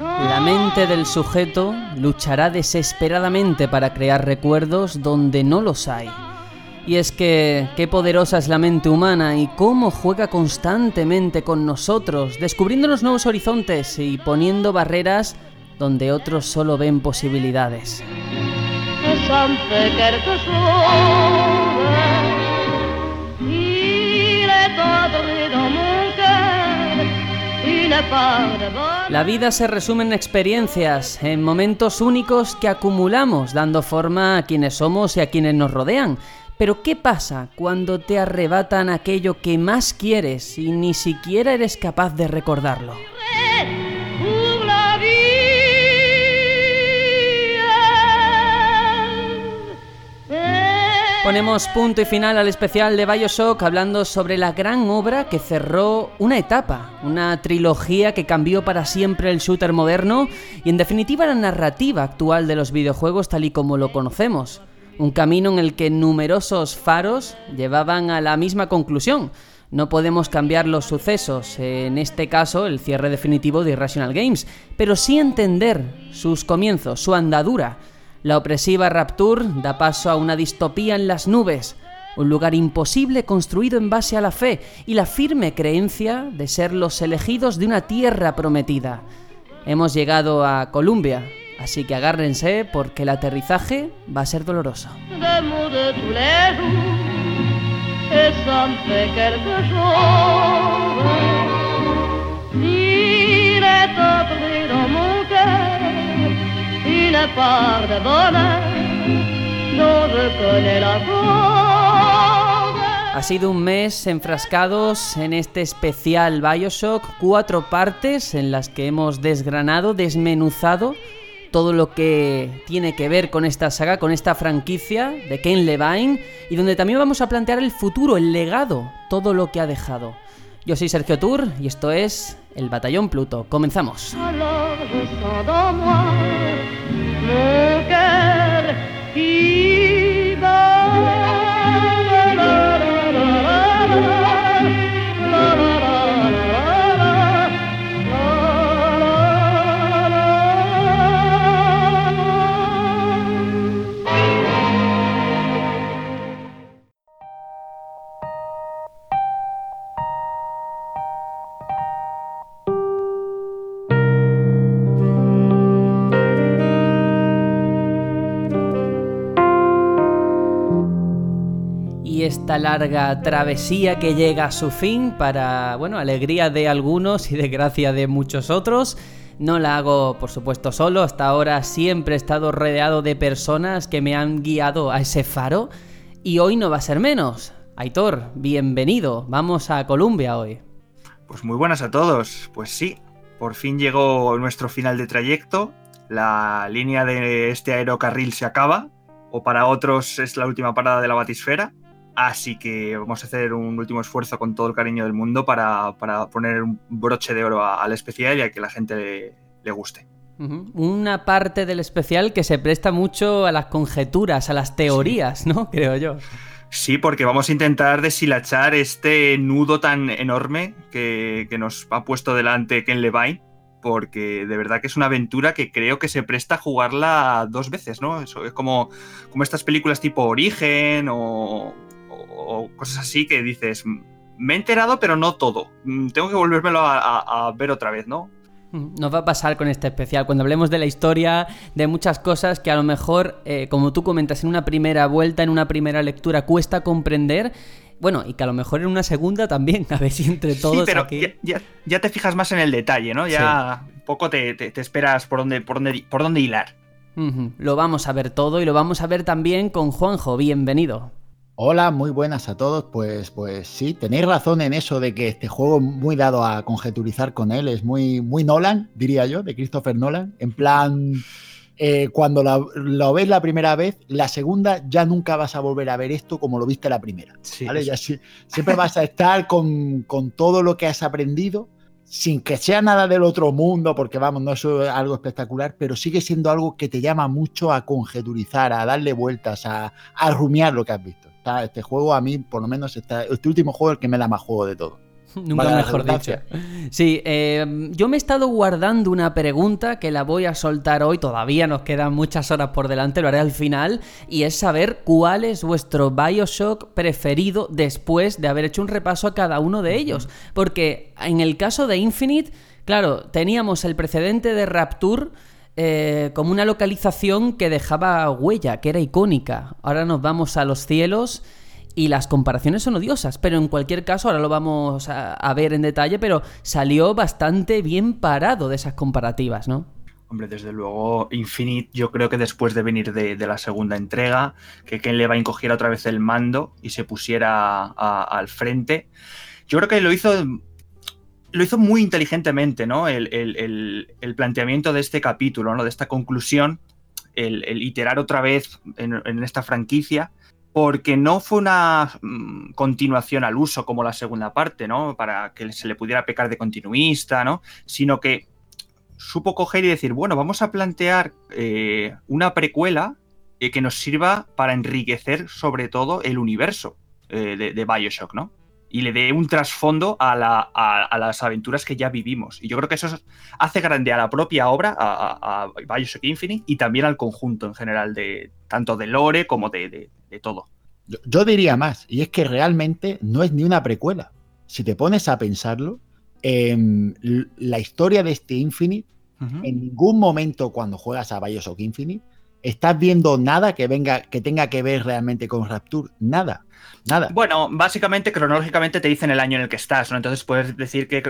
La mente del sujeto luchará desesperadamente para crear recuerdos donde no los hay. Y es que qué poderosa es la mente humana y cómo juega constantemente con nosotros, descubriéndonos nuevos horizontes y poniendo barreras donde otros solo ven posibilidades. La vida se resume en experiencias, en momentos únicos que acumulamos, dando forma a quienes somos y a quienes nos rodean. Pero ¿qué pasa cuando te arrebatan aquello que más quieres y ni siquiera eres capaz de recordarlo? Ponemos punto y final al especial de Bioshock hablando sobre la gran obra que cerró una etapa, una trilogía que cambió para siempre el shooter moderno y en definitiva la narrativa actual de los videojuegos tal y como lo conocemos. Un camino en el que numerosos faros llevaban a la misma conclusión. No podemos cambiar los sucesos, en este caso el cierre definitivo de Irrational Games, pero sí entender sus comienzos, su andadura. La opresiva Rapture da paso a una distopía en las nubes, un lugar imposible construido en base a la fe y la firme creencia de ser los elegidos de una tierra prometida. Hemos llegado a Columbia, así que agárrense porque el aterrizaje va a ser doloroso. Une part de bonheur dont je connais la cause. Ha sido un mes enfrascados en este especial Bioshock, cuatro partes en las que hemos desgranado, desmenuzado todo lo que tiene que ver con esta saga, con esta franquicia de Ken Levine, y donde también vamos a plantear el futuro, el legado, todo lo que ha dejado. Yo soy Sergio Tour y esto es El Batallón Pluto. Comenzamos. mon cœur qui bat. Esta larga travesía que llega a su fin para, bueno, alegría de algunos y desgracia de muchos otros. No la hago, por supuesto, solo. Hasta ahora siempre he estado rodeado de personas que me han guiado a ese faro. Y hoy no va a ser menos. Aitor, bienvenido. Vamos a Colombia hoy. Pues muy buenas a todos. Pues sí, por fin llegó nuestro final de trayecto. La línea de este aerocarril se acaba, o para otros es la última parada de la batisfera. Así que vamos a hacer un último esfuerzo con todo el cariño del mundo para, para poner un broche de oro al especial y a que la gente le, le guste. Una parte del especial que se presta mucho a las conjeturas, a las teorías, ¿no? Creo yo. Sí, porque vamos a intentar deshilachar este nudo tan enorme que, que nos ha puesto delante Ken Levine, porque de verdad que es una aventura que creo que se presta a jugarla dos veces, ¿no? Eso es como, como estas películas tipo Origen o, o- cosas así que dices, "Mm, me he enterado pero no todo, Mm, tengo que volvérmelo a, a- a ver otra vez, ¿no? Nos va a pasar con este especial, cuando hablemos de la historia, de muchas cosas que a lo mejor, eh, como tú comentas, en una primera vuelta, en una primera lectura, cuesta comprender. Bueno, y que a lo mejor en una segunda también, a ver si entre todos sí, pero aquí... ya, ya- ya te fijas más en el detalle, ¿no? Ya un poco te, te- te esperas por dónde, por, dónde, por dónde hilar. Lo vamos a ver todo y lo vamos a ver también con Juanjo. Bienvenido. Hola, muy buenas a todos. Pues, pues sí, tenéis razón en eso de que este juego muy dado a conjeturizar con él es muy, muy Nolan, diría yo, de Christopher Nolan. En plan, eh, cuando lo ves la primera vez, la segunda ya nunca vas a volver a ver esto como lo viste la primera. Sí, ¿vale? Ya si- siempre vas a estar con, con todo lo que has aprendido sin que sea nada del otro mundo, porque vamos, no es algo espectacular, pero sigue siendo algo que te llama mucho a conjeturizar, a darle vueltas, a, a rumiar lo que has visto. Este juego a mí, por lo menos, está, este último juego es el que me da más juego de todo. Nunca mejor dicho. Sí, eh, yo me he estado guardando una pregunta que la voy a soltar hoy. Todavía nos quedan muchas horas por delante, lo haré al final. Y es saber cuál es vuestro Bioshock preferido después de haber hecho un repaso a cada uno de ellos. Porque en el caso de Infinite, claro, teníamos el precedente de Rapture. Eh, como una localización que dejaba huella, que era icónica. Ahora nos vamos a los cielos y las comparaciones son odiosas, pero en cualquier caso, ahora lo vamos a, ver en detalle, pero salió bastante bien parado de esas comparativas, ¿no? Hombre, desde luego, Infinite, yo creo que después de venir de, la segunda entrega, que Ken Levine cogiera otra vez el mando y se pusiera al frente, yo creo que lo hizo lo hizo muy inteligentemente, ¿no? El, planteamiento de este capítulo, ¿no? De esta conclusión, el, iterar otra vez en, esta franquicia porque no fue una mm, continuación al uso como la segunda parte, ¿no? Para que se le pudiera pecar de continuista, ¿no? Sino que supo coger y decir, bueno, vamos a plantear eh, una precuela eh, que nos sirva para enriquecer sobre todo el universo eh, de, Bioshock, ¿no? Y le dé un trasfondo a, las aventuras que ya vivimos. Y yo creo que eso hace grande a la propia obra, a, Bioshock Infinite, y también al conjunto en general, de tanto de lore como de, de todo. Yo, diría más, y es que realmente no es ni una precuela. Si te pones a pensarlo, em, la historia de este Infinite, en ningún momento cuando juegas a Bioshock Infinite, estás viendo nada que venga, que tenga que ver realmente con Rapture. Nada. Nada. Bueno, básicamente, cronológicamente te dicen el año en el que estás, ¿no? Entonces puedes decir que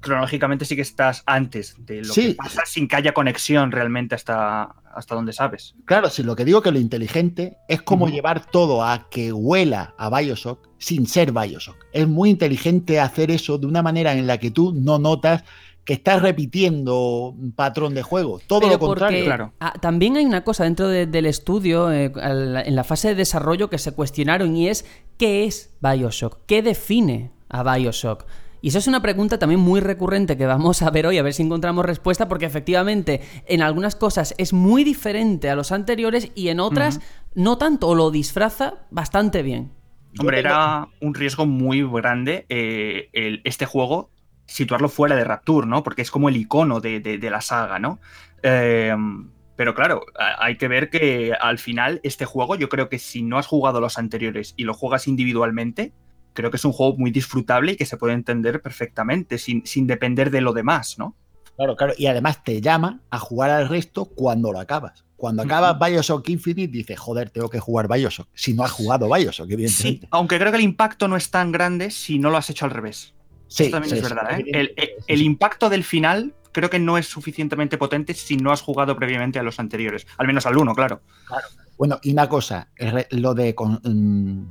cronológicamente sí que estás antes de lo que pasa sin que haya conexión realmente hasta, hasta donde sabes. Claro, si lo que digo que lo inteligente es como llevar todo a que huela a Bioshock sin ser Bioshock. Es muy inteligente hacer eso de una manera en la que tú no notas que estás repitiendo un patrón de juego. Todo lo contrario. Claro. Ah, también hay una cosa dentro del estudio, eh, en la fase de desarrollo, que se cuestionaron y es ¿qué es Bioshock? ¿Qué define a Bioshock? Y eso es una pregunta también muy recurrente que vamos a ver hoy, a ver si encontramos respuesta, porque efectivamente en algunas cosas es muy diferente a los anteriores y en otras no tanto, o lo disfraza bastante bien. Hombre, era un riesgo muy grande eh, este juego situarlo fuera de Rapture, ¿no? Porque es como el icono de, la saga, ¿no? Em, pero claro, hay que ver que al final este juego, yo creo que si no has jugado los anteriores y lo juegas individualmente, creo que es un juego muy disfrutable y que se puede entender perfectamente, sin, depender de lo demás, ¿no? Claro, claro, y además te llama a jugar al resto cuando lo acabas. Cuando acabas Bioshock Infinite, dices, joder, tengo que jugar Bioshock. Si no has jugado Bioshock, evidentemente. Sí, aunque creo que el impacto no es tan grande si no lo has hecho al revés. Sí, también es verdad. ¿eh? El, impacto del final creo que no es suficientemente potente si no has jugado previamente a los anteriores. Al menos al uno, claro. claro. Bueno, y una cosa, lo de mm,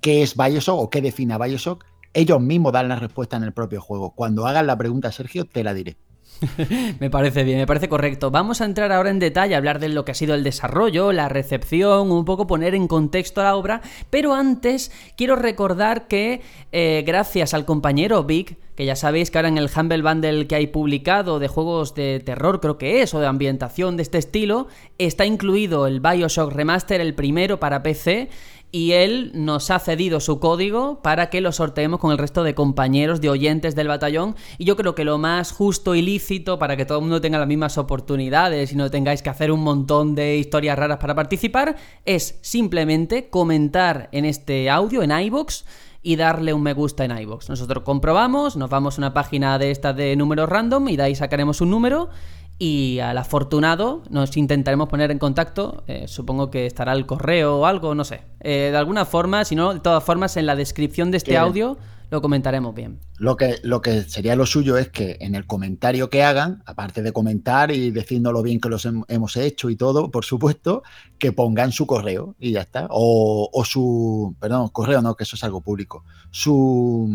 qué es Bioshock o qué define a Bioshock, ellos mismos dan la respuesta en el propio juego. Cuando hagan la pregunta, Sergio, te la diré. me parece bien, me parece correcto. Vamos a entrar ahora en detalle a hablar de lo que ha sido el desarrollo, la recepción, un poco poner en contexto la obra, pero antes quiero recordar que eh, gracias al compañero Vic, que ya sabéis que ahora en el Humble Bundle que hay publicado de juegos de terror, creo que es, o de ambientación de este estilo, está incluido el Bioshock Remaster, el primero para PC, y él nos ha cedido su código para que lo sorteemos con el resto de compañeros, de oyentes del batallón. Y yo creo que lo más justo y lícito para que todo el mundo tenga las mismas oportunidades y no tengáis que hacer un montón de historias raras para participar es simplemente comentar en este audio, en iBox y darle un me gusta en iBox. Nosotros comprobamos, nos vamos a una página de esta de números random y de ahí sacaremos un número y al afortunado nos intentaremos poner en contacto. Eh, supongo que estará el correo o algo, no sé. Eh, de alguna forma, si no, de todas formas, en la descripción de este audio lo comentaremos bien. Lo que, lo que sería lo suyo es que en el comentario que hagan, aparte de comentar y decirnos lo bien que los hemos hecho y todo, por supuesto, que pongan su correo y ya está. O, su, perdón, correo no, que eso es algo público. Su,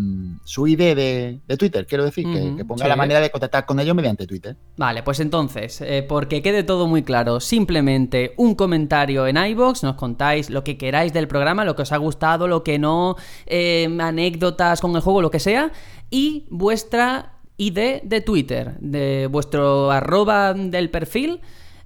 su ID de, Twitter, quiero decir, que, ponga la manera de contactar con ellos mediante Twitter. Vale, pues entonces, eh, porque quede todo muy claro, simplemente un comentario en iBox, nos contáis lo que queráis del programa, lo que os ha gustado, lo que no, eh, anécdotas con el juego, lo que sea, y vuestra ID de Twitter, de vuestro arroba del perfil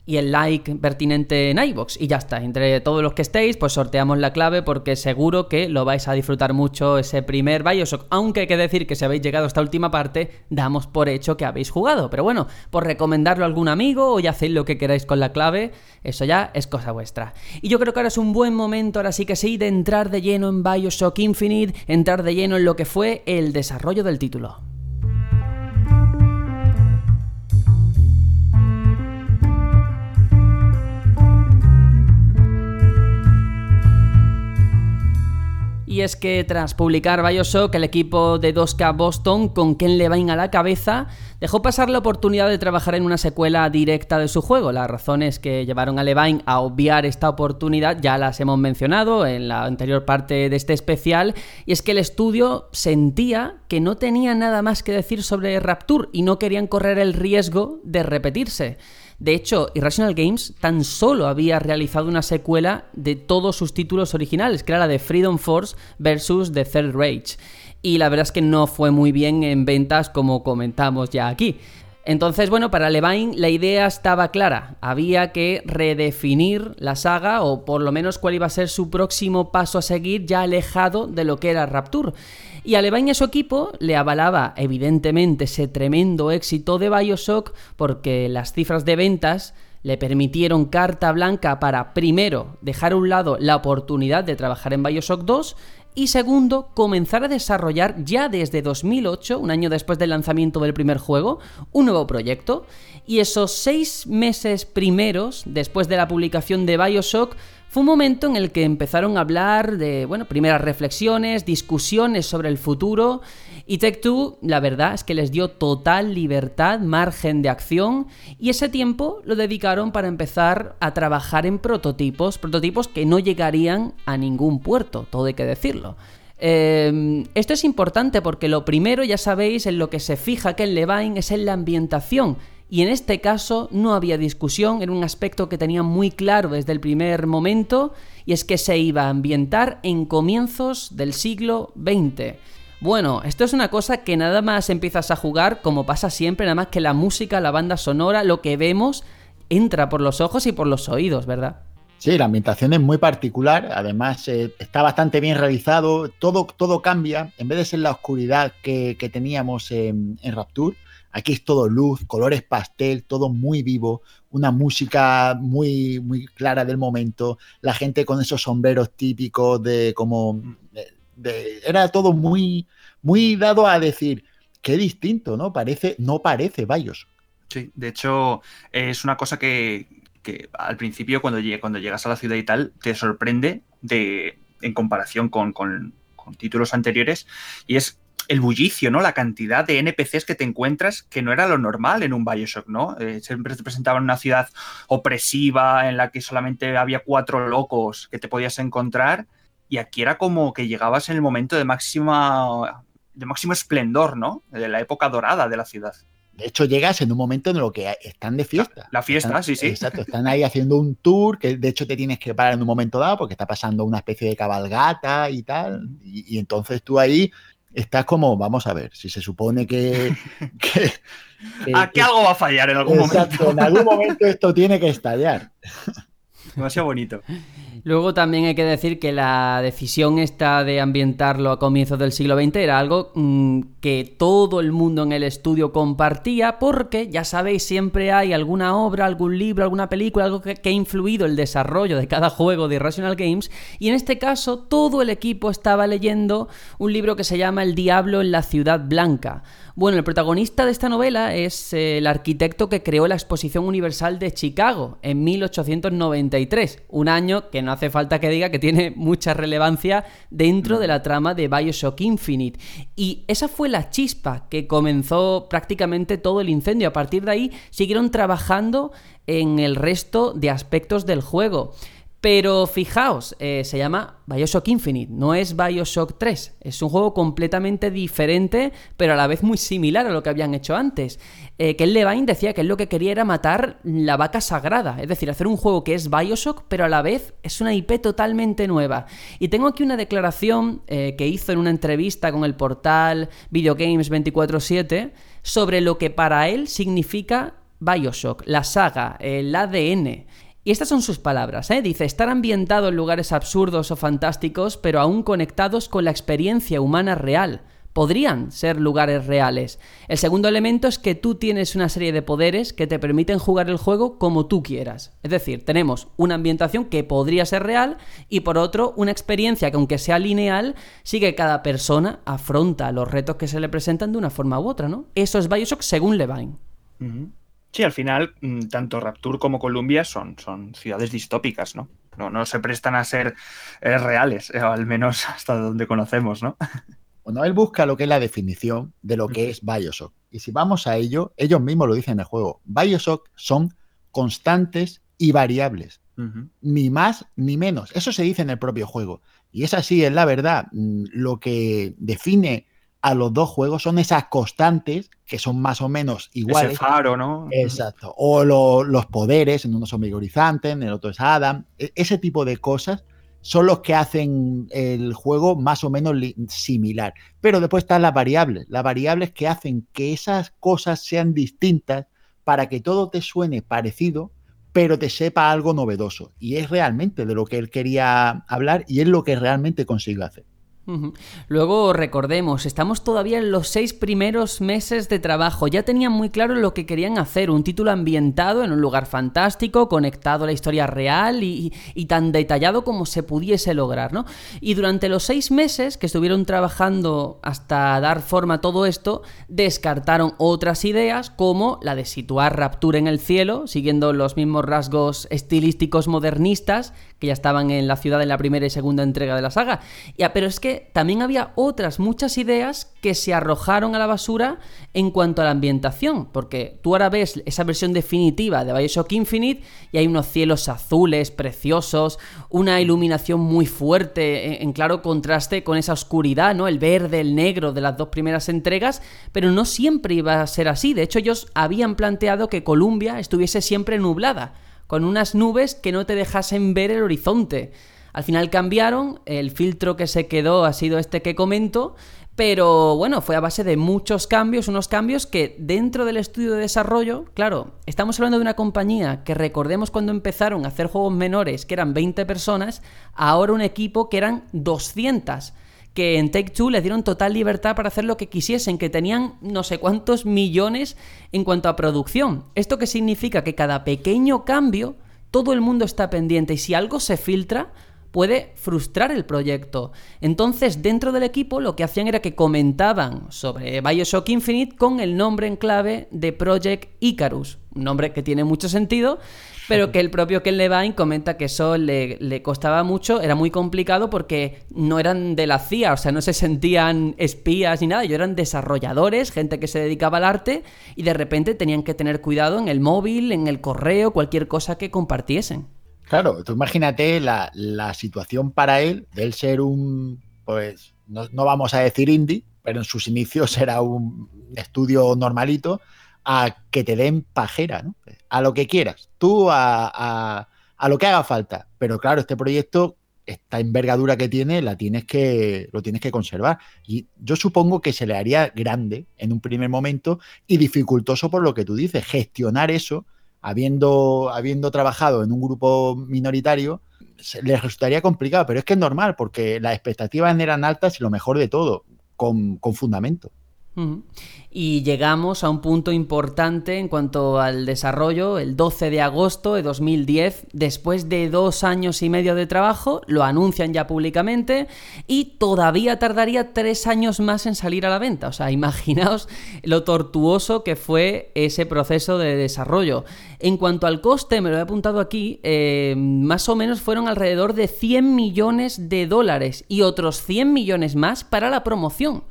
y el like pertinente en iBox y ya está. Entre todos los que estéis, pues sorteamos la clave porque seguro que lo vais a disfrutar mucho ese primer Bioshock. Aunque hay que decir que si habéis llegado a esta última parte, damos por hecho que habéis jugado. Pero bueno, por recomendarlo a algún amigo o ya hacéis lo que queráis con la clave, eso ya es cosa vuestra. Y yo creo que ahora es un buen momento, ahora sí que sí, de entrar de lleno en Bioshock Infinite, entrar de lleno en lo que fue el desarrollo del título. Y es que tras publicar Bioshock, el equipo de 2K Boston, con Ken Levine a la cabeza, dejó pasar la oportunidad de trabajar en una secuela directa de su juego. Las razones que llevaron a Levine a obviar esta oportunidad ya las hemos mencionado en la anterior parte de este especial, y es que el estudio sentía que no tenía nada más que decir sobre Rapture y no querían correr el riesgo de repetirse. De hecho, Irrational Games tan solo había realizado una secuela de todos sus títulos originales, que era la de Freedom Force versus The Third Rage. Y la verdad es que no fue muy bien en ventas como comentamos ya aquí. Entonces, bueno, para Levine la idea estaba clara. Había que redefinir la saga o por lo menos cuál iba a ser su próximo paso a seguir ya alejado de lo que era Rapture. Y a Levine y a su equipo le avalaba evidentemente ese tremendo éxito de Bioshock porque las cifras de ventas le permitieron carta blanca para, primero, dejar a un lado la oportunidad de trabajar en Bioshock 2 y segundo, comenzar a desarrollar ya desde 2008, un año después del lanzamiento del primer juego, un nuevo proyecto. Y esos seis meses primeros, después de la publicación de Bioshock, fue un momento en el que empezaron a hablar de, bueno, primeras reflexiones, discusiones sobre el futuro y Tech2, la verdad es que les dio total libertad, margen de acción y ese tiempo lo dedicaron para empezar a trabajar en prototipos, prototipos que no llegarían a ningún puerto, todo hay que decirlo. Em, esto es importante porque lo primero, ya sabéis, en lo que se fija que en Levine es en la ambientación y en este caso no había discusión, era un aspecto que tenía muy claro desde el primer momento y es que se iba a ambientar en comienzos del siglo XX. Bueno, esto es una cosa que nada más empiezas a jugar, como pasa siempre, nada más que la música, la banda sonora, lo que vemos, entra por los ojos y por los oídos, ¿verdad? Sí, la ambientación es muy particular, además eh, está bastante bien realizado, todo, todo cambia, en vez de ser la oscuridad que, teníamos en, Rapture, aquí es todo luz, colores pastel, todo muy vivo, una música muy, muy clara del momento, la gente con esos sombreros típicos de como... era todo muy, muy dado a decir, qué distinto, ¿no? Parece, no parece Bios. Sí, de hecho, es una cosa que, que al principio cuando, cuando llegas a la ciudad y tal, te sorprende de, en comparación con, con, títulos anteriores, y es el bullicio, ¿no? La cantidad de NPCs que te encuentras que no era lo normal en un Bioshock, ¿no? Eh, siempre te presentaban una ciudad opresiva en la que solamente había cuatro locos que te podías encontrar y aquí era como que llegabas en el momento de máxima de máximo esplendor, ¿no? De la época dorada de la ciudad. De hecho, llegas en un momento en lo que están de fiesta. La, fiesta, sí, sí. Exacto, están ahí haciendo un tour que de hecho te tienes que parar en un momento dado porque está pasando una especie de cabalgata y tal. Y, entonces tú ahí estás como, vamos a ver, si se supone que... Aquí algo va a fallar en algún exacto, En algún momento esto tiene que estallar. Demasiado bonito. Luego también hay que decir que la decisión esta de ambientarlo a comienzos del siglo XX era algo mm, que todo el mundo en el estudio compartía porque, ya sabéis, siempre hay alguna obra, algún libro, alguna película, algo que, que, ha influido el desarrollo de cada juego de Irrational Games y en este caso todo el equipo estaba leyendo un libro que se llama El Diablo en la Ciudad Blanca bueno, el protagonista de esta novela es eh, el arquitecto que creó la Exposición Universal de Chicago en 1893, un año que no hace falta que diga que tiene mucha relevancia dentro de la trama de Bioshock Infinite. Y esa fue la chispa que comenzó prácticamente todo el incendio. A partir de ahí siguieron trabajando en el resto de aspectos del juego. Pero fijaos, eh, se llama Bioshock Infinite, no es Bioshock 3. Es un juego completamente diferente, pero a la vez muy similar a lo que habían hecho antes. Eh, Ken Levine decía que él lo que quería era matar la vaca sagrada, es decir, hacer un juego que es Bioshock, pero a la vez es una IP totalmente nueva. Y tengo aquí una declaración eh, que hizo en una entrevista con el portal Videogames 24-7 sobre lo que para él significa Bioshock, la saga, el ADN. Y estas son sus palabras, ¿eh? Dice, estar ambientado en lugares absurdos o fantásticos, pero aún conectados con la experiencia humana real. Podrían ser lugares reales. El segundo elemento es que tú tienes una serie de poderes que te permiten jugar el juego como tú quieras. Es decir, tenemos una ambientación que podría ser real y por otro una experiencia que aunque sea lineal, sí que cada persona afronta los retos que se le presentan de una forma u otra, ¿no? Eso es Bioshock según Levine. Sí, al final, mm, tanto Rapture como Columbia son, son ciudades distópicas, ¿no? ¿no? No se prestan a ser eh, reales, eh, al menos hasta donde conocemos, ¿no? Bueno, él busca lo que es la definición de lo que es Bioshock. Y si vamos a ello, ellos mismos lo dicen en el juego. Bioshock son constantes y variables. Ni más ni menos. Eso se dice en el propio juego. Y es así, es la verdad. Mm, lo que define a los dos juegos son esas constantes que son más o menos iguales. Ese faro, ¿no? Exacto. O los poderes, en uno son vigorizantes, en el otro es Adam. E, ese tipo de cosas son los que hacen el juego más o menos similar. Pero después están las variables. Las variables que hacen que esas cosas sean distintas para que todo te suene parecido, pero te sepa algo novedoso. Y es realmente de lo que él quería hablar y es lo que realmente consigue hacer. Luego recordemos, estamos todavía en los seis primeros meses de trabajo. Ya tenían muy claro lo que querían hacer, un título ambientado en un lugar fantástico, conectado a la historia real y, tan detallado como se pudiese lograr, ¿no? Y durante los seis meses que estuvieron trabajando hasta dar forma a todo esto, descartaron otras ideas como la de situar Rapture en el cielo, siguiendo los mismos rasgos estilísticos modernistas que ya estaban en la ciudad en la primera y segunda entrega de la saga. Ya, pero es que también había otras muchas ideas que se arrojaron a la basura en cuanto a la ambientación, porque tú ahora ves esa versión definitiva de Bioshock Infinite y hay unos cielos azules preciosos, una iluminación muy fuerte, en, claro contraste con esa oscuridad, ¿no? El verde, el negro de las dos primeras entregas, pero no siempre iba a ser así. De hecho, ellos habían planteado que Columbia estuviese siempre nublada con unas nubes que no te dejasen ver el horizonte. Al final cambiaron, el filtro que se quedó ha sido este que comento, pero bueno, fue a base de muchos cambios, unos cambios que dentro del estudio de desarrollo, claro, estamos hablando de una compañía que recordemos cuando empezaron a hacer juegos menores, que eran 20 personas, ahora un equipo que eran 200 que en Take Two les dieron total libertad para hacer lo que quisiesen, que tenían no sé cuántos millones en cuanto a producción. ¿Esto qué significa? Que cada pequeño cambio, todo el mundo está pendiente y si algo se filtra, puede frustrar el proyecto. Entonces, dentro del equipo lo que hacían era que comentaban sobre Bioshock Infinite con el nombre en clave de Project Icarus, un nombre que tiene mucho sentido, pero que el propio Ken Levine comenta que eso le, le, costaba mucho, era muy complicado porque no eran de la CIA, o sea, no se sentían espías ni nada, ellos eran desarrolladores, gente que se dedicaba al arte y de repente tenían que tener cuidado en el móvil, en el correo, cualquier cosa que compartiesen. Claro, tú imagínate la, situación para él, de él ser un, pues, no, vamos a decir indie, pero en sus inicios era un estudio normalito, a que te den pajera, ¿no? A lo que quieras, tú a, a, lo que haga falta. Pero claro, este proyecto, esta envergadura que tiene, la tienes que, lo tienes que conservar. Y yo supongo que se le haría grande en un primer momento y dificultoso por lo que tú dices, gestionar eso habiendo, habiendo trabajado en un grupo minoritario, les resultaría complicado, pero es que es normal, porque las expectativas eran altas y lo mejor de todo, con, con fundamento. Y llegamos a un punto importante en cuanto al desarrollo, el 12 de agosto de 2010, después de dos años y medio de trabajo, lo anuncian ya públicamente y todavía tardaría tres años más en salir a la venta. O sea, imaginaos lo tortuoso que fue ese proceso de desarrollo. En cuanto al coste, me lo he apuntado aquí, eh, más o menos fueron alrededor de 100 millones de dólares y otros 100 millones más para la promoción.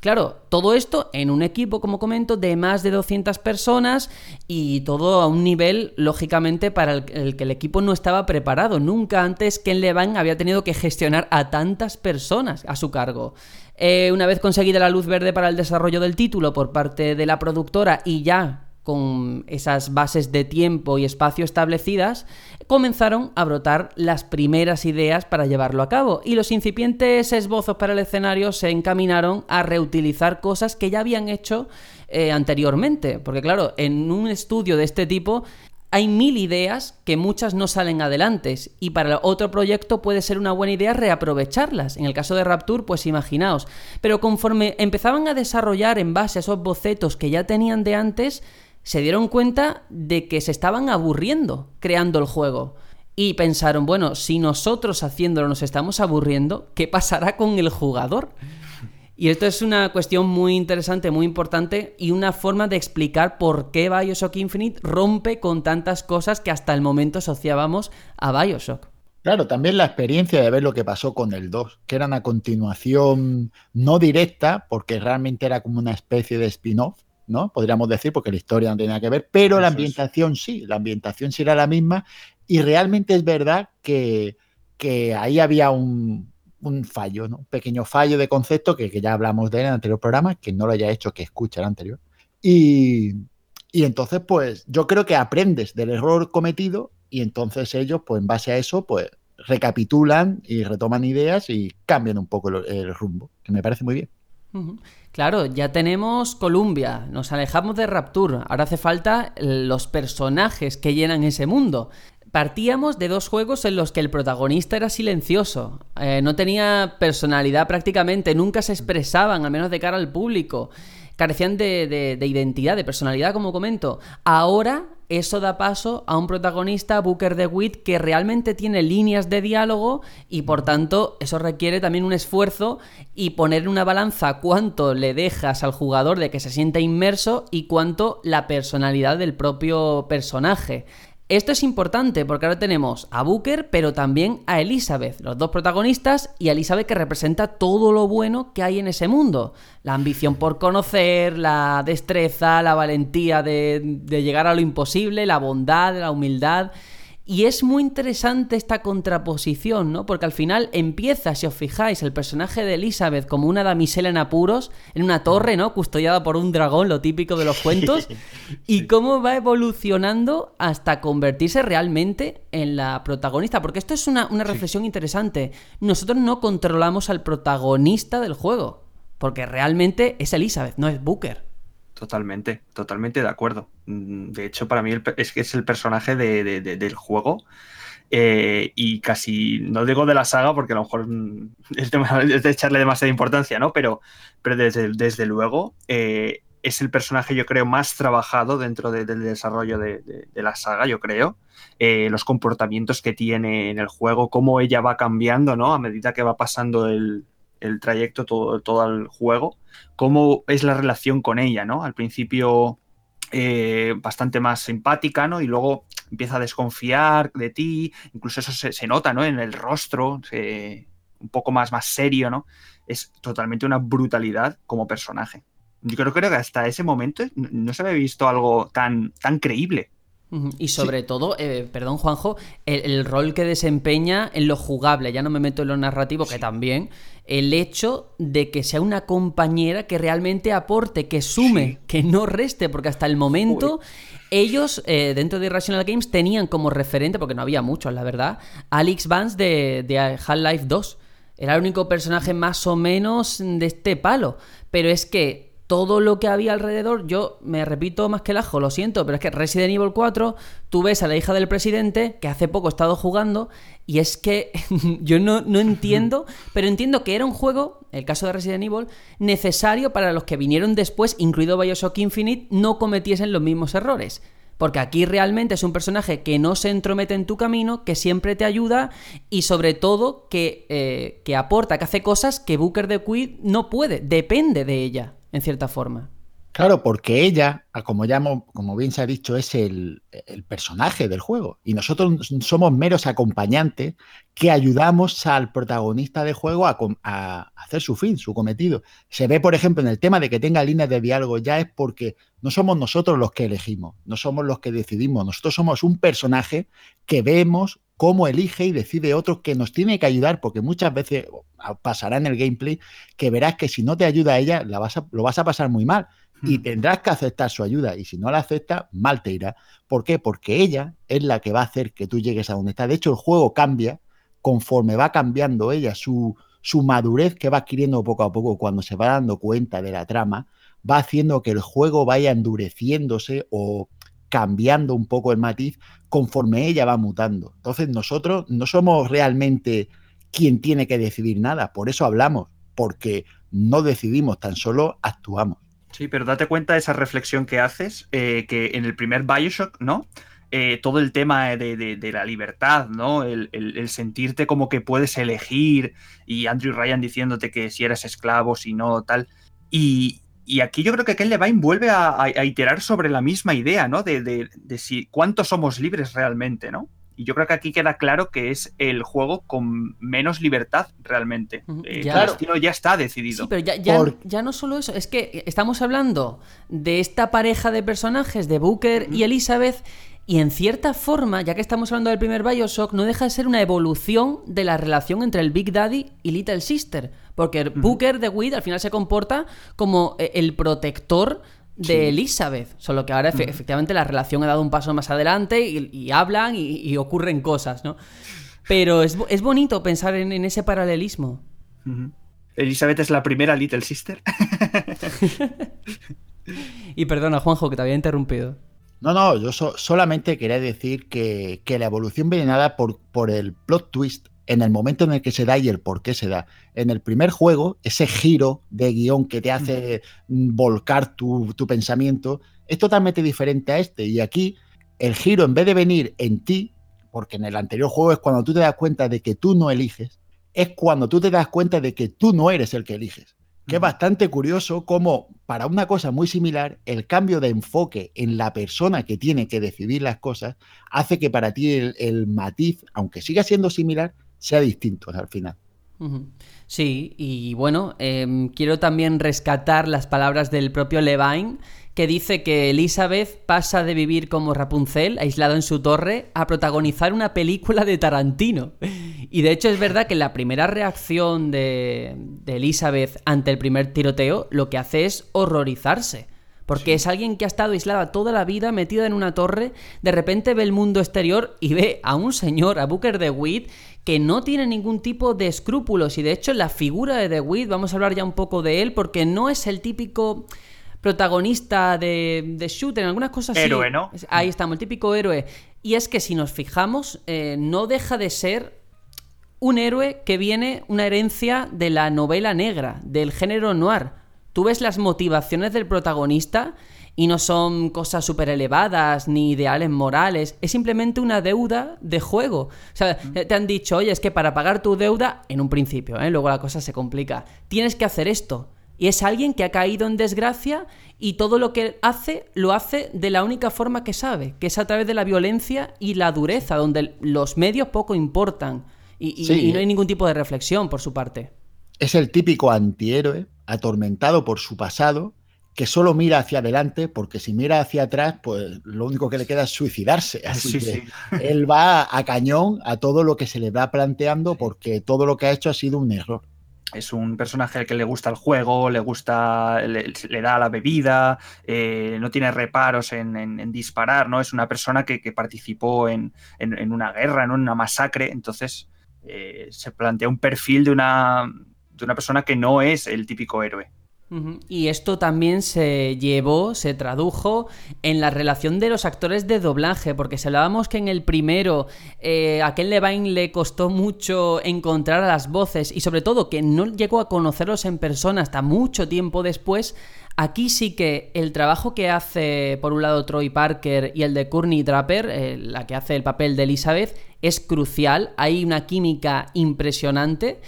Claro, todo esto en un equipo, como comento, de más de 200 personas y todo a un nivel, lógicamente, para el, que el equipo no estaba preparado. Nunca antes Ken Levine había tenido que gestionar a tantas personas a su cargo. Eh, una vez conseguida la luz verde para el desarrollo del título por parte de la productora y ya con esas bases de tiempo y espacio establecidas, comenzaron a brotar las primeras ideas para llevarlo a cabo y los incipientes esbozos para el escenario se encaminaron a reutilizar cosas que ya habían hecho eh, anteriormente, porque claro, en un estudio de este tipo hay mil ideas que muchas no salen adelante y para otro proyecto puede ser una buena idea reaprovecharlas. En el caso de Rapture, pues imaginaos. Pero conforme empezaban a desarrollar en base a esos bocetos que ya tenían de antes, se dieron cuenta de que se estaban aburriendo creando el juego. Y pensaron, bueno, si nosotros haciéndolo nos estamos aburriendo, ¿qué pasará con el jugador? Y esto es una cuestión muy interesante, muy importante y una forma de explicar por qué Bioshock Infinite rompe con tantas cosas que hasta el momento asociábamos a Bioshock. Claro, también la experiencia de ver lo que pasó con el 2, que era una continuación no directa, porque realmente era como una especie de spin-off, ¿no? Podríamos decir, porque la historia no tenía que ver, pero la ambientación sí, la ambientación sí era la misma y realmente es verdad que, ahí había un, fallo, ¿no? Un pequeño fallo de concepto que, ya hablamos de él en el anterior programa, que no lo haya hecho, que escuche el anterior. Y, y entonces, pues yo creo que aprendes del error cometido y entonces ellos, pues en base a eso, pues recapitulan y retoman ideas y cambian un poco el rumbo, que me parece muy bien. Claro, ya tenemos Columbia, nos alejamos de Rapture, ahora hace falta los personajes que llenan ese mundo. Partíamos de dos juegos en los que el protagonista era silencioso, eh, no tenía personalidad prácticamente, nunca se expresaban, al menos de cara al público, carecían de, de identidad, de personalidad, como comento. Ahora eso da paso a un protagonista, Booker DeWitt, que realmente tiene líneas de diálogo y por tanto eso requiere también un esfuerzo y poner en una balanza cuánto le dejas al jugador de que se sienta inmerso y cuánto la personalidad del propio personaje. Esto es importante porque ahora tenemos a Booker, pero también a Elizabeth, los dos protagonistas, y Elizabeth que representa todo lo bueno que hay en ese mundo. La ambición por conocer, la destreza, la valentía de, de llegar a lo imposible, la bondad, la humildad. Y es muy interesante esta contraposición, ¿no? Porque al final empieza, si os fijáis, el personaje de Elizabeth como una damisela en apuros, en una torre, ¿no? Custodiada por un dragón, lo típico de los cuentos, y cómo va evolucionando hasta convertirse realmente en la protagonista. Porque esto es una, una reflexión interesante. Nosotros no controlamos al protagonista del juego, porque realmente es Elizabeth, no es Booker. Totalmente, totalmente de acuerdo. Mm, de hecho, para mí es que es el personaje del juego. Eh, y casi, no digo de la saga porque a lo mejor mm, es de, echarle demasiada importancia, ¿no? Pero, pero desde, desde luego eh, es el personaje, yo creo, más trabajado dentro del desarrollo de, la saga, yo creo. Eh, los comportamientos que tiene en el juego, cómo ella va cambiando, ¿no? A medida que va pasando el, el trayecto, todo, todo el juego, cómo es la relación con ella, ¿no? Al principio eh, bastante más simpática, ¿no? Y luego empieza a desconfiar de ti, incluso eso se, nota, ¿no? En el rostro, un poco más, más serio, ¿no? Es totalmente una brutalidad como personaje. Yo creo, creo que hasta ese momento no se había visto algo tan, tan creíble. Y sobre todo, eh, perdón Juanjo, el, rol que desempeña en lo jugable, ya no me meto en lo narrativo, que también, el hecho de que sea una compañera que realmente aporte, que sume, que no reste, porque hasta el momento ellos eh, dentro de Irrational Games tenían como referente, porque no había muchos, la verdad, Alex Vance de, de Half-Life 2. Era el único personaje más o menos de este palo. Pero es que todo lo que había alrededor, yo me repito más que el ajo, lo siento, pero es que Resident Evil 4, tú ves a la hija del presidente, que hace poco he estado jugando, y es que yo no, no entiendo, pero entiendo que era un juego, el caso de Resident Evil, necesario para los que vinieron después, incluido Bioshock Infinite, no cometiesen los mismos errores. Porque aquí realmente es un personaje que no se entromete en tu camino, que siempre te ayuda y sobre todo que, eh, que aporta, que hace cosas que Booker de Quid no puede, depende de ella en cierta forma. Claro, porque ella, como ya como bien se ha dicho, es el, personaje del juego. Y nosotros somos meros acompañantes que ayudamos al protagonista del juego a, hacer su fin, su cometido. Se ve, por ejemplo, en el tema de que tenga líneas de diálogo, ya es porque no somos nosotros los que elegimos, no somos los que decidimos. Nosotros somos un personaje que vemos cómo elige y decide otro que nos tiene que ayudar, porque muchas veces pasará en el gameplay que verás que si no te ayuda a ella, la vas lo vas a pasar muy mal y tendrás que aceptar su ayuda. Y si no la aceptas, mal te irá. ¿Por qué? Porque ella es la que va a hacer que tú llegues a donde estás. De hecho, el juego cambia conforme va cambiando ella, su, su madurez que va adquiriendo poco a poco cuando se va dando cuenta de la trama, va haciendo que el juego vaya endureciéndose o cambiando un poco el matiz conforme ella va mutando. Entonces nosotros no somos realmente quien tiene que decidir nada, por eso hablamos, porque no decidimos, tan solo actuamos. Sí, pero date cuenta de esa reflexión que haces, eh, que en el primer Bioshock, ¿no? Eh, todo el tema de, la libertad, ¿no? El, sentirte como que puedes elegir y Andrew Ryan diciéndote que si eres esclavo, si no, tal. Y, aquí yo creo que Ken Levine vuelve a, a, iterar sobre la misma idea, ¿no? De, si cuántos somos libres realmente, ¿no? Y yo creo que aquí queda claro que es el juego con menos libertad realmente. Eh, ya, el destino ya está decidido. Sí, pero ya, ya, no solo eso, es que estamos hablando de esta pareja de personajes, de Booker y Elizabeth, y en cierta forma, ya que estamos hablando del primer Bioshock, no deja de ser una evolución de la relación entre el Big Daddy y Little Sister. Porque Booker de Weed al final se comporta como eh, el protector de Elizabeth, solo que ahora efectivamente la relación ha dado un paso más adelante y, hablan y, ocurren cosas, ¿no? Pero es, bonito pensar en, ese paralelismo. Elizabeth es la primera Little Sister. y perdona, Juanjo, que te había interrumpido. No, no, yo solamente quería decir que, la evolución viene nada por, por el plot twist en el momento en el que se da y el por qué se da. En el primer juego, ese giro de guion que te hace volcar tu, pensamiento es totalmente diferente a este. Y aquí, el giro, en vez de venir en ti, porque en el anterior juego es cuando tú te das cuenta de que tú no eliges, es cuando tú te das cuenta de que tú no eres el que eliges. Que es bastante curioso cómo, para una cosa muy similar, el cambio de enfoque en la persona que tiene que decidir las cosas hace que para ti el matiz, aunque siga siendo similar, sea distinto al final. Sí, y bueno, em, quiero también rescatar las palabras del propio Levine, que dice que Elizabeth pasa de vivir como Rapunzel, aislado en su torre, a protagonizar una película de Tarantino. Y de hecho es verdad que la primera reacción de, de Elizabeth ante el primer tiroteo lo que hace es horrorizarse. Porque es alguien que ha estado aislada toda la vida, metida en una torre, de repente ve el mundo exterior y ve a un señor, a Booker DeWitt, que no tiene ningún tipo de escrúpulos. Y de hecho, la figura de DeWitt, vamos a hablar ya un poco de él, porque no es el típico protagonista de, de shooter, en algunas cosas héroe, ¿no? Ahí estamos, el típico héroe. Y es que si nos fijamos, eh, no deja de ser un héroe que viene una herencia de la novela negra, del género noir tú ves las motivaciones del protagonista y no son cosas súper elevadas ni ideales morales, es simplemente una deuda de juego. O sea, te han dicho, oye, es que para pagar tu deuda, en un principio, ¿eh? luego la cosa se complica, tienes que hacer esto. Y es alguien que ha caído en desgracia y todo lo que hace lo hace de la única forma que sabe, que es a través de la violencia y la dureza, donde los medios poco importan y, y no hay ningún tipo de reflexión por su parte. Es el típico antihéroe atormentado por su pasado, que solo mira hacia adelante, porque si mira hacia atrás, pues lo único que le queda es suicidarse. Así que él va a cañón a todo lo que se le va planteando, porque todo lo que ha hecho ha sido un error. Es un personaje al que le gusta el juego, le gusta, le, da la bebida, eh, no tiene reparos en, disparar, ¿no? Es una persona que, participó en, una guerra, en una masacre, entonces eh, se plantea un perfil de una, de una persona que no es el típico héroe. Y esto también se llevó, se tradujo en la relación de los actores de doblaje, porque si hablábamos que en el primero eh, a Ken Levine le costó mucho encontrar a las voces y sobre todo que no llegó a conocerlos en persona hasta mucho tiempo después, aquí sí que el trabajo que hace por un lado Troy Parker y el de Courtney Draper, eh, la que hace el papel de Elizabeth, es crucial, hay una química impresionante.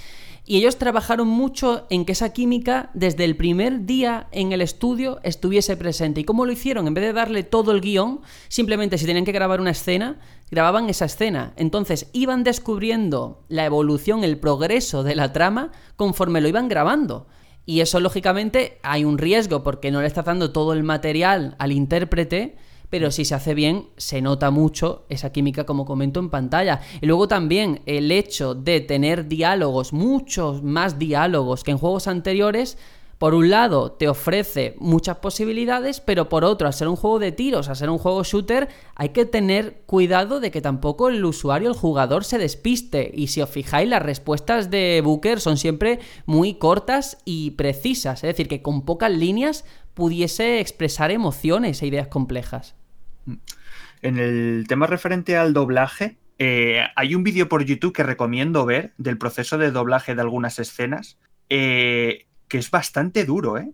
Y ellos trabajaron mucho en que esa química desde el primer día en el estudio estuviese presente. ¿Y cómo lo hicieron? En vez de darle todo el guion, simplemente si tenían que grabar una escena, grababan esa escena. Entonces iban descubriendo la evolución, el progreso de la trama conforme lo iban grabando. Y eso, lógicamente, hay un riesgo porque no le está dando todo el material al intérprete pero si se hace bien, se nota mucho esa química, como comento en pantalla. Y luego también el hecho de tener diálogos, muchos más diálogos que en juegos anteriores, por un lado te ofrece muchas posibilidades, pero por otro, al ser un juego de tiros, al ser un juego shooter, hay que tener cuidado de que tampoco el usuario, el jugador, se despiste. Y si os fijáis, las respuestas de Booker son siempre muy cortas y precisas, es decir, que con pocas líneas pudiese expresar emociones e ideas complejas. En el tema referente al doblaje, eh, hay un vídeo por YouTube que recomiendo ver del proceso de doblaje de algunas escenas, eh, que es bastante duro. ¿eh?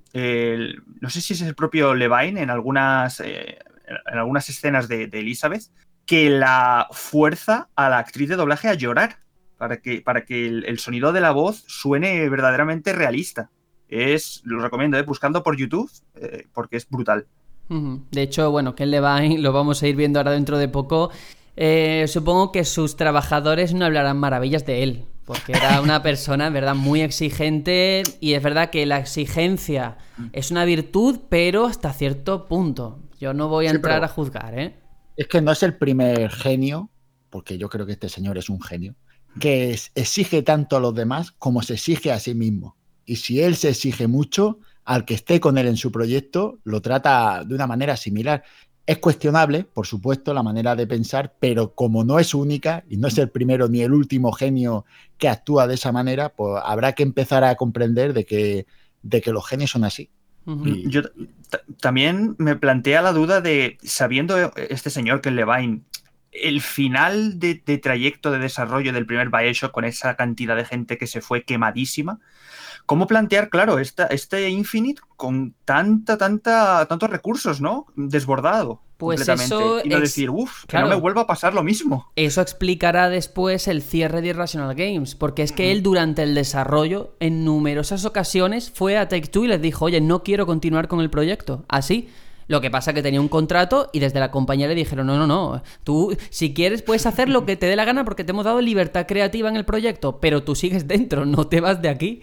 no sé si es el propio Levine en algunas, en algunas escenas de, Elizabeth, que la fuerza a la actriz de doblaje a llorar para que, para que el, sonido de la voz suene verdaderamente realista. Es, lo recomiendo, buscando por YouTube, porque es brutal. De hecho, bueno, Ken Levine lo vamos a ir viendo ahora dentro de poco. Eh, supongo que sus trabajadores no hablarán maravillas de él, porque era una persona, en verdad, muy exigente y es verdad que la exigencia es una virtud, pero hasta cierto punto. Yo no voy a entrar a juzgar, ¿eh? Es que no es el primer genio, porque yo creo que este señor es un genio, que exige tanto a los demás como se exige a sí mismo. Y si él se exige mucho, al que esté con él en su proyecto lo trata de una manera similar. Es cuestionable, por supuesto, la manera de pensar, pero como no es única y no es el primero ni el último genio que actúa de esa manera, pues habrá que empezar a comprender de que, de que los genios son así. Yo también me plantea la duda de, sabiendo este señor que Levine, el final de, de, trayecto de desarrollo del primer Bioshock con esa cantidad de gente que se fue quemadísima, ¿Cómo plantear, claro, esta, este Infinite con tanta, tanta, tantos recursos, ¿no? Desbordado. Pues eso y no decir, uff, que no me vuelva a pasar lo mismo. Eso explicará después el cierre de Irrational Games, porque es que él durante el desarrollo, en numerosas ocasiones, fue a Take Two y les dijo, oye, no quiero continuar con el proyecto. Así. Lo que pasa que tenía un contrato y desde la compañía le dijeron, no, no, no, tú si quieres puedes hacer lo que te dé la gana porque te hemos dado libertad creativa en el proyecto, pero tú sigues dentro, no te vas de aquí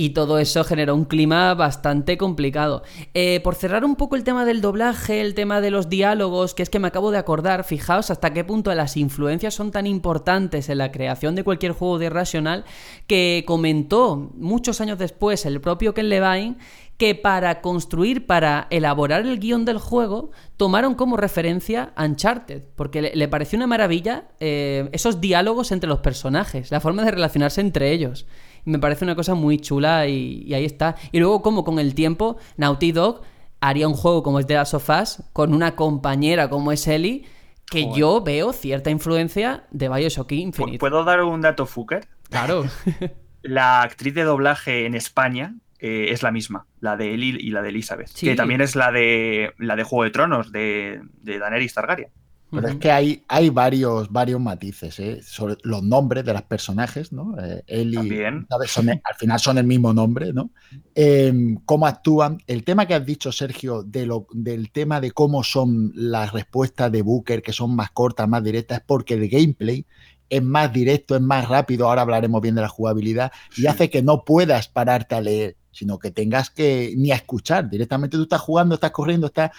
y todo eso generó un clima bastante complicado. Eh, por cerrar un poco el tema del doblaje, el tema de los diálogos, que es que me acabo de acordar, fijaos hasta qué punto las influencias son tan importantes en la creación de cualquier juego de Irrational, que comentó muchos años después el propio Ken Levine que para construir, para elaborar el guion del juego, tomaron como referencia Uncharted, porque le, pareció una maravilla eh, esos diálogos entre los personajes, la forma de relacionarse entre ellos me parece una cosa muy chula y, ahí está. Y luego, como con el tiempo, Naughty Dog haría un juego como es The Last of Us con una compañera como es Ellie, que yo veo cierta influencia de Bioshock Infinite. ¿Puedo dar un dato fucker? Claro. la actriz de doblaje en España eh, es la misma, la de Ellie y la de Elizabeth, que también es la de la de Juego de Tronos, de, de Daenerys Targaryen. Pero es que hay, hay varios, varios matices ¿eh? sobre los nombres de los personajes, ¿no? Eh, él y al final son el mismo nombre, ¿no? Em, cómo actúan. El tema que has dicho, Sergio, de lo, del tema de cómo son las respuestas de Booker, que son más cortas, más directas, es porque el gameplay es más directo, es más rápido, ahora hablaremos bien de la jugabilidad, y hace que no puedas pararte a leer, sino que tengas que ni a escuchar. Directamente tú estás jugando, estás corriendo, estás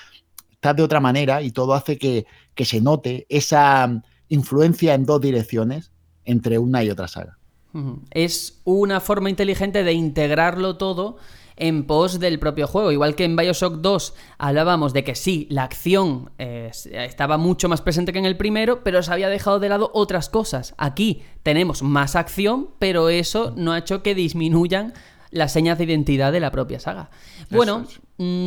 estás de otra manera y todo hace que, se note esa influencia en dos direcciones entre una y otra saga. Es una forma inteligente de integrarlo todo en pos del propio juego. Igual que en Bioshock 2 hablábamos de que sí, la acción eh, estaba mucho más presente que en el primero, pero se había dejado de lado otras cosas. Aquí tenemos más acción, pero eso no ha hecho que disminuyan las señas de identidad de la propia saga. Bueno, Mm,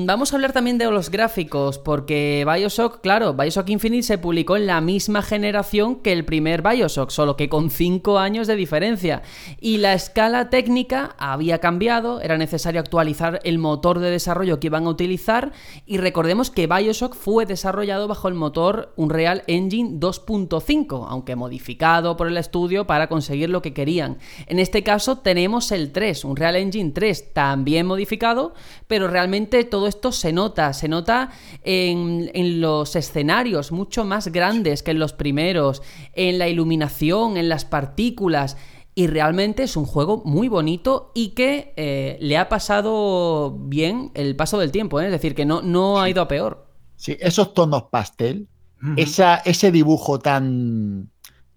vamos a hablar también de los gráficos, porque Bioshock, claro, Bioshock Infinite se publicó en la misma generación que el primer Bioshock, solo que con 5 años de diferencia. Y la escala técnica había cambiado, era necesario actualizar el motor de desarrollo que iban a utilizar, y recordemos que Bioshock fue desarrollado bajo el motor Unreal Engine 2.5, aunque modificado por el estudio para conseguir lo que querían. En este caso tenemos el 3, Unreal Engine 3, también modificado, pero realmente todo esto se nota, se nota en, los escenarios mucho más grandes que en los primeros, en la iluminación, en las partículas. Y realmente es un juego muy bonito y que eh, le ha pasado bien el paso del tiempo, ¿eh? es decir, que no, no ha ido a peor. Sí, esos tonos pastel, esa, ese dibujo tan,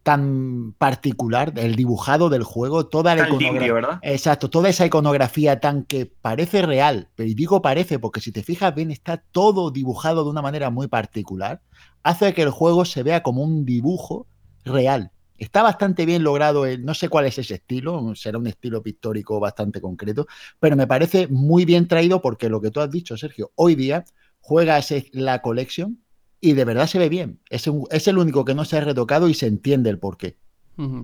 tan particular, el dibujado del juego, toda la iconografía. Exacto, toda esa iconografía tan que parece real, pero digo parece porque si te fijas bien está todo dibujado de una manera muy particular, hace que el juego se vea como un dibujo real. Está bastante bien logrado, no sé cuál es ese estilo, será un estilo pictórico bastante concreto, pero me parece muy bien traído porque lo que tú has dicho, Sergio, hoy día juegas la collection y de verdad se ve bien. Es, es el único que no se ha retocado y se entiende el porqué.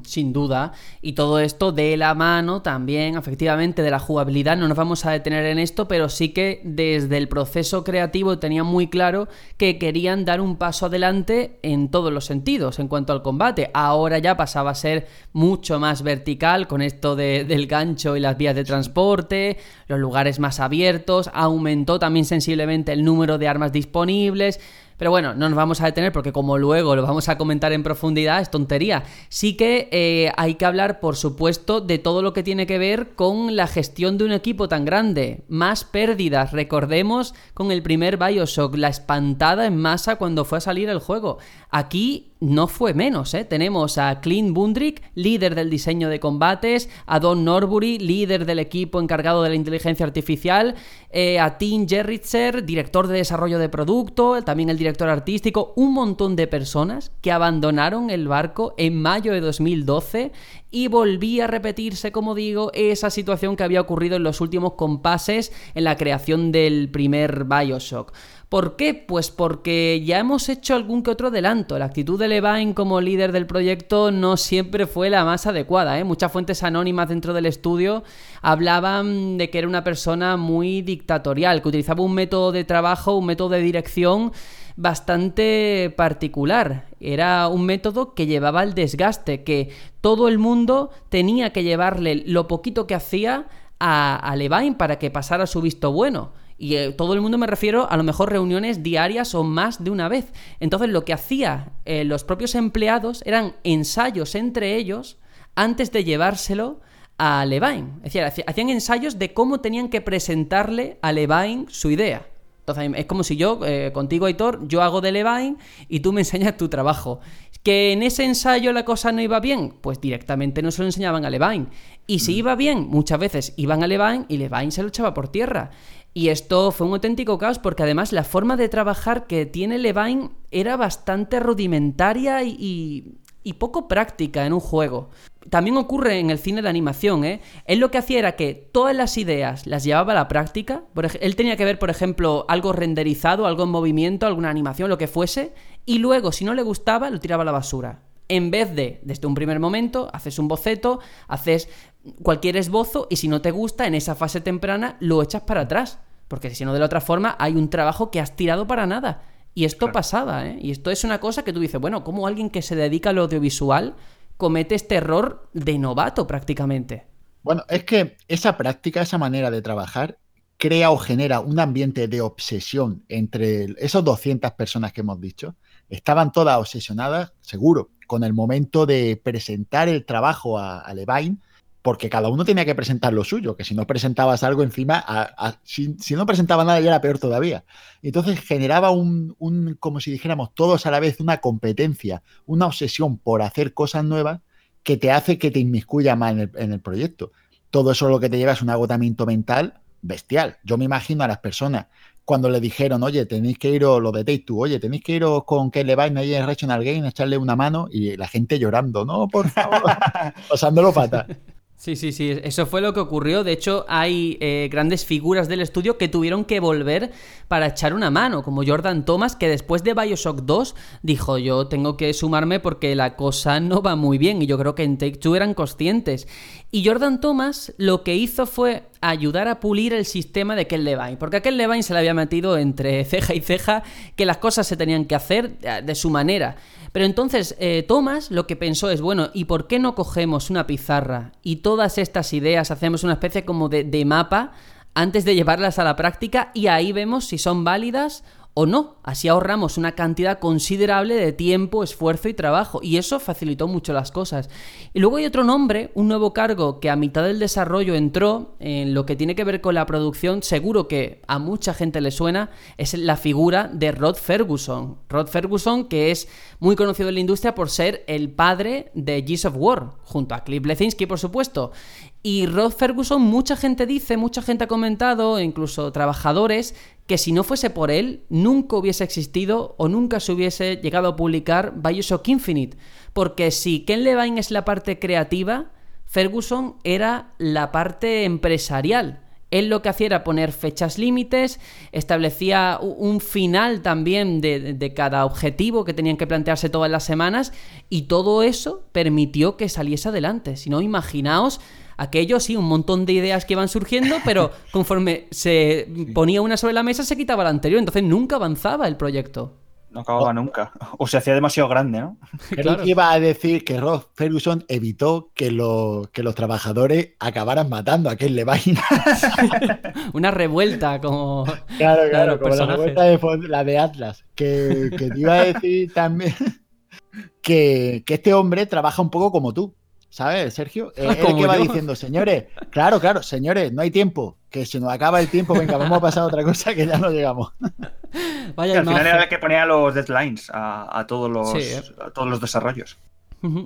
Sin duda. Y todo esto de la mano también, efectivamente, de la jugabilidad. No nos vamos a detener en esto, pero sí que desde el proceso creativo tenía muy claro que querían dar un paso adelante en todos los sentidos en cuanto al combate. Ahora ya pasaba a ser mucho más vertical con esto del gancho y las vías de transporte, los lugares más abiertos. Aumentó también sensiblemente el número de armas disponibles. Pero bueno, no nos vamos a detener porque como luego lo vamos a comentar en profundidad, es tontería. Sí que eh, hay que hablar, por supuesto, de todo lo que tiene que ver con la gestión de un equipo tan grande. Más pérdidas, recordemos con el primer Bioshock, la espantada en masa cuando fue a salir el juego. Aquí no fue menos, ¿eh? Tenemos a Clint Bundrick, líder del diseño de combates, a Don Norbury, líder del equipo encargado de la inteligencia artificial, eh, a Tim Jerritzer, director de desarrollo de producto, también el director artístico, un montón de personas que abandonaron el barco en mayo de 2012 y volvía a repetirse, como digo, esa situación que había ocurrido en los últimos compases en la creación del primer Bioshock. ¿Por qué? Pues porque ya hemos hecho algún que otro adelanto. La actitud de Levine como líder del proyecto no siempre fue la más adecuada. ¿eh? Muchas fuentes anónimas dentro del estudio hablaban de que era una persona muy dictatorial, que utilizaba un método de trabajo, un método de dirección bastante particular. Era un método que llevaba al desgaste, que todo el mundo tenía que llevarle lo poquito que hacía a, a Levine para que pasara su visto bueno. Y eh, todo el mundo me refiero a lo mejor reuniones diarias o más de una vez. Entonces lo que hacía eh, los propios empleados eran ensayos entre ellos antes de llevárselo a Levine. Es decir, hacían ensayos de cómo tenían que presentarle a Levine su idea. Entonces es como si yo, eh, contigo Aitor, yo hago de Levine y tú me enseñas tu trabajo. ¿Que en ese ensayo la cosa no iba bien? Pues directamente no se lo enseñaban a Levine. Y si mm. iba bien, muchas veces iban a Levine y Levine se lo echaba por tierra. Y esto fue un auténtico caos porque además la forma de trabajar que tiene Levine era bastante rudimentaria y, poco práctica en un juego. También ocurre en el cine de animación, ¿eh? Él lo que hacía era que todas las ideas las llevaba a la práctica. Él tenía que ver, por ejemplo, algo renderizado, algo en movimiento, alguna animación, lo que fuese, y luego, si no le gustaba, lo tiraba a la basura. En vez de, desde un primer momento, haces un boceto, haces cualquier esbozo y si no te gusta, en esa fase temprana lo echas para atrás. Porque si no, de la otra forma, hay un trabajo que has tirado para nada. Y esto pasaba, ¿eh? Y esto es una cosa que tú dices, bueno, ¿cómo alguien que se dedica al audiovisual comete este error de novato prácticamente? Bueno, es que esa práctica, esa manera de trabajar, crea o genera un ambiente de obsesión entre esos 200 personas que hemos dicho. Estaban todas obsesionadas, seguro, con el momento de presentar el trabajo a Levine porque cada uno tenía que presentar lo suyo, que si no presentabas algo encima, si, no presentaba nada ya era peor todavía. entonces generaba un, como si dijéramos todos a la vez, una competencia, una obsesión por hacer cosas nuevas que te hace que te inmiscuya más en el, proyecto. Todo eso lo que te lleva es un agotamiento mental bestial. Yo me imagino a las personas cuando le dijeron, oye, tenéis que iros, lo de Take oye, tenéis que iros con que le vayan ahí en Regional Game, echarle una mano y la gente llorando, no, por favor, pasándolo fatal. Sí, sí, sí, eso fue lo que ocurrió. De hecho, hay eh, grandes figuras del estudio que tuvieron que volver para echar una mano, como Jordan Thomas, que después de Bioshock 2 dijo, yo tengo que sumarme porque la cosa no va muy bien, y yo creo que en Take Two eran conscientes. Y Jordan Thomas lo que hizo fue ayudar a pulir el sistema de Ken Levine, porque a Ken Levine se le había metido entre ceja y ceja que las cosas se tenían que hacer eh, de su manera. Pero entonces eh, Thomas lo que pensó es, bueno, ¿y por qué no cogemos una pizarra y todas estas ideas hacemos una especie como de, de mapa antes de llevarlas a la práctica y ahí vemos si son válidas o no. Así ahorramos una cantidad considerable de tiempo, esfuerzo y trabajo. Y eso facilitó mucho las cosas. Y luego hay otro nombre, un nuevo cargo que a mitad del desarrollo entró en lo que tiene que ver con la producción. Seguro que a mucha gente le suena. Es la figura de Rod Ferguson. Rod Ferguson, que es muy conocido en la industria por ser el padre de Gears of War, junto a Cliff Blesinski, por supuesto. Y Rod Ferguson, mucha gente dice, mucha gente ha comentado, incluso trabajadores, que si no fuese por él, nunca hubiese existido o nunca se hubiese llegado a publicar Bioshock Infinite. Porque si Ken Levine es la parte creativa, Ferguson era la parte empresarial. Él lo que hacía era poner fechas límites, establecía un final también de, de, cada objetivo que tenían que plantearse todas las semanas y todo eso permitió que saliese adelante. Si no, imaginaos Aquello sí, un montón de ideas que iban surgiendo, pero conforme se ponía una sobre la mesa se quitaba la anterior, entonces nunca avanzaba el proyecto. No acababa nunca. O se hacía demasiado grande, ¿no? Claro. iba a decir que Ross Ferguson evitó que, lo, que los trabajadores acabaran matando a Ken Levine. Una revuelta como. Claro, claro, como la revuelta de la de Atlas. Que, que te iba a decir también que, que este hombre trabaja un poco como tú. ¿Sabes, Sergio? Eh, él que va diciendo, señores, claro, claro, señores, no hay tiempo, que se nos acaba el tiempo, venga, vamos a pasar a otra cosa que ya no llegamos. Vaya al final era el que ponía los deadlines a, todos, los, ¿eh? a todos los desarrollos.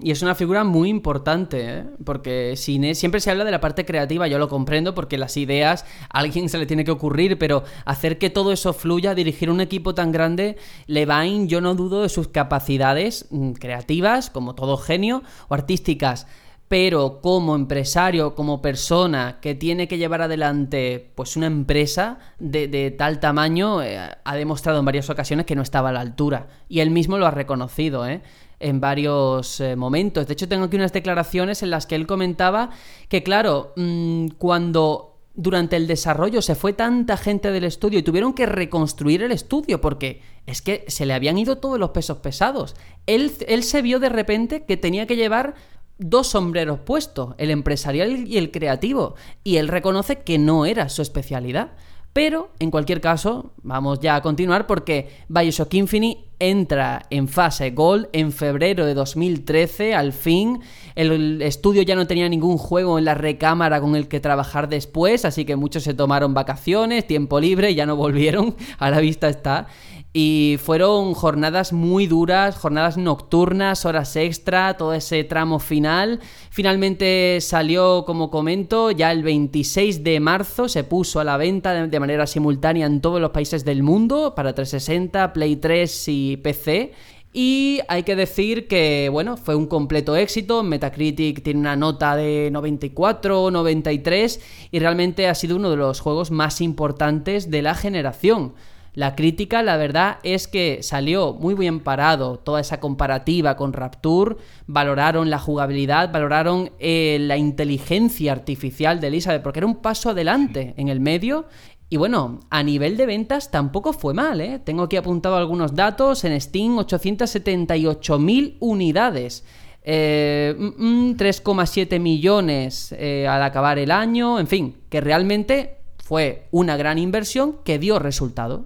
Y es una figura muy importante, ¿eh? porque sin siempre se habla de la parte creativa, yo lo comprendo, porque las ideas a alguien se le tiene que ocurrir, pero hacer que todo eso fluya, dirigir un equipo tan grande, Levine, yo no dudo de sus capacidades mm, creativas, como todo genio, o artísticas, pero como empresario, como persona que tiene que llevar adelante pues una empresa de, tal tamaño, eh, ha demostrado en varias ocasiones que no estaba a la altura. Y él mismo lo ha reconocido, ¿eh? En varios eh, momentos. De hecho, tengo aquí unas declaraciones en las que él comentaba que, claro, mmm, cuando durante el desarrollo se fue tanta gente del estudio y tuvieron que reconstruir el estudio porque es que se le habían ido todos los pesos pesados. Él, él se vio de repente que tenía que llevar dos sombreros puestos, el empresarial y el creativo, y él reconoce que no era su especialidad. Pero, en cualquier caso, vamos ya a continuar porque Bioshock Infinite entra en fase Gold en febrero de 2013, al fin. El estudio ya no tenía ningún juego en la recámara con el que trabajar después, así que muchos se tomaron vacaciones, tiempo libre ya no volvieron, a la vista está. Y fueron jornadas muy duras, jornadas nocturnas, horas extra, todo ese tramo final. Finalmente salió, como comento, ya el 26 de marzo se puso a la venta de manera simultánea en todos los países del mundo para 360, Play 3 y PC. Y hay que decir que, bueno, fue un completo éxito. Metacritic tiene una nota de 94 93 y realmente ha sido uno de los juegos más importantes de la generación. La crítica, la verdad, es que salió muy bien parado toda esa comparativa con Rapture, valoraron la jugabilidad, valoraron eh, la inteligencia artificial de Elizabeth, porque era un paso adelante en el medio. Y bueno, a nivel de ventas tampoco fue mal, ¿eh? Tengo aquí apuntado algunos datos, en Steam 878.000 unidades. 3,7 eh, mm, mm, millones eh, al acabar el año, en fin, que realmente fue una gran inversión que dio resultado.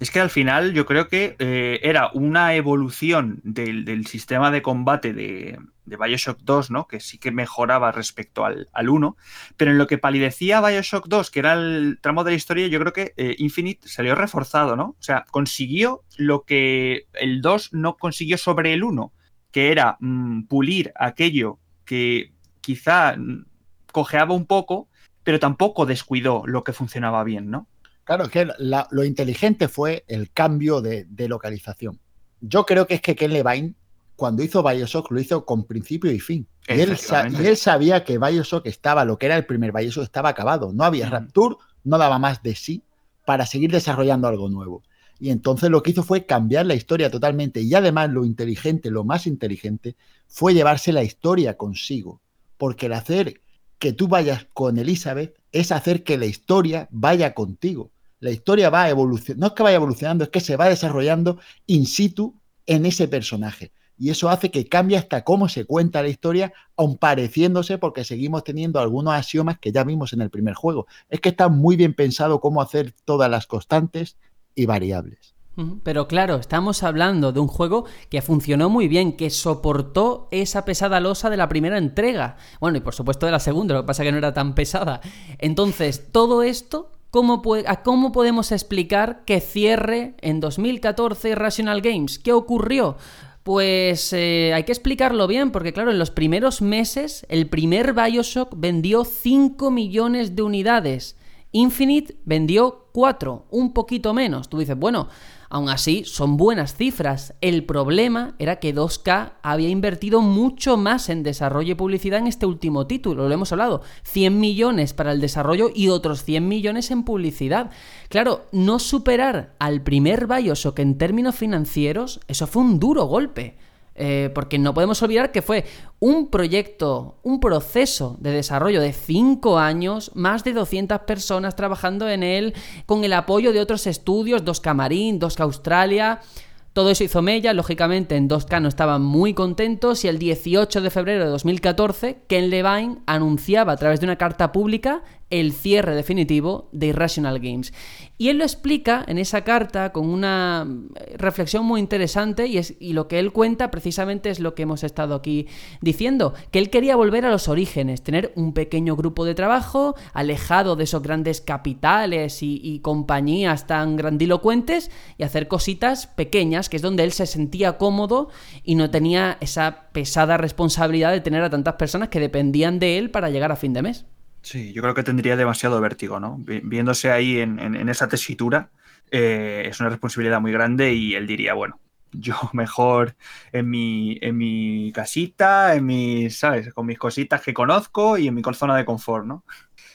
Es que al final yo creo que eh, era una evolución del, sistema de combate de, Bioshock 2, ¿no? Que sí que mejoraba respecto al, 1. Pero en lo que palidecía Bioshock 2, que era el tramo de la historia, yo creo que eh, Infinite salió reforzado, ¿no? O sea, consiguió lo que el 2 no consiguió sobre el 1, que era mm, pulir aquello que quizá mm, cojeaba un poco, pero tampoco descuidó lo que funcionaba bien, ¿no? Claro, es que lo inteligente fue el cambio de, localización. Yo creo que es que Ken Levine, cuando hizo Bioshock, lo hizo con principio y fin. Y él, sabía que Bioshock estaba, lo que era el primer Bioshock, estaba acabado. No había Rapture, no daba más de sí para seguir desarrollando algo nuevo. Y entonces lo que hizo fue cambiar la historia totalmente. Y además lo inteligente, lo más inteligente, fue llevarse la historia consigo. Porque el hacer que tú vayas con Elizabeth es hacer que la historia vaya contigo. La historia va evolucionando, no es que vaya evolucionando, es que se va desarrollando in situ en ese personaje. Y eso hace que cambie hasta cómo se cuenta la historia, aun pareciéndose, porque seguimos teniendo algunos axiomas que ya vimos en el primer juego. Es que está muy bien pensado cómo hacer todas las constantes y variables. Pero claro, estamos hablando de un juego que funcionó muy bien, que soportó esa pesada losa de la primera entrega. Bueno, y por supuesto de la segunda, lo que pasa es que no era tan pesada. Entonces, todo esto, ¿cómo, ¿cómo podemos explicar que cierre en 2014 Rational Games? ¿Qué ocurrió? Pues eh, hay que explicarlo bien, porque claro, en los primeros meses el primer Bioshock vendió 5 millones de unidades. Infinite vendió 4, un poquito menos. Tú dices, bueno, Aún así, son buenas cifras. El problema era que 2K había invertido mucho más en desarrollo y publicidad en este último título, lo hemos hablado. 100 millones para el desarrollo y otros 100 millones en publicidad. Claro, no superar al primer Bioshock en términos financieros, eso fue un duro golpe. Eh, porque no podemos olvidar que fue un proyecto, un proceso de desarrollo de 5 años, más de 200 personas trabajando en él, con el apoyo de otros estudios, 2K Marín, 2K Australia. Todo eso hizo Mella, lógicamente en 2K no estaban muy contentos y el 18 de febrero de 2014 Ken Levine anunciaba a través de una carta pública el cierre definitivo de Irrational Games. Y él lo explica en esa carta con una eh, reflexión muy interesante y, es, y lo que él cuenta precisamente es lo que hemos estado aquí diciendo, que él quería volver a los orígenes, tener un pequeño grupo de trabajo alejado de esos grandes capitales y, y compañías tan grandilocuentes y hacer cositas pequeñas, que es donde él se sentía cómodo y no tenía esa pesada responsabilidad de tener a tantas personas que dependían de él para llegar a fin de mes. Sí, yo creo que tendría demasiado vértigo, ¿no? Viéndose ahí en, esa tesitura, eh, es una responsabilidad muy grande y él diría, bueno, yo mejor en mi, en mi casita, en mis, ¿sabes? Con mis cositas que conozco y en mi zona de confort, ¿no?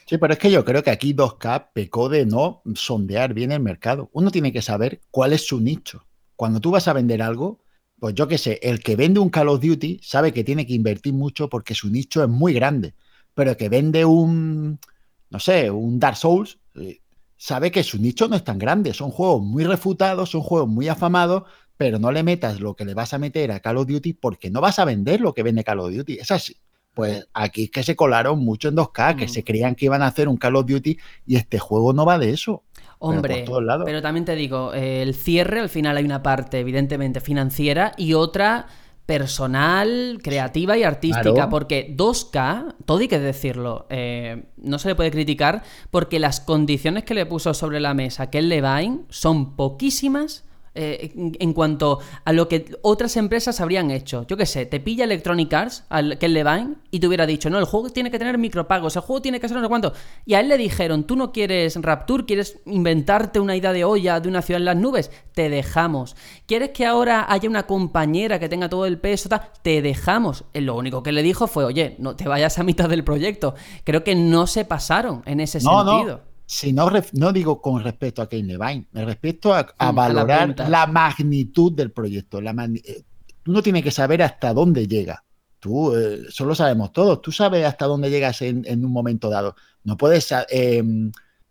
Sí, pero es que yo creo que aquí 2K pecó de no sondear bien el mercado. Uno tiene que saber cuál es su nicho. Cuando tú vas a vender algo, pues yo qué sé, el que vende un Call of Duty sabe que tiene que invertir mucho porque su nicho es muy grande pero que vende un, no sé, un Dark Souls, eh, sabe que su nicho no es tan grande. Son juegos muy refutados, son juegos muy afamados, pero no le metas lo que le vas a meter a Call of Duty porque no vas a vender lo que vende Call of Duty. Es así. Pues aquí es que se colaron mucho en 2K, que se creían que iban a hacer un Call of Duty y este juego no va de eso. Hombre, pero también te digo, el cierre al final hay una parte evidentemente financiera y otra personal, creativa y artística, porque 2K, todo hay que decirlo, eh, no se le puede criticar porque las condiciones que le puso sobre la mesa Ken Levine son poquísimas eh, en cuanto a lo que otras empresas habrían hecho. Yo qué sé, te pilla Electronic Arts, al Ken Levine, y te hubiera dicho, no, el juego tiene que tener micropagos, el juego tiene que ser no sé cuánto. Y a él le dijeron, tú no quieres Rapture, quieres inventarte una idea de olla de una ciudad en las nubes, te dejamos. ¿Quieres que ahora haya una compañera que tenga todo el peso? Te dejamos. Lo único que le dijo fue, oye, no te vayas a mitad del proyecto. Creo que no se pasaron en ese sentido si no, no digo con respecto a Kane Levine, me respecto a, valorar la, magnitud del proyecto. La eh, tú no tienes que saber hasta dónde llega. Tú, eh, solo sabemos todos. Tú sabes hasta dónde llegas en, un momento dado. No puedes, eh,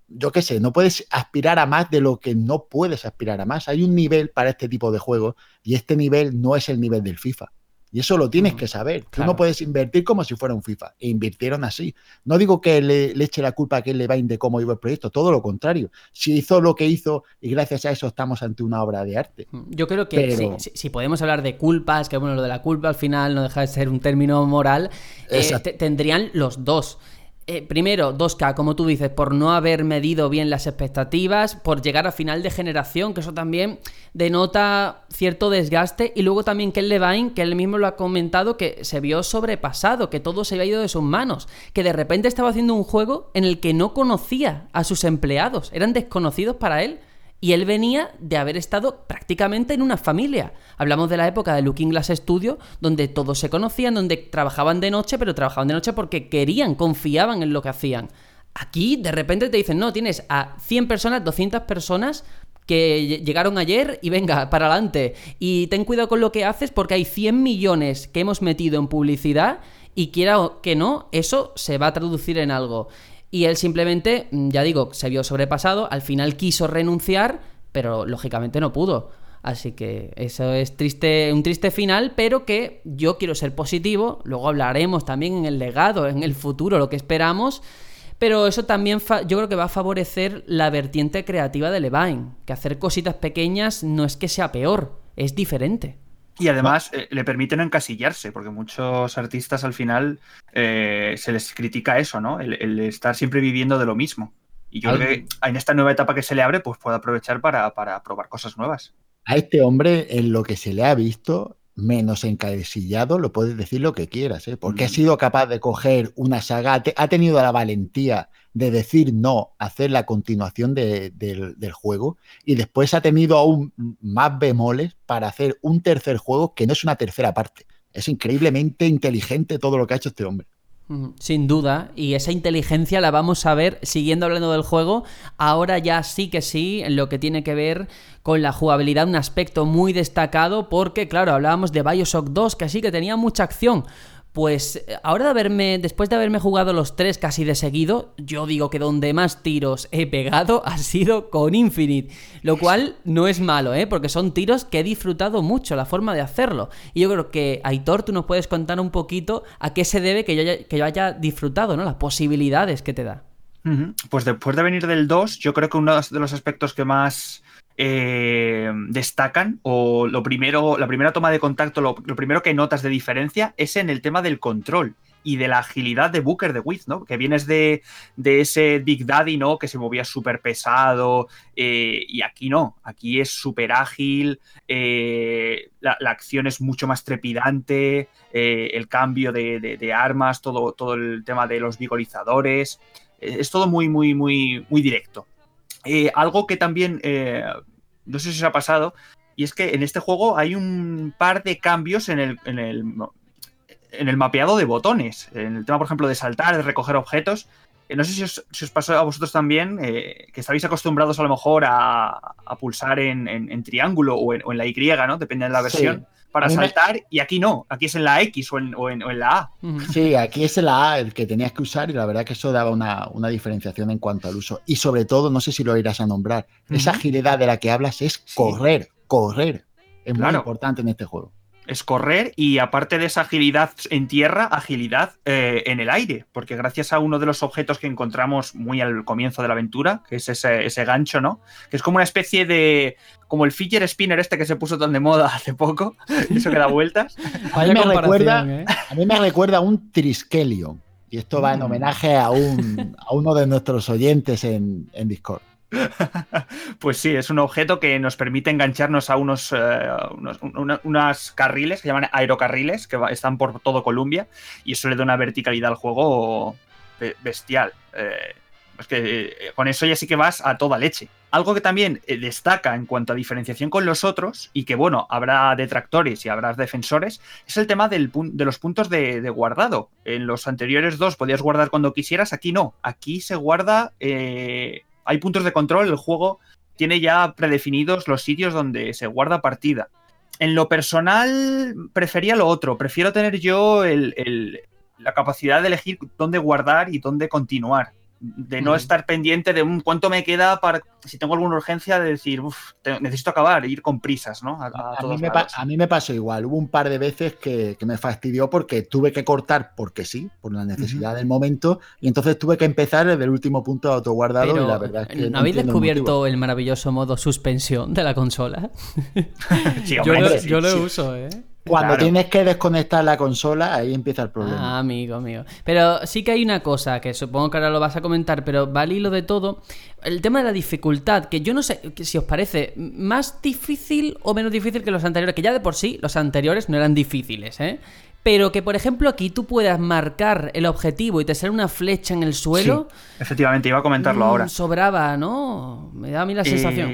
yo qué sé, no puedes aspirar a más de lo que no puedes aspirar a más. Hay un nivel para este tipo de juegos y este nivel no es el nivel del FIFA. Y eso lo tienes que saber. Tú no puedes invertir como si fuera un FIFA. E invirtieron así. No digo que le, eche la culpa a que le de cómo iba el proyecto, todo lo contrario. Si hizo lo que hizo y gracias a eso estamos ante una obra de arte. Yo creo que si, podemos hablar de culpas, que bueno, lo de la culpa al final no deja de ser un término moral, eh, tendrían los dos. Eh, primero, 2K, como tú dices, por no haber medido bien las expectativas, por llegar a final de generación, que eso también denota cierto desgaste. Y luego también Ken Levine, que él mismo lo ha comentado, que se vio sobrepasado, que todo se había ido de sus manos, que de repente estaba haciendo un juego en el que no conocía a sus empleados, eran desconocidos para él. Y él venía de haber estado prácticamente en una familia. Hablamos de la época de Looking Glass Studio, donde todos se conocían, donde trabajaban de noche, pero trabajaban de noche porque querían, confiaban en lo que hacían. Aquí de repente te dicen, no, tienes a 100 personas, 200 personas que llegaron ayer y venga, para adelante. Y ten cuidado con lo que haces porque hay 100 millones que hemos metido en publicidad y quiera que no, eso se va a traducir en algo. Y él simplemente, mm, ya digo, se vio sobrepasado, al final quiso renunciar, pero lógicamente no pudo. Así que eso es triste, un triste final, pero que yo quiero ser positivo. Luego hablaremos también en el legado, en el futuro, lo que esperamos. Pero eso también yo creo que va a favorecer la vertiente creativa de Levine, que hacer cositas pequeñas no es que sea peor, es diferente. Y además eh, le permiten encasillarse, porque muchos artistas al final eh, se les critica eso, ¿no? El, estar siempre viviendo de lo mismo. Y yo creo que en esta nueva etapa que se le abre, pues puede aprovechar para, para probar cosas nuevas. A este hombre, en lo que se le ha visto, menos encasillado, lo puedes decir lo que quieras, ¿eh? porque ha sido capaz de coger una saga, ha tenido la valentía de decir no, hacer la continuación del juego, y después ha tenido aún más bemoles para hacer un tercer juego que no es una tercera parte. Es increíblemente inteligente todo lo que ha hecho este hombre. Sin duda, y esa inteligencia la vamos a ver siguiendo hablando del juego. Ahora ya sí que sí, en lo que tiene que ver con la jugabilidad, un aspecto muy destacado, porque claro, hablábamos de Bioshock 2, que sí que tenía mucha acción, pues eh, ahora de haberme, después de haberme jugado los tres casi de seguido, yo digo que donde más tiros he pegado ha sido con Infinite. Lo cual no es malo, ¿eh? Porque son tiros que he disfrutado mucho, la forma de hacerlo. Y yo creo que, Aitor, tú nos puedes contar un poquito a qué se debe que yo haya, que yo haya disfrutado, ¿no? Las posibilidades que te da. Pues después de venir del 2, yo creo que uno de los aspectos que más eh, destacan o lo primero, la primera toma de contacto, lo, primero que notas de diferencia es en el tema del control y de la agilidad de Booker de Wiz, ¿no? Que vienes de, ese Big Daddy, ¿no? Que se movía súper pesado eh, y aquí no, aquí es súper ágil, eh, la, acción es mucho más trepidante, el cambio de, armas, todo, todo el tema de los vigorizadores, es todo muy, muy, muy, muy directo. Eh, algo que también, eh, no sé si os ha pasado, y es que en este juego hay un par de cambios en el, en el, en el mapeado de botones. En el tema, por ejemplo, de saltar, de recoger objetos. Eh, no sé si os, si os, pasó a vosotros también, que estáis acostumbrados a lo mejor a, pulsar en, triángulo o en, la Y, ¿no? Depende de la versión para saltar y aquí no, aquí es en la X o en, la A. Sí, aquí es en la A el que tenías que usar y la verdad que eso daba una, diferenciación en cuanto al uso. Y sobre todo, no sé si lo irás a nombrar, esa agilidad de la que hablas es correr, correr. Es muy importante en este juego es correr y aparte de esa agilidad en tierra, agilidad eh, en el aire, porque gracias a uno de los objetos que encontramos muy al comienzo de la aventura, que es ese, gancho, ¿no? Que es como una especie de... como el fidget spinner este que se puso tan de moda hace poco, eso que da vueltas. a, mí me recuerda, ¿eh? a mí me recuerda un Triskelion, y esto va en mm. homenaje a, un, a uno de nuestros oyentes en, en Discord. Pues sí, es un objeto que nos permite engancharnos a unos, eh, carriles que llaman aerocarriles que están por todo Colombia y eso le da una verticalidad al juego bestial. Eh, es que eh, con eso ya sí que vas a toda leche. Algo que también destaca en cuanto a diferenciación con los otros, y que bueno, habrá detractores y habrá defensores, es el tema de los puntos de, guardado. En los anteriores dos podías guardar cuando quisieras, aquí no. Aquí se guarda hay puntos de control, el juego tiene ya predefinidos los sitios donde se guarda partida. En lo personal, prefería lo otro. Prefiero tener yo la capacidad de elegir dónde guardar y dónde continuar de no estar pendiente de un cuánto me queda para si tengo alguna urgencia de decir necesito acabar ir con prisas no a, mí me pasó igual. Hubo un par de veces que, me fastidió porque tuve que cortar porque sí por la necesidad del momento y entonces tuve que empezar desde el último punto de autoguardado y la verdad es que ¿no, habéis descubierto el, maravilloso modo suspensión de la consola yo, lo, uso eh cuando tienes que desconectar la consola, ahí empieza el problema. Ah, amigo, amigo. Pero sí que hay una cosa que supongo que ahora lo vas a comentar, pero va al hilo de todo. El tema de la dificultad, que yo no sé si os parece más difícil o menos difícil que los anteriores, que ya de por sí los anteriores no eran difíciles, ¿eh? Pero que, por ejemplo, aquí tú puedas marcar el objetivo y te sale una flecha en el suelo. efectivamente, iba a comentarlo mm, ahora. Sobraba, ¿no? Me da a mí la sensación.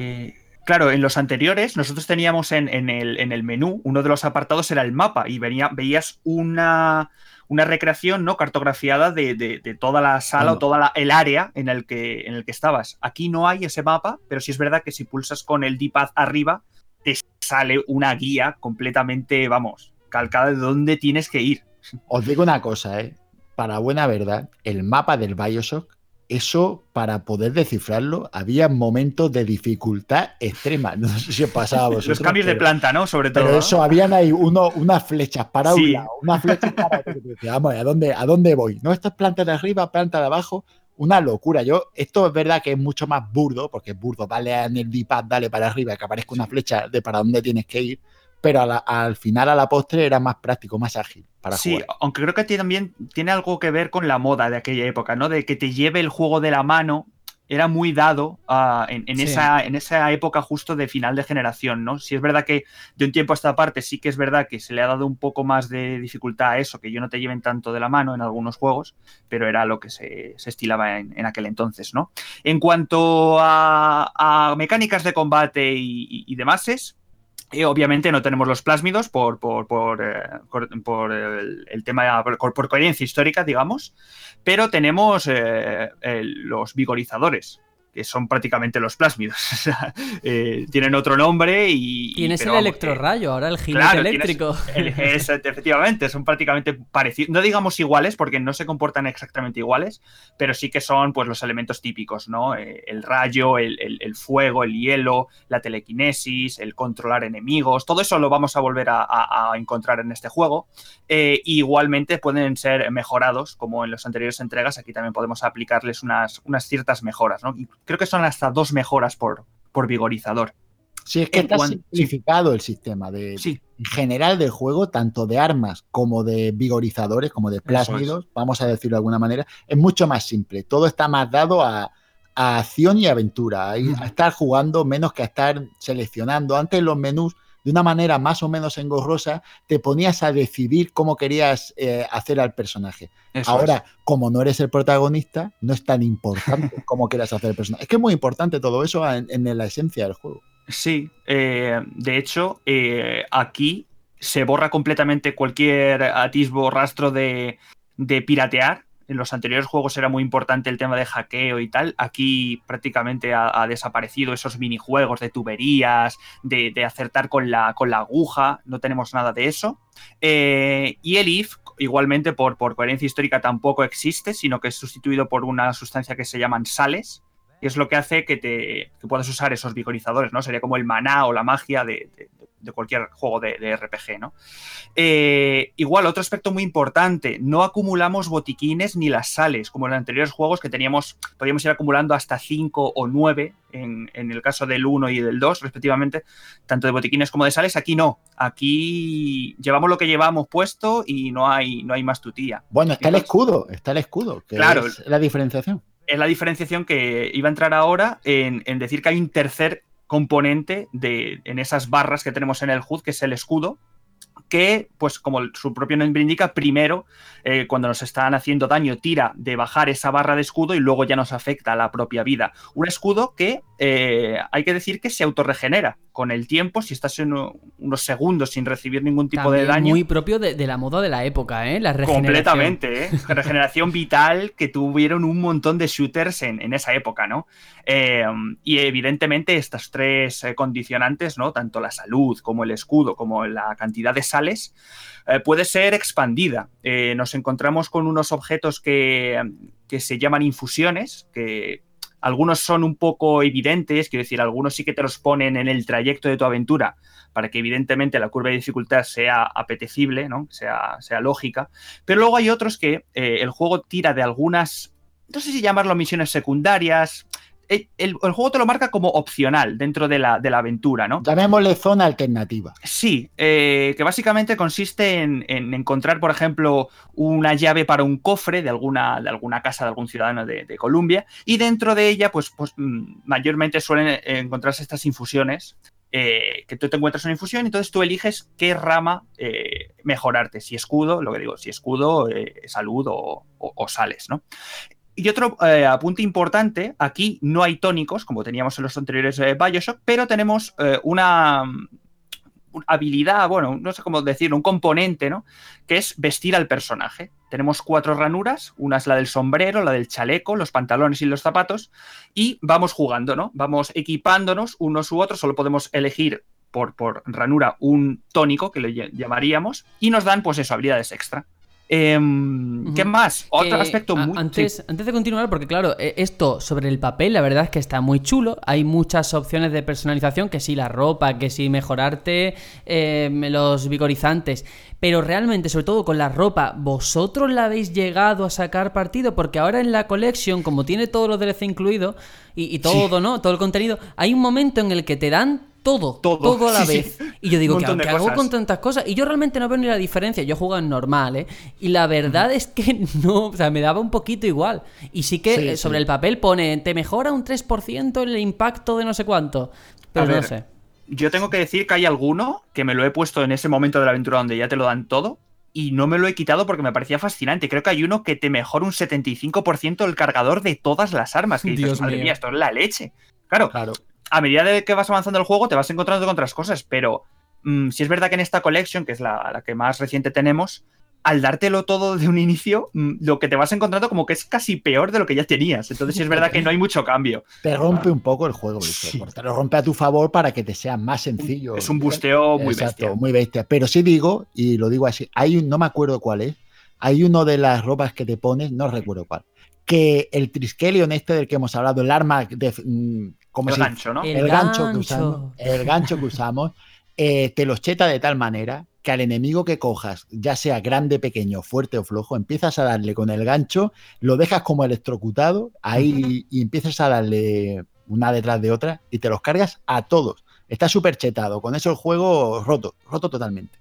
Claro, en los anteriores nosotros teníamos en, el, en, el, menú, uno de los apartados era el mapa y venía, veías una, una recreación no cartografiada de, toda la sala o toda el área en el, que, en el que estabas. Aquí no hay ese mapa, pero sí es verdad que si pulsas con el D-pad arriba, te sale una guía completamente, vamos, calcada de dónde tienes que ir. Os digo una cosa, ¿eh? Para buena verdad, el mapa del Bioshock eso para poder descifrarlo había momentos de dificultad extrema. No sé si os pasaba a vosotros. Los cambios de planta, ¿no? Sobre todo. Pero eso, habían ahí uno, unas flechas para un lado, unas flechas para otro. Vamos, ¿a dónde, ¿a dónde voy? No, esto es planta de arriba, planta de abajo. Una locura. Yo, esto es verdad que es mucho más burdo, porque es burdo. Dale en el D-pad, dale para arriba, que aparezca una flecha de para dónde tienes que ir pero al final, a la postre, era más práctico, más ágil para sí, aunque creo que también tiene algo que ver con la moda de aquella época, ¿no? De que te lleve el juego de la mano era muy dado en, esa, en esa época justo de final de generación, ¿no? Si es verdad que de un tiempo a esta parte sí que es verdad que se le ha dado un poco más de dificultad a eso, que yo no te lleven tanto de la mano en algunos juegos, pero era lo que se, estilaba en, aquel entonces, ¿no? En cuanto a, mecánicas de combate y, y demás, es, obviamente no tenemos los plásmidos por, por, por, eh, el, tema, por, coherencia histórica, digamos, pero tenemos eh, los vigorizadores, que son prácticamente los plásmidos. Eh, tienen otro nombre y. Tienes el electrorrayo, ahora el jinete eléctrico. efectivamente, son prácticamente parecidos. No digamos iguales, porque no se comportan exactamente iguales, pero sí que son pues los elementos típicos, ¿no? Eh, el rayo, el, fuego, el hielo, la telequinesis, el controlar enemigos. Todo eso lo vamos a volver a, encontrar en este juego. Eh, igualmente pueden ser mejorados, como en las anteriores entregas. Aquí también podemos aplicarles unas, unas ciertas mejoras, ¿no? Creo que son hasta dos mejoras por, por vigorizador. Sí, es que está simplificado el sistema de, en general del juego, tanto de armas como de vigorizadores, como de plásmidos, vamos a decirlo de alguna manera, es mucho más simple. Todo está más dado a, acción y aventura, a, estar jugando menos que a estar seleccionando. Antes los menús de una manera más o menos engorrosa, te ponías a decidir cómo querías eh, hacer al personaje. Ahora, como no eres el protagonista, no es tan importante cómo quieras hacer el personaje. Es que es muy importante todo eso en, la esencia del juego. Sí, eh, de hecho, eh, aquí se borra completamente cualquier atisbo rastro de, de piratear en los anteriores juegos era muy importante el tema de hackeo y tal. Aquí prácticamente ha, desaparecido esos minijuegos de tuberías, de, acertar con la, con la, aguja. No tenemos nada de eso. Eh, y el IF, igualmente por, por coherencia histórica, tampoco existe, sino que es sustituido por una sustancia que se llaman sales. Y es lo que hace que, te, puedas usar esos vigorizadores, ¿no? Sería como el maná o la magia de, de cualquier juego de, RPG, ¿no? Eh, igual, otro aspecto muy importante, no acumulamos botiquines ni las sales, como en los anteriores juegos que teníamos, podíamos ir acumulando hasta 5 o 9, en, el caso del 1 y del 2, respectivamente, tanto de botiquines como de sales, aquí no, aquí llevamos lo que llevamos puesto y no hay, no hay más tutía. Bueno, está el escudo, está el escudo, que claro, es la diferenciación. Es la diferenciación que iba a entrar ahora en, decir que hay un tercer componente de, en esas barras que tenemos en el HUD, que es el escudo, que, pues como su propio nombre indica, primero, eh, cuando nos están haciendo daño, tira de bajar esa barra de escudo y luego ya nos afecta a la propia vida. Un escudo que eh, hay que decir que se autorregenera con el tiempo, si estás en unos segundos sin recibir ningún tipo de daño. Muy propio de, la moda de la época, ¿eh? La regeneración. Completamente, ¿eh? Regeneración vital que tuvieron un montón de shooters en, esa época, ¿no? Eh, y evidentemente estas tres condicionantes, ¿no? Tanto la salud como el escudo, como la cantidad de sales, puede ser expandida. nos encontramos con unos objetos que, que se llaman infusiones, que algunos son un poco evidentes, quiero decir, algunos sí que te los ponen en el trayecto de tu aventura para que evidentemente la curva de dificultad sea apetecible, ¿no? sea, sea lógica. Pero luego hay otros que eh, el juego tira de algunas, no sé si llamarlo misiones secundarias, el, juego te lo marca como opcional dentro de la, de la aventura, ¿no? Llamémosle zona alternativa. Sí, eh, que básicamente consiste en, encontrar, por ejemplo, una llave para un cofre de alguna, de alguna casa de algún ciudadano de, Colombia y dentro de ella, pues, pues mm, mayormente suelen encontrarse estas infusiones eh, que tú te encuentras una infusión, y entonces tú eliges qué rama eh, mejorarte, si escudo, lo que digo, si escudo, salud o, o, sales, ¿no? Y otro eh, apunte importante, aquí no hay tónicos, como teníamos en los anteriores eh, Bioshock, pero tenemos eh, una, habilidad, bueno, no sé cómo decirlo, un componente, ¿no? Que es vestir al personaje. Tenemos cuatro ranuras, una es la del sombrero, la del chaleco, los pantalones y los zapatos, y vamos jugando, ¿no? Vamos equipándonos unos u otros, solo podemos elegir por, por ranura un tónico, que le llamaríamos, y nos dan, pues eso, habilidades extra. Em, ¿Qué más? Otro aspecto muy... Antes, antes de continuar, porque claro, e, esto sobre el papel, la verdad es que está muy chulo. Hay muchas opciones de personalización, que si la ropa, que si mejorarte em, los vigorizantes. Pero realmente, sobre todo con la ropa, ¿vosotros la habéis llegado a sacar partido? Porque ahora en la collection, como tiene todo lo DLC incluido, y, todo, ¿no? Todo el contenido, hay un momento en el que te dan todo, todo, a la vez. Y yo digo, ¿qué, hago con tantas cosas? Y yo realmente no veo ni la diferencia. Yo juego en normal, ¿eh? Y la verdad es que no, o sea, me daba un poquito igual. Y sí que eh, sobre el papel pone, te mejora un 3% el impacto de no sé cuánto. Pero no sé. Yo tengo que decir que hay alguno que me lo he puesto en ese momento de la aventura donde ya te lo dan todo y no me lo he quitado porque me parecía fascinante. Creo que hay uno que te mejora un 75% el cargador de todas las armas. Que dices, madre mía, esto es la leche. Claro, claro, a medida de que vas avanzando el juego te vas encontrando con otras cosas, pero mm, si es verdad que en esta collection, que es la, que más reciente tenemos, al dártelo todo de un inicio, mm, lo que te vas encontrando como que es casi peor de lo que ya tenías. Entonces sí es verdad que no hay mucho cambio. Te rompe un poco el juego, te lo rompe a tu favor para que te sea más sencillo. Es un busteo muy bestia. muy bestia. Pero sí digo, y lo digo así, hay un, no me acuerdo cuál es, hay uno de las ropas que te pones, no recuerdo cuál, que el Triskelion este del que hemos hablado, el arma de, mm, el gancho, ¿no? El, gancho. que usamos, el gancho que usamos eh, te los cheta de tal manera que al enemigo que cojas, ya sea grande, pequeño, fuerte o flojo, empiezas a darle con el gancho, lo dejas como electrocutado ahí y empiezas a darle una detrás de otra y te los cargas a todos. Está súper chetado, con eso el juego roto, roto totalmente.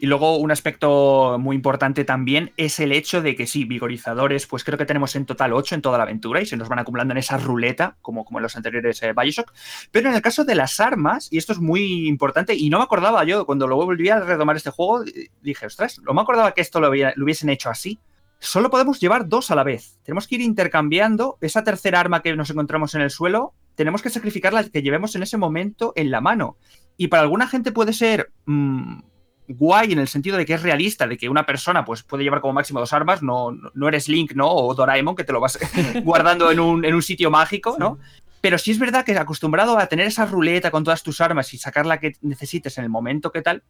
Y luego un aspecto muy importante también es el hecho de que sí, vigorizadores, pues creo que tenemos en total 8 en toda la aventura y se nos van acumulando en esa ruleta, como, como en los anteriores eh, Bioshock. Pero en el caso de las armas, y esto es muy importante, y no me acordaba yo, cuando lo volví a retomar este juego, dije, ostras, no me acordaba que esto lo, lo hubiesen hecho así. Solo podemos llevar dos a la vez. Tenemos que ir intercambiando esa tercera arma que nos encontramos en el suelo. Tenemos que sacrificar la que llevemos en ese momento en la mano. Y para alguna gente puede ser mm, guay en el sentido de que es realista, de que una persona pues, puede llevar como máximo dos armas, no, no eres Link, ¿no? O Doraemon, que te lo vas guardando en un, en un, sitio mágico, ¿no? Pero sí es verdad que acostumbrado a tener esa ruleta con todas tus armas y sacar la que necesites en el momento que tal,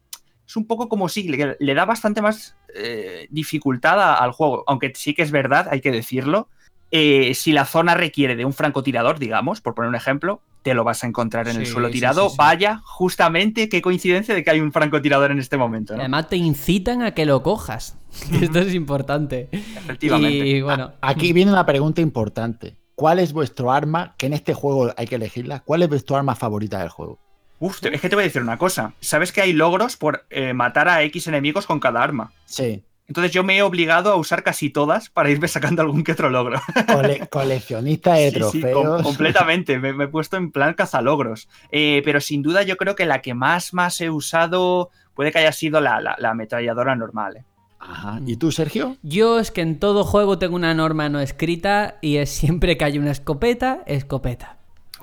es un poco como si le, da bastante más eh, dificultad al juego. Aunque sí que es verdad, hay que decirlo, eh, si la zona requiere de un francotirador, digamos, por poner un ejemplo, te lo vas a encontrar en el suelo tirado. Vaya, justamente, qué coincidencia de que hay un francotirador en este momento. Además, te incitan a que lo cojas. Esto es importante. Efectivamente. Y bueno. Aquí viene una pregunta importante. ¿Cuál es vuestro arma? Que en este juego hay que elegirla. ¿Cuál es vuestro arma favorita del juego? Uf, es que te voy a decir una cosa. ¿Sabes que hay logros por eh, matar a X enemigos con cada arma? Sí. Entonces yo me he obligado a usar casi todas para irme sacando algún que otro logro. coleccionista de trofeos. completamente, me, he puesto en plan cazalogros. Eh, pero sin duda yo creo que la que más, más he usado puede que haya sido la, ametralladora normal. ¿eh? Ajá. ¿Y tú, Sergio? Yo es que en todo juego tengo una norma no escrita y es siempre que hay una escopeta, escopeta.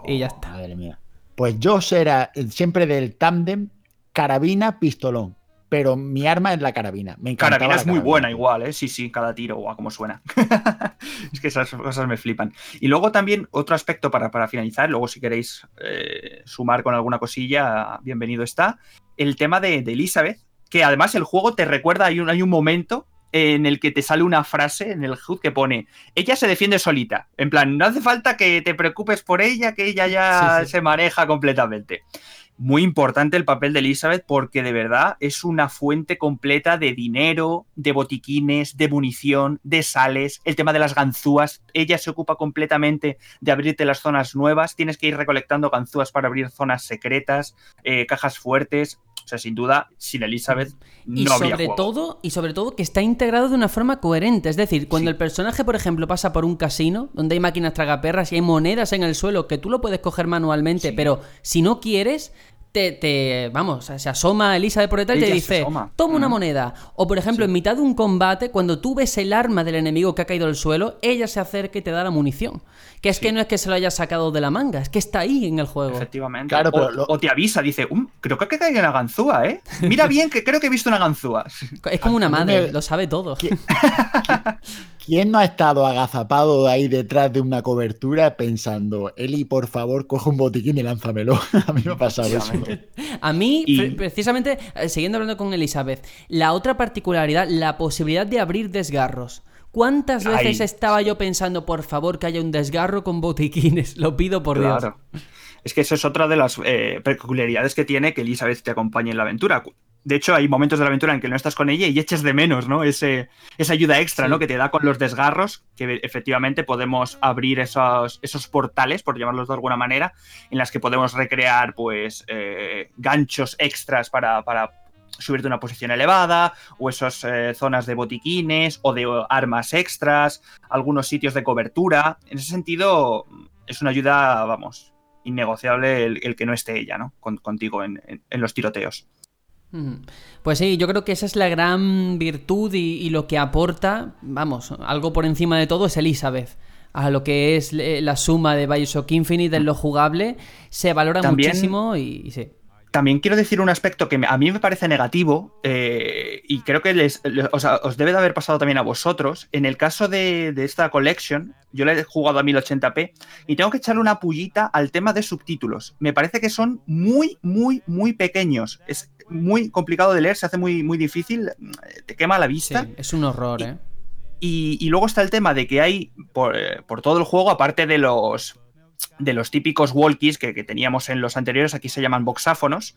y ya está. Madre mía. Pues yo será siempre del tándem carabina, pistolón pero mi arma es la carabina. Me encanta. Carabina es muy buena igual, ¿eh? Sí, sí, cada tiro, guau, cómo suena. es que esas cosas me flipan. Y luego también otro aspecto para, para finalizar, luego si queréis eh, sumar con alguna cosilla, bienvenido está, el tema de, Elizabeth, que además el juego te recuerda, hay un, hay un momento en el que te sale una frase en el HUD que pone, ella se defiende solita. En plan, no hace falta que te preocupes por ella, que ella ya se maneja completamente muy importante el papel de Elizabeth porque de verdad es una fuente completa de dinero, de botiquines, de munición, de sales, el tema de las ganzúas. Ella se ocupa completamente de abrirte las zonas nuevas. Tienes que ir recolectando ganzúas para abrir zonas secretas, eh, cajas fuertes. O sea, sin duda, sin Elizabeth no y sobre todo Y sobre todo que está integrado de una forma coherente. Es decir, cuando el personaje, por ejemplo, pasa por un casino donde hay máquinas tragaperras y hay monedas en el suelo que tú lo puedes coger manualmente, pero si no quieres, te, vamos, se asoma Elizabeth por detrás y te dice, toma una moneda. O por ejemplo, en mitad de un combate, cuando tú ves el arma del enemigo que ha caído al suelo, ella se acerca y te da la munición. Que es que no es que se lo haya sacado de la manga, es que está ahí en el juego. Efectivamente. Claro, o, te avisa, dice, um, creo que ha caído una ganzúa, ¿eh? Mira bien que creo que he visto una ganzúa. Es como una madre, lo sabe todo. ¿Quién no ha estado agazapado ahí detrás de una cobertura pensando, Eli, por favor, coge un botiquín y lánzamelo? a mí me ha pasado eso. A mí, precisamente, eh, siguiendo hablando con Elizabeth, la otra particularidad, la posibilidad de abrir desgarros. ¿Cuántas veces estaba yo pensando, por favor, que haya un desgarro con botiquines? Lo pido por claro. Dios. Es que eso es otra de las eh, peculiaridades que tiene que Elizabeth te acompañe en la aventura de hecho, hay momentos de la aventura en que no estás con ella y eches de menos, ¿no? Ese, esa ayuda extra, ¿no? Que te da con los desgarros, que efectivamente podemos abrir esos, esos portales, por llamarlos de alguna manera, en las que podemos recrear, pues, eh, ganchos extras para, para subirte a una posición elevada, o esas eh, zonas de botiquines, o de armas extras, algunos sitios de cobertura. En ese sentido, es una ayuda, vamos, innegociable el, que no esté ella, ¿no? contigo en los tiroteos. Pues sí, yo creo que esa es la gran virtud y, lo que aporta, vamos, algo por encima de todo es Elizabeth. A lo que es la suma de Bioshock Infinite en lo jugable, se valora muchísimo y, sí. También quiero decir un aspecto que a mí me parece negativo eh, y creo que les, os debe de haber pasado también a vosotros. En el caso de, de, esta collection, yo la he jugado a 1080p y tengo que echarle una pullita al tema de subtítulos. Me parece que son muy, muy, muy pequeños. Es muy complicado de leer, se hace muy, muy difícil, te quema la vista. es un horror, ¿eh? Y, luego está el tema de que hay por, eh, todo el juego, aparte de los, de los típicos walkies que, teníamos en los anteriores, aquí se llaman boxáfonos.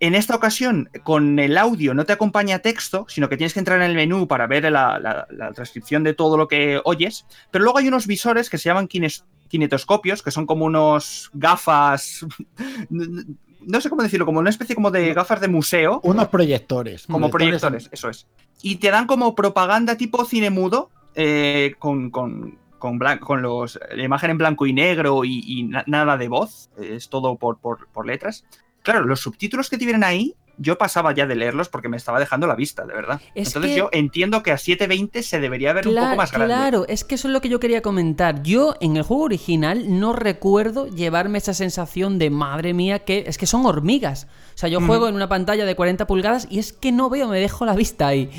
En esta ocasión, con el audio no te acompaña texto, sino que tienes que entrar en el menú para ver la, transcripción de todo lo que oyes. Pero luego hay unos visores que se llaman kinetoscopios, que son como unos gafas no sé cómo decirlo, como una especie como de gafas de museo. Unos proyectores. Como proyectores, eso es. Y te dan como propaganda tipo cine mudo, eh, con, con, con, con los, la imagen en blanco y negro y, nada de voz, es todo por, por, por letras. Claro, los subtítulos que te vienen ahí yo pasaba ya de leerlos porque me estaba dejando la vista, de verdad. Entonces yo entiendo que a 720 se debería ver un poco más grande. Claro, es que eso es lo que yo quería comentar. Yo en el juego original no recuerdo llevarme esa sensación de madre mía que es que son hormigas. O sea, yo juego en una pantalla de 40 pulgadas y es que no veo, me dejo la vista ahí.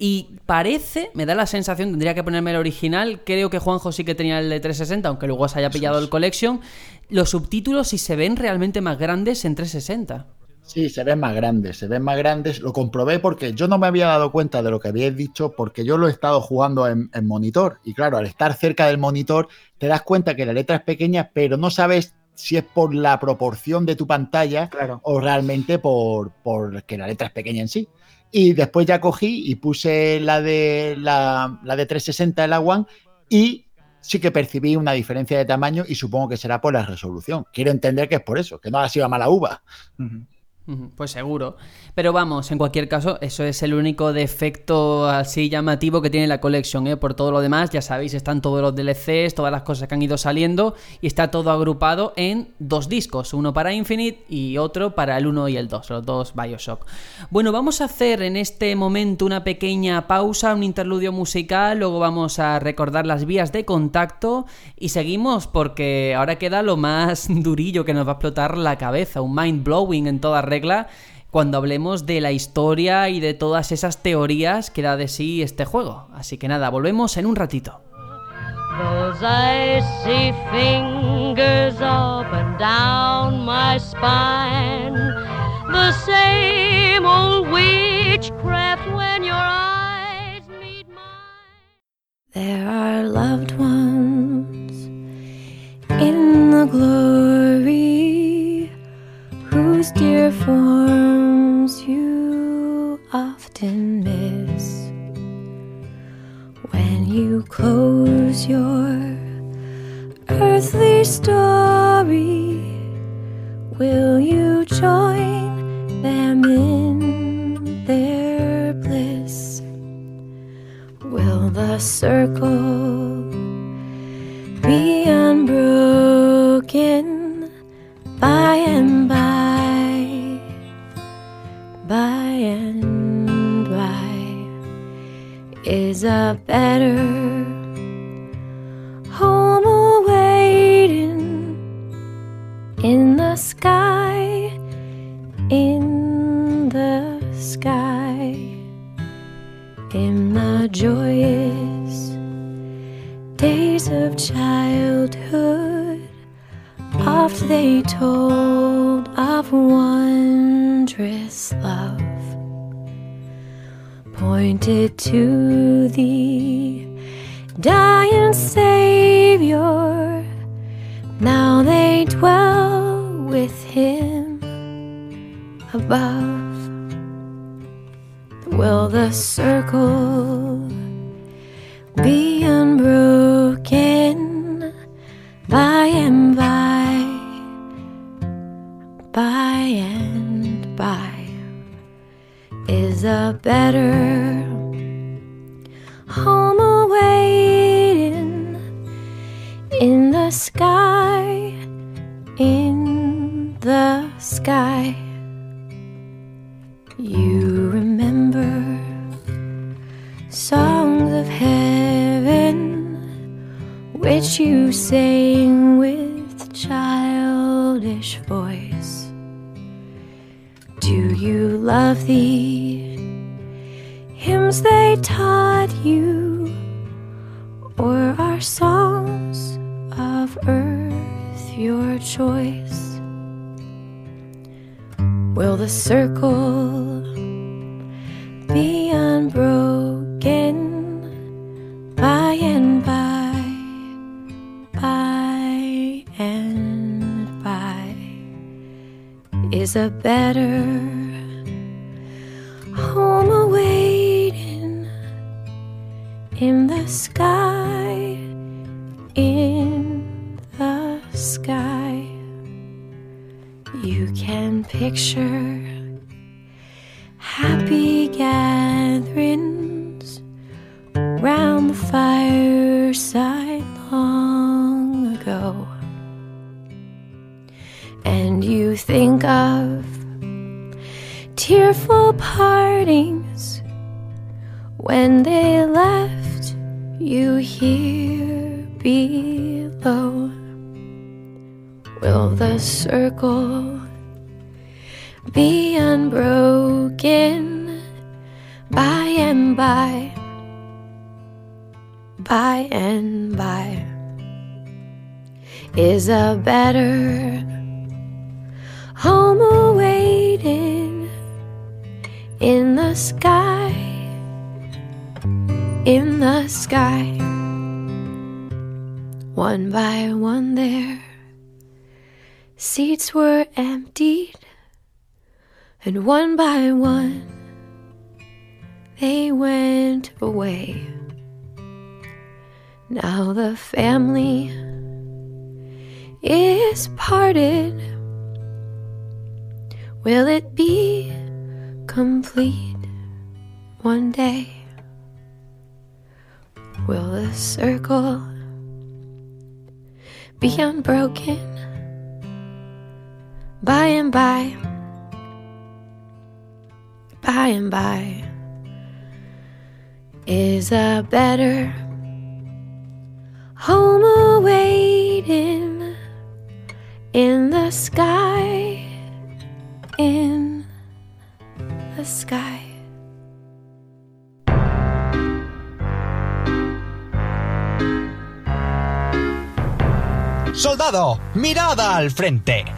Y parece, me da la sensación, tendría que ponerme el original, creo que Juanjo sí que tenía el de 360, aunque luego se haya pillado el Collection, los subtítulos si se ven realmente más grandes en 360. Sí, se ven más grandes, se ven más grandes. Lo comprobé porque yo no me había dado cuenta de lo que habíais dicho porque yo lo he estado jugando en, monitor. Y claro, al estar cerca del monitor te das cuenta que la letra es pequeña, pero no sabes si es por la proporción de tu pantalla o realmente por, por, que la letra es pequeña en sí. Y después ya cogí y puse la de, la, de 360 en la One y sí que percibí una diferencia de tamaño y supongo que será por la resolución. Quiero entender que es por eso, que no ha sido a mala uva. Pues seguro. Pero vamos, en cualquier caso, eso es el único defecto así llamativo que tiene la colección, ¿eh? Por todo lo demás, ya sabéis, están todos los DLCs, todas las cosas que han ido saliendo y está todo agrupado en dos discos, uno para Infinite y otro para el 1 y el 2, los dos Bioshock. Bueno, vamos a hacer en este momento una pequeña pausa, un interludio musical, luego vamos a recordar las vías de contacto y seguimos porque ahora queda lo más durillo que nos va a explotar la cabeza, un mind blowing en toda regla cuando hablemos de la historia y de todas esas teorías que da de sí este juego. Así que nada, volvemos en un ratito. Those icy fingers up and down my spine. The same old witchcraft when your eyes meet mine. There are loved ones in the glory. Whose dear forms you often miss when you close your earthly story. Will you join them in their bliss? Will the circle be unbroken by and by? by and by is a better home awaiting in the sky, in the sky, in the joyous days of childhood. Oft they told of wondrous love pointed to the dying Savior. Now they dwell with him above. Will the circle be unbroken by and by? By and by is a better home awaiting in the sky, in the sky. You remember songs of heaven which you sang with childish voice. Do you love the hymns they taught you, or are songs of earth your choice? Will the circle be unbroken by and by, Is a better home awaiting in the sky, in the sky. You can picture happy gatherings round the fireside long ago. And you think of tearful partings when they left you here below. Will the circle be unbroken by and by? By and by is a better home awaiting in the sky, in the sky. One by one, there seats were emptied, and one by one they went away. Now the family is parted. Will it be complete one day? Will the circle be unbroken by and by? By and by is a better home awaiting in the sky, in the sky. Soldado, mirada al frente.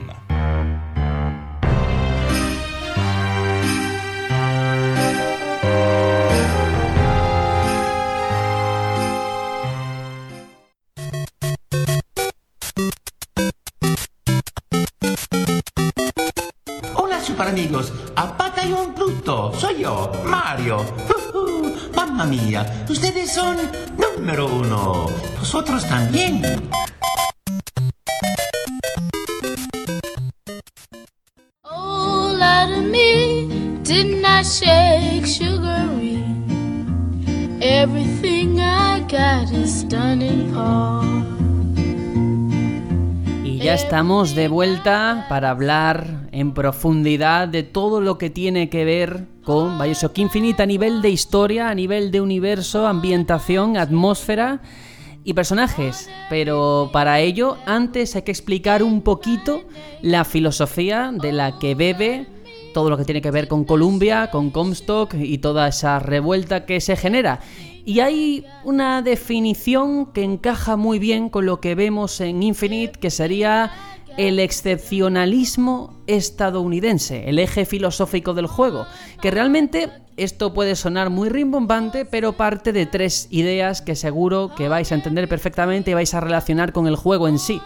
super amigos a Batallón Pluto. Soy yo, Mario. Mamma mía, ustedes son número uno. Vosotros también. Oh, me, shake sugary? Everything I got is done in Y ya estamos de vuelta para hablar profundidad de todo lo que tiene que ver con Bioshock Infinite a nivel de historia, a nivel de universo, ambientación, atmósfera y personajes. Pero para ello, antes hay que explicar un poquito la filosofía de la que bebe todo lo que tiene que ver con Columbia, con Comstock y toda esa revuelta que se genera. Y hay una definición que encaja muy bien con lo que vemos en Infinite, que sería el excepcionalismo estadounidense, el eje filosófico del juego, que realmente esto puede sonar muy rimbombante, pero parte de tres ideas que seguro que vais a entender perfectamente y vais a relacionar con el juego en sí.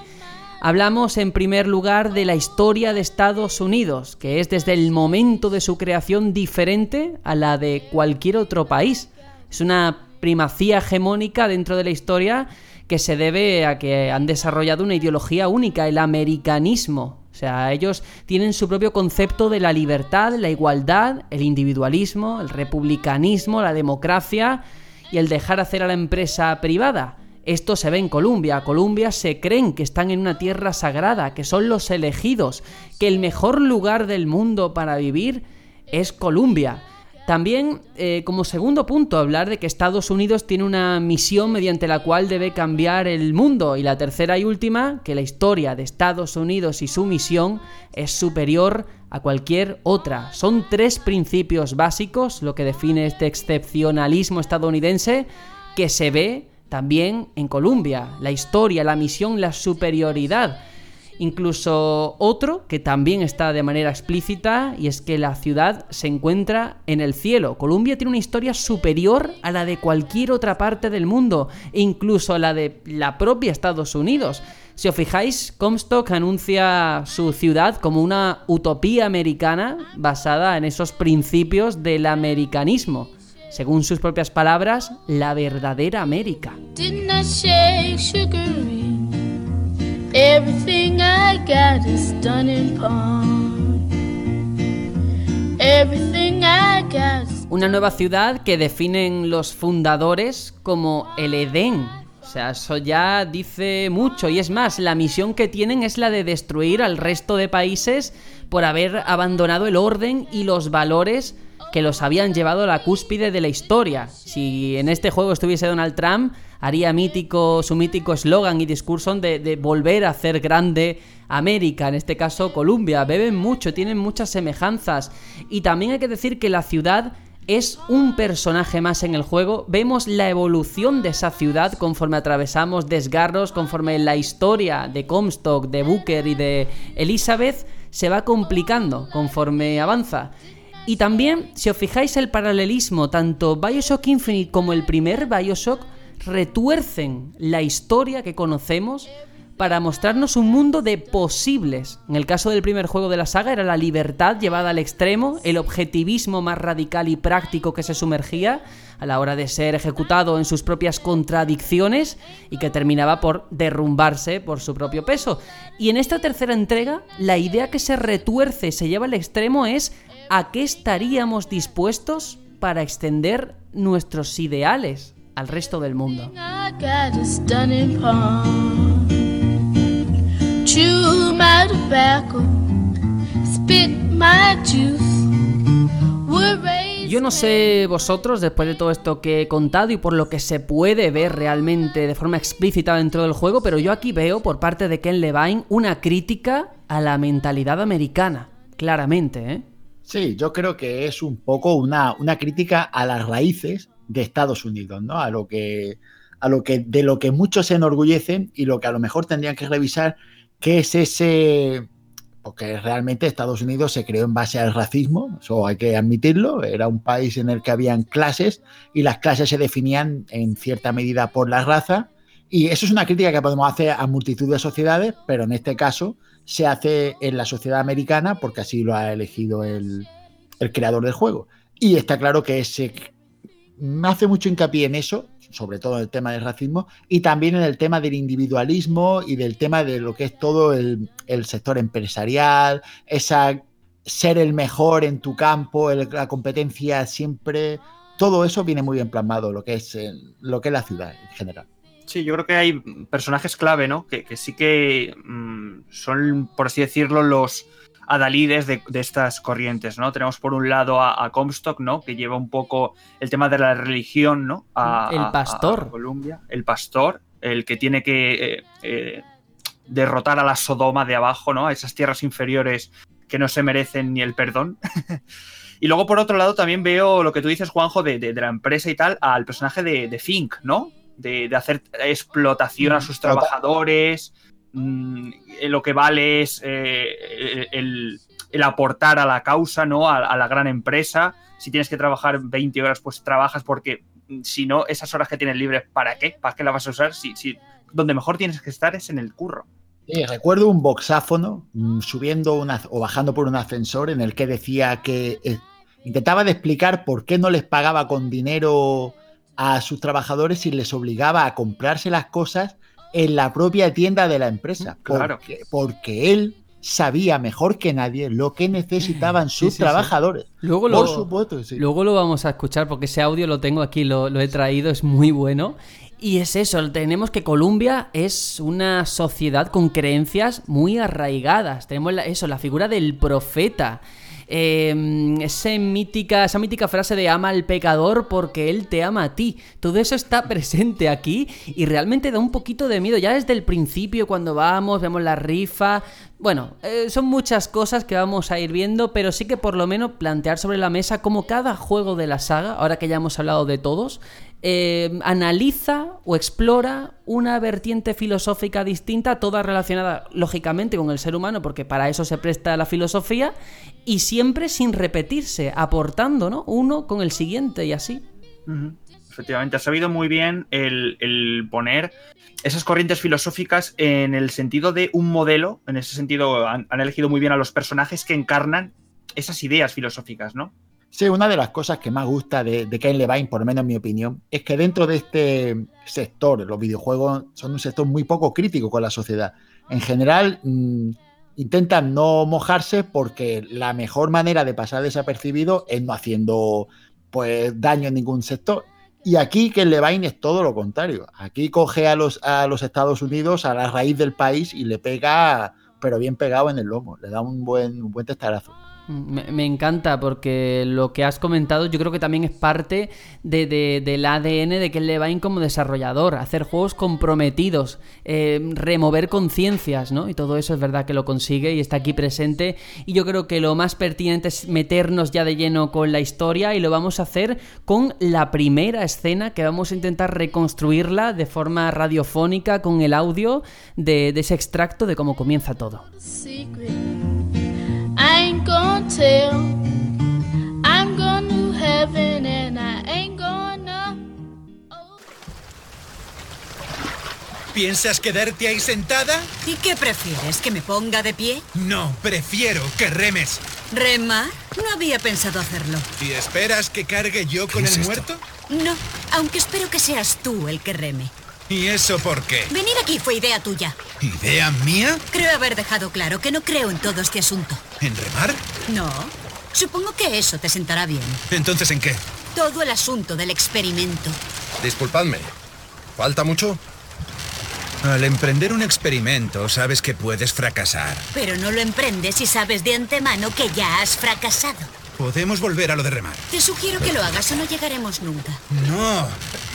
Hablamos en primer lugar de la historia de Estados Unidos, que es desde el momento de su creación diferente a la de cualquier otro país. Es una primacía hegemónica dentro de la historia que se debe a que han desarrollado una ideología única, el americanismo. O sea, ellos tienen su propio concepto de la libertad, la igualdad, el individualismo, el republicanismo, la democracia y el dejar hacer a la empresa privada. Esto se ve en Colombia. Colombia se creen que están en una tierra sagrada, que son los elegidos, que el mejor lugar del mundo para vivir es Colombia. También, eh, como segundo punto, hablar de que Estados Unidos tiene una misión mediante la cual debe cambiar el mundo. Y la tercera y última, que la historia de Estados Unidos y su misión es superior a cualquier otra. Son tres principios básicos, lo que define este excepcionalismo estadounidense, que se ve también en Colombia. La historia, la misión, la superioridad. Incluso otro que también está de manera explícita y es que la ciudad se encuentra en el cielo. Colombia tiene una historia superior a la de cualquier otra parte del mundo e incluso a la de la propia Estados Unidos. Si os fijáis, Comstock anuncia su ciudad como una utopía americana basada en esos principios del americanismo. Según sus propias palabras, la verdadera América. Una nueva ciudad que definen los fundadores como el Edén. Sea, eso ya dice mucho. Y es más, la misión que tienen es la de destruir al resto de países por haber abandonado el orden y los valores que los habían llevado a la cúspide de la historia. Si en este juego estuviese Donald Trump, haría mítico su mítico eslogan y discurso de, de, volver a hacer grande América, en este caso Colombia. Beben mucho, tienen muchas semejanzas. Y también hay que decir que la ciudad es un personaje más en el juego. Vemos la evolución de esa ciudad conforme atravesamos desgarros, conforme la historia de Comstock, de Booker y de Elizabeth se va complicando conforme avanza. Y también, si os fijáis el paralelismo, tanto Bioshock Infinite como el primer Bioshock retuercen la historia que conocemos para mostrarnos un mundo de posibles. En el caso del primer juego de la saga era la libertad llevada al extremo, el objetivismo más radical y práctico que se sumergía a la hora de ser ejecutado en sus propias contradicciones y que terminaba por derrumbarse por su propio peso. Y en esta tercera entrega, la idea que se retuerce se lleva al extremo es ¿a qué estaríamos dispuestos para extender nuestros ideales al resto del mundo? Yo no sé vosotros, después de todo esto que he contado y por lo que se puede ver realmente de forma explícita dentro del juego, pero yo aquí veo por parte de Ken Levine una crítica a la mentalidad americana, claramente, ¿eh? Sí, yo creo que es un poco una, una crítica a las raíces de Estados Unidos, ¿no? A lo que, a lo que, de lo que muchos se enorgullecen y lo que a lo mejor tendrían que revisar, que es ese, porque realmente Estados Unidos se creó en base al racismo, eso hay que admitirlo, era un país en el que habían clases y las clases se definían en cierta medida por la raza. Y eso es una crítica que podemos hacer a multitud de sociedades, pero en este caso se hace en la sociedad americana porque así lo ha elegido el, el creador del juego. Y está claro que me hace mucho hincapié en eso, sobre todo en el tema del racismo, y también en el tema del individualismo y del tema de lo que es todo el, el sector empresarial, esa ser el mejor en tu campo, la competencia siempre, todo eso viene muy bien plasmado, lo que es, el, lo que es la ciudad en general. Sí, yo creo que hay personajes clave, ¿no? Que, que sí que mmm, son, por así decirlo, los adalides de, de, estas corrientes, ¿no? Tenemos por un lado a, a, Comstock, ¿no? Que lleva un poco el tema de la religión, ¿no? A, el pastor. A, Colombia. El pastor, el que tiene que eh, eh, derrotar a la Sodoma de abajo, ¿no? A esas tierras inferiores que no se merecen ni el perdón. y luego, por otro lado, también veo lo que tú dices, Juanjo, de, de, de la empresa y tal, al personaje de, de Fink, ¿no? De, de, hacer explotación a sus trabajadores, mmm, lo que vale es eh, el, el, aportar a la causa, ¿no? A, la gran empresa. Si tienes que trabajar 20 horas, pues trabajas porque mm, si no, esas horas que tienes libres, ¿para qué? ¿Para qué las vas a usar? Si, si, donde mejor tienes que estar es en el curro. Recuerdo un boxáfono mmm, subiendo o bajando por un ascensor en el que decía que eh, intentaba de explicar por qué no les pagaba con dinero a sus trabajadores y les obligaba a comprarse las cosas en la propia tienda de la empresa. Claro. Porque, porque él sabía mejor que nadie lo que necesitaban sus sí, sí, trabajadores. Sí. Luego Por lo, supuesto, Luego lo vamos a escuchar porque ese audio lo tengo aquí, lo, lo he traído, es muy bueno. Y es eso, tenemos que Colombia es una sociedad con creencias muy arraigadas. Tenemos la, eso, la figura del profeta. Eh, esa, mítica, esa mítica frase de ama al pecador porque él te ama a ti. Todo eso está presente aquí y realmente da un poquito de miedo. Ya desde el principio, cuando vamos, vemos la rifa. Bueno, eh, son muchas cosas que vamos a ir viendo, pero sí que por lo menos plantear sobre la mesa como cada juego de la saga, ahora que ya hemos hablado de todos, eh, analiza o explora una vertiente filosófica distinta, toda relacionada lógicamente con el ser humano, porque para eso se presta la filosofía, y siempre sin repetirse, aportando ¿no? uno con el siguiente y así. Uh -huh. Efectivamente, ha sabido muy bien el, el, poner esas corrientes filosóficas en el sentido de un modelo, en ese sentido han, han elegido muy bien a los personajes que encarnan esas ideas filosóficas, ¿no? Sí, una de las cosas que más gusta de, de Ken Levine, por lo menos en mi opinión, es que dentro de este sector, los videojuegos son un sector muy poco crítico con la sociedad. En general, mmm, intentan no mojarse porque la mejor manera de pasar desapercibido es no haciendo pues daño en ningún sector. Y aquí Ken Levine es todo lo contrario. Aquí coge a los, a los Estados Unidos a la raíz del país y le pega, pero bien pegado en el lomo. Le da un buen, un buen testarazo. Me, encanta porque lo que has comentado yo creo que también es parte de, de, del ADN de Ken Levine como desarrollador, hacer juegos comprometidos, eh, remover conciencias, ¿no? Y todo eso es verdad que lo consigue y está aquí presente y yo creo que lo más pertinente es meternos ya de lleno con la historia y lo vamos a hacer con la primera escena que vamos a intentar reconstruirla de forma radiofónica con el audio de, ese extracto de cómo comienza todo. Tell. I'm going to heaven and I ain't gonna. ¿Piensas quedarte ahí sentada? ¿Y qué prefieres? ¿Que me ponga de pie? No, prefiero que remes. ¿Remar? No había pensado hacerlo. ¿Y esperas que cargue yo con el muerto? No, aunque espero que seas tú el que reme. ¿Y eso por qué? Venir aquí fue idea tuya. ¿Idea mía? Creo haber dejado claro que no creo en todo este asunto. ¿En remar? No. Supongo que eso te sentará bien. ¿Entonces en qué? Todo el asunto del experimento. Disculpadme. ¿Falta mucho? Al emprender un experimento sabes que puedes fracasar. Pero no lo emprendes si sabes de antemano que ya has fracasado. Podemos volver a lo de remar. Te sugiero que lo hagas o no llegaremos nunca. No,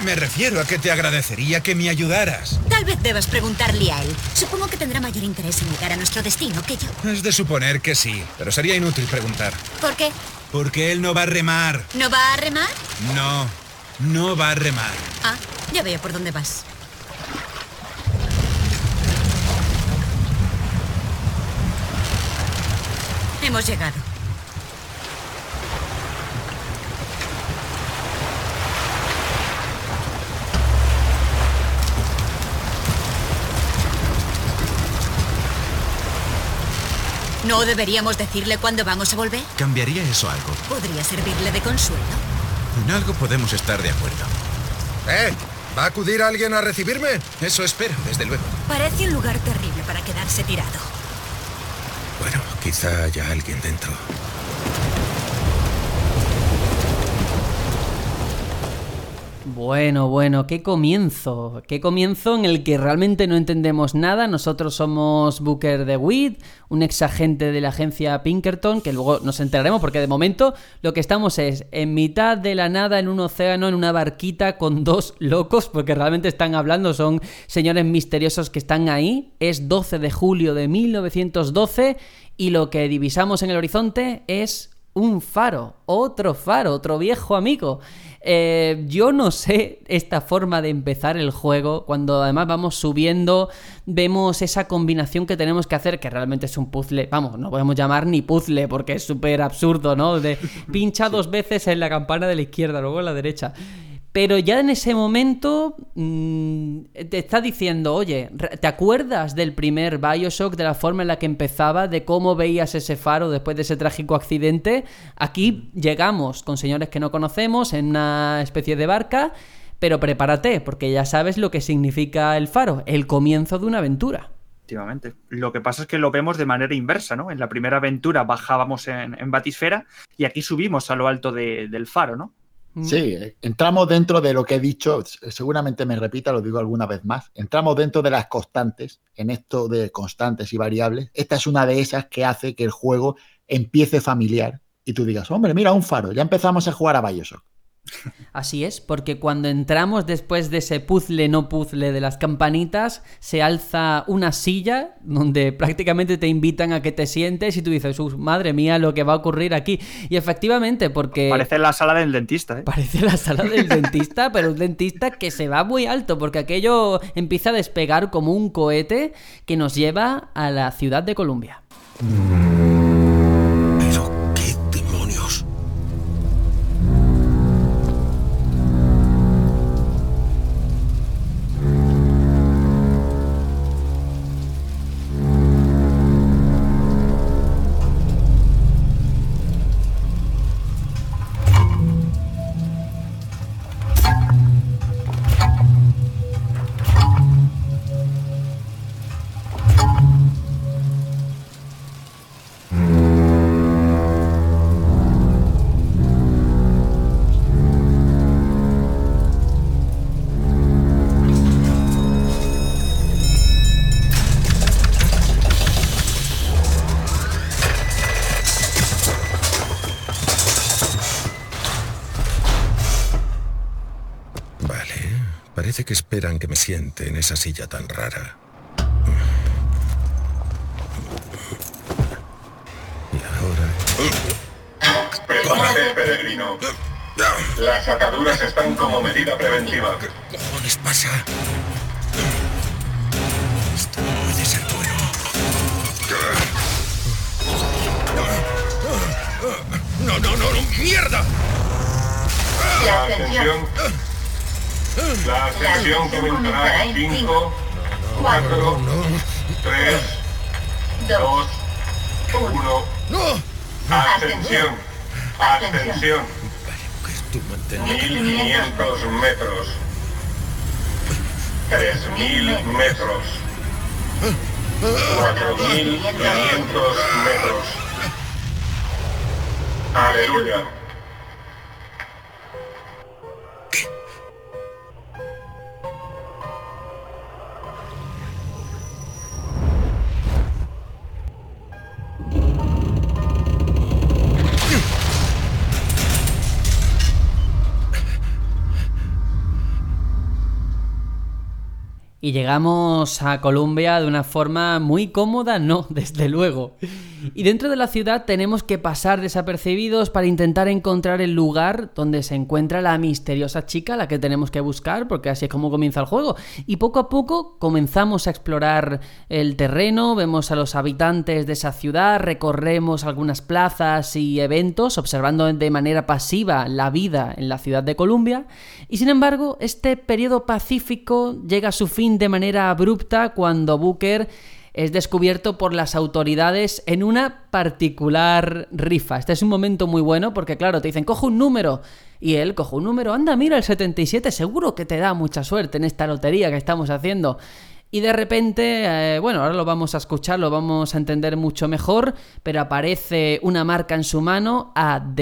me refiero a que te agradecería que me ayudaras. Tal vez debas preguntarle a él. Supongo que tendrá mayor interés en llegar a nuestro destino que yo. Es de suponer que sí, pero sería inútil preguntar. ¿Por qué? Porque él no va a remar. ¿No va a remar? No, no va a remar. Ah, ya veo por dónde vas. Hemos llegado. ¿No deberíamos decirle cuándo vamos a volver? ¿Cambiaría eso algo? Podría servirle de consuelo. En algo podemos estar de acuerdo. ¡Eh! ¿Va a acudir alguien a recibirme? Eso espero, desde luego. Parece un lugar terrible para quedarse tirado. Bueno, quizá haya alguien dentro. Bueno, bueno, qué comienzo. Qué comienzo en el que realmente no entendemos nada. Nosotros somos Booker de Weed, un ex agente de la agencia Pinkerton, que luego nos enteraremos porque de momento lo que estamos es en mitad de la nada en un océano, en una barquita con dos locos, porque realmente están hablando, son señores misteriosos que están ahí. Es 12 de julio de 1912 y lo que divisamos en el horizonte es un faro, otro faro, otro viejo amigo. Eh, yo no sé esta forma de empezar el juego, cuando además vamos subiendo, vemos esa combinación que tenemos que hacer, que realmente es un puzzle, vamos, no podemos llamar ni puzzle, porque es súper absurdo, ¿no? De pincha dos veces en la campana de la izquierda, luego en la derecha. Pero ya en ese momento mmm, te está diciendo, oye, ¿te acuerdas del primer Bioshock, de la forma en la que empezaba, de cómo veías ese faro después de ese trágico accidente? Aquí llegamos con señores que no conocemos en una especie de barca, pero prepárate, porque ya sabes lo que significa el faro, el comienzo de una aventura. Efectivamente. Lo que pasa es que lo vemos de manera inversa, ¿no? En la primera aventura bajábamos en, Batisfera y aquí subimos a lo alto de, del faro, ¿no? Sí, entramos dentro de lo que he dicho, seguramente me repita, lo digo alguna vez más, entramos dentro de las constantes, en esto de constantes y variables. Esta es una de esas que hace que el juego empiece familiar y tú digas, hombre, mira, un faro, ya empezamos a jugar a Bioshock. Así es, porque cuando entramos después de ese puzzle no puzzle de las campanitas, se alza una silla donde prácticamente te invitan a que te sientes y tú dices, madre mía, lo que va a ocurrir aquí. Y efectivamente, porque... Parece la sala del dentista, ¿eh? Parece la sala del dentista, pero un dentista que se va muy alto, porque aquello empieza a despegar como un cohete que nos lleva a la ciudad de Columbia. Esperan que me siente en esa silla tan rara. Y ahora... Prepárate, peregrino. Las ataduras están como medida preventiva. ¿Qué cojones pasa? Esto no puede ser bueno. ¡No, no, no, no! ¡Mierda! La ascensión la ascensión comenzará en 5, 4, 3, 2, 1. Ascensión. Ascensión. 1500 metros. 3000 metros. 4500 metros. Aleluya. Y llegamos a Colombia de una forma muy cómoda, no, desde luego. Y dentro de la ciudad tenemos que pasar desapercibidos para intentar encontrar el lugar donde se encuentra la misteriosa chica, la que tenemos que buscar, porque así es como comienza el juego. Y poco a poco comenzamos a explorar el terreno, vemos a los habitantes de esa ciudad, recorremos algunas plazas y eventos, observando de manera pasiva la vida en la ciudad de Columbia. Y sin embargo, este periodo pacífico llega a su fin de manera abrupta cuando Booker es descubierto por las autoridades en una particular rifa. Este es un momento muy bueno porque, claro, te dicen, coge un número. Y él coge un número, anda, mira el 77, seguro que te da mucha suerte en esta lotería que estamos haciendo. Y de repente, eh, bueno, ahora lo vamos a escuchar, lo vamos a entender mucho mejor, pero aparece una marca en su mano, AD,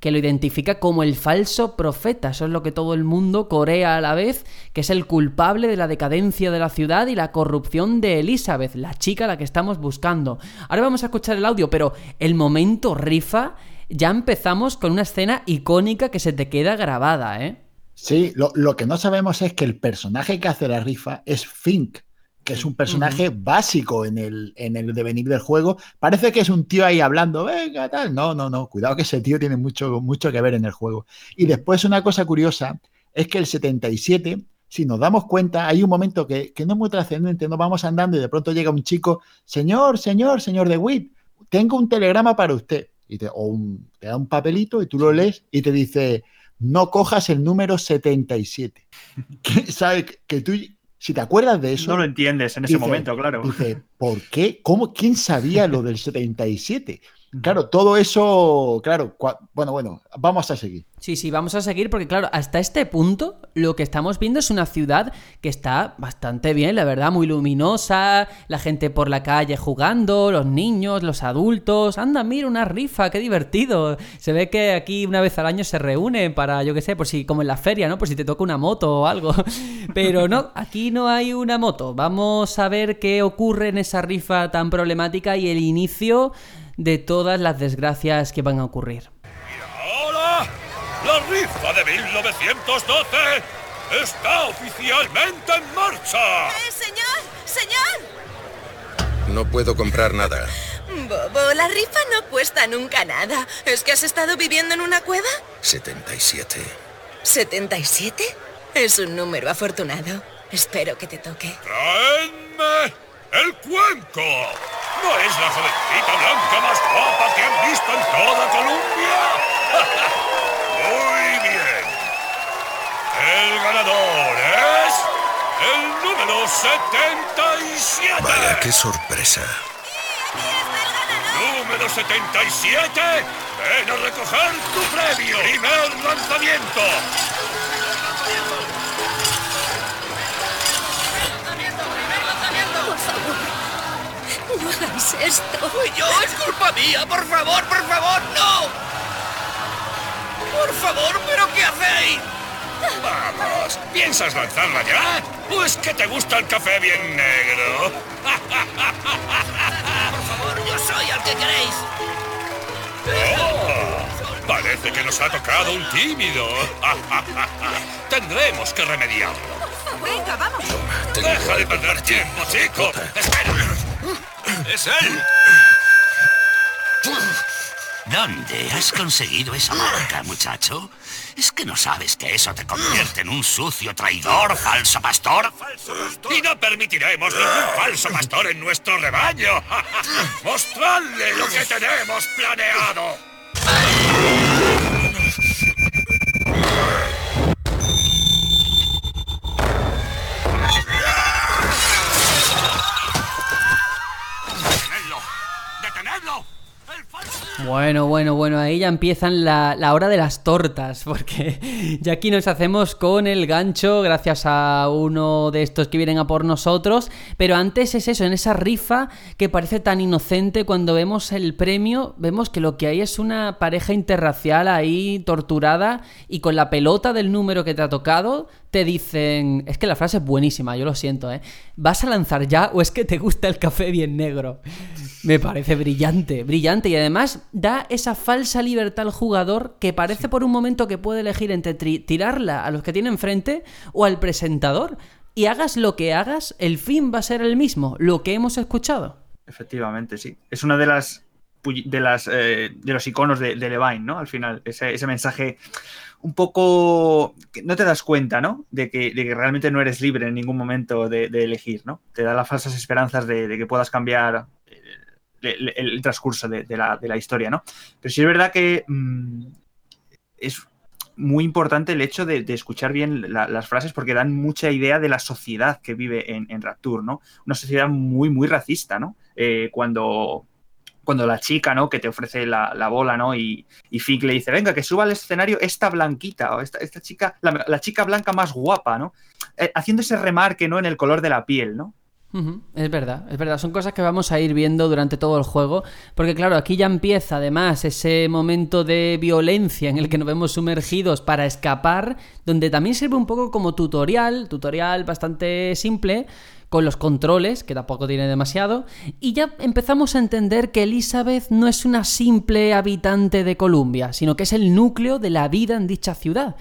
que lo identifica como el falso profeta. Eso es lo que todo el mundo corea a la vez, que es el culpable de la decadencia de la ciudad y la corrupción de Elizabeth, la chica a la que estamos buscando. Ahora vamos a escuchar el audio, pero el momento rifa, ya empezamos con una escena icónica que se te queda grabada, ¿eh? Sí, lo, lo, que no sabemos es que el personaje que hace la rifa es Fink, que es un personaje uh -huh. básico en el, en el devenir del juego. Parece que es un tío ahí hablando, venga, tal. No, no, no, cuidado que ese tío tiene mucho, mucho que ver en el juego. Y después una cosa curiosa es que el 77, si nos damos cuenta, hay un momento que, que no es muy trascendente, nos vamos andando y de pronto llega un chico, señor, señor, señor de Witt, tengo un telegrama para usted. Y te, o un, te da un papelito y tú lo lees y te dice no cojas el número 77. ¿Sabes? Que tú, si te acuerdas de eso. No lo entiendes en ese momento, claro. Dice, ¿por qué? ¿Cómo? ¿Quién sabía lo del 77? Claro, todo eso, claro, bueno, bueno, vamos a seguir. Sí, sí, vamos a seguir porque, claro, hasta este punto lo que estamos viendo es una ciudad que está bastante bien, la verdad, muy luminosa, la gente por la calle jugando, los niños, los adultos, anda, mira una rifa, qué divertido. Se ve que aquí una vez al año se reúnen para, yo qué sé, por si, como en la feria, ¿no? Por si te toca una moto o algo. Pero no, aquí no hay una moto. Vamos a ver qué ocurre en esa rifa tan problemática y el inicio de todas las desgracias que van a ocurrir. ¡Hola! La rifa de 1912 está oficialmente en marcha. ¡Eh, señor! ¡Señor! No puedo comprar nada. Bobo, la rifa no cuesta nunca nada. ¿Es que has estado viviendo en una cueva? 77. ¿77? Es un número afortunado. Espero que te toque. ¡Traedme el cuenco! ¿No es la jovencita blanca más guapa que han visto en toda Colombia? Muy bien. El ganador es el número 77. Vaya, qué sorpresa. Número 77, ven a recoger tu premio. Primer lanzamiento. No hagáis esto. ¡Fui yo! ¡Es culpa mía! ¡Por favor, por favor, no! ¡Por favor, pero qué hacéis! Vamos, ¿piensas lanzarla ya? Pues que te gusta el café bien negro. Por favor, yo soy al que queréis. Oh, parece que nos ha tocado un tímido. Tendremos que remediarlo. Venga, vamos. Deja de perder tiempo, chico. Espera. ¡Es él! ¿Dónde has conseguido esa marca, muchacho? ¿Es que no sabes que eso te convierte en un sucio traidor, falso pastor? Y no permitiremos ningún falso pastor en nuestro rebaño. ¡Mostradle lo que tenemos planeado! Bueno, bueno, bueno, ahí ya empiezan la, la, hora de las tortas, porque ya aquí nos hacemos con el gancho gracias a uno de estos que vienen a por nosotros, pero antes es eso, en esa rifa que parece tan inocente cuando vemos el premio, vemos que lo que hay es una pareja interracial ahí torturada y con la pelota del número que te ha tocado te dicen, es que la frase es buenísima, yo lo siento, ¿eh? ¿Vas a lanzar ya o es que te gusta el café bien negro? Me parece brillante, brillante y además da esa falsa libertad al jugador que parece por un momento que puede elegir entre tirarla a los que tiene enfrente o al presentador. Y hagas lo que hagas, el fin va a ser el mismo, lo que hemos escuchado. Efectivamente, sí. Es una de las de las eh, de los iconos de, de, Levine, ¿no? Al final, ese, ese mensaje un poco no te das cuenta, ¿no? De que, de que, realmente no eres libre en ningún momento de, de elegir, ¿no? Te da las falsas esperanzas de, de que puedas cambiar el, el, transcurso la, de, la, historia, ¿no? Pero sí es verdad que mmm, es muy importante el hecho de, escuchar bien las frases porque dan mucha idea de la sociedad que vive en, en Rapture, ¿no? Una sociedad muy, muy racista, ¿no? Eh, cuando, cuando la chica, ¿no? Que te ofrece la, bola, ¿no? Y, y Fink le dice, venga, que suba al escenario esta blanquita, o esta, esta chica, la, chica blanca más guapa, ¿no? Eh, haciendo ese remarque, ¿no? En el color de la piel, ¿no? Es verdad, es verdad. Son cosas que vamos a ir viendo durante todo el juego. Porque claro, aquí ya empieza además ese momento de violencia en el que nos vemos sumergidos para escapar, donde también sirve un poco como tutorial, tutorial bastante simple, con los controles, que tampoco tiene demasiado, y ya empezamos a entender que Elizabeth no es una simple habitante de Columbia, sino que es el núcleo de la vida en dicha ciudad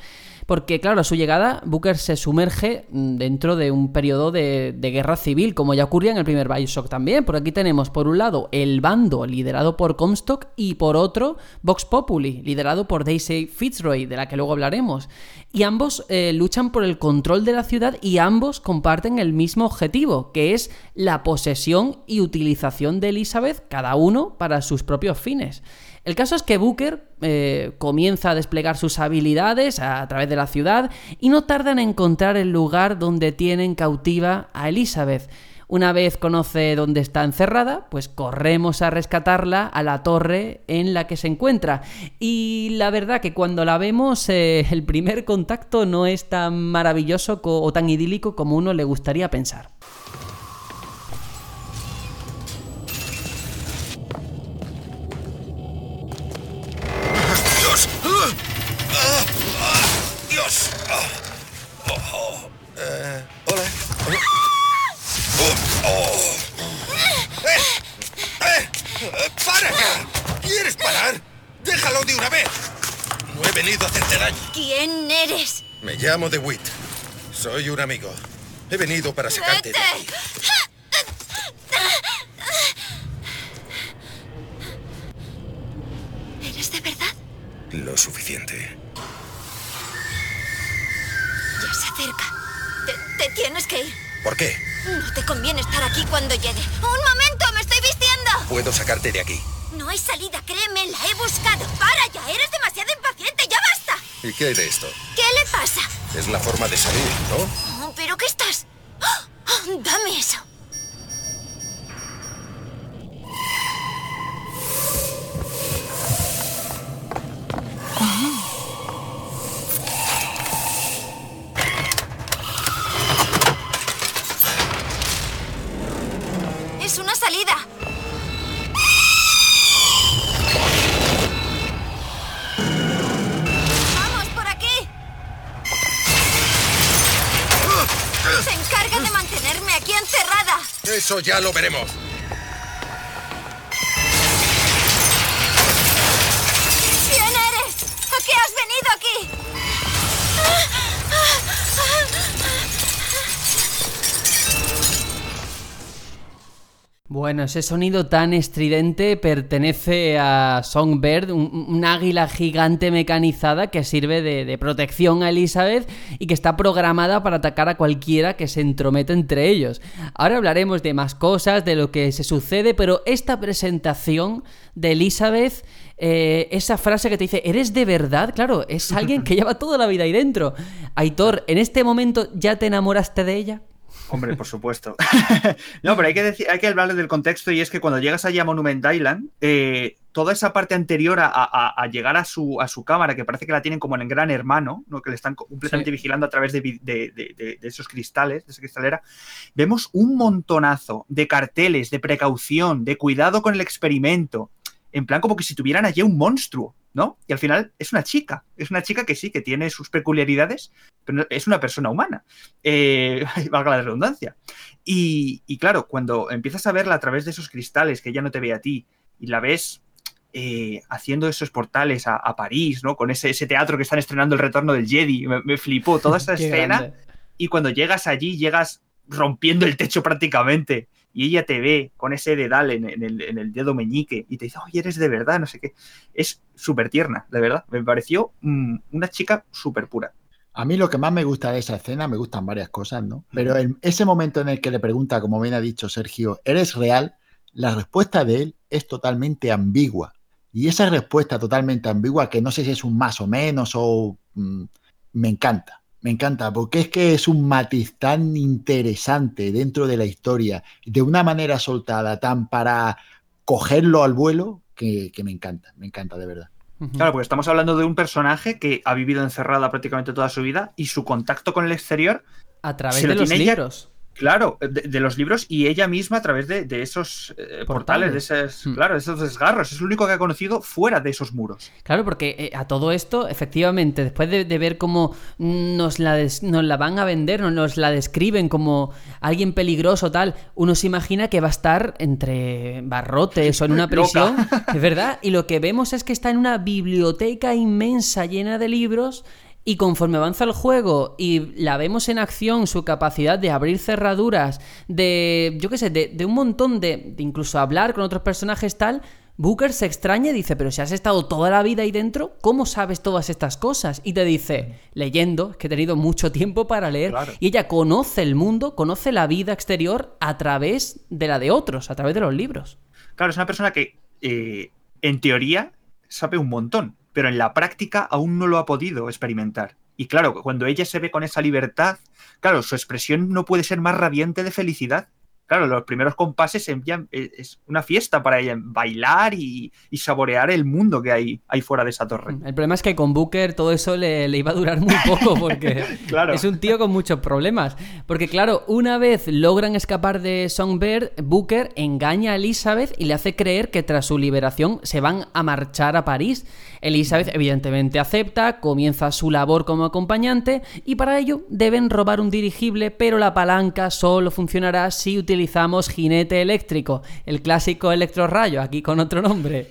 porque claro, a su llegada Booker se sumerge mm, dentro de un periodo de, guerra civil, como ya ocurría en el primer Bioshock también, por aquí tenemos por un lado el bando liderado por Comstock y por otro Vox Populi, liderado por Daisy Fitzroy, de la que luego hablaremos. Y ambos eh, luchan por el control de la ciudad y ambos comparten el mismo objetivo, que es la posesión y utilización de Elizabeth, cada uno para sus propios fines. El caso es que Booker eh, comienza a desplegar sus habilidades a, través de la ciudad y no tarda en encontrar el lugar donde tienen cautiva a Elizabeth. Una vez conoce dónde está encerrada, pues corremos a rescatarla a la torre en la que se encuentra. Y la verdad que cuando la vemos, eh, el primer contacto no es tan maravilloso o tan idílico como uno le gustaría pensar. Eh, hola. Oh. ¡Eh! ¡Eh! ¡Para! ¿Quieres parar? ¡Déjalo de una vez! No he venido a hacerte daño. ¿Quién eres? Me llamo DeWitt. Soy un amigo. He venido para sacarte de aquí. ¿Eres de verdad? Lo suficiente. Ya se acerca. Te, tienes que ir. ¿Por qué? No te conviene estar aquí cuando llegue. ¡Un momento! ¡Me estoy vistiendo! Puedo sacarte de aquí. No hay salida, créeme, la he buscado. ¡Para ya! ¡Eres demasiado impaciente! ¡Ya basta! ¿Y qué hay de esto? ¿Qué le pasa? Es la forma de salir, ¿no? Oh, ¿Pero qué estás? ¡Oh! dame eso. Lo veremos. Bueno, ese sonido tan estridente pertenece a Songbird, un, águila gigante mecanizada que sirve de, protección a Elizabeth y que está programada para atacar a cualquiera que se entrometa entre ellos. Ahora hablaremos de más cosas, de lo que se sucede, pero esta presentación de Elizabeth eh, esa frase que te dice, ¿eres de verdad? Claro, es alguien que lleva toda la vida ahí dentro. Aitor, ¿en este momento ya te enamoraste de ella? Hombre, por supuesto. no, pero hay que, decir, hay que hablarle del contexto y es que cuando llegas allá a Monument Island, eh, toda esa parte anterior a, llegar a su, a su cámara, que parece que la tienen como en el gran hermano, ¿no? que le están completamente vigilando a través de, esos cristales, de esa cristalera, vemos un montonazo de carteles, de precaución, de cuidado con el experimento, en plan como que si tuvieran allí un monstruo. ¿no? Y al final es una chica, es una chica que sí, que tiene sus peculiaridades, pero es una persona humana, eh, valga la redundancia. Y, claro, cuando empiezas a verla a través de esos cristales que ella no te ve a ti y la ves eh, haciendo esos portales a, París, ¿no? Con ese, ese, teatro que están estrenando el retorno del Jedi, me, flipó toda esa escena. Y cuando llegas allí, llegas rompiendo el techo prácticamente y ella te ve con ese dedal en, el, dedo meñique y te dice, oye, eres de verdad, no sé qué. Es súper tierna, de verdad. Me pareció mm, una chica súper pura. A mí lo que más me gusta de esa escena, me gustan varias cosas, ¿no? Pero en ese momento en el que le pregunta, como bien ha dicho Sergio, ¿eres real? La respuesta de él es totalmente ambigua. Y esa respuesta totalmente ambigua, que no sé si es un más o menos o mm, me encanta. Me encanta, porque es que es un matiz tan interesante dentro de la historia, de una manera soltada, tan para cogerlo al vuelo, que, que me encanta, me encanta de verdad. Claro, porque estamos hablando de un personaje que ha vivido encerrada prácticamente toda su vida y su contacto con el exterior a través de los libros. Claro, de, los libros y ella misma a través de, esos eh, portales, de esos, hmm. claro, de esos desgarros. Es lo único que ha conocido fuera de esos muros. Claro, porque eh, a todo esto, efectivamente, después de, ver cómo nos la, nos la van a vender, nos la describen como alguien peligroso, tal, uno se imagina que va a estar entre barrotes o en una prisión, es verdad. Y lo que vemos es que está en una biblioteca inmensa llena de libros y conforme avanza el juego y la vemos en acción, su capacidad de abrir cerraduras, de, yo qué sé, de, un montón de, de, incluso hablar con otros personajes tal, Booker se extraña y dice, pero si has estado toda la vida ahí dentro, ¿cómo sabes todas estas cosas? Y te dice, leyendo, que he tenido mucho tiempo para leer, y ella conoce el mundo, conoce la vida exterior a través de la de otros, a través de los libros. Claro, es una persona que, eh, en teoría, sabe un montón pero en la práctica aún no lo ha podido experimentar. Y claro, cuando ella se ve con esa libertad, claro, su expresión no puede ser más radiante de felicidad claro, los primeros compases eh, es una fiesta para ella, bailar y, saborear el mundo que hay, ahí fuera de esa torre. El problema es que con Booker todo eso le, iba a durar muy poco porque es un tío con muchos problemas. Porque claro, una vez logran escapar de Songbird, Booker engaña a Elizabeth y le hace creer que tras su liberación se van a marchar a París. Elizabeth evidentemente acepta, comienza su labor como acompañante y para ello deben robar un dirigible, pero la palanca solo funcionará si utilizamos jinete eléctrico, el clásico electrorrayo, aquí con otro nombre.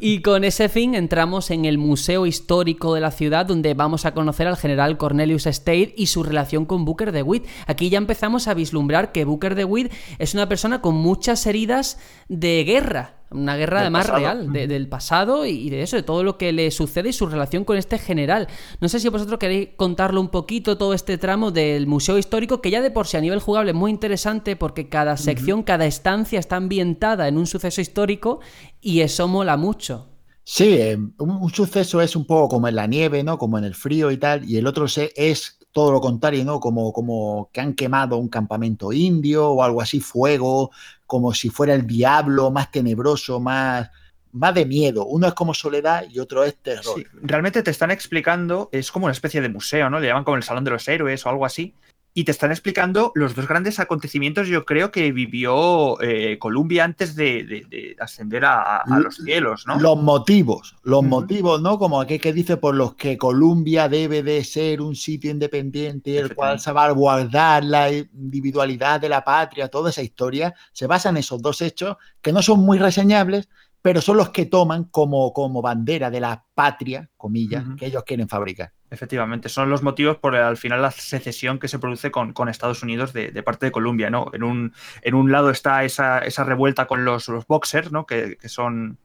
Y con ese fin entramos en el Museo Histórico de la ciudad, donde vamos a conocer al general Cornelius State y su relación con Booker DeWitt. Aquí ya empezamos a vislumbrar que Booker DeWitt es una persona con muchas heridas de guerra una guerra además real, del pasado y de eso, de todo lo que le sucede y su relación con este general. No sé si vosotros queréis contarlo un poquito, todo este tramo del museo histórico, que ya de por sí a nivel jugable es muy interesante porque cada sección, cada estancia está ambientada en un suceso histórico y eso mola mucho. Sí, eh, un, suceso es un poco como en la nieve, ¿no? Como en el frío y tal, y el otro es todo lo contrario, ¿no? Como, como que han quemado un campamento indio o algo así, fuego, como si fuera el diablo, más tenebroso, más, más de miedo. Uno es como soledad y otro es terror. realmente te están explicando, es como una especie de museo, ¿no? Le llaman como el Salón de los Héroes o algo así y te están explicando los dos grandes acontecimientos, yo creo, que vivió eh, Columbia antes de, ascender a, los cielos, ¿no? Los motivos, los motivos, ¿no? Como aquel que dice por los que Columbia debe de ser un sitio independiente, el cual se va a guardar la individualidad de la patria, toda esa historia, se basa en esos dos hechos que no son muy reseñables, pero son los que toman como, como bandera de la patria, comillas, que ellos quieren fabricar. Efectivamente, son los motivos por al final la secesión que se produce con, Estados Unidos de, parte de Colombia, ¿no? En un, en un lado está esa, esa revuelta con los, los boxers, ¿no? Que, son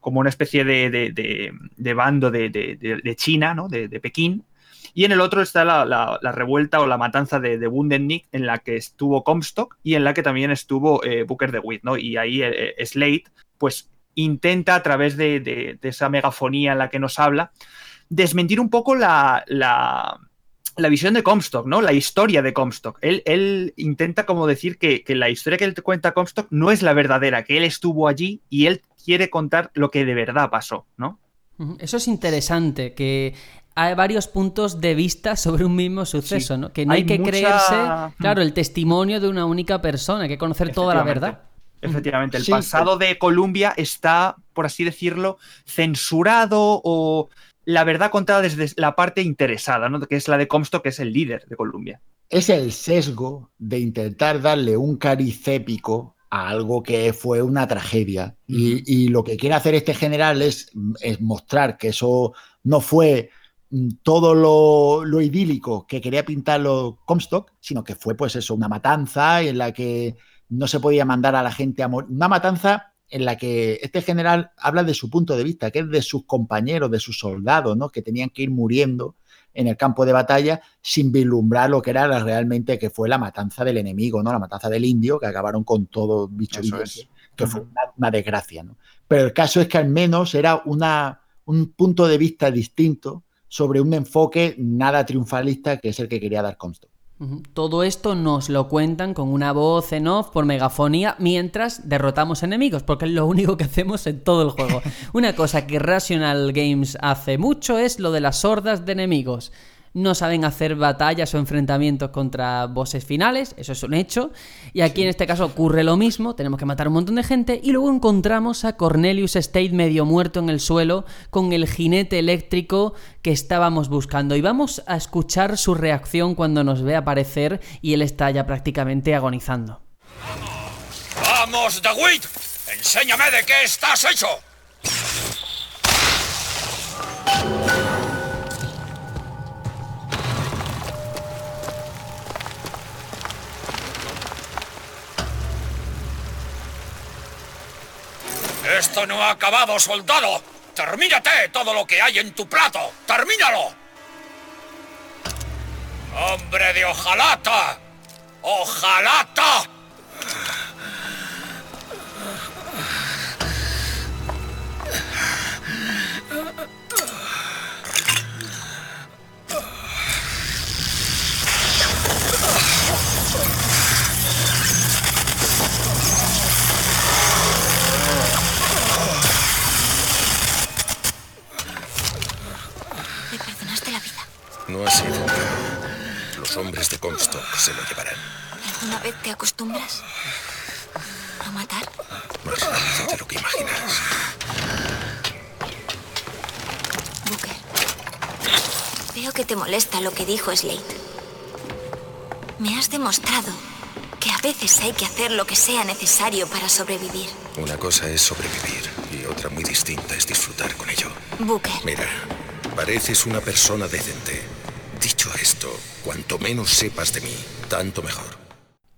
como una especie de, bando de, China, ¿no? De, Pekín. Y en el otro está la, revuelta o la matanza de, de Bundennik, en la que estuvo Comstock y en la que también estuvo eh, Booker DeWitt, ¿no? Y ahí eh, eh, pues intenta a través de, esa megafonía en la que nos habla, desmentir un poco la, la, visión de Comstock, ¿no? La historia de Comstock. Él, él intenta como decir que, la historia que él te cuenta Comstock no es la verdadera, que él estuvo allí y él quiere contar lo que de verdad pasó, ¿no? Eso es interesante, que hay varios puntos de vista sobre un mismo suceso, ¿no? Que no hay, que creerse, claro, el testimonio de una única persona, hay que conocer toda la verdad. Efectivamente, el pasado de Columbia está, por así decirlo, censurado o la verdad contada desde la parte interesada, ¿no? que es la de Comstock, que es el líder de Columbia. Es el sesgo de intentar darle un cariz épico a algo que fue una tragedia. y, lo que quiere hacer este general es, es mostrar que eso no fue mm, todo lo, lo, idílico que quería pintarlo Comstock, sino que fue pues eso, una matanza en la que no se podía mandar a la gente a morir. Una matanza en la que este general habla de su punto de vista, que es de sus compañeros, de sus soldados, ¿no? que tenían que ir muriendo en el campo de batalla sin vislumbrar lo que era realmente que fue la matanza del enemigo, ¿no? La matanza del indio, que acabaron con todo bicho que fue una, desgracia, ¿no? Pero el caso es que al menos era una, un punto de vista distinto sobre un enfoque nada triunfalista que es el que quería dar Comstock. Todo esto nos lo cuentan con una voz en off por megafonía mientras derrotamos enemigos, porque es lo único que hacemos en todo el juego. Una cosa que Rational Games hace mucho es lo de las hordas de enemigos no saben hacer batallas o enfrentamientos contra bosses finales, eso es un hecho. Y aquí en este caso ocurre lo mismo, tenemos que matar un montón de gente y luego encontramos a Cornelius State medio muerto en el suelo con el jinete eléctrico que estábamos buscando. Y vamos a escuchar su reacción cuando nos ve aparecer y él está ya prácticamente agonizando. ¡Vamos, DeWitt! ¡Enséñame de qué estás hecho! Esto no ha acabado, soldado. Termínate todo lo que hay en tu plato. Termínalo. Hombre de ojalata. Ojalata. No ha sido. Los hombres de Comstock se lo llevarán. ¿Alguna vez te acostumbras a matar? Más rápido de lo que imaginas. Booker, veo que te molesta lo que dijo Slate. Me has demostrado que a veces hay que hacer lo que sea necesario para sobrevivir. Una cosa es sobrevivir y otra muy distinta es disfrutar con ello. Booker. Mira, pareces una persona decente. Dicho esto, cuanto menos sepas de mí, tanto mejor.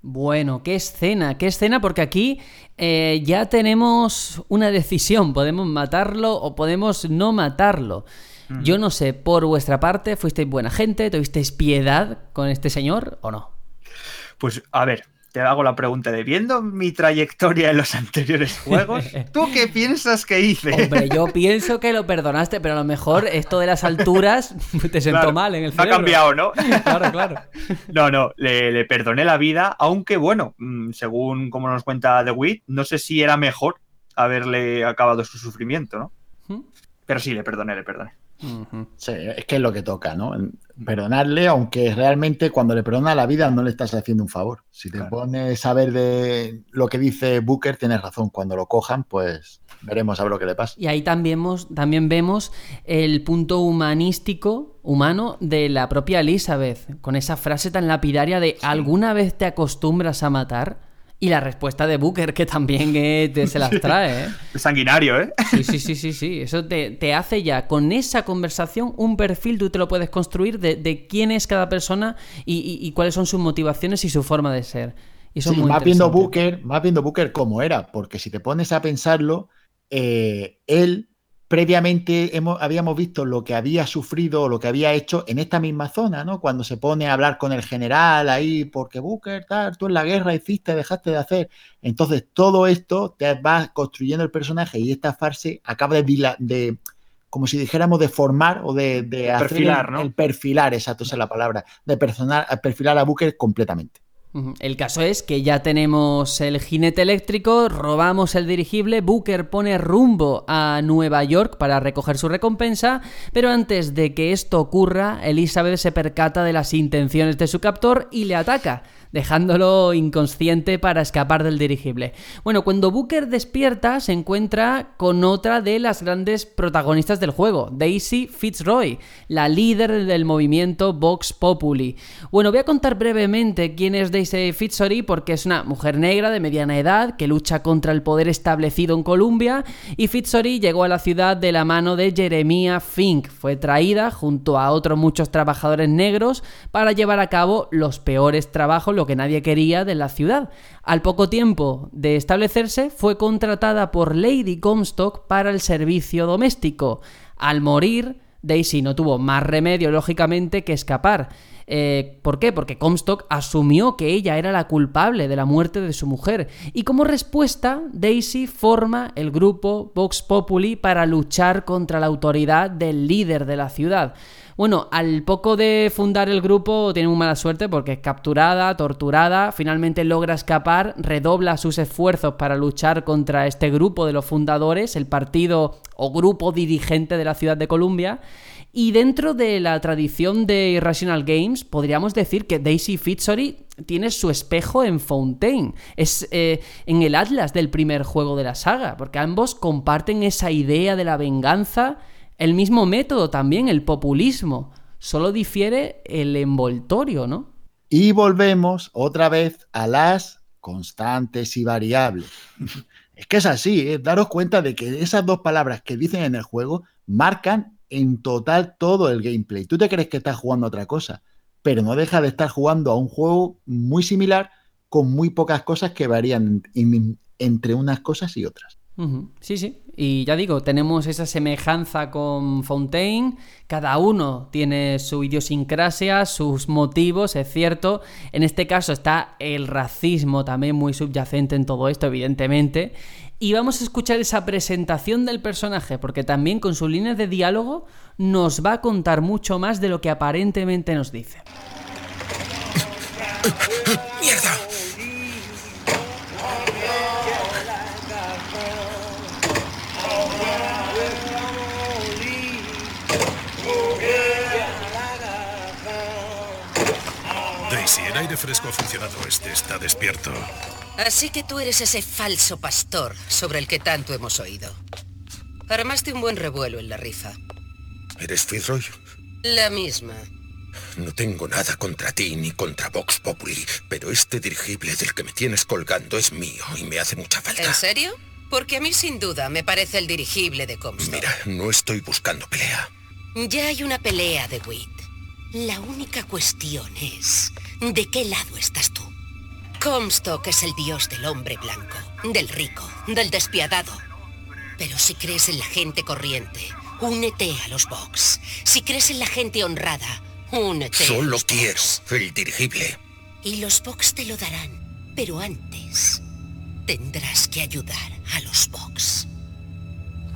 Bueno, qué escena, qué escena, porque aquí eh, ya tenemos una decisión, podemos matarlo o podemos no matarlo. Yo no sé, por vuestra parte, ¿fuisteis buena gente? ¿Tuvisteis piedad con este señor o no? Pues a ver, te hago la pregunta de viendo mi trayectoria en los anteriores juegos, ¿tú qué piensas que hice? Hombre, yo pienso que lo perdonaste, pero a lo mejor esto de las alturas te sentó Claro, mal en el Ha cerebro. cambiado, ¿no? Claro, claro. No, no, le, le perdoné la vida, aunque bueno, mm, según como nos cuenta The Wit, no sé si era mejor haberle acabado su sufrimiento, ¿no? Pero sí, le perdoné, le perdoné. Sí, es que es lo que toca, ¿no? Perdonarle, aunque realmente cuando le perdona la vida no le estás haciendo un favor. Si te pones a ver de lo que dice Booker, tienes razón. Cuando lo cojan, pues veremos a ver lo que le pasa. Y ahí también, vemos- también vemos el punto humanístico, humano, de la propia Elizabeth, con esa frase tan lapidaria de ¿alguna vez te acostumbras a matar? Y la respuesta de Booker, que también eh, te- se las trae, ¿eh? Sanguinario, ¿eh? Sí, sí, sí, sí, sí. Eso te, te hace ya, con esa conversación, un perfil, tú te lo puedes construir de, de quién es cada persona y, y- y cuáles son sus motivaciones y su forma de ser. Y eso es Sí, muy más viendo. Booker, más viendo Booker cómo era, porque si te pones a pensarlo, eh, él previamente hemos, habíamos visto lo que había sufrido o lo que había hecho en esta misma zona, ¿no? Cuando se pone a hablar con el general ahí, porque Booker, tal, tú en la guerra hiciste, dejaste de hacer. Entonces, todo esto te va construyendo el personaje y esta farse acaba de, de como si dijéramos de formar o de, de hacer perfilar, el, ¿no? el perfilar, exacto, esa es la palabra, de personar, perfilar a Booker completamente. El caso es que ya tenemos el jinete eléctrico, robamos el dirigible, Booker pone rumbo a Nueva York para recoger su recompensa, pero antes de que esto ocurra, Elizabeth se percata de las intenciones de su captor y le ataca, dejándolo inconsciente para escapar del dirigible. Bueno, cuando Booker despierta se encuentra con otra de las grandes protagonistas del juego, Daisy Fitzroy, la líder del movimiento Vox Populi. Bueno, voy a contar brevemente quién es Daisy Fitzroy porque es una mujer negra de mediana edad que lucha contra el poder establecido en Colombia y Fitzroy llegó a la ciudad de la mano de Jeremiah Fink. Fue traída junto a otros muchos trabajadores negros para llevar a cabo los peores trabajos, que nadie quería de la ciudad. Al poco tiempo de establecerse, fue contratada por Lady Comstock para el servicio doméstico. Al morir, Daisy no tuvo más remedio, lógicamente, que escapar. Eh, ¿Por qué? Porque Comstock asumió que ella era la culpable de la muerte de su mujer. Y como respuesta, Daisy forma el grupo Vox Populi para luchar contra la autoridad del líder de la ciudad. Bueno, al poco de fundar el grupo tiene muy mala suerte porque es capturada, torturada, finalmente logra escapar, redobla sus esfuerzos para luchar contra este grupo de los fundadores, el partido o grupo dirigente de la ciudad de Columbia. Y dentro de la tradición de Irrational Games, podríamos decir que Daisy Fitzroy tiene su espejo en Fontaine. Es eh, en el Atlas del primer juego de la saga, porque ambos comparten esa idea de la venganza, el mismo método también, el populismo. Solo difiere el envoltorio, ¿no? Y volvemos otra vez a las constantes y variables. es que es así, ¿eh? daros cuenta de que esas dos palabras que dicen en el juego marcan en total todo el gameplay. Tú te crees que estás jugando a otra cosa, pero no deja de estar jugando a un juego muy similar con muy pocas cosas que varían entre unas cosas y otras. Sí, sí. Y ya digo, tenemos esa semejanza con Fontaine. Cada uno tiene su idiosincrasia, sus motivos, es cierto. En este caso está el racismo también muy subyacente en todo esto, evidentemente y vamos a escuchar esa presentación del personaje, porque también con sus líneas de diálogo nos va a contar mucho más de lo que aparentemente nos dice. el aire fresco ha funcionado. Este está despierto. Así que tú eres ese falso pastor sobre el que tanto hemos oído. Armaste un buen revuelo en la rifa. ¿Eres Fitzroy? La misma. No tengo nada contra ti ni contra Vox Populi, pero este dirigible del que me tienes colgando es mío y me hace mucha falta. ¿En serio? Porque a mí sin duda me parece el dirigible de Comstock. Mira, no estoy buscando pelea. Ya hay una pelea de Witt. La única cuestión es, ¿de qué lado estás tú? Comstock es el dios del hombre blanco, del rico, del despiadado. Pero si crees en la gente corriente, únete a los Vox. Si crees en la gente honrada, únete Solo a los quiero el dirigible. Y los Vox te lo darán. Pero antes, tendrás que ayudar a los Vox.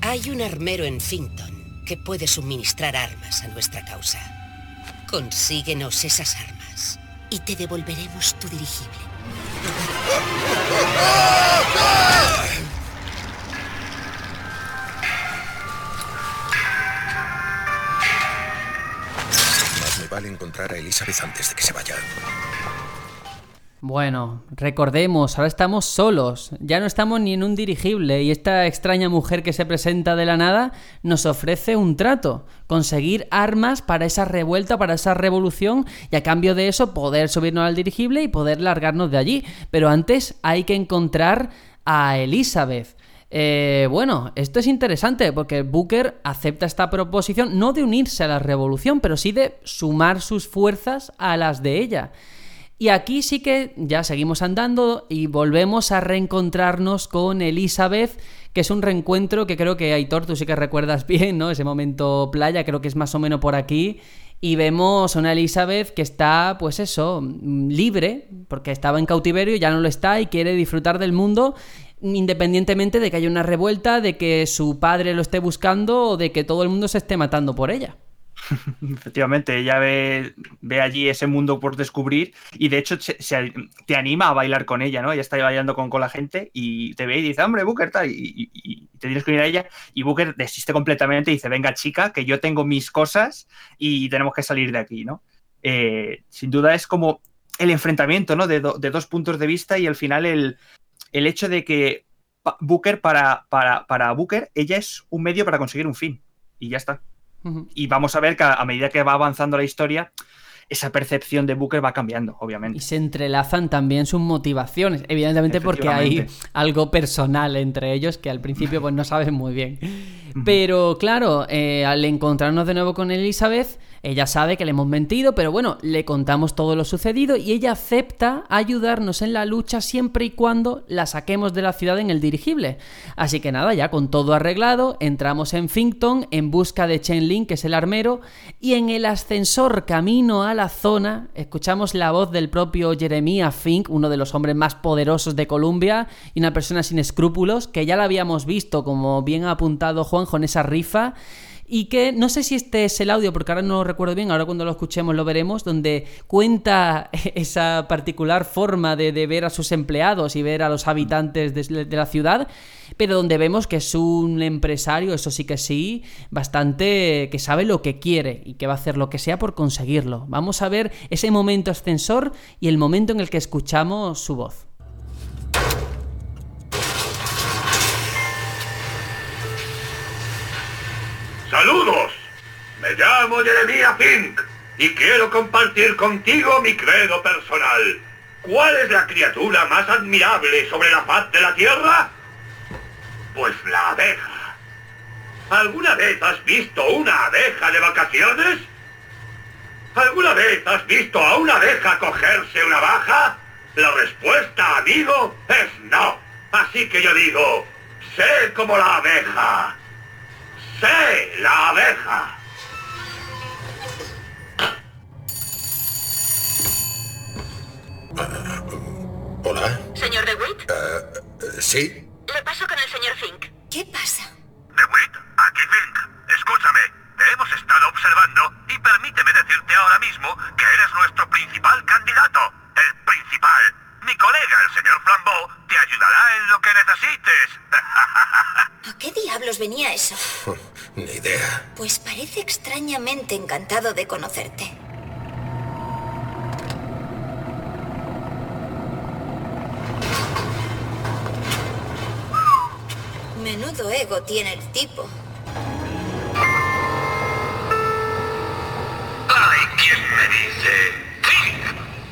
Hay un armero en Finton que puede suministrar armas a nuestra causa. Consíguenos esas armas y te devolveremos tu dirigible. Más me vale encontrar a Elizabeth antes de que se vaya. Bueno, recordemos, ahora estamos solos, ya no estamos ni en un dirigible y esta extraña mujer que se presenta de la nada nos ofrece un trato, conseguir armas para esa revuelta, para esa revolución y a cambio de eso poder subirnos al dirigible y poder largarnos de allí. Pero antes hay que encontrar a Elizabeth. Eh, bueno, esto es interesante porque Booker acepta esta proposición no de unirse a la revolución, pero sí de sumar sus fuerzas a las de ella. Y aquí sí que ya seguimos andando y volvemos a reencontrarnos con Elizabeth, que es un reencuentro que creo que Aitor, tú sí que recuerdas bien, ¿no? Ese momento playa, creo que es más o menos por aquí. Y vemos a una Elizabeth que está, pues eso, libre, porque estaba en cautiverio y ya no lo está y quiere disfrutar del mundo independientemente de que haya una revuelta, de que su padre lo esté buscando o de que todo el mundo se esté matando por ella. Efectivamente, ella ve, ve, allí ese mundo por descubrir y de hecho se, te anima a bailar con ella, ¿no? Ella está bailando con, con la gente y te ve y dice, hombre, Booker, tal, y, y, te tienes que ir a ella y Booker desiste completamente y dice, venga chica, que yo tengo mis cosas y tenemos que salir de aquí, ¿no? Eh, sin duda es como el enfrentamiento, ¿no? De, de, dos puntos de vista y al final el, el hecho de que Booker, para, para, para Booker, ella es un medio para conseguir un fin y ya está. Y vamos a ver que a medida que va avanzando la historia, esa percepción de Booker va cambiando, obviamente. Y se entrelazan también sus motivaciones, evidentemente porque hay algo personal entre ellos que al principio pues no saben muy bien. Pero claro, eh, al encontrarnos de nuevo con Elizabeth, ella sabe que le hemos mentido, pero bueno, le contamos todo lo sucedido y ella acepta ayudarnos en la lucha siempre y cuando la saquemos de la ciudad en el dirigible. Así que nada, ya con todo arreglado, entramos en Finkton en busca de Chen Lin, que es el armero, y en el ascensor camino a la zona escuchamos la voz del propio Jeremiah Fink, uno de los hombres más poderosos de Columbia y una persona sin escrúpulos, que ya la habíamos visto, como bien ha apuntado Juanjo en esa rifa y que no sé si este es el audio, porque ahora no lo recuerdo bien, ahora cuando lo escuchemos lo veremos, donde cuenta esa particular forma de, ver a sus empleados y ver a los habitantes de, de la ciudad, pero donde vemos que es un empresario, eso sí que sí, bastante que sabe lo que quiere y que va a hacer lo que sea por conseguirlo. Vamos a ver ese momento ascensor y el momento en el que escuchamos su voz. ¡Saludos! Me llamo Jeremiah Fink y quiero compartir contigo mi credo personal. ¿Cuál es la criatura más admirable sobre la faz de la Tierra? Pues la abeja. ¿Alguna vez has visto una abeja de vacaciones? ¿Alguna vez has visto a una abeja cogerse una baja? La respuesta, amigo, es no. Así que yo digo, sé como la abeja. ¡Sé la abeja! ¿Hola? ¿Señor DeWitt? Uh, ¿Sí? Le paso con el señor Fink. ¿Qué pasa? DeWitt, aquí Fink. Escúchame, te hemos estado observando y permíteme decirte ahora mismo que eres nuestro principal candidato. El principal. Mi colega, el señor Flambeau, te ayudará en lo que necesites. ¿A qué diablos venía eso? Ni idea. Pues parece extrañamente encantado de conocerte. Menudo ego tiene el tipo. Ay, ¿quién me dice?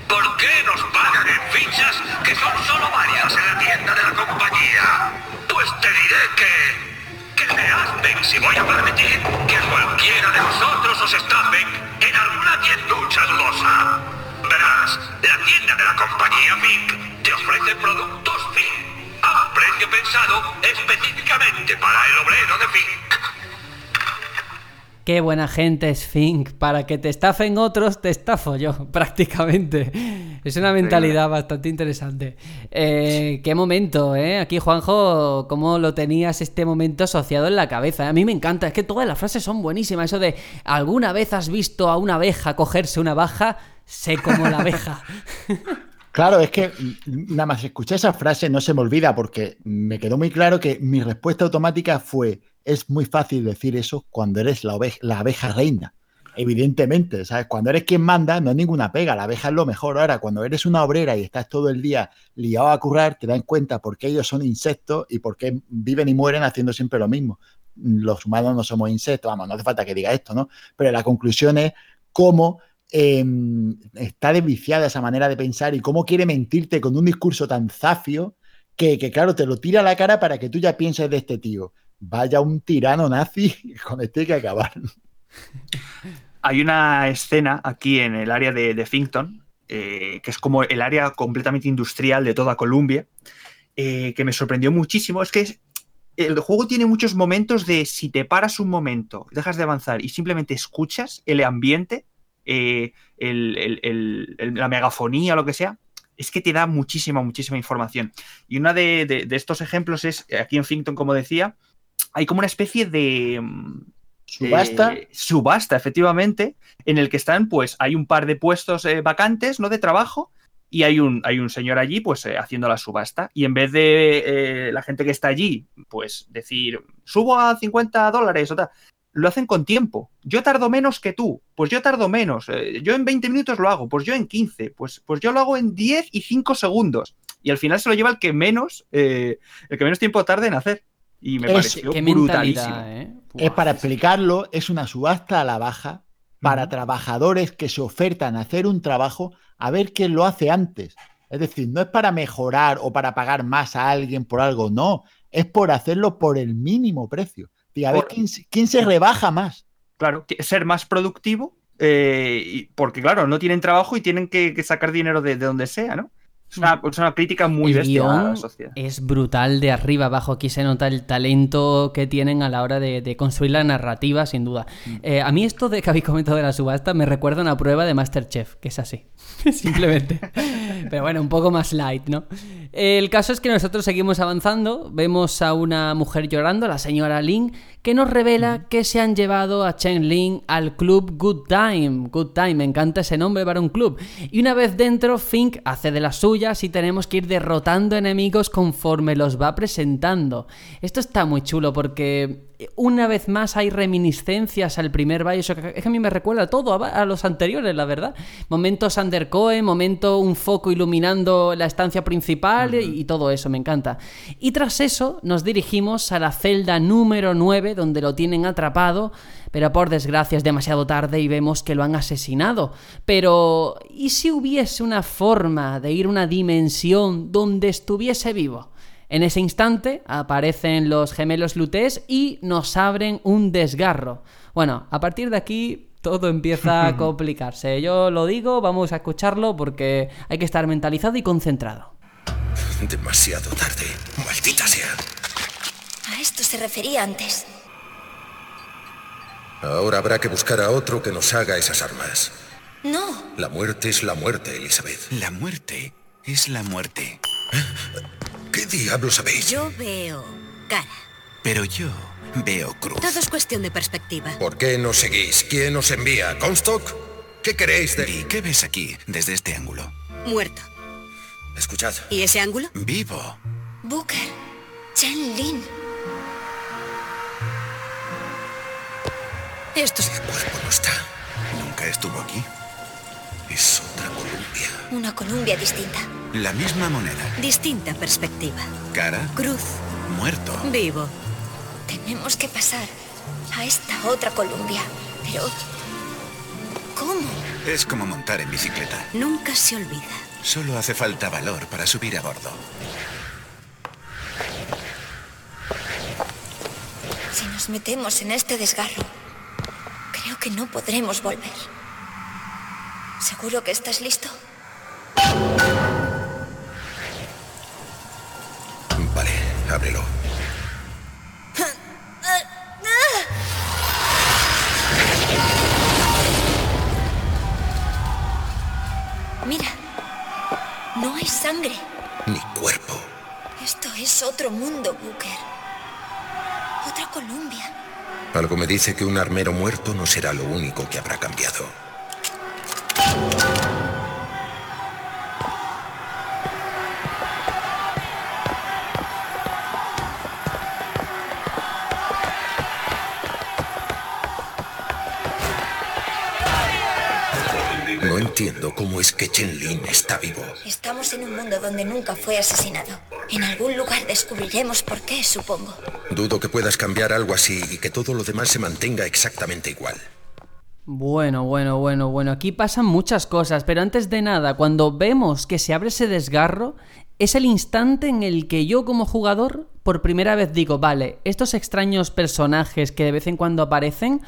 ¿Por qué nos pagan en fichas que son solo varias en la tienda de la compañía? Pues te diré que... que me hacen si voy a permitir que cualquiera de nosotros os estafen en alguna tienducha dudosa. Verás, la tienda de la compañía Fink te ofrece productos Fink a precio pensado específicamente para el obrero de Fink. Qué buena gente es Fink. Para que te estafen otros, te estafo yo, prácticamente. Es una mentalidad bastante interesante. Eh, qué momento, ¿eh? Aquí, Juanjo, ¿cómo lo tenías este momento asociado en la cabeza? A mí me encanta, es que todas las frases son buenísimas. Eso de, ¿alguna vez has visto a una abeja cogerse una baja? Sé como la abeja. Claro, es que nada más escuché esa frase no se me olvida porque me quedó muy claro que mi respuesta automática fue, es muy fácil decir eso cuando eres la, abeja reina. Evidentemente, ¿sabes? Cuando eres quien manda, no hay ninguna pega, la abeja es lo mejor. Ahora, cuando eres una obrera y estás todo el día liado a currar, te dan cuenta por qué ellos son insectos y por qué viven y mueren haciendo siempre lo mismo. Los humanos no somos insectos, vamos, no hace falta que diga esto, ¿no? Pero la conclusión es cómo eh, está desviciada esa manera de pensar y cómo quiere mentirte con un discurso tan zafio que, que, claro, te lo tira a la cara para que tú ya pienses de este tío. Vaya un tirano nazi, con este que acabar. Hay una escena aquí en el área de, de Finkton, eh, que es como el área completamente industrial de toda Colombia, eh, que me sorprendió muchísimo. Es que el juego tiene muchos momentos de si te paras un momento, dejas de avanzar y simplemente escuchas el ambiente, eh, la megafonía, lo que sea, es que te da muchísima, muchísima información. Y uno de, de, de, estos ejemplos es, aquí en Finkton, como decía, hay como una especie de... ¿Subasta? Eh, subasta, efectivamente, en el que están, pues, hay un par de puestos eh, vacantes, ¿no? De trabajo, y hay un, hay un señor allí, pues, eh, haciendo la subasta. Y en vez de la gente que está allí, pues, decir, subo a 50 dólares o tal, lo hacen con tiempo. Yo tardo menos que tú, pues yo tardo menos. Eh, yo en 20 minutos lo hago, pues yo en 15, pues, pues yo lo hago en 10 y 5 segundos. Y al final se lo lleva el que menos, eh, el que menos tiempo tarde en hacer. Y me Es- pareció brutalísimo. ¿eh? Es para explicarlo, es una subasta a la baja para trabajadores que se ofertan a hacer un trabajo a ver quién lo hace antes. Es decir, no es para mejorar o para pagar más a alguien por algo, no, es por hacerlo por el mínimo precio. Y a ver quién, se- quién se rebaja más. Claro, que- ser más productivo, eh, y- porque claro, no tienen trabajo y tienen que, que sacar dinero de, de donde sea, ¿no? Es una, es una crítica muy el bestia a la guion sociedad. es brutal de arriba abajo. Aquí se nota el talento que tienen a la hora de, de construir la narrativa, sin duda. Mm. Eh, a mí esto de que habéis comentado de la subasta me recuerda a una prueba de Masterchef, que es así. Simplemente. Pero bueno, un poco más light, ¿no? El caso es que nosotros seguimos avanzando, vemos a una mujer llorando, la señora Lin, que nos revela que se han llevado a Chen Lin al club Good Time. Good Time, me encanta ese nombre para un club. Y una vez dentro, Fink hace de las suyas y tenemos que ir derrotando enemigos conforme los va presentando. Esto está muy chulo porque una vez más hay reminiscencias al primer Bioshock. Es que a mí me recuerda todo a, los anteriores, la verdad. Momentos undercoe, momento un foco iluminando la estancia principal y, todo eso, me encanta. Y tras eso nos dirigimos a la celda número 9 donde lo tienen atrapado, pero por desgracia es demasiado tarde y vemos que lo han asesinado. Pero, ¿y si hubiese una forma de ir a una dimensión donde estuviese vivo? En ese instante aparecen los gemelos Lutés y nos abren un desgarro. Bueno, a partir de aquí todo empieza a complicarse. Yo lo digo, vamos a escucharlo porque hay que estar mentalizado y concentrado. Demasiado tarde. Maldita sea. A esto se refería antes. Ahora habrá que buscar a otro que nos haga esas armas. No. La muerte es la muerte, Elizabeth. La muerte es la muerte. ¿Qué diablos sabéis? Yo veo cara. Pero yo veo cruz. Todo es cuestión de perspectiva. ¿Por qué no seguís? ¿Quién os envía? ¿Comstock? ¿Qué queréis de...? ¿Y qué ves aquí, desde este ángulo? Muerto. Escuchad. ¿Y ese ángulo? Vivo. Booker. Chen Lin. Esto es... El cuerpo no está. Nunca estuvo aquí. Es otra Columbia. Una Columbia distinta. La misma moneda. Distinta perspectiva. Cara. Cruz. Muerto. Vivo. Tenemos que pasar a esta otra Columbia. Pero... ¿Cómo? Es como montar en bicicleta. Nunca se olvida. Solo hace falta valor para subir a bordo. Si nos metemos en este desgarro, que no podremos volver. ¿Seguro que estás listo? Vale, ábrelo. Mira, no hay sangre. Ni cuerpo. Esto es otro mundo, Booker. Otra Columbia. Algo me dice que un armero muerto no será lo único que habrá cambiado. No entiendo cómo es que Chen Lin está vivo. Estamos en un mundo donde nunca fue asesinado. En algún lugar descubriremos por qué, supongo. Dudo que puedas cambiar algo así y que todo lo demás se mantenga exactamente igual. Bueno, bueno, bueno, bueno, aquí pasan muchas cosas, pero antes de nada, cuando vemos que se abre ese desgarro, es el instante en el que yo como jugador por primera vez digo, vale, estos extraños personajes que de vez en cuando aparecen,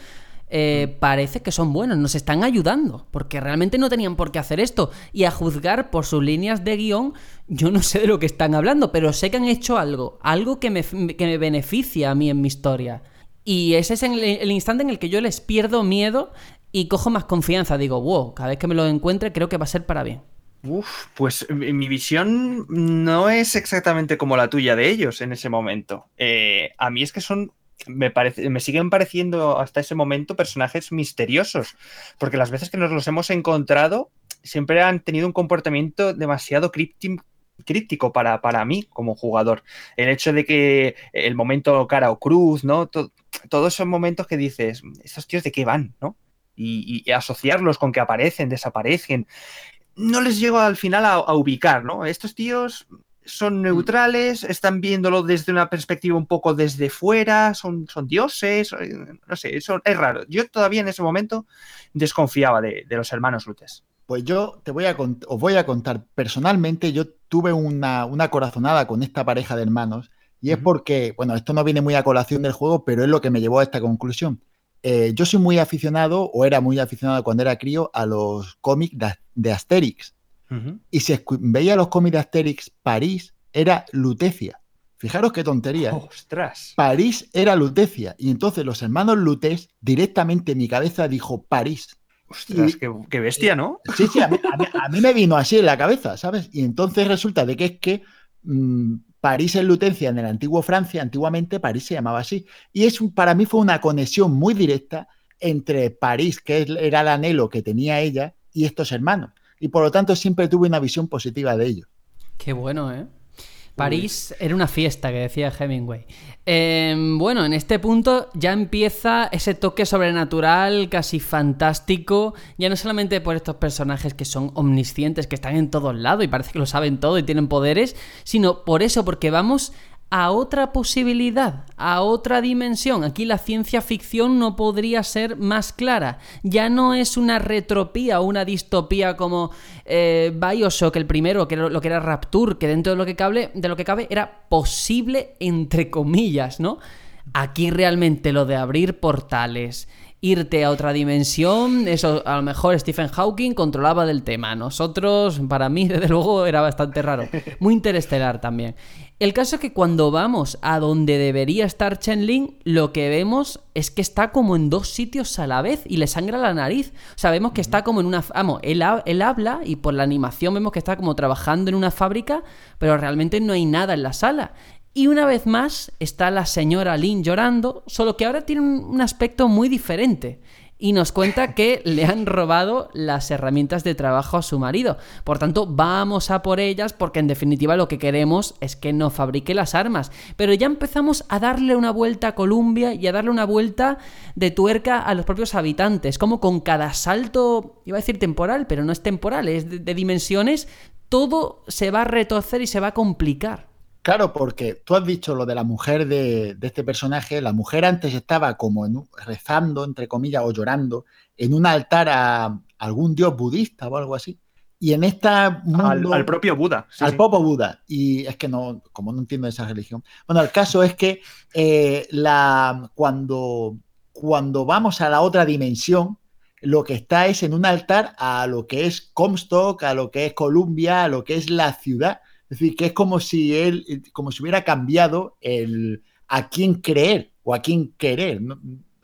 eh, parece que son buenos, nos están ayudando, porque realmente no tenían por qué hacer esto. Y a juzgar por sus líneas de guion, yo no sé de lo que están hablando, pero sé que han hecho algo, algo que me, que me beneficia a mí en mi historia. Y ese es el, el instante en el que yo les pierdo miedo y cojo más confianza. Digo, wow, cada vez que me lo encuentre creo que va a ser para bien. Uf, pues mi visión no es exactamente como la tuya de ellos en ese momento. Eh, a mí es que son me, me siguen pareciendo hasta ese momento personajes misteriosos, porque las veces que nos los hemos encontrado siempre han tenido un comportamiento demasiado críptico para, para mí como jugador. El hecho de que el momento cara o cruz, ¿no? todos esos momentos que dices, ¿estos tíos de qué van? ¿no? Y, y, asociarlos con que aparecen, desaparecen, no les llego al final a, a ubicar, ¿no? Estos tíos son neutrales, están viéndolo desde una perspectiva un poco desde fuera, son, son dioses, no sé, eso es raro. Yo todavía en ese momento desconfiaba de, de los hermanos Lutes. Pues yo te voy a os voy a contar, personalmente yo tuve una, una corazonada con esta pareja de hermanos y es porque, bueno, esto no viene muy a colación del juego, pero es lo que me llevó a esta conclusión. Eh, yo soy muy aficionado, o era muy aficionado cuando era crío, a los cómics de, de Asterix. Uh -huh. Y si veía los cómics de Asterix, París era Lutecia. Fijaros qué tontería. ¡Ostras! París era Lutecia. Y entonces los hermanos Lutés, directamente en mi cabeza dijo París. Ostras, qué, bestia, ¿no? Sí, sí, a mí, me vino así en la cabeza, ¿sabes? Y entonces resulta de que es que mm, París en Lutencia, en el antiguo Francia, antiguamente París se llamaba así. Y es, para mí fue una conexión muy directa entre París, que era el anhelo que tenía ella, y estos hermanos. Y por lo tanto siempre tuve una visión positiva de ellos. Qué bueno, ¿eh? París era una fiesta, que decía Hemingway. Em, bueno, en este punto ya empieza ese toque sobrenatural, casi fantástico, ya no solamente por estos personajes que son omniscientes, que están en todos lados y parece que lo saben todo y tienen poderes, sino por eso, porque vamos a otra posibilidad, a otra dimensión. Aquí la ciencia ficción no podría ser más clara. Ya no es una retropía una distopía como eh, Bioshock, el primero, que lo que era Rapture, que dentro de lo que, de lo que cabe era posible entre comillas, ¿no? Aquí realmente lo de abrir portales, irte a otra dimensión, eso a lo mejor Stephen Hawking controlaba del tema. Nosotros, para mí, desde luego, era bastante raro. Muy interestelar también. El caso es que cuando vamos a donde debería estar Chen lo que vemos es que está como en dos sitios a la vez y le sangra la nariz. Sabemos que está como en una... Vamos, él, él, habla y por la animación vemos que está como trabajando en una fábrica, pero realmente no hay nada en la sala. Y una vez más está la señora Lin llorando, solo que ahora tiene un aspecto muy diferente y nos cuenta que le han robado las herramientas de trabajo a su marido. Por tanto, vamos a por ellas porque en definitiva lo que queremos es que no fabrique las armas. Pero ya empezamos a darle una vuelta a Columbia y a darle una vuelta de tuerca a los propios habitantes, como con cada salto, iba a decir temporal, pero no es temporal, es de, de dimensiones, todo se va a retorcer y se va a complicar. Claro, porque tú has dicho lo de la mujer de, este personaje. La mujer antes estaba como rezando, entre comillas, o llorando en un altar a algún dios budista o algo así. Y en esta al, propio Buda. al propio Buda. Y es que no, como no entiendo esa religión. Bueno, el caso es que eh, la, cuando, cuando vamos a la otra dimensión, lo que está es en un altar a lo que es Comstock, a lo que es Columbia, a lo que es la ciudad. Es decir, que es como si él, eh, como si hubiera cambiado el a quién creer o a quién querer.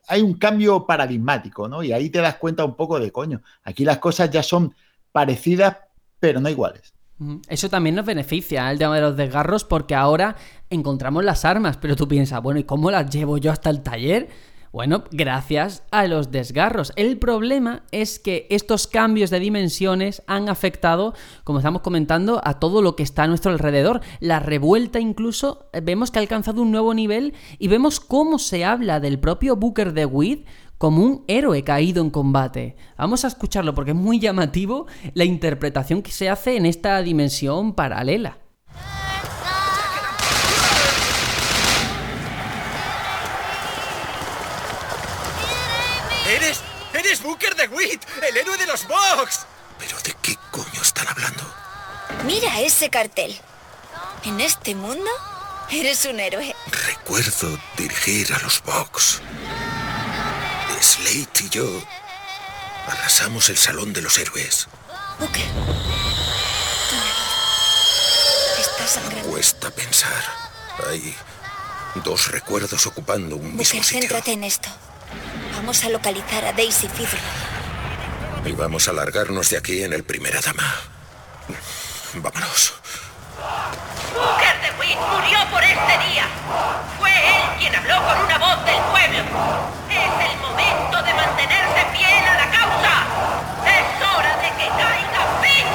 Hay un cambio paradigmático, ¿no? Y ahí te das cuenta un poco de coño. Aquí las cosas ya son parecidas, pero no iguales. Eso también nos beneficia ¿eh? el tema de los desgarros porque ahora encontramos las armas, pero tú piensas, bueno, ¿y cómo las llevo yo hasta el taller? Bueno, gracias a los desgarros. El problema es que estos cambios de dimensiones han afectado, como estamos comentando, a todo lo que está a nuestro alrededor. La revuelta incluso eh, vemos que ha alcanzado un nuevo nivel y vemos cómo se habla del propio Booker de Witt como un héroe caído en combate. Vamos a escucharlo porque es muy llamativo la interpretación que se hace en esta dimensión paralela. Booker de Witt, el héroe de los Box! ¿Pero de qué coño están hablando? Mira ese cartel. En este mundo, eres un héroe. Recuerdo dirigir a los Box. Slate y yo arrasamos el Salón de los Héroes. Booker. Está sangrando. Cuesta pensar. Hay dos recuerdos ocupando un mismo sitio. céntrate en esto. Vamos a localizar a Daisy Fitzroy. Y vamos a largarnos de aquí en el Primera Dama. Vámonos. Witt murió por este día. Fue él quien habló con una voz del pueblo. Es el momento de mantenerse fiel a la causa. Es hora de que caiga fin.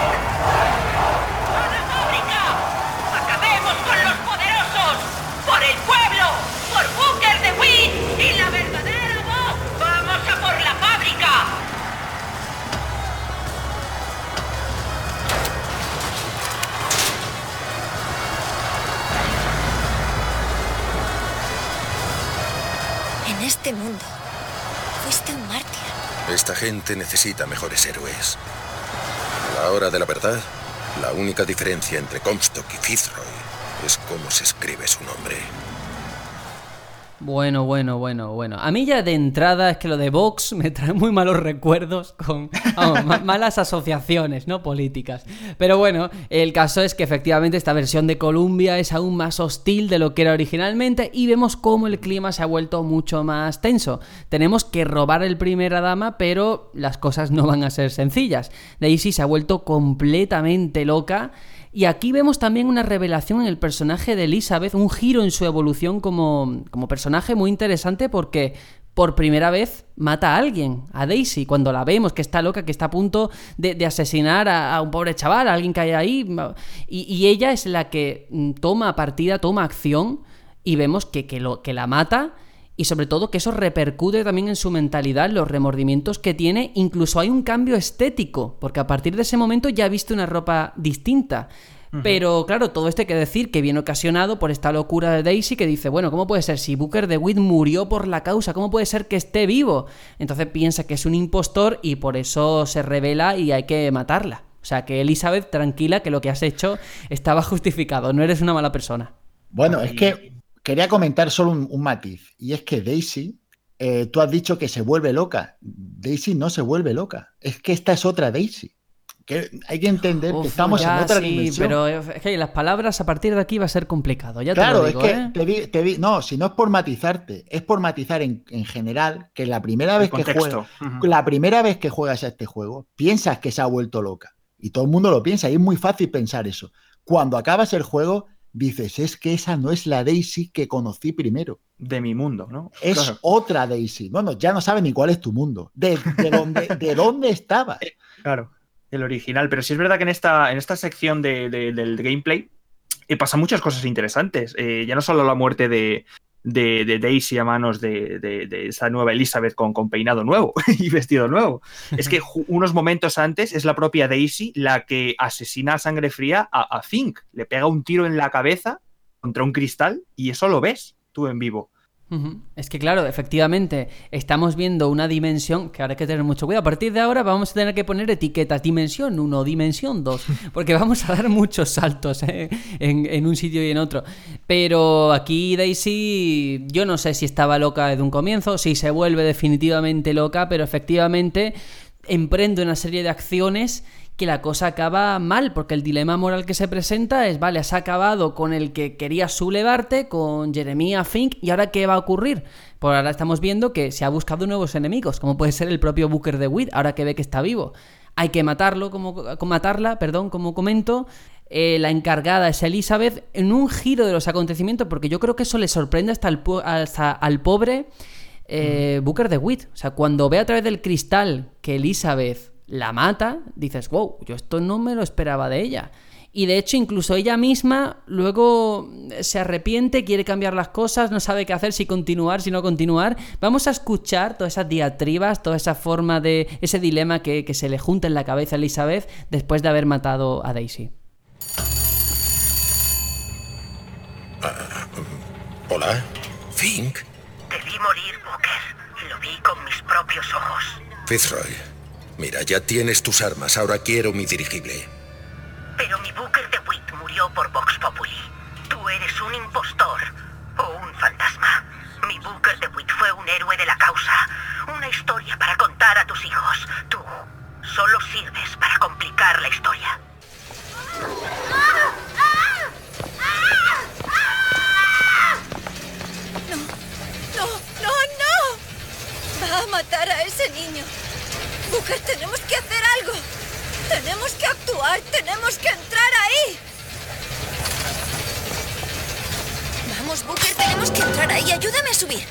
Este mundo, fuiste un mártir. Esta gente necesita mejores héroes. A la hora de la verdad, la única diferencia entre Comstock y Fitzroy es cómo se escribe su nombre. Bueno, bueno, bueno, bueno. A mí ya de entrada es que lo de Vox me trae muy malos recuerdos con malas asociaciones, ¿no? Políticas. Pero bueno, el caso es que efectivamente esta versión de Columbia es aún más hostil de lo que era originalmente y vemos cómo el clima se ha vuelto mucho más tenso. Tenemos que robar el primera dama, pero las cosas no van a ser sencillas. Daisy se ha vuelto completamente loca y aquí vemos también una revelación en el personaje de Elizabeth, un giro en su evolución como, como personaje muy interesante porque por primera vez mata a alguien, a Daisy, cuando la vemos que está loca, que está a punto de, asesinar a, un pobre chaval, a alguien que hay ahí, y, ella es la que mm, toma partida, toma acción, y vemos que, que, lo, que la mata y sobre todo que eso repercute también en su mentalidad, los remordimientos que tiene, incluso hay un cambio estético, porque a partir de ese momento ya ha visto una ropa distinta. Pero claro, todo esto hay que decir que viene ocasionado por esta locura de Daisy que dice, bueno, ¿cómo puede ser? Si Booker de Witt murió por la causa, ¿cómo puede ser que esté vivo? Entonces piensa que es un impostor y por eso se revela y hay que matarla. O sea, que Elizabeth, tranquila, que lo que has hecho estaba justificado, no eres una mala persona. Bueno, es que quería comentar solo un, matiz, y es que Daisy, eh, tú has dicho que se vuelve loca. Daisy no se vuelve loca, es que esta es otra Daisy. Que hay que entender que estamos en otra sí, Pero es que las palabras a partir de aquí va a ser complicado. Ya claro, te lo digo, es que ¿eh? te no, si no es por matizarte, es por matizar en, general que la primera vez que juegas, la primera vez que juegas a este juego, piensas que se ha vuelto loca. Y todo el mundo lo piensa, y es muy fácil pensar eso. Cuando acabas el juego, dices, es que esa no es la Daisy que conocí primero. De mi mundo, ¿no? Es otra Daisy. Bueno, ya no sabes ni cuál es tu mundo. ¿De, dónde, de dónde estabas? Claro, el original. Pero sí es verdad que en esta, en esta sección del gameplay eh, pasan muchas cosas interesantes. Eh, ya no solo la muerte de, de, Daisy a manos de, de, esa nueva Elizabeth con, con, peinado nuevo y vestido nuevo. Es que unos momentos antes es la propia Daisy la que asesina a sangre fría a, a Fink. Le pega un tiro en la cabeza contra un cristal y eso lo ves tú en vivo. Es que claro, efectivamente, estamos viendo una dimensión que ahora hay que tener mucho cuidado. A partir de ahora vamos a tener que poner etiquetas dimensión 1, dimensión 2, porque vamos a dar muchos saltos ¿eh? en, un sitio y en otro. Pero aquí Daisy, yo no sé si estaba loca desde un comienzo, si se vuelve definitivamente loca, pero efectivamente emprende una serie de acciones que la cosa acaba mal, porque el dilema moral que se presenta es, vale, has acabado con el que quería sublevarte, con Jeremiah Fink, ¿y ahora qué va a ocurrir? Pues ahora estamos viendo que se ha buscado nuevos enemigos, como puede ser el propio Booker de Witt, ahora que ve que está vivo. Hay que matarlo, como, matarla, perdón, como comento. Eh, la encargada es Elizabeth, en un giro de los acontecimientos, porque yo creo que eso le sorprende hasta, el, hasta al pobre eh, Booker de Witt. O sea, cuando ve a través del cristal que Elizabeth la mata, dices, wow, yo esto no me lo esperaba de ella. Y de hecho, incluso ella misma luego se arrepiente, quiere cambiar las cosas, no sabe qué hacer, si continuar, si no continuar. Vamos a escuchar todas esas diatribas, toda esa forma de. ese dilema que, se le junta en la cabeza a Elizabeth después de haber matado a Daisy. Ah, Hola, Fink. Te vi morir, Booker. Lo vi con mis propios ojos. Fitzroy. Mira, ya tienes tus armas, ahora quiero mi dirigible. Pero mi Booker de Witt murió por Vox Populi. Tú eres un impostor o un fantasma. Mi Booker de Witt fue un héroe de la causa. Una historia para contar a tus hijos. Tú solo sirves para complicar la historia. No, no, no, no. Va a matar a ese niño. Booker, tenemos que hacer algo. Tenemos que actuar, tenemos que entrar ahí. Vamos, Booker, tenemos que entrar ahí. Ayúdame a subir.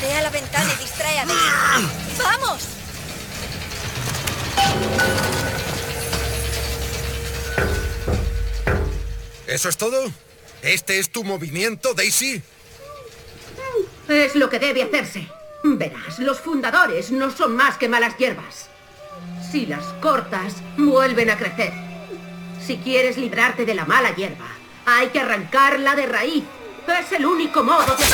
Ve a la ventana y distrae a ¡Vamos! ¿Eso es todo? ¿Este es tu movimiento, Daisy? Es lo que debe hacerse. Verás, los fundadores no son más que malas hierbas. Si las cortas, vuelven a crecer. Si quieres librarte de la mala hierba, hay que arrancarla de raíz. Es el único modo de...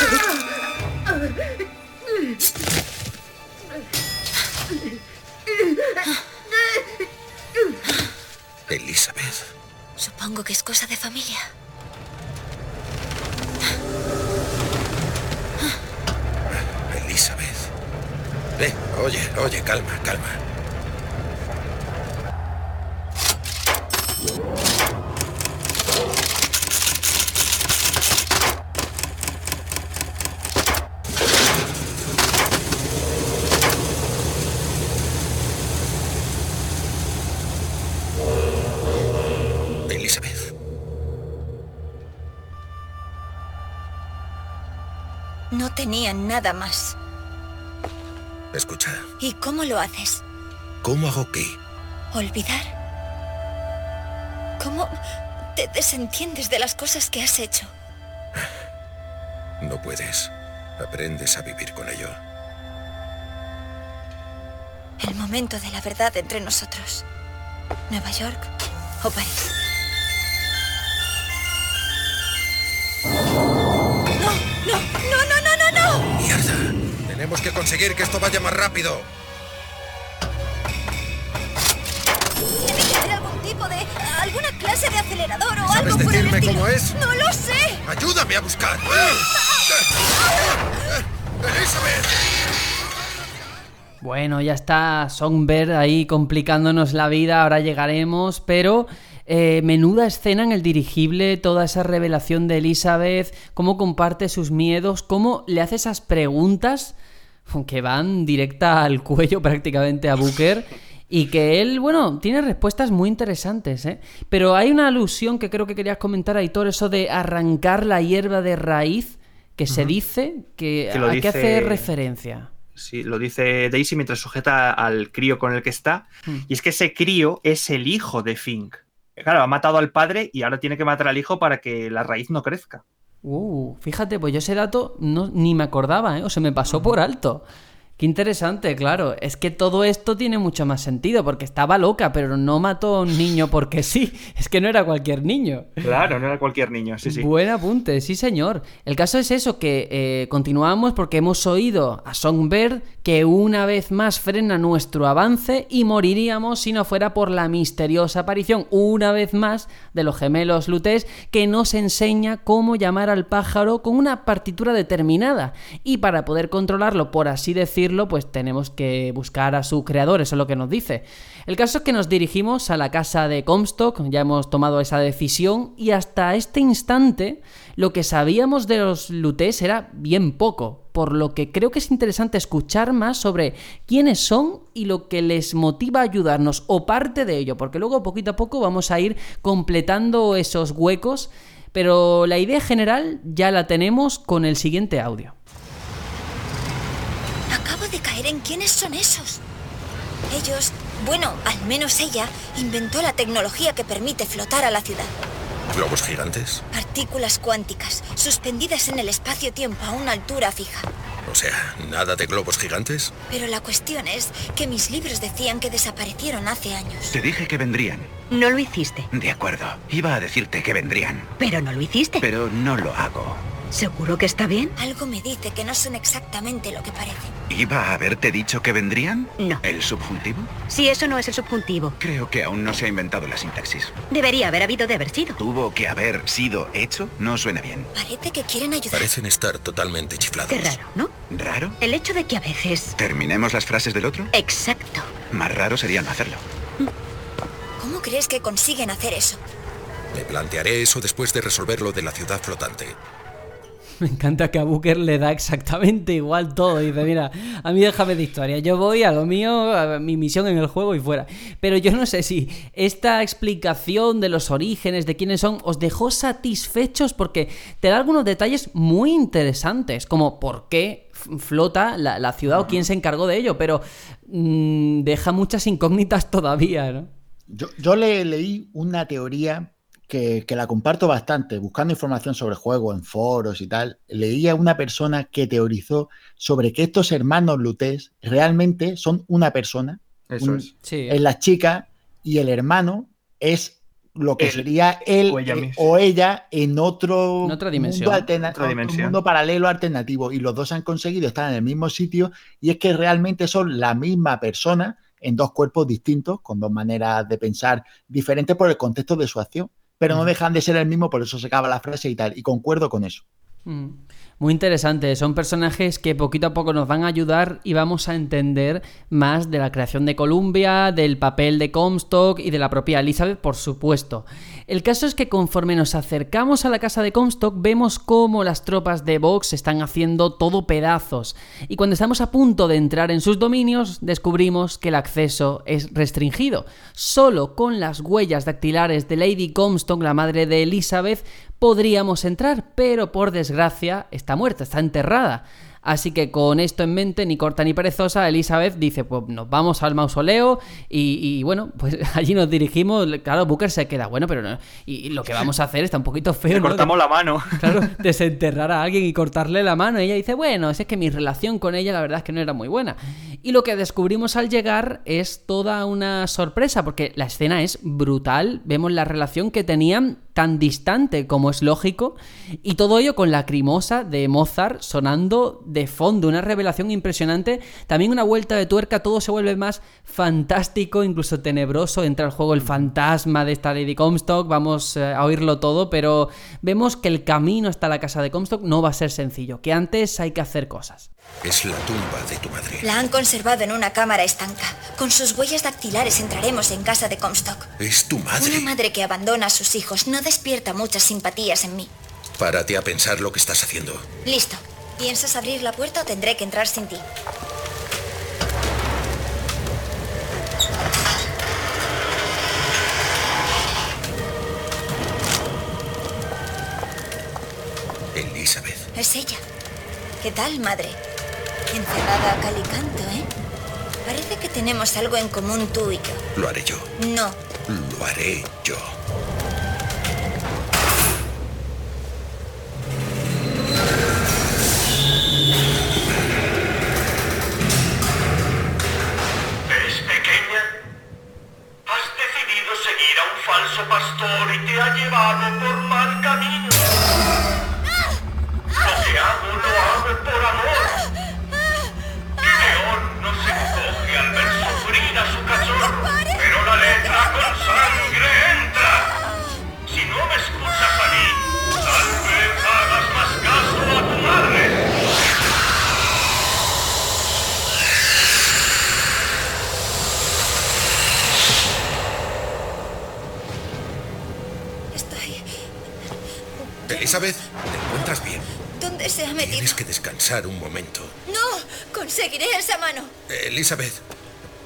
Elizabeth. Supongo que es cosa de familia. Oye, oye, calma, calma. Elizabeth, No tenían nada más. Escucha. ¿Y cómo lo haces? ¿Cómo hago qué? ¿Olvidar? ¿Cómo te desentiendes de las cosas que has hecho? No puedes. Aprendes a vivir con ello. El momento de la verdad entre nosotros. ¿Nueva York o París? Tenemos que conseguir que esto vaya más rápido. Tiene que haber algún tipo de... alguna clase de acelerador o ¿Sabes algo por el decirme estilo. cómo es? ¡No lo sé! ¡Ayúdame a buscar! ¡Elizabeth! Bueno, ya está Songbird ahí complicándonos la vida, ahora llegaremos, pero eh, menuda escena en el dirigible, toda esa revelación de Elizabeth, cómo comparte sus miedos, cómo le hace esas preguntas que van directa al cuello prácticamente a Booker. Y que él, bueno, tiene respuestas muy interesantes, ¿eh? Pero hay una alusión que creo que querías comentar, Aitor, eso de arrancar la hierba de raíz, que se dice, que, Que ¿a qué hace referencia? Sí, lo dice Daisy mientras sujeta al crío con el que está. Mm. Y es que ese crío es el hijo de Fink. Claro, ha matado al padre y ahora tiene que matar al hijo para que la raíz no crezca. Uh, fíjate, pues yo ese dato no, ni me acordaba, ¿eh? O se me pasó por alto. Qué interesante, claro. Es que todo esto tiene mucho más sentido, porque estaba loca, pero no mató a un niño porque sí. Es que no era cualquier niño. Claro, no era cualquier niño, sí, sí. Buen apunte, sí señor. El caso es eso, que eh, continuamos porque hemos oído a Songbird que una vez más frena nuestro avance y moriríamos si no fuera por la misteriosa aparición, una vez más, de los gemelos Lutés que nos enseña cómo llamar al pájaro con una partitura determinada. Y para poder controlarlo, por así decirlo, pues tenemos que buscar a su creador, eso es lo que nos dice. El caso es que nos dirigimos a la casa de Comstock, ya hemos tomado esa decisión y hasta este instante lo que sabíamos de los Lutés era bien poco, por lo que creo que es interesante escuchar más sobre quiénes son y lo que les motiva a ayudarnos o parte de ello, porque luego poquito a poco vamos a ir completando esos huecos, pero la idea general ya la tenemos con el siguiente audio. Acabo de caer en quiénes son esos. Ellos, bueno, al menos ella, inventó la tecnología que permite flotar a la ciudad. ¿Globos gigantes? Partículas cuánticas, suspendidas en el espacio-tiempo a una altura fija. O sea, ¿nada de globos gigantes? Pero la cuestión es que mis libros decían que desaparecieron hace años. Te dije que vendrían. No lo hiciste, De acuerdo. Iba a decirte que vendrían. pero no lo hiciste. Pero no lo hago. ¿Seguro que está bien? Algo me dice que no son exactamente lo que parecen. ¿Iba a haberte dicho que vendrían? No. ¿El subjuntivo? Si eso no es el subjuntivo, Creo que aún no se ha inventado la sintaxis. debería haber habido de haber sido. ¿Tuvo que haber sido hecho? No suena bien. Parece que quieren ayudar. Parecen estar totalmente chiflados. Qué raro, ¿no? ¿Raro? El hecho de que a veces... ¿Terminemos las frases del otro? Exacto. Más raro sería no hacerlo. ¿Cómo crees que consiguen hacer eso? Me plantearé eso después de resolver lo de la ciudad flotante. Me encanta que a Booker le da exactamente igual todo. Dice, mira, a mí déjame de historia. Yo voy a lo mío, a mi misión en el juego y fuera. Pero yo no sé si esta explicación de los orígenes, de quiénes son, os dejó satisfechos porque te da algunos detalles muy interesantes, como por qué flota la, la ciudad o quién se encargó de ello, pero mm, deja muchas incógnitas todavía, ¿no? Yo, yo le leí una teoría que, que la comparto bastante, buscando información sobre el juego en foros y tal. Leí a una persona que teorizó sobre que estos hermanos Lutés realmente son una persona. Eso Un- es. Sí. Es la chica y el hermano es lo que Él, sería él o ella eh, misma. o ella en otro En otra dimensión. mundo, alterna- Otra otro dimensión. mundo paralelo alternativo y los dos han conseguido estar en el mismo sitio y es que realmente son la misma persona en dos cuerpos distintos con dos maneras de pensar diferentes por el contexto de su acción pero no dejan de ser el mismo por eso se acaba la frase y tal y concuerdo con eso Mm. Muy interesante, son personajes que poquito a poco nos van a ayudar y vamos a entender más de la creación de Columbia, del papel de Comstock y de la propia Elizabeth, por supuesto. El caso es que conforme nos acercamos a la casa de Comstock vemos cómo las tropas de Vox están haciendo todo pedazos y cuando estamos a punto de entrar en sus dominios descubrimos que el acceso es restringido. Solo con las huellas dactilares de Lady Comstock, la madre de Elizabeth, podríamos entrar, pero por desgracia está muerta, está enterrada. Así que con esto en mente, ni corta ni perezosa, Elizabeth dice, pues nos vamos al mausoleo y, bueno, pues allí nos dirigimos. Claro, Booker se queda, bueno, pero no. Y, lo que vamos a hacer está un poquito feo. Le cortamos la mano. Claro, desenterrar a alguien y cortarle la mano. Y ella dice, bueno, es que mi relación con ella la verdad es que no era muy buena. Y lo que descubrimos al llegar es toda una sorpresa, porque la escena es brutal. Vemos la relación que tenían tan distante como es lógico, y todo ello con la crimosa de Mozart sonando de fondo, una revelación impresionante, también una vuelta de tuerca, todo se vuelve más fantástico, incluso tenebroso, entra al juego el fantasma de esta Lady Comstock, vamos eh, a oírlo todo, pero vemos que el camino hasta la casa de Comstock no va a ser sencillo, que antes hay que hacer cosas. Es la tumba de tu madre. La han conservado en una cámara estanca. Con sus huellas dactilares entraremos en casa de Comstock. Es tu madre. Una madre que abandona a sus hijos no despierta muchas simpatías en mí. Párate a pensar lo que estás haciendo. Listo. ¿Piensas abrir la puerta o tendré que entrar sin ti? Elizabeth. Es ella. ¿Qué tal, madre? Encerrada a calicanto, ¿eh? Parece que tenemos algo en común tú y yo. Lo haré yo. No. Lo haré yo.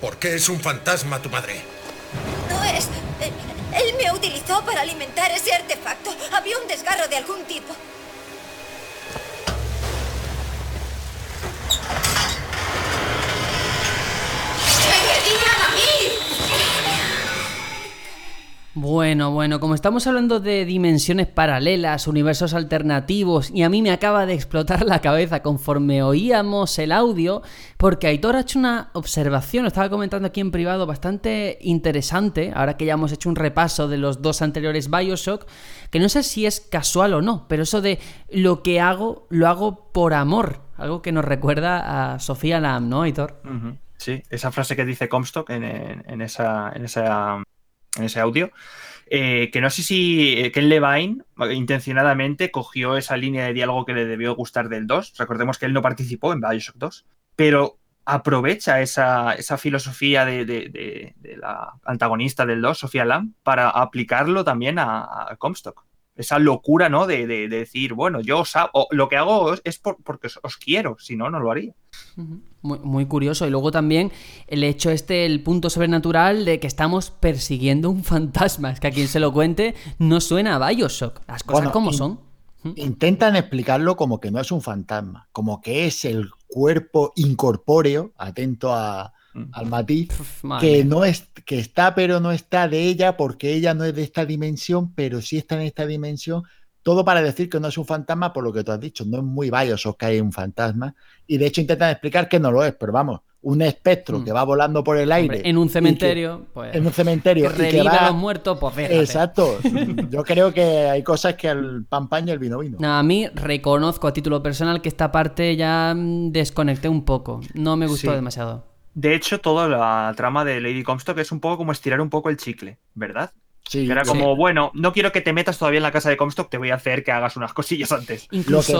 ¿Por qué es un fantasma tu madre? No es... Él me utilizó para alimentar ese artefacto. Había un desgarro de algún tipo. Bueno, bueno, como estamos hablando de dimensiones paralelas, universos alternativos, y a mí me acaba de explotar la cabeza conforme oíamos el audio, porque Aitor ha hecho una observación, lo estaba comentando aquí en privado, bastante interesante, ahora que ya hemos hecho un repaso de los dos anteriores Bioshock, que no sé si es casual o no, pero eso de lo que hago, lo hago por amor, algo que nos recuerda a Sofía Lam, ¿no, Aitor? Sí, esa frase que dice Comstock en esa, en, esa, en ese audio, eh, que no sé si eh, Ken Levine eh, intencionadamente cogió esa línea de diálogo que le debió gustar del 2. Recordemos que él no participó en Bioshock 2, pero aprovecha esa, esa filosofía de, la antagonista del 2, Sofía Lam, para aplicarlo también a, Comstock. Esa locura, ¿no? De, de- de decir, bueno, yo os lo que hago es por- porque os, os quiero, si no, no lo haría. Muy, muy curioso. Y luego también el hecho este, el punto sobrenatural de que estamos persiguiendo un fantasma. Es que a quien se lo cuente no suena a Bioshock. Las cosas Bueno, como in- son. Intentan explicarlo como que no es un fantasma, como que es el cuerpo incorpóreo, atento a- al matiz, que no es, que está pero no está de ella, porque ella no es de esta dimensión, pero sí está en esta dimensión. Todo para decir que no es un fantasma, por lo que tú has dicho, no es muy Bioshock que hay un fantasma. Y de hecho intentan explicar que no lo es, pero vamos, un espectro Mm. que va volando por el aire. Hombre, en un que- cementerio, pues, en un cementerio. que y que va- a los muertos, pues fíjate. Exacto. Yo creo que hay cosas que al pan pan y el vino vino. No, a mí reconozco a título personal que esta parte ya mm, desconecté un poco. No me gustó Sí. demasiado. De hecho, toda la trama de Lady Comstock es un poco como estirar un poco el chicle, ¿verdad? Era como, bueno, no quiero que te metas todavía en la casa de Comstock, te voy a hacer que hagas unas cosillas antes. Lo, que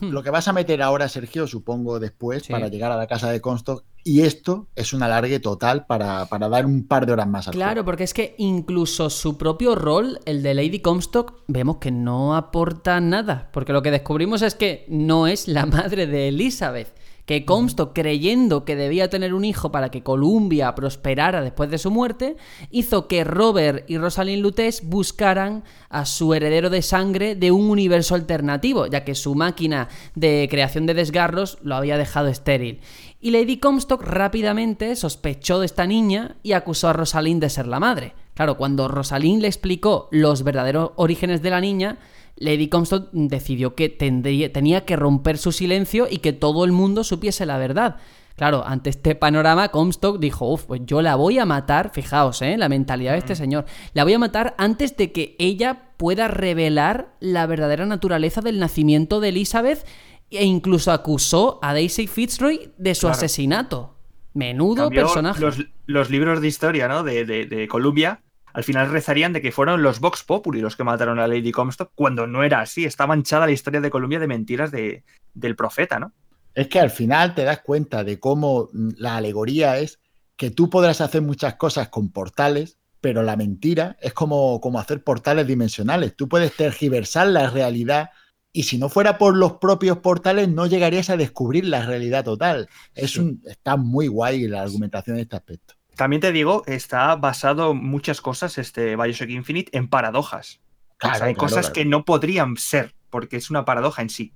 lo, que vas a meter ahora, Sergio, supongo después, para llegar a la casa de Comstock, y esto es un alargue total para, dar un par de horas más al Claro, porque es que incluso su propio rol, el de Lady Comstock, vemos que no aporta nada, porque lo que descubrimos es que no es la madre de Elizabeth que Comstock, creyendo que debía tener un hijo para que Columbia prosperara después de su muerte, hizo que Robert y Rosalind Lutez buscaran a su heredero de sangre de un universo alternativo, ya que su máquina de creación de desgarros lo había dejado estéril. Y Lady Comstock rápidamente sospechó de esta niña y acusó a Rosalind de ser la madre. Claro, cuando Rosalind le explicó los verdaderos orígenes de la niña, Lady Comstock decidió que tenía que romper su silencio y que todo el mundo supiese la verdad. Claro, ante este panorama, Comstock dijo, uff, pues yo la voy a matar, fijaos, ¿eh? La mentalidad de este señor. La voy a matar antes de que ella pueda revelar la verdadera naturaleza del nacimiento de Elizabeth e incluso acusó a Daisy Fitzroy de su asesinato. Menudo personaje. Los, libros de historia, ¿no? De, de, de Columbia al final rezarían de que fueron los Vox Populi los que mataron a Lady Comstock, cuando no era así. Está manchada la historia de Colombia de mentiras de, del profeta, ¿no? Es que al final te das cuenta de cómo la alegoría es que tú podrás hacer muchas cosas con portales, pero la mentira es como, como hacer portales dimensionales. Tú puedes tergiversar la realidad y si no fuera por los propios portales no llegarías a descubrir la realidad total. Es un, está muy guay la argumentación en este aspecto. También te digo, está basado muchas cosas, este Bioshock Infinite, en paradojas. hay cosas que no podrían ser, porque es una paradoja en sí.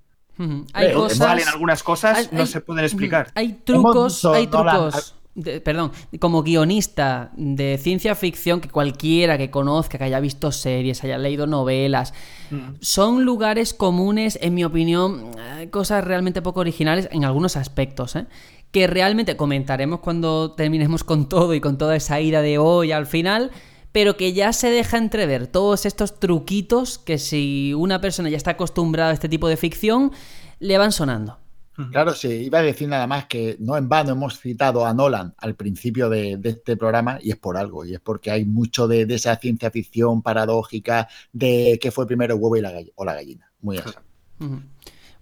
Hay cosas. Valen algunas cosas, no se pueden explicar. Hay trucos, hay trucos. perdón, como guionista de ciencia ficción, que cualquiera que conozca, que haya visto series, haya leído novelas, son lugares comunes, en mi opinión, eh, cosas realmente poco originales en algunos aspectos. ¿eh? Que realmente comentaremos cuando terminemos con todo y con toda esa ira de hoy al final, pero que ya se deja entrever todos estos truquitos que si una persona ya está acostumbrada a este tipo de ficción, le van sonando. Claro, sí, iba a decir nada más que no en vano hemos citado a Nolan al principio de, este programa y es por algo, y es porque hay mucho de, esa ciencia ficción paradójica de qué fue primero el huevo y la o la gallina. Muy así.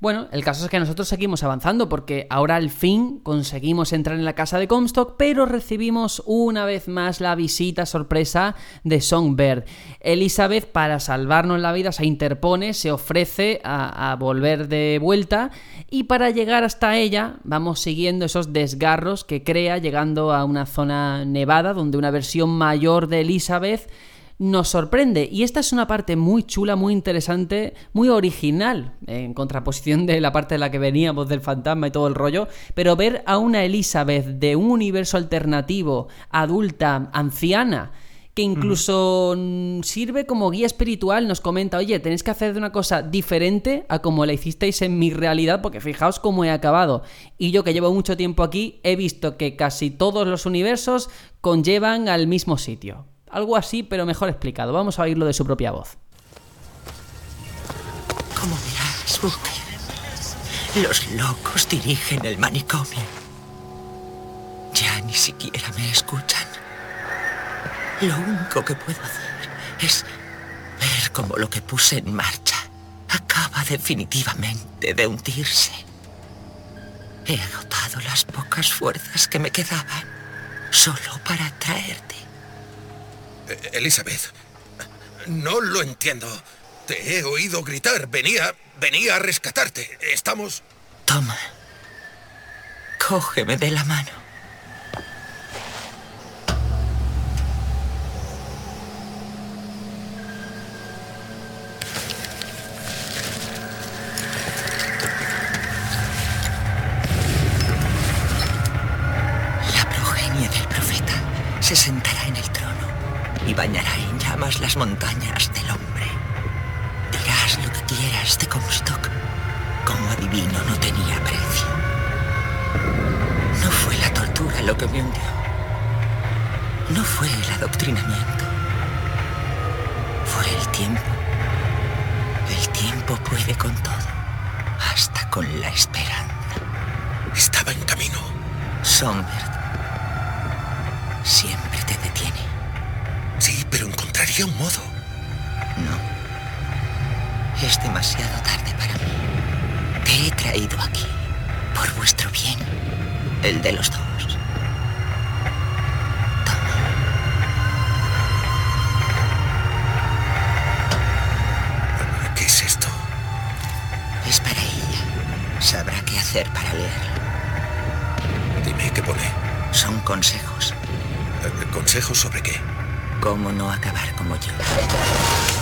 Bueno, el caso es que nosotros seguimos avanzando porque ahora al fin conseguimos entrar en la casa de Comstock, pero recibimos una vez más la visita sorpresa de Songbird. Elizabeth, para salvarnos la vida, se interpone, se ofrece a, a volver de vuelta y para llegar hasta ella vamos siguiendo esos desgarros que crea llegando a una zona nevada donde una versión mayor de Elizabeth nos sorprende. Y esta es una parte muy chula, muy interesante, muy original, en contraposición de la parte de la que veníamos del fantasma y todo el rollo. Pero ver a una Elizabeth de un universo alternativo, adulta, anciana, que incluso sirve como guía espiritual, nos comenta, oye, tenéis que hacer de una cosa diferente a como la hicisteis en mi realidad, porque fijaos cómo he acabado. Y yo que llevo mucho tiempo aquí, he visto que casi todos los universos conllevan al mismo sitio. Algo así, pero mejor explicado. Vamos a oírlo de su propia voz. Como verás, los locos dirigen el manicomio. Ya ni siquiera me escuchan. Lo único que puedo hacer es ver cómo lo que puse en marcha acaba definitivamente de hundirse. He agotado las pocas fuerzas que me quedaban solo para traerte Elizabeth, no lo entiendo. Te he oído gritar. Venía, venía a rescatarte. Estamos... Toma. Cógeme de la mano. La progenie del profeta se sentará en el y bañará en llamas las montañas del hombre. Dirás lo que quieras de Comstock. Como adivino no tenía precio. No fue la tortura lo que me hundió. No fue el adoctrinamiento. Fue el tiempo. El tiempo puede con todo. Hasta con la esperanza. Estaba en camino. Siempre encontraría un modo. No. Es demasiado tarde para mí. Te he traído aquí. Por vuestro bien. El de los dos. ¿Qué es esto? Es para ella. Sabrá qué hacer para leerlo. Dime qué pone. Son consejos. Eh, ¿Consejos sobre qué? Cómo no acabar como yo.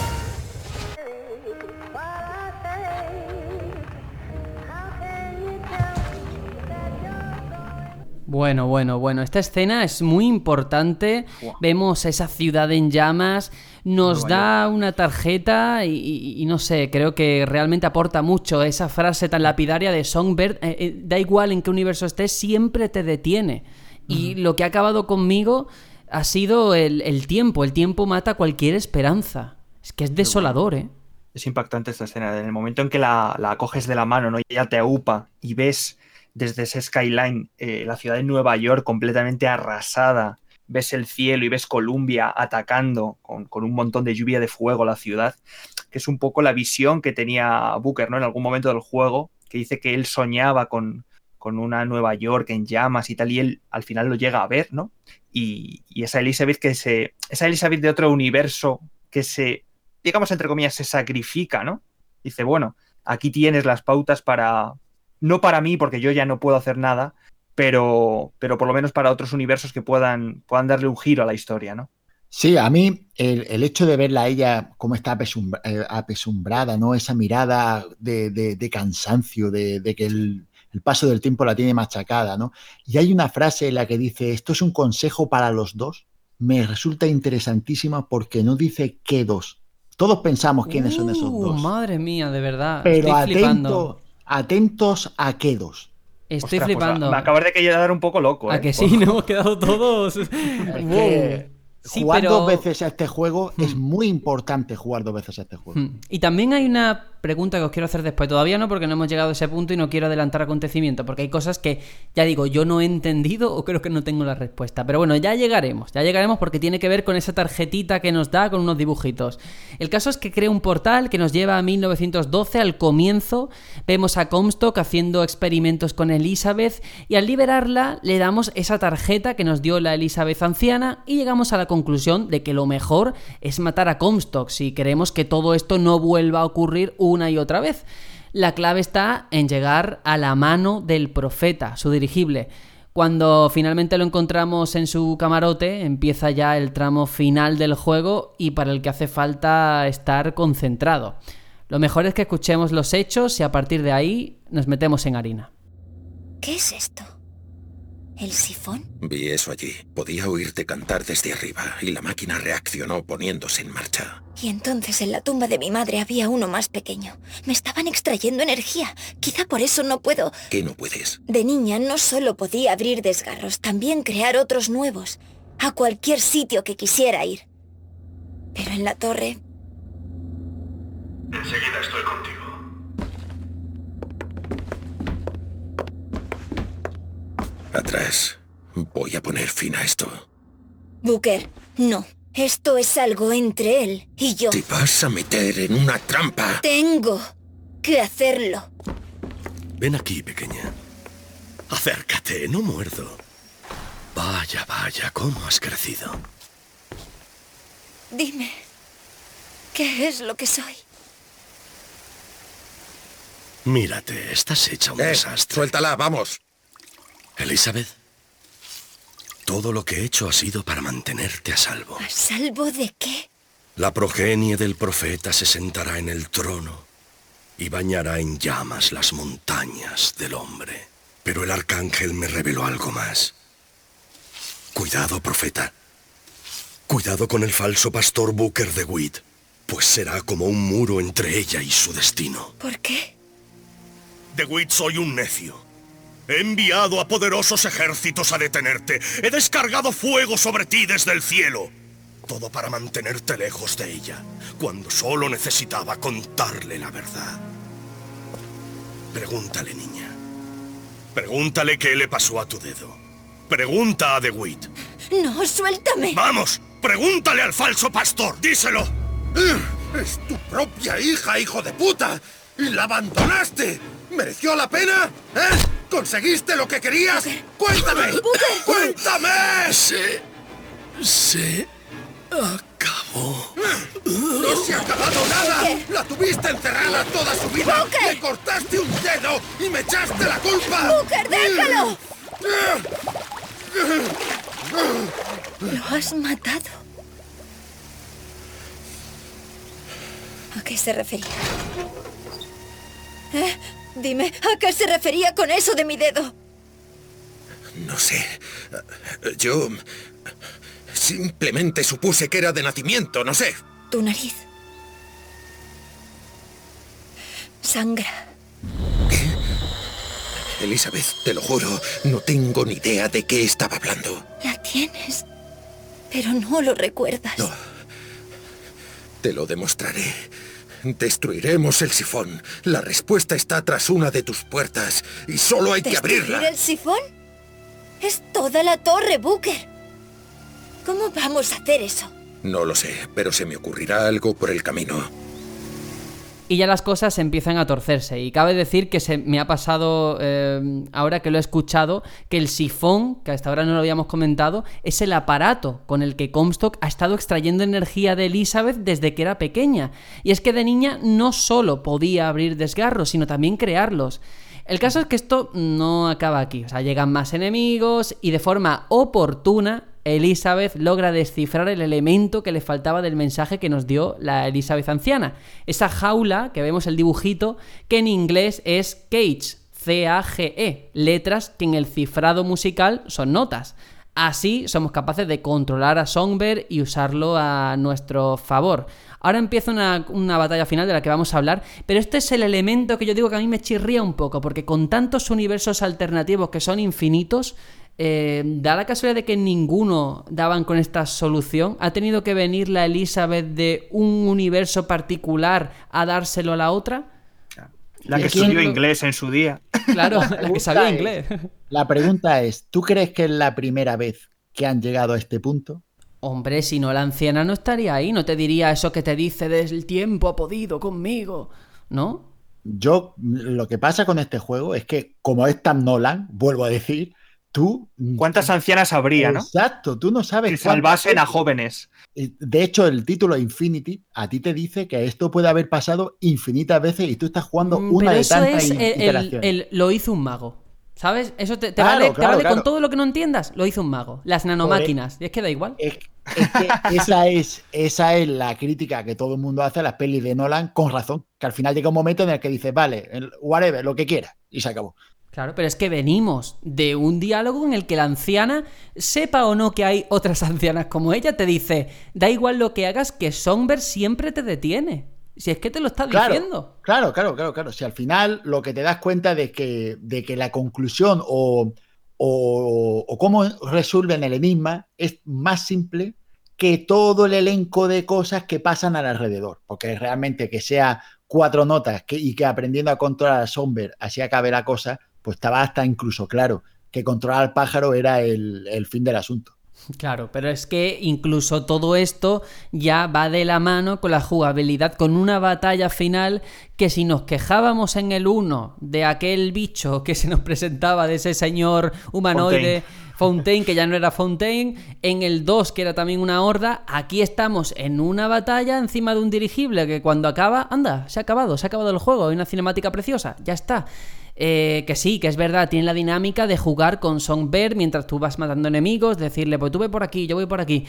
Bueno, bueno, bueno, esta escena es muy importante. Vemos esa ciudad en llamas, nos da una tarjeta y, y- y no sé, creo que realmente aporta mucho esa frase tan lapidaria de Songbird. eh, eh, da igual en qué universo estés, siempre te detiene. Y lo que ha acabado conmigo ha sido el, el tiempo. El tiempo mata cualquier esperanza. Es que es desolador, ¿eh? Es impactante esta escena. En el momento en que la, la coges de la mano, ¿no? Y ella te aupa y ves desde ese skyline eh, la ciudad de Nueva York completamente arrasada. Ves el cielo y ves Columbia atacando con, con un montón de lluvia de fuego la ciudad, que es un poco la visión que tenía Booker, ¿no? En algún momento del juego, que dice que él soñaba con, con una Nueva York en llamas y tal, y él al final lo llega a ver, ¿no? Y, esa Elizabeth que se. Esa Elizabeth de otro universo que se, digamos, entre comillas, se sacrifica, ¿no? Dice, bueno, aquí tienes las pautas para. No para mí, porque yo ya no puedo hacer nada, pero, pero por lo menos para otros universos que puedan, puedan darle un giro a la historia, ¿no? Sí, a mí el, el hecho de verla a ella como está apesumbra- eh, apesumbrada, ¿no? Esa mirada de, de- de cansancio, de, de que el, el paso del tiempo la tiene machacada, ¿no? Y hay una frase en la que dice, esto es un consejo para los dos. Me resulta interesantísima porque no dice qué dos. Todos pensamos quiénes son esos Uh, dos. madre mía, de verdad. Pero Estoy flipando. atento, atentos a qué dos. Estoy Ostras, pues flipando. me acabas de quedar un poco loco, ¿A ¿eh? que sí? Nos hemos quedado todos. Wow. Sí, jugar pero- dos veces a este juego es muy importante jugar dos veces a este juego. Hmm. Y también hay una pregunta que os quiero hacer después. Todavía no, porque no hemos llegado a ese punto y no quiero adelantar acontecimientos, porque hay cosas que, ya digo, yo no he entendido o creo que no tengo la respuesta. Pero bueno, ya llegaremos, ya llegaremos porque tiene que ver con esa tarjetita que nos da con unos dibujitos. El caso es que crea un portal que nos lleva a 1912, al comienzo. Vemos a Comstock haciendo experimentos con Elizabeth y al liberarla le damos esa tarjeta que nos dio la Elizabeth anciana y llegamos a la conclusión de que lo mejor es matar a Comstock si queremos que todo esto no vuelva a ocurrir y otra vez. La clave está en llegar a la mano del profeta, su dirigible. Cuando finalmente lo encontramos en su camarote, empieza ya el tramo final del juego y para el que hace falta estar concentrado. Lo mejor es que escuchemos los hechos y a partir de ahí nos metemos en harina. ¿Qué es esto? ¿El sifón? Vi eso allí. Podía oírte cantar desde arriba y la máquina reaccionó poniéndose en marcha. Y entonces en la tumba de mi madre había uno más pequeño. Me estaban extrayendo energía. Quizá por eso no puedo. ¿Qué no puedes? De niña no solo podía abrir desgarros, también crear otros nuevos. A cualquier sitio que quisiera ir. Pero en la torre Enseguida estoy contigo. Atrás. Voy a poner fin a esto. Booker, no. Esto es algo entre él y yo. Te vas a meter en una trampa. Tengo que hacerlo. Ven aquí, pequeña. Acércate, no muerdo. Vaya, vaya, cómo has crecido. Dime, ¿qué es lo que soy? Mírate, estás hecha un Eh, desastre. Suéltala, vamos. Elizabeth, todo lo que he hecho ha sido para mantenerte a salvo. ¿A salvo de qué? La progenie del profeta se sentará en el trono y bañará en llamas las montañas del hombre. Pero el arcángel me reveló algo más. Cuidado, profeta. Cuidado con el falso pastor Booker de Witt, pues será como un muro entre ella y su destino. ¿Por qué? De Witt soy un necio. He enviado a poderosos ejércitos a detenerte. He descargado fuego sobre ti desde el cielo. Todo para mantenerte lejos de ella, cuando solo necesitaba contarle la verdad. Pregúntale, niña. Pregúntale qué le pasó a tu dedo. Pregunta a DeWitt. No, suéltame. ¡Vamos! Pregúntale al falso pastor, díselo. Es tu propia hija, hijo de puta. Y la abandonaste. ¿Mereció la pena? ¿Eh? ¿Conseguiste lo que querías? ¡Cuéntame! ¡Cuéntame! Se... se... acabó. ¡No se ha acabado nada! ¡La tuviste encerrada toda su vida! ¡Le cortaste un dedo y me echaste la culpa! ¡Booker, déjalo! Lo has matado. ¿A qué se refería? ¿Eh? Dime, ¿a qué se refería con eso de mi dedo? No sé. Yo... Simplemente supuse que era de nacimiento, no sé. Tu nariz. Sangra. Elizabeth, te lo juro, no tengo ni idea de qué estaba hablando. La tienes, pero no lo recuerdas. No. Te lo demostraré. Destruiremos el sifón. La respuesta está tras una de tus puertas y solo hay que abrirla. ¿Destruir el sifón? Es toda la torre, Booker. ¿Cómo vamos a hacer eso? No lo sé, pero se me ocurrirá algo por el camino. Y ya las cosas empiezan a torcerse. Y cabe decir que se me ha pasado, eh, ahora que lo he escuchado, que el sifón, que hasta ahora no lo habíamos comentado, es el aparato con el que Comstock ha estado extrayendo energía de Elizabeth desde que era pequeña. Y es que de niña no solo podía abrir desgarros, sino también crearlos. El caso es que esto no acaba aquí. O sea, llegan más enemigos y de forma oportuna Elizabeth logra descifrar el elemento que le faltaba del mensaje que nos dio la Elizabeth anciana. Esa jaula que vemos el dibujito, que en inglés es cage, C-A-G-E, letras que en el cifrado musical son notas. Así somos capaces de controlar a Songbird y usarlo a nuestro favor. Ahora empieza una, una, batalla final de la que vamos a hablar, pero este es el elemento que yo digo que a mí me chirría un poco, porque con tantos universos alternativos que son infinitos, eh, da la casualidad de que ninguno daban con esta solución. ¿Ha tenido que venir la Elizabeth de un universo particular a dárselo a la otra? La que estudió inglés en su día. Claro, la que sabía inglés. La pregunta es, ¿tú crees que es la primera vez que han llegado a este punto? Hombre, si no la anciana no estaría ahí, no te diría eso que te dice desde el tiempo ha podido conmigo, ¿no? Yo, lo que pasa con este juego es que, como es tan Nolan, vuelvo a decir, tú... ¿Cuántas ancianas habría, no? Exacto, tú no sabes... Que salvasen a jóvenes. De hecho, el título Infinity a ti te dice que esto puede haber pasado infinitas veces y tú estás jugando una Pero de eso tantas es el, iteraciones. el- el- lo hizo un mago. ¿Sabes? Eso te, te Claro, vale, te claro, vale claro. con todo lo que no entiendas. Lo hizo un mago. Las nanomáquinas. Y es que da igual. Es que esa es, esa es la crítica que todo el mundo hace a las pelis de Nolan con razón. Que al final llega un momento en el que dices, vale, whatever, lo que quiera. Y se acabó. Claro, pero es que venimos de un diálogo en el que la anciana, sepa o no que hay otras ancianas como ella, te dice, da igual lo que hagas, que Songbird siempre te detiene. Si es que te lo está Claro, diciendo. claro, claro, claro, claro. Si al final lo que te das cuenta de que, de que la conclusión o, o, o cómo resuelven el enigma es más simple que todo el elenco de cosas que pasan al alrededor. Porque realmente que sea cuatro notas que- y que aprendiendo a controlar a Somber así acabe la cosa, pues estaba hasta incluso claro que controlar al pájaro era el, el fin del asunto. Claro, pero es que incluso todo esto ya va de la mano con la jugabilidad, con una batalla final que si nos quejábamos en el 1 de aquel bicho que se nos presentaba, de ese señor humanoide Fontaine, que ya no era Fontaine, en el 2 que era también una horda, aquí estamos en una batalla encima de un dirigible que cuando acaba, anda, se ha acabado, se ha acabado el juego, hay una cinemática preciosa, ya está. Eh, que sí, que es verdad, tiene la dinámica de jugar con Songbird mientras tú vas matando enemigos, decirle, pues tú ve por aquí, yo voy por aquí.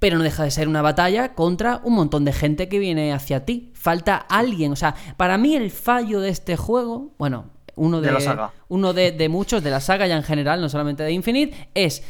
Pero no deja de ser una batalla contra un montón de gente que viene hacia ti. Falta alguien. O sea, para mí el fallo de este juego, bueno, uno de, De la saga. Uno de, de muchos, de la saga ya en general, no solamente de Infinite, es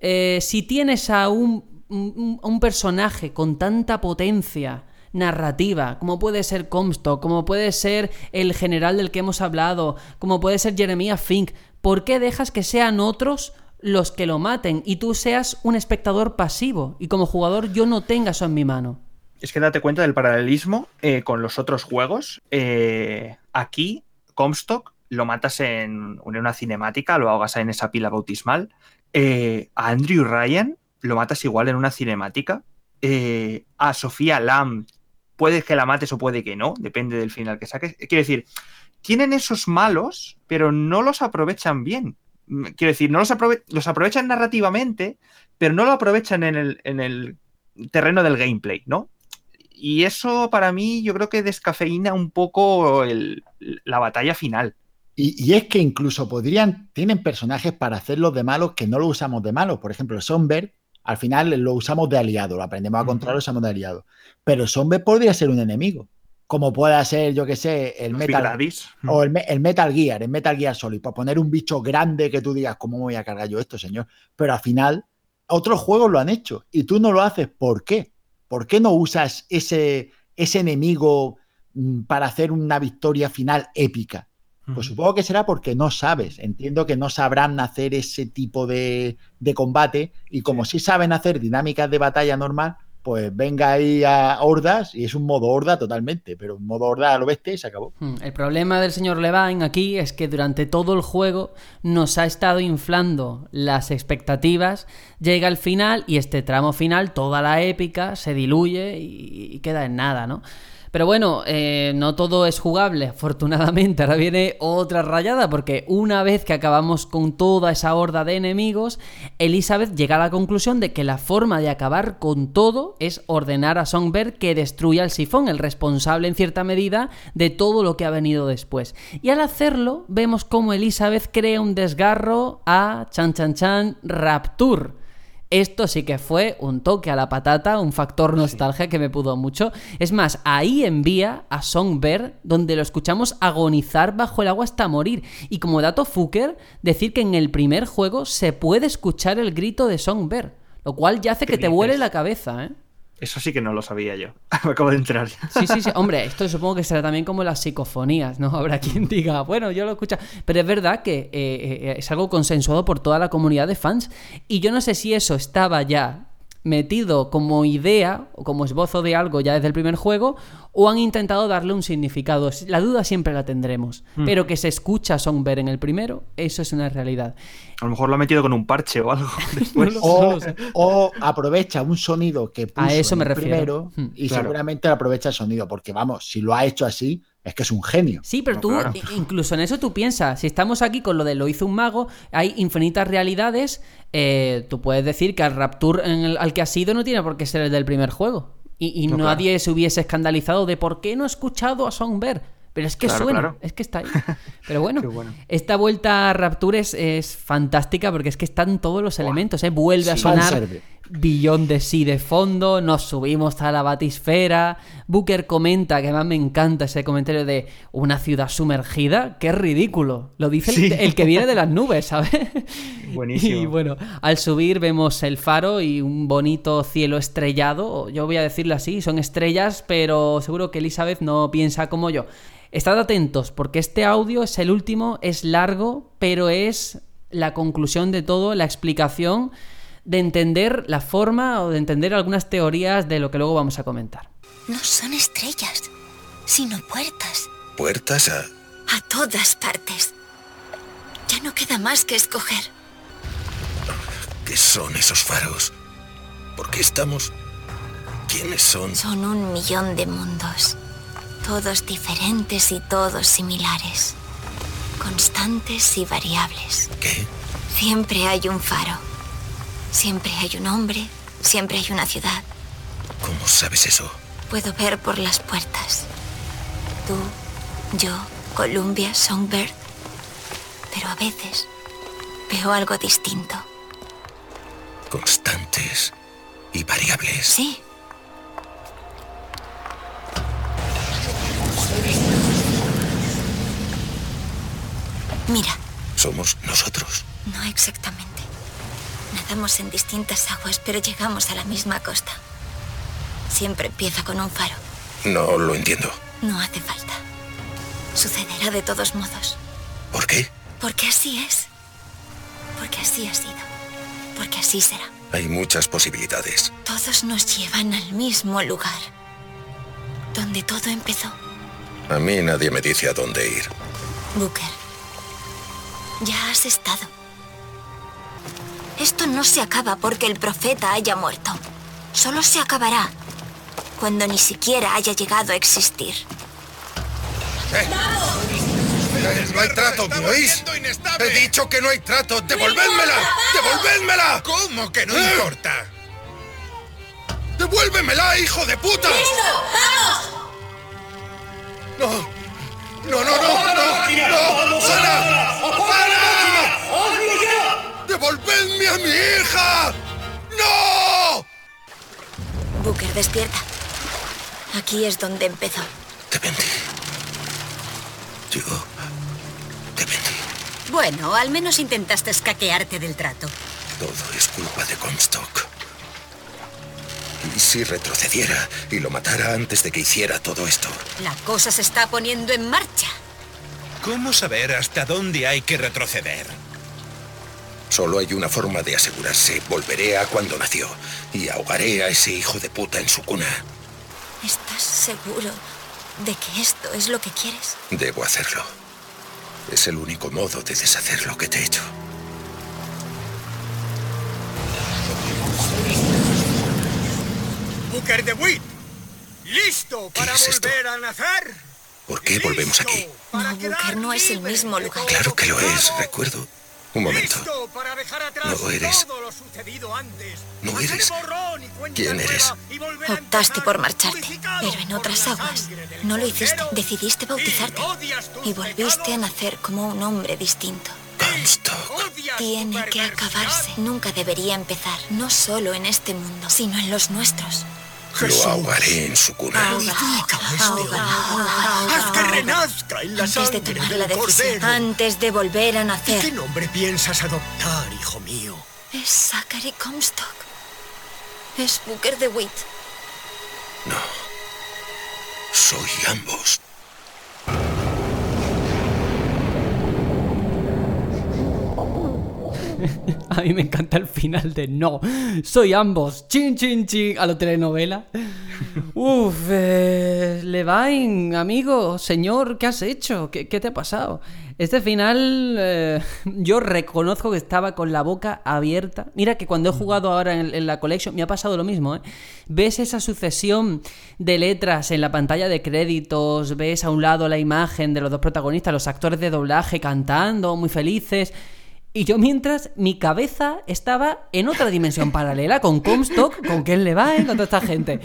eh, si tienes a un, un- un personaje con tanta potencia narrativa, como puede ser Comstock, como puede ser el general del que hemos hablado, como puede ser Jeremiah Fink, ¿por qué dejas que sean otros los que lo maten y tú seas un espectador pasivo y como jugador yo no tenga eso en mi mano? Es que date cuenta del paralelismo eh, con los otros juegos. Eh, aquí, Comstock, lo matas en, una cinemática, lo ahogas en esa pila bautismal. Eh, a Andrew Ryan lo matas igual en una cinemática. A Sofía Lam, puede que la mates o puede que no, depende del final que saques. Quiero decir, tienen esos malos, pero no los aprovechan bien. Mm, quiero decir, no los, aprove los aprovechan narrativamente, pero no lo aprovechan en el, en el terreno del gameplay, ¿no? Y eso para mí yo creo que descafeína un poco el, la batalla final. Y, y, es que incluso podrían, tienen personajes para hacerlos de malos que no lo usamos de malos. Por ejemplo, Somber, al final lo usamos de aliado, lo aprendemos a controlar, lo usamos de aliado. Pero Somber podría ser un enemigo. Como pueda ser, yo que sé, el Metal o el, el, Metal Gear, el Metal Gear Solid, para poner un bicho grande que tú digas, ¿cómo voy a cargar yo esto, señor? Pero al final, otros juegos lo han hecho y tú no lo haces. ¿Por qué? ¿Por qué no usas ese, ese enemigo mm, para hacer una victoria final épica? Pues supongo que será porque no sabes. Entiendo que no sabrán hacer ese tipo de, de combate y como sí. saben hacer dinámicas de batalla normal, pues venga ahí a hordas y es un modo horda totalmente, pero un modo horda lo bestia y se acabó. El problema del señor Levine aquí es que durante todo el juego nos ha estado inflando las expectativas, llega el final y este tramo final, toda la épica, se diluye y queda en nada, ¿no? Pero bueno, eh, no todo es jugable, afortunadamente. Ahora viene otra rayada, porque una vez que acabamos con toda esa horda de enemigos, Elizabeth llega a la conclusión de que la forma de acabar con todo es ordenar a Songbird que destruya el sifón, el responsable en cierta medida de todo lo que ha venido después. Y al hacerlo, vemos cómo Elizabeth crea un desgarro a Chan Chan Chan Rapture esto sí que fue un toque a la patata, un factor nostalgia que me pudo mucho. Es más, ahí envía a Songbird, donde lo escuchamos agonizar bajo el agua hasta morir. Y como dato fucker, decir que en el primer juego se puede escuchar el grito de Songbird, lo cual ya hace que te vuele la cabeza, ¿eh? Eso sí que no lo sabía yo. Acabo de enterar. Sí, sí, sí. Hombre, esto supongo que será también como las psicofonías, ¿no? Habrá quien diga, bueno, yo lo escucho. Pero es verdad que eh, eh, es algo consensuado por toda la comunidad de fans. Y yo no sé si eso estaba ya metido como idea o como esbozo de algo ya desde el primer juego o han intentado darle un significado. La duda siempre la tendremos, mm. pero que se escucha Songbird en el primero, eso es una realidad. A lo mejor lo ha metido con un parche o algo después. o, o, aprovecha un sonido que puso a eso me en el refiero. primero y claro. seguramente aprovecha el sonido, porque vamos, si lo ha hecho así, es que es un genio. Sí, pero no, tú, claro. incluso en eso tú piensas, si estamos aquí con lo de lo hizo un mago, hay infinitas realidades, eh, tú puedes decir que al Rapture en el, al que ha sido no tiene por qué ser el del primer juego. Y, y no, nadie claro. se hubiese escandalizado de por qué no he escuchado a Songbird. Pero es que claro, suena, claro. es que está ahí. Pero bueno, bueno. esta vuelta a Rapture es, es, fantástica porque es que están todos los elementos, ¿eh? Vuelve sí, a sonar billón de sí de fondo, nos subimos a la batisfera. Booker comenta, que además me encanta ese comentario de una ciudad sumergida, qué ridículo. Lo dice sí. el, el, que viene de las nubes, ¿sabes? Buenísimo. Y bueno, al subir vemos el faro y un bonito cielo estrellado. Yo voy a decirlo así, son estrellas, pero seguro que Elizabeth no piensa como yo. Estad atentos porque este audio es el último, es largo, pero es la conclusión de todo, la explicación de entender la forma o de entender algunas teorías de lo que luego vamos a comentar. No son estrellas, sino puertas. ¿Puertas a...? A todas partes. Ya no queda más que escoger. ¿Qué son esos faros? ¿Por qué estamos...? ¿Quiénes son? Son un millón de mundos. Todos diferentes y todos similares. Constantes y variables. ¿Qué? Siempre hay un faro. Siempre hay un hombre. Siempre hay una ciudad. ¿Cómo sabes eso? Puedo ver por las puertas. Tú, yo, Columbia, Songbird. Pero a veces veo algo distinto. Constantes y variables. Sí. Mira. ¿Somos nosotros? No exactamente. Nadamos en distintas aguas, pero llegamos a la misma costa. Siempre empieza con un faro. No lo entiendo. No hace falta. Sucederá de todos modos. ¿Por qué? Porque así es. Porque así ha sido. Porque así será. Hay muchas posibilidades. Todos nos llevan al mismo lugar. Donde todo empezó. A mí nadie me dice a dónde ir. Booker. Ya has estado. Esto no se acaba porque el profeta haya muerto. Solo se acabará cuando ni siquiera haya llegado a existir. Eh, no hay trato, ¿me oís? He dicho que no hay trato. ¡Devolvédmela! ¡Devolvédmela! ¿Cómo que no ¿Eh? importa? ¡Devuélvemela, hijo de puta! No. No, no, no, no, no. ¡Ana! ¡Ana! ¡Devolvedme a mi hija! ¡No! Booker, despierta. Aquí es donde empezó. Bueno, al menos intentaste escaquearte del trato. Todo es culpa de Comstock. ¿Y si retrocediera y lo matara antes de que hiciera todo esto? La cosa se está poniendo en marcha. ¿Cómo saber hasta dónde hay que retroceder? Solo hay una forma de asegurarse. Volveré a cuando nació y ahogaré a ese hijo de puta en su cuna. ¿Estás seguro de que esto es lo que quieres? Debo hacerlo. Es el único modo de deshacer lo que te he hecho. Booker de Witt. ¿Listo para es esto? volver a nacer? ¿Por qué volvemos aquí? No, Booker, no es el mismo lugar. Claro que lo es, recuerdo. Un momento. ¿Listo para dejar atrás No eres. todo lo sucedido antes? No eres. ¿Quién eres? Optaste por marcharte, pero en otras aguas. No lo hiciste. Decidiste bautizarte y volviste a nacer como un hombre distinto. Tiene que acabarse. Nunca debería empezar, no solo en este mundo, sino en los nuestros. Lo ahogaré en su cuna. Haz que renazca en la Antes de tomar la decisión, antes de volver a ¿Y nacer. qué nombre piensas adoptar, hijo mío? Es Zachary Comstock. Es Booker de Witt. Soy ambos. A mí me encanta el final de no, soy ambos, chin chin chin, a la telenovela. Uf, eh, Levine, amigo, señor, ¿qué has hecho? ¿Qué, qué te ha pasado? Este final, eh, yo reconozco que estaba con la boca abierta. Mira que cuando he jugado ahora en, en la collection me ha pasado lo mismo, ¿eh? Ves esa sucesión de letras en la pantalla de créditos, ves a un lado la imagen de los dos protagonistas, los actores de doblaje cantando, muy felices. Y yo mientras mi cabeza estaba en otra dimensión paralela, con Comstock, con Ken Levine, con toda esta gente.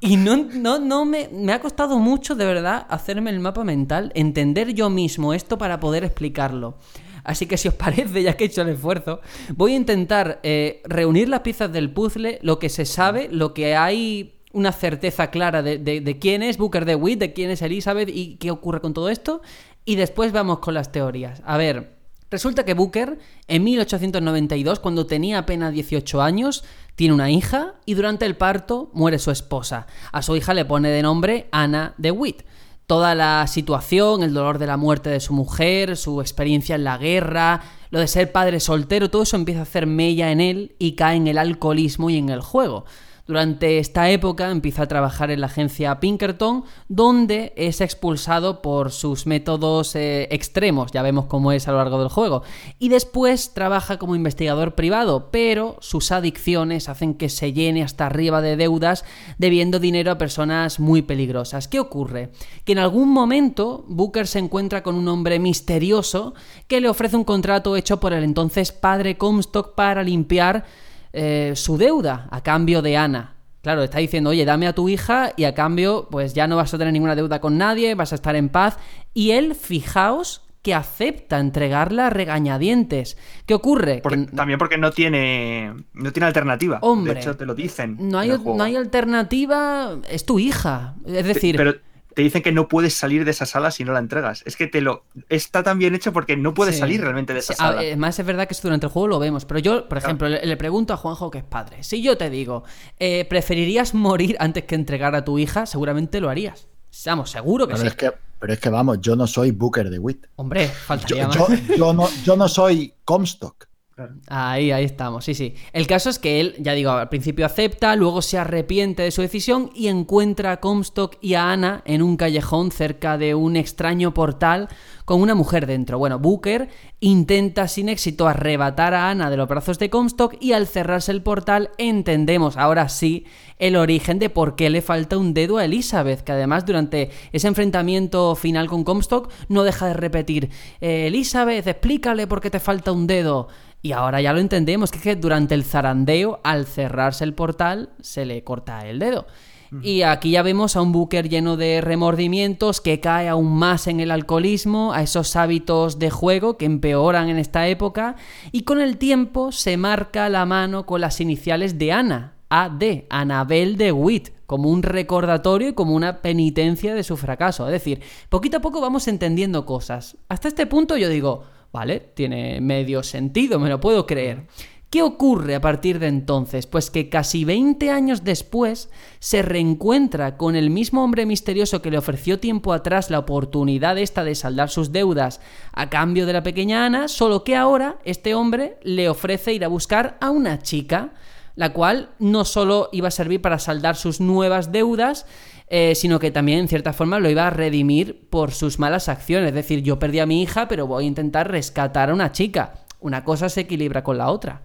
Y no, no, no me, me ha costado mucho, de verdad, hacerme el mapa mental, entender yo mismo esto para poder explicarlo. Así que si os parece, ya que he hecho el esfuerzo, voy a intentar eh, reunir las piezas del puzzle, lo que se sabe, lo que hay una certeza clara de, de- de quién es Booker DeWitt, de quién es Elizabeth y qué ocurre con todo esto. Y después vamos con las teorías. A ver, Resulta que Booker, en 1892, cuando tenía apenas 18 años, tiene una hija y durante el parto muere su esposa. A su hija le pone de nombre Anna DeWitt. Toda la situación, el dolor de la muerte de su mujer, su experiencia en la guerra, lo de ser padre soltero, todo eso empieza a hacer mella en él y cae en el alcoholismo y en el juego. Durante esta época empieza a trabajar en la agencia Pinkerton, donde es expulsado por sus métodos eh, extremos, ya vemos cómo es a lo largo del juego, y después trabaja como investigador privado, pero sus adicciones hacen que se llene hasta arriba de deudas debiendo dinero a personas muy peligrosas. ¿Qué ocurre? Que en algún momento Booker se encuentra con un hombre misterioso que le ofrece un contrato hecho por el entonces padre Comstock para limpiar eh, su deuda a cambio de Ana. Claro, está diciendo, oye, dame a tu hija y a cambio, pues ya no vas a tener ninguna deuda con nadie, vas a estar en paz. Y él, fijaos, que acepta entregarla a regañadientes. ¿Qué ocurre? Porque- también porque no tiene no tiene alternativa. Hombre, de hecho, te lo dicen. No hay, no hay alternativa, es tu hija. Es decir, Pero te dicen que no puedes salir de esa sala si no la entregas. Es que te lo está tan bien hecho porque no puedes Sí. salir realmente de esa Sí, sala. Además, es verdad que esto durante el juego lo vemos. Pero yo, por ejemplo, le, le pregunto a Juanjo, que es padre. Si yo te digo, eh, ¿preferirías morir antes que entregar a tu hija? Seguramente lo harías. Vamos, seguro que Pero sí. es que, pero es que vamos, yo no soy Booker de Witt. Hombre, faltaría yo- más. yo no, yo no soy Comstock. Ahí, ahí estamos, sí, sí. El caso es que él, ya digo, al principio acepta, luego se arrepiente de su decisión y encuentra a Comstock y a Ana en un callejón cerca de un extraño portal con una mujer dentro. Bueno, Booker intenta sin éxito arrebatar a Ana de los brazos de Comstock y al cerrarse el portal entendemos ahora sí el origen de por qué le falta un dedo a Elizabeth, que además durante ese enfrentamiento final con Comstock no deja de repetir, eh, Elizabeth, explícale por qué te falta un dedo. Y ahora ya lo entendemos, que es que durante el zarandeo, al cerrarse el portal, se le corta el dedo. Y aquí ya vemos a un Booker lleno de remordimientos que cae aún más en el alcoholismo, a esos hábitos de juego que empeoran en esta época y con el tiempo se marca la mano con las iniciales de Ana, AD, Anabel de Witt, como un recordatorio y como una penitencia de su fracaso. Es decir, poquito a poco vamos entendiendo cosas. Hasta este punto yo digo, vale, tiene medio sentido, me lo puedo creer. ¿Qué ocurre a partir de entonces? Pues que casi 20 años después se reencuentra con el mismo hombre misterioso que le ofreció tiempo atrás la oportunidad esta de saldar sus deudas a cambio de la pequeña Ana, solo que ahora este hombre le ofrece ir a buscar a una chica, la cual no solo iba a servir para saldar sus nuevas deudas, eh, sino que también en cierta forma lo iba a redimir por sus malas acciones. Es decir, yo perdí a mi hija, pero voy a intentar rescatar a una chica. Una cosa se equilibra con la otra.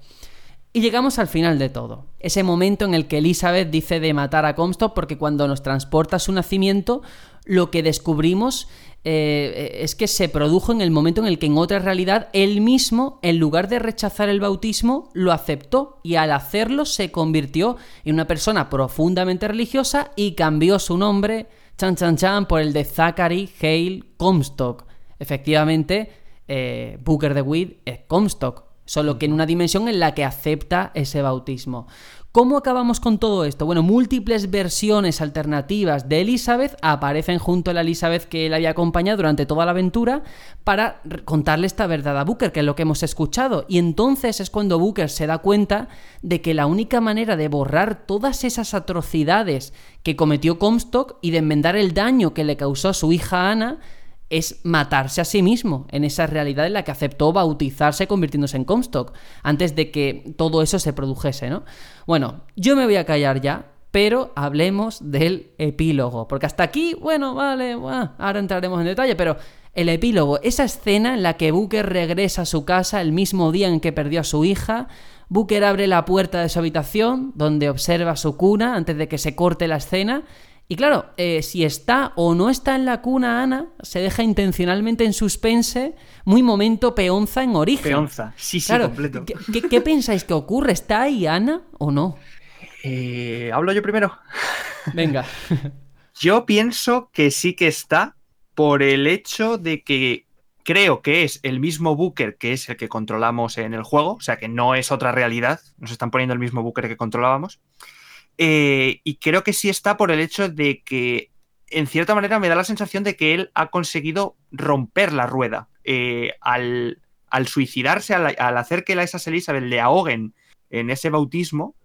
Y llegamos al final de todo. Ese momento en el que Elizabeth dice de matar a Comstock porque cuando nos transporta su nacimiento, lo que descubrimos eh, es que se produjo en el momento en el que en otra realidad él mismo, en lugar de rechazar el bautismo, lo aceptó y al hacerlo se convirtió en una persona profundamente religiosa y cambió su nombre, chan chan chan, por el de Zachary Hale Comstock. Efectivamente, eh, Booker de Witt es Comstock, solo que en una dimensión en la que acepta ese bautismo. ¿Cómo acabamos con todo esto? Bueno, múltiples versiones alternativas de Elizabeth aparecen junto a la Elizabeth que él había acompañado durante toda la aventura para contarle esta verdad a Booker, que es lo que hemos escuchado. Y entonces es cuando Booker se da cuenta de que la única manera de borrar todas esas atrocidades que cometió Comstock y de enmendar el daño que le causó a su hija Ana es matarse a sí mismo en esa realidad en la que aceptó bautizarse convirtiéndose en Comstock antes de que todo eso se produjese, ¿no? Bueno, yo me voy a callar ya, pero hablemos del epílogo, porque hasta aquí, bueno, vale, ahora entraremos en detalle, pero el epílogo, esa escena en la que Booker regresa a su casa el mismo día en que perdió a su hija, Booker abre la puerta de su habitación, donde observa su cuna antes de que se corte la escena, y claro, eh, si está o no está en la cuna Ana, se deja intencionalmente en suspense, muy momento peonza en origen. Peonza, sí, sí, Claro, completo. ¿qué, qué- qué pensáis que ocurre? ¿Está ahí Ana o no? Eh, ¿Hablo yo primero? Venga. Yo pienso que sí que está por el hecho de que creo que es el mismo Booker que es el que controlamos en el juego, o sea que no es otra realidad, nos están poniendo el mismo Booker que controlábamos. Eh, y creo que sí está por el hecho de que, en cierta manera, me da la sensación de que él ha conseguido romper la rueda. Eh, al, al suicidarse, al, al hacer que la esas Elizabeth le ahoguen en ese bautismo,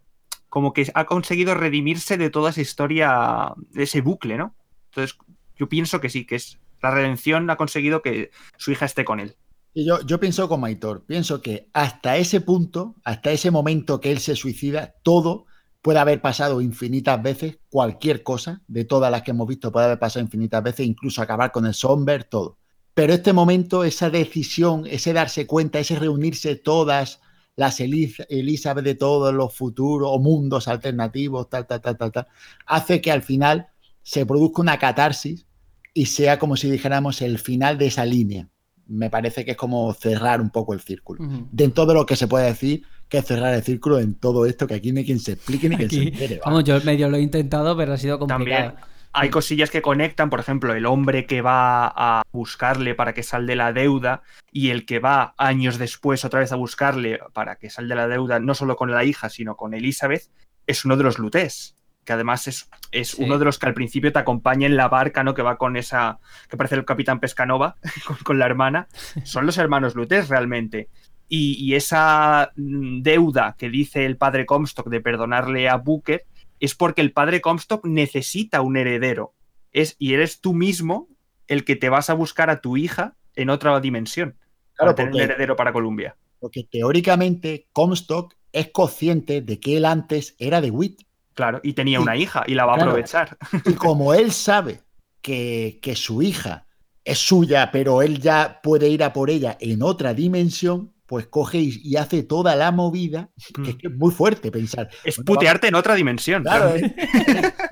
como que ha conseguido redimirse de toda esa historia, de ese bucle, ¿no? Entonces, yo pienso que sí, que es la redención ha conseguido que su hija esté con él. Y yo, yo pienso como Aitor, pienso que hasta ese punto, hasta ese momento que él se suicida, todo puede haber pasado infinitas veces, cualquier cosa, de todas las que hemos visto puede haber pasado infinitas veces, incluso acabar con el Somber, todo. Pero este momento, esa decisión, ese darse cuenta, ese reunirse todas las Eliz- Elizabeth de todos los futuros o mundos alternativos, tal, tal, tal, tal, tal, hace que al final se produzca una catarsis y sea como si dijéramos el final de esa línea. Me parece que es como cerrar un poco el círculo. Ujú. De todo lo que se puede decir que cerrar el círculo en todo esto, que aquí ni quien se explique ni quien se entere. va. vamos, yo medio lo he intentado, pero ha sido complicado. También hay cosillas que conectan, por ejemplo, el hombre que va a buscarle para que salde la deuda y el que va años después otra vez a buscarle para que salde la deuda, no solo con la hija, sino con Elizabeth, es uno de los lutés, que además es, es Sí. uno de los que al principio te acompaña en la barca, ¿no? Que va con esa, que parece el capitán Pescanova, con, con la hermana. Son los hermanos lutés realmente. Y, y esa mm, deuda que dice el padre Comstock de perdonarle a Booker es porque el padre Comstock necesita un heredero. Es, y eres tú mismo el que te vas a buscar a tu hija en otra dimensión. Claro, para tener un porque- heredero para Columbia. Porque teóricamente Comstock es consciente de que él antes era de Witt. Claro, y tenía una hija y la va a aprovechar. Y como él sabe que, que su hija es suya, pero él ya puede ir a por ella en otra dimensión, pues coge y, y hace toda la movida, que es, que es muy fuerte pensar. Es Bueno, putearte en otra dimensión. Claro, eh,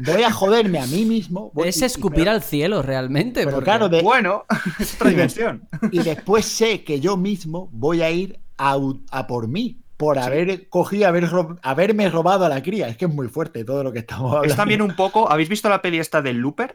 voy a joderme a mí mismo. voy- Es y- escupir pero- al cielo realmente. pero porque- claro, de- Bueno, es otra dimensión. y después sé que yo mismo voy a ir a, por mí, por haber cogido, haber haberme robado a la cría. Es que es muy fuerte todo lo que estamos hablando. Es también un poco. ¿Habéis visto la peli esta del Looper?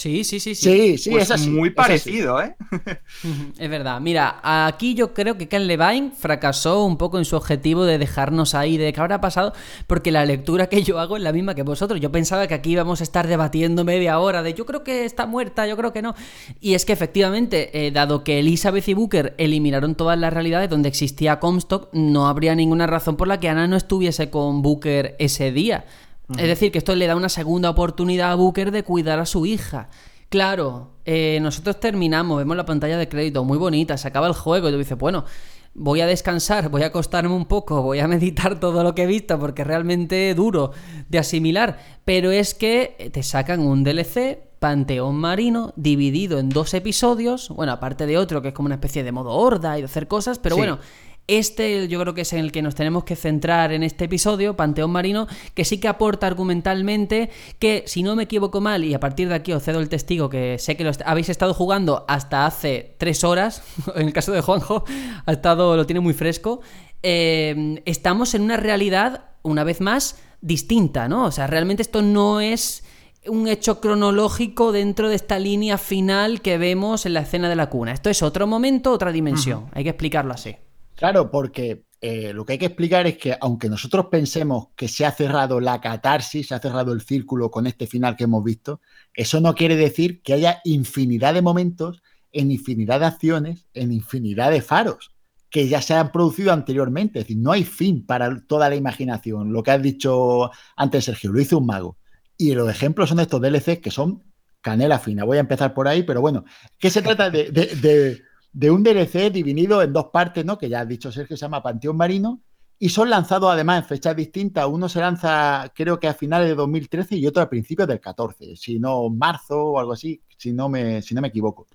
Sí, sí, sí, sí. Sí, sí, Pues es así. muy es así. parecido, ¿eh? Es verdad. Mira, aquí yo creo que Ken Levine fracasó un poco en su objetivo de dejarnos ahí de qué habrá pasado, porque la lectura que yo hago es la misma que vosotros. Yo pensaba que aquí íbamos a estar debatiendo media hora de yo creo que está muerta, yo creo que no. Y es que efectivamente, eh, dado que Elizabeth y Booker eliminaron todas las realidades donde existía Comstock, no habría ninguna razón por la que Ana no estuviese con Booker ese día. Es decir, que esto le da una segunda oportunidad a Booker de cuidar a su hija. Claro, eh, nosotros terminamos, vemos la pantalla de crédito muy bonita, se acaba el juego y tú dices, bueno, voy a descansar, voy a acostarme un poco, voy a meditar todo lo que he visto porque es realmente duro de asimilar. Pero es que te sacan un DLC, Panteón Marino, dividido en dos episodios, bueno, aparte de otro que es como una especie de modo horda y de hacer cosas, pero Sí. bueno. Este yo creo que es en el que nos tenemos que centrar en este episodio, Panteón Marino, que sí que aporta argumentalmente que, si no me equivoco mal, y a partir de aquí os cedo el testigo, que sé que lo est- habéis estado jugando hasta hace tres horas, en el caso de Juanjo, ha estado, lo tiene muy fresco, eh, estamos en una realidad, una vez más, distinta, ¿no? O sea, realmente esto no es un hecho cronológico dentro de esta línea final que vemos en la escena de la cuna. Esto es otro momento, otra dimensión. Hay que explicarlo así. Claro, porque eh, lo que hay que explicar es que aunque nosotros pensemos que se ha cerrado la catarsis, se ha cerrado el círculo con este final que hemos visto, eso no quiere decir que haya infinidad de momentos, en infinidad de acciones, en infinidad de faros que ya se han producido anteriormente. Es decir, no hay fin para toda la imaginación. Lo que has dicho antes, Sergio, lo hizo un mago. Y los ejemplos son estos DLCs que son canela fina. Voy a empezar por ahí, pero bueno, ¿qué se trata de, de- de- de un DLC dividido en dos partes, ¿no? Que ya has dicho Sergio, se llama Panteón Marino. Y son lanzados además en fechas distintas. Uno se lanza, creo que a finales de 2013 y otro a principios del 14, si no marzo o algo así, si no me, si no me equivoco.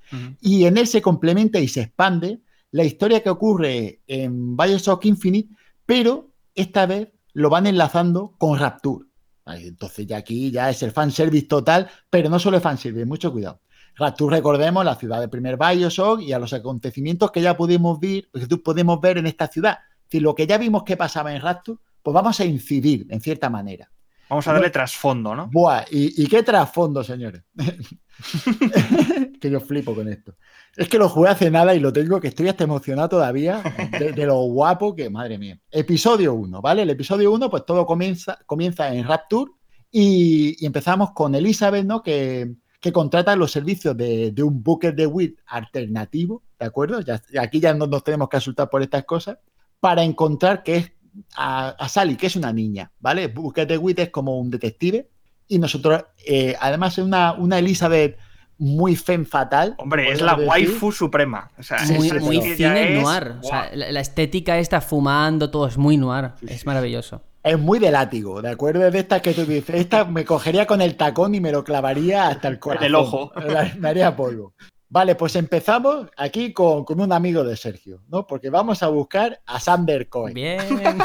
Y en él se complementa y se expande la historia que ocurre en Bioshock Infinite, pero esta vez lo van enlazando con Rapture. Entonces ya aquí ya es el fanservice total, pero no solo es fanservice, mucho cuidado. Rapture, recordemos, la ciudad del primer Bioshock y a los acontecimientos que ya pudimos ver, que tú podemos ver en esta ciudad. Decir, lo que ya vimos que pasaba en Rapture, pues vamos a incidir en cierta manera. Vamos a darle trasfondo, ¿no? Buah, ¿y, y qué trasfondo, señores? que yo flipo con esto. Es que lo jugué hace nada y lo tengo que estoy hasta emocionado todavía de, de lo guapo que, madre mía. Episodio 1, ¿vale? El episodio 1, pues todo comienza, comienza en Rapture y, y empezamos con Elizabeth, ¿no? Que, que contrata los servicios de, de un Booker de Wit alternativo, ¿de acuerdo? Ya, aquí ya no nos tenemos que asustar por estas cosas, para encontrar que es a, a Sally, que es una niña, ¿vale? Booker de Wit es como un detective y nosotros, eh, además, es una, una Elizabeth muy femme fatal. Hombre, es la decir. waifu suprema. O sea, muy, es- muy cine es- noir. O sea, la, la estética está fumando, todo es muy noir. es maravilloso. Es muy de látigo, ¿de acuerdo? Es de estas que tú dices, esta me cogería con el tacón y me lo clavaría hasta el corazón. el ojo. Me haría polvo. Vale, pues empezamos aquí con, con un amigo de Sergio, ¿no? Porque vamos a buscar a Sander Cohen. Bien.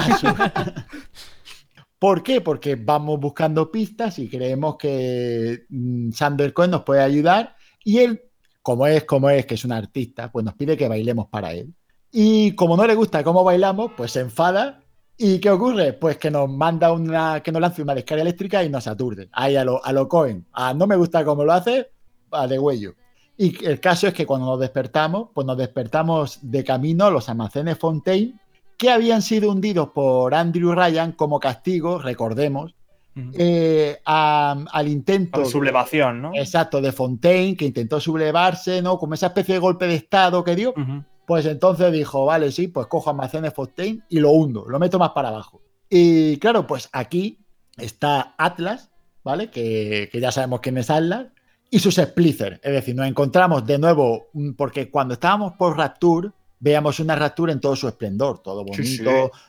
¿Por qué? Porque vamos buscando pistas y creemos que mm, Sander Cohen nos puede ayudar y él, como es, como es, que es un artista, pues nos pide que bailemos para él. Y como no le gusta cómo bailamos, pues se enfada. ¿Y qué ocurre? Pues que nos manda una, que nos lance una descarga eléctrica y nos aturde. Ahí a lo, a lo Cohen. A no me gusta cómo lo hace, a de huello. Y el caso es que cuando nos despertamos, pues nos despertamos de camino a los almacenes Fontaine, que habían sido hundidos por Andrew Ryan como castigo, recordemos, eh, a- al intento. Con sublevación, ¿no? Exacto, de Fontaine, que intentó sublevarse, ¿no? Como esa especie de golpe de Estado que dio. Pues entonces dijo, vale, sí, pues cojo almacenes Fontaine y lo hundo, lo meto más para abajo. Y claro, pues aquí está Atlas, ¿vale? Que, que ya sabemos quién es Atlas, y sus Splicer. Es decir, nos encontramos de nuevo, mm, porque cuando estábamos por Rapture, veamos una raptura en todo su esplendor, todo bonito, Sí, sí.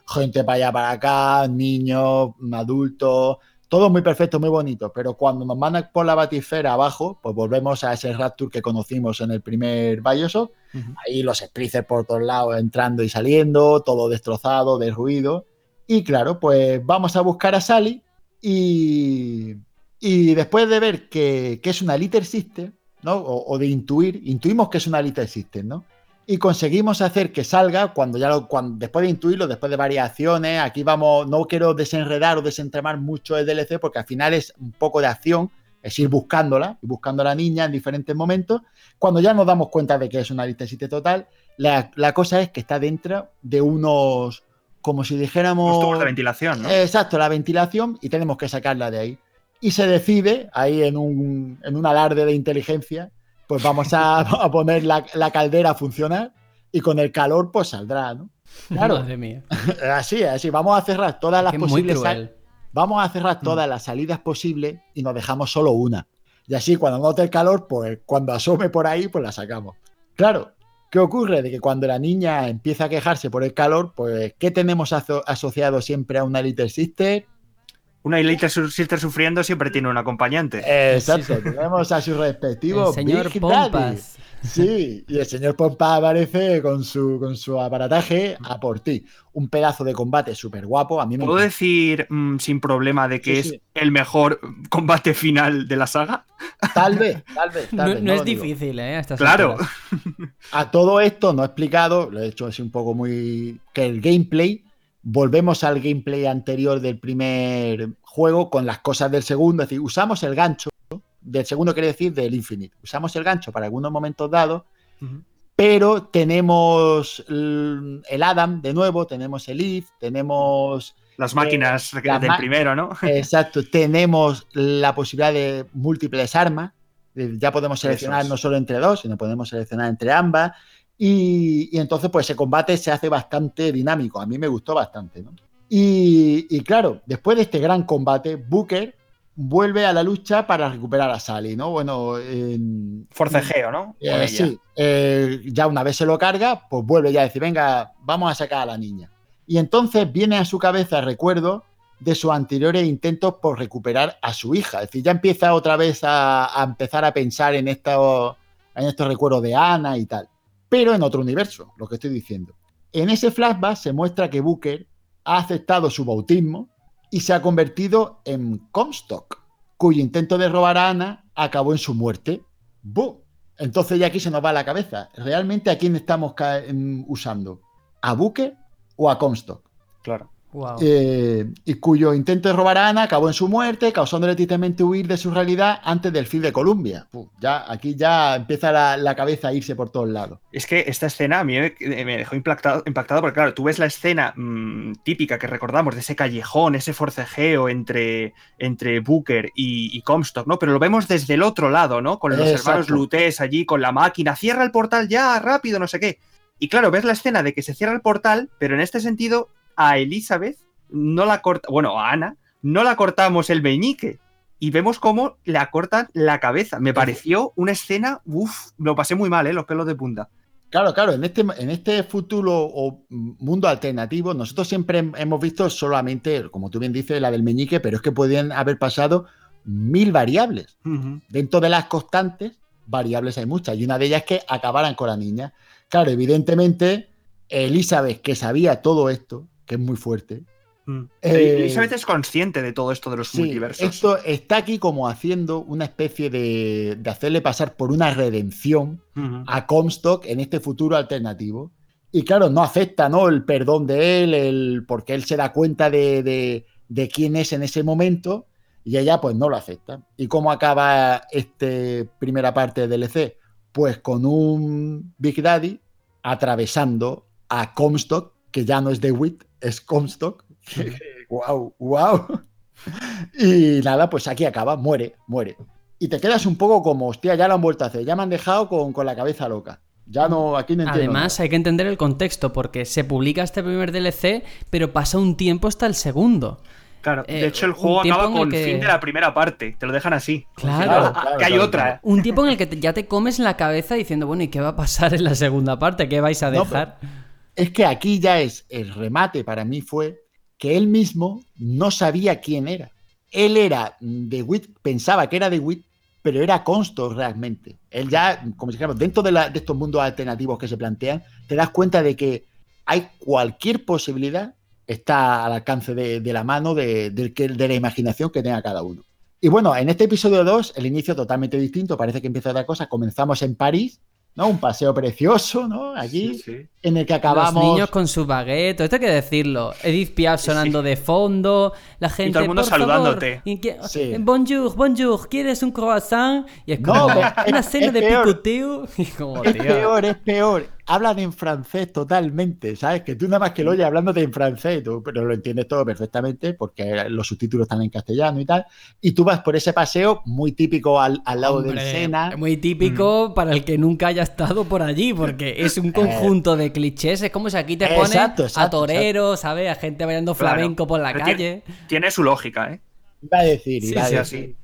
gente para allá, para acá, niños, adultos, todo muy perfecto, muy bonito, pero cuando nos mandan por la batisfera abajo, pues volvemos a ese Rapture que conocimos en el primer Bioshock, ahí los splitters por todos lados entrando y saliendo, todo destrozado, derruido, y claro, pues vamos a buscar a Sally y, y después de ver que, que es una Liter System, ¿no? O, o de intuir, intuimos que es una Liter System, ¿no? Y conseguimos hacer que salga cuando ya lo, cuando, después de intuirlo, después de varias acciones, aquí vamos, no quiero desenredar o desentramar mucho el DLC porque al final es un poco de acción, es ir buscándola y buscando a la niña en diferentes momentos. Cuando ya nos damos cuenta de que es una System total, la, la cosa es que está dentro de unos, como si dijéramos... Los tubos de ventilación, ¿no? Exacto, la ventilación y tenemos que sacarla de ahí. Y se decide, ahí en un, en un alarde de inteligencia, pues vamos a, a poner la, la caldera a funcionar y con el calor pues saldrá, ¿no? Claro, Madre mía. así, así, vamos a cerrar todas las muy posibles cruel. Vamos a cerrar todas las salidas posibles y nos dejamos solo una. Y así cuando note el calor, pues cuando asome por ahí, pues la sacamos. Claro, ¿qué ocurre? De que cuando la niña empieza a quejarse por el calor, pues ¿qué tenemos aso- asociado siempre a una Little Sister? Una Elite Sister sufriendo siempre tiene un acompañante. Exacto, tenemos a su respectivo El señor Big Pompas. Daddy. Sí, y el señor Pompa aparece con su, con su aparataje a por ti. Un pedazo de combate súper guapo. A mí me ¿Puedo encanta. decir mm, sin problema de que Sí, es sí. el mejor combate final de la saga? Tal vez, tal vez. tal No, vez, no es digo. difícil, ¿eh? Estas Claro. alturas. A todo esto no he explicado, lo he hecho así un poco muy. que el gameplay, volvemos al gameplay anterior del primer juego con las cosas del segundo, es decir, usamos el gancho, del segundo quiere decir del Infinite, usamos el gancho para algunos momentos dados, pero tenemos el Adam de nuevo, tenemos el If, tenemos. Las máquinas Eh, del primero, ¿no? Exacto, tenemos la posibilidad de múltiples armas. eh, Ya podemos seleccionar Eso es. no solo entre dos, sino podemos seleccionar entre ambas. Y, y entonces, pues ese combate se hace bastante dinámico. A mí me gustó bastante, ¿no? Y, y claro, después de este gran combate, Booker vuelve a la lucha para recuperar a Sally, ¿no? Bueno, en- Forcejeo, ¿no? eh, sí, eh, ya una vez se lo carga, pues vuelve ya a decir, venga, vamos a sacar a la niña. Y entonces viene a su cabeza el recuerdo de sus anteriores intentos por recuperar a su hija. Es decir, ya empieza otra vez a, a empezar a pensar en estos, en estos recuerdos de Ana y tal. Pero en otro universo, lo que estoy diciendo. En ese flashback se muestra que Booker ha aceptado su bautismo y se ha convertido en Comstock, cuyo intento de robar a Ana acabó en su muerte. Entonces ya aquí se nos va la cabeza. ¿Realmente a quién estamos em, usando? ¿A Booker o a Comstock? Claro. Wow. Eh, y cuyo intento de robar a Ana acabó en su muerte, causándole tristemente huir de su realidad antes del fin de Columbia. Fu, ya, aquí ya empieza la, la cabeza a irse por todos lados. Es que esta escena a mí me, me dejó impactado, impactado porque, claro, tú ves la escena mm, típica que recordamos de ese callejón, ese forcejeo entre, entre Booker y, y Comstock, ¿no? Pero lo vemos desde el otro lado, ¿no? Con los Exacto. hermanos Lutés allí, con la máquina, cierra el portal ya, rápido, no sé qué. Y claro, ves la escena de que se cierra el portal, pero en este sentido, a Elizabeth no la corta, bueno, a Ana, no la cortamos el meñique. Y vemos cómo le cortan la cabeza. Me pareció una escena, uff, lo pasé muy mal, ¿eh? Los pelos de punta. Claro, claro, en este, en este futuro o mundo alternativo, nosotros siempre hem- hemos visto solamente, como tú bien dices, la del meñique, pero es que podían haber pasado mil variables. Dentro de las constantes, variables hay muchas, y una de ellas es que acabaran con la niña. Claro, evidentemente, Elizabeth, que sabía todo esto, que es muy fuerte, Eh, Elizabeth es consciente de todo esto de los Sí, multiversos. esto está aquí como haciendo una especie de, de hacerle pasar por una redención a Comstock en este futuro alternativo. Y claro, no acepta ¿no? el perdón de él, el, porque él se da cuenta de, de- de quién es en ese momento y ella pues no lo acepta. ¿Y cómo acaba este primera parte del DLC? Pues con un Big Daddy atravesando a Comstock, que ya no es DeWitt, es Comstock. wow, wow. Y nada, pues aquí acaba, muere, muere. Y te quedas un poco como, hostia, ya lo han vuelto a hacer, ya me han dejado con, con la cabeza loca. Ya no, aquí no entiendo. Además, hay que entender el contexto, porque se publica este primer DLC, pero pasa un tiempo hasta el segundo. Claro, de Eh, hecho el juego acaba el con el que- fin de la primera parte, te lo dejan así. Claro, Ah, que hay otra. Un tiempo en el que te- ya te comes la cabeza diciendo, bueno, ¿y qué va a pasar en la segunda parte? ¿Qué vais a No, dejar? Es que aquí ya es el remate para mí fue que él mismo no sabía quién era. Él era de Wit, pensaba que era de Wit, pero era Constor realmente. Él ya, como dijéramos, dentro de, la- de estos mundos alternativos que se plantean, te das cuenta de que hay cualquier posibilidad, está al alcance de, la mano de, de la imaginación que tenga cada uno. Y bueno, en este episodio 2, el inicio totalmente distinto, parece que empieza otra cosa. Comenzamos en París, ¿no? Un paseo precioso, ¿no? Allí, en el que acabamos. Los niños con su baguette, esto hay que decirlo. Edith Piaf sonando de fondo, la gente. todo el mundo "Por favor", saludándote. y que- Sí. Bonjour, bonjour, ¿quieres un croissant? Y es No, como es- una cena es de peor. picoteo. Y como, Es tío. peor, es peor. Hablan en francés totalmente, ¿sabes? Que tú nada más que lo oyes hablándote en francés, tú, pero lo entiendes todo perfectamente porque los subtítulos están en castellano y tal. Y tú vas por ese paseo muy típico al, al lado del Hombre, Sena. Muy típico para el que nunca haya estado por allí, porque es un conjunto de clichés. Es como si aquí te Exacto, a toreros, ¿sabes? A gente bailando Claro. flamenco por la Pero calle. Tiene, tiene su lógica, ¿eh? Iba a decir, Sí, iba, sí, a así. decir,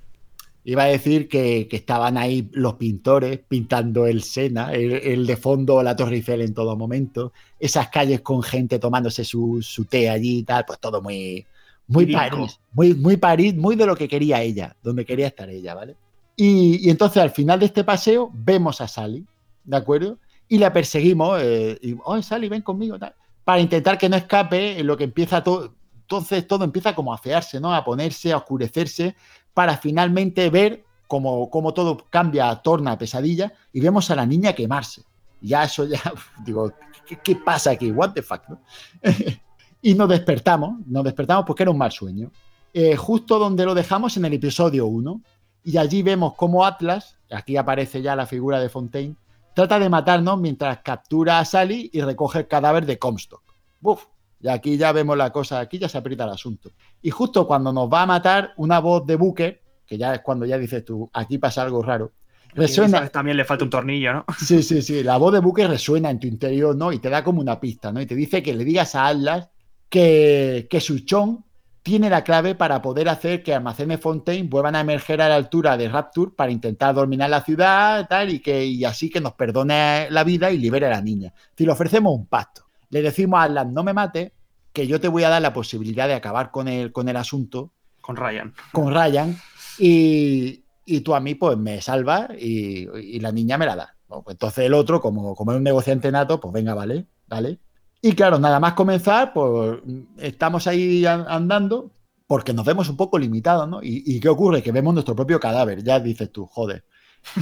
iba a decir que, que estaban ahí los pintores pintando el Sena, el, el de fondo, la Torre Eiffel en todo momento, esas calles con gente tomándose su, su té allí y tal, pues todo muy, muy. París, muy, muy París, muy de lo que quería ella, donde quería estar ella, ¿vale? Y, y entonces al final de este paseo vemos a Sally, ¿de acuerdo? Y la perseguimos, eh, y, oh, Sally, ven conmigo, tal, para intentar que no escape, en lo que empieza todo, entonces todo empieza como a fearse, ¿no? A ponerse, a oscurecerse, para finalmente ver cómo, cómo todo cambia, torna a pesadilla, y vemos a la niña quemarse. Ya eso ya, digo, ¿qué, qué pasa aquí? What the fuck, ¿no? y nos despertamos, nos despertamos porque era un mal sueño. Eh, justo donde lo dejamos en el episodio 1, y allí vemos cómo Atlas, aquí aparece ya la figura de Fontaine, trata de matarnos mientras captura a Sally y recoge el cadáver de Comstock. Uf, y aquí ya vemos la cosa, aquí ya se aprieta el asunto. Y justo cuando nos va a matar, una voz de Booker, que ya es cuando ya dices tú, aquí pasa algo raro, resuena. También le falta un tornillo, ¿no? Sí, sí, sí, la voz de Booker resuena en tu interior, ¿no? Y te da como una pista, ¿no? Y te dice que le digas a Atlas que, que su chon tiene la clave para poder hacer que Almacenes Fontaine vuelvan a emerger a la altura de Rapture para intentar dominar la ciudad tal, y, que, y así que nos perdone la vida y libere a la niña. Si le ofrecemos un pacto, le decimos a Atlas, no me mate, que yo te voy a dar la posibilidad de acabar con el, con el asunto, Con Ryan. con Ryan, y, y tú a mí pues me salvas y, y la niña me la da. Bueno, pues entonces el otro, como, como es un negociante nato, pues venga, vale, vale. Y claro, nada más comenzar, pues estamos ahí an- andando porque nos vemos un poco limitados, ¿no? ¿Y, y qué ocurre? Que vemos nuestro propio cadáver, ya dices tú, joder.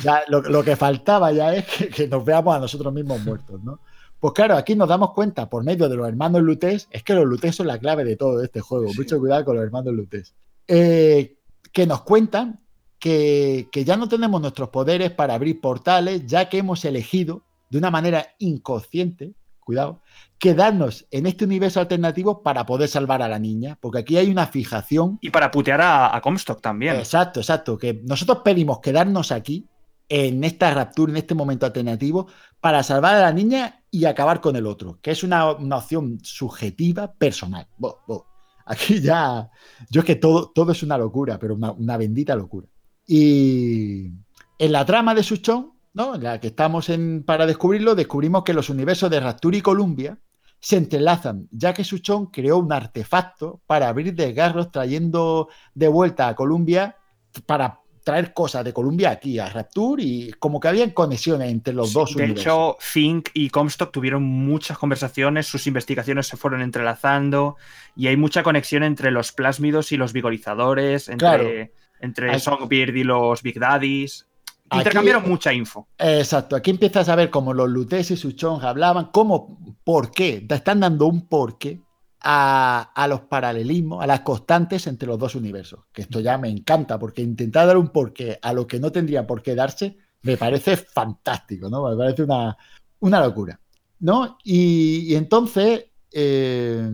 Ya, lo, lo que faltaba ya es que, que nos veamos a nosotros mismos muertos, ¿no? Pues claro, aquí nos damos cuenta por medio de los hermanos Lutés, es que los Lutés son la clave de todo este juego, mucho cuidado con los hermanos Lutés, eh, que nos cuentan que, que ya no tenemos nuestros poderes para abrir portales, ya que hemos elegido de una manera inconsciente, cuidado, quedarnos en este universo alternativo para poder salvar a la niña, porque aquí hay una fijación. Y para putear a, a Comstock también. Exacto, exacto, que nosotros pedimos quedarnos aquí, en esta raptura, en este momento alternativo, para salvar a la niña y acabar con el otro, que es una, una opción subjetiva, personal. Bo- bo. Aquí ya, yo es que todo, todo es una locura, pero una, una bendita locura. Y en la trama de Suchón, ¿no? en la que estamos en, para descubrirlo, descubrimos que los universos de Rapture y Columbia se entrelazan, ya que Suchón creó un artefacto para abrir desgarros trayendo de vuelta a Columbia para traer cosas de Columbia aquí a Rapture y como que habían conexiones entre los dos De universos. hecho, Fink y Comstock tuvieron muchas conversaciones, sus investigaciones se fueron entrelazando y hay mucha conexión entre los plásmidos y los vigorizadores, entre, Claro. entre Songbird y los Big Daddies. Aquí- Intercambiaron mucha info. Exacto, aquí empiezas a ver cómo los Lutes y Suchong hablaban, cómo, por qué, te están dando un porqué a, a los paralelismos, a las constantes entre los dos universos. Que esto ya me encanta, porque intentar dar un porqué a lo que no tendría por qué darse, me parece fantástico, ¿no? Me parece una, una locura, ¿no? Y, y entonces, eh,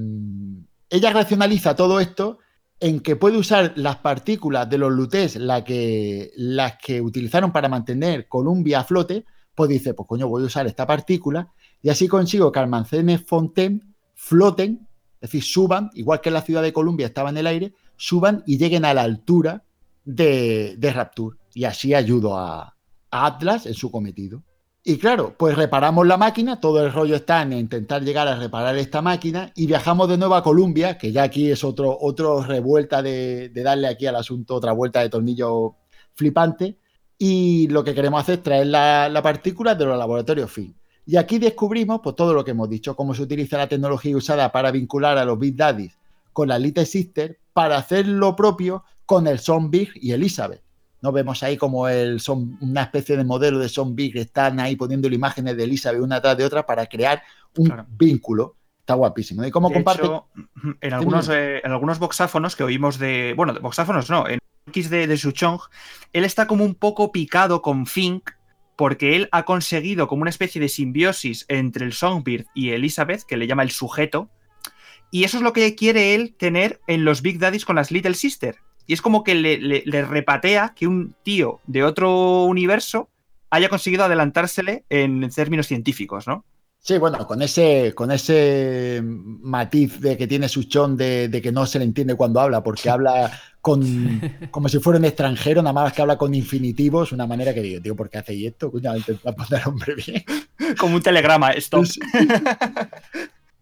ella racionaliza todo esto en que puede usar las partículas de los lutes, la que, las que utilizaron para mantener Columbia a flote, pues dice, pues coño, voy a usar esta partícula y así consigo que almacenes Fontaine floten, es decir, suban, igual que la ciudad de Columbia estaba en el aire, suban y lleguen a la altura de, de Rapture. Y así ayudo a Atlas en su cometido. Y claro, pues reparamos la máquina, todo el rollo está en intentar llegar a reparar esta máquina y viajamos de nuevo a Columbia, que ya aquí es otro, otro revuelta de, darle aquí al asunto otra vuelta de tornillo flipante. Y lo que queremos hacer es traer la, la partícula de los laboratorios FIN. Y aquí descubrimos pues, todo lo que hemos dicho, cómo se utiliza la tecnología usada para vincular a los Big Daddies con la Little Sister para hacer lo propio con el Son Big y Elizabeth. Nos vemos ahí como el son una especie de modelo de Son Big que están ahí poniendo imágenes de Elizabeth una tras de otra para crear un claro. vínculo. Está guapísimo. ¿Y cómo de comparte? Hecho, en, algunos, eh, en algunos boxáfonos que oímos de. Bueno, boxáfonos no, en X de, de Suchong, él está como un poco picado con Fink porque él ha conseguido como una especie de simbiosis entre el Songbird y Elizabeth, que le llama el sujeto, y eso es lo que quiere él tener en los Big Daddies con las Little Sister. Y es como que le, le, le, repatea que un tío de otro universo haya conseguido adelantársele en términos científicos, ¿no? Sí, bueno, con ese, con ese matiz de que tiene su chon de, de, que no se le entiende cuando habla, porque habla con como si fuera un extranjero, nada más que habla con infinitivos, una manera que digo, tío, ¿por qué hacéis esto? Coño, intentar poner hombre bien. Como un telegrama, stop.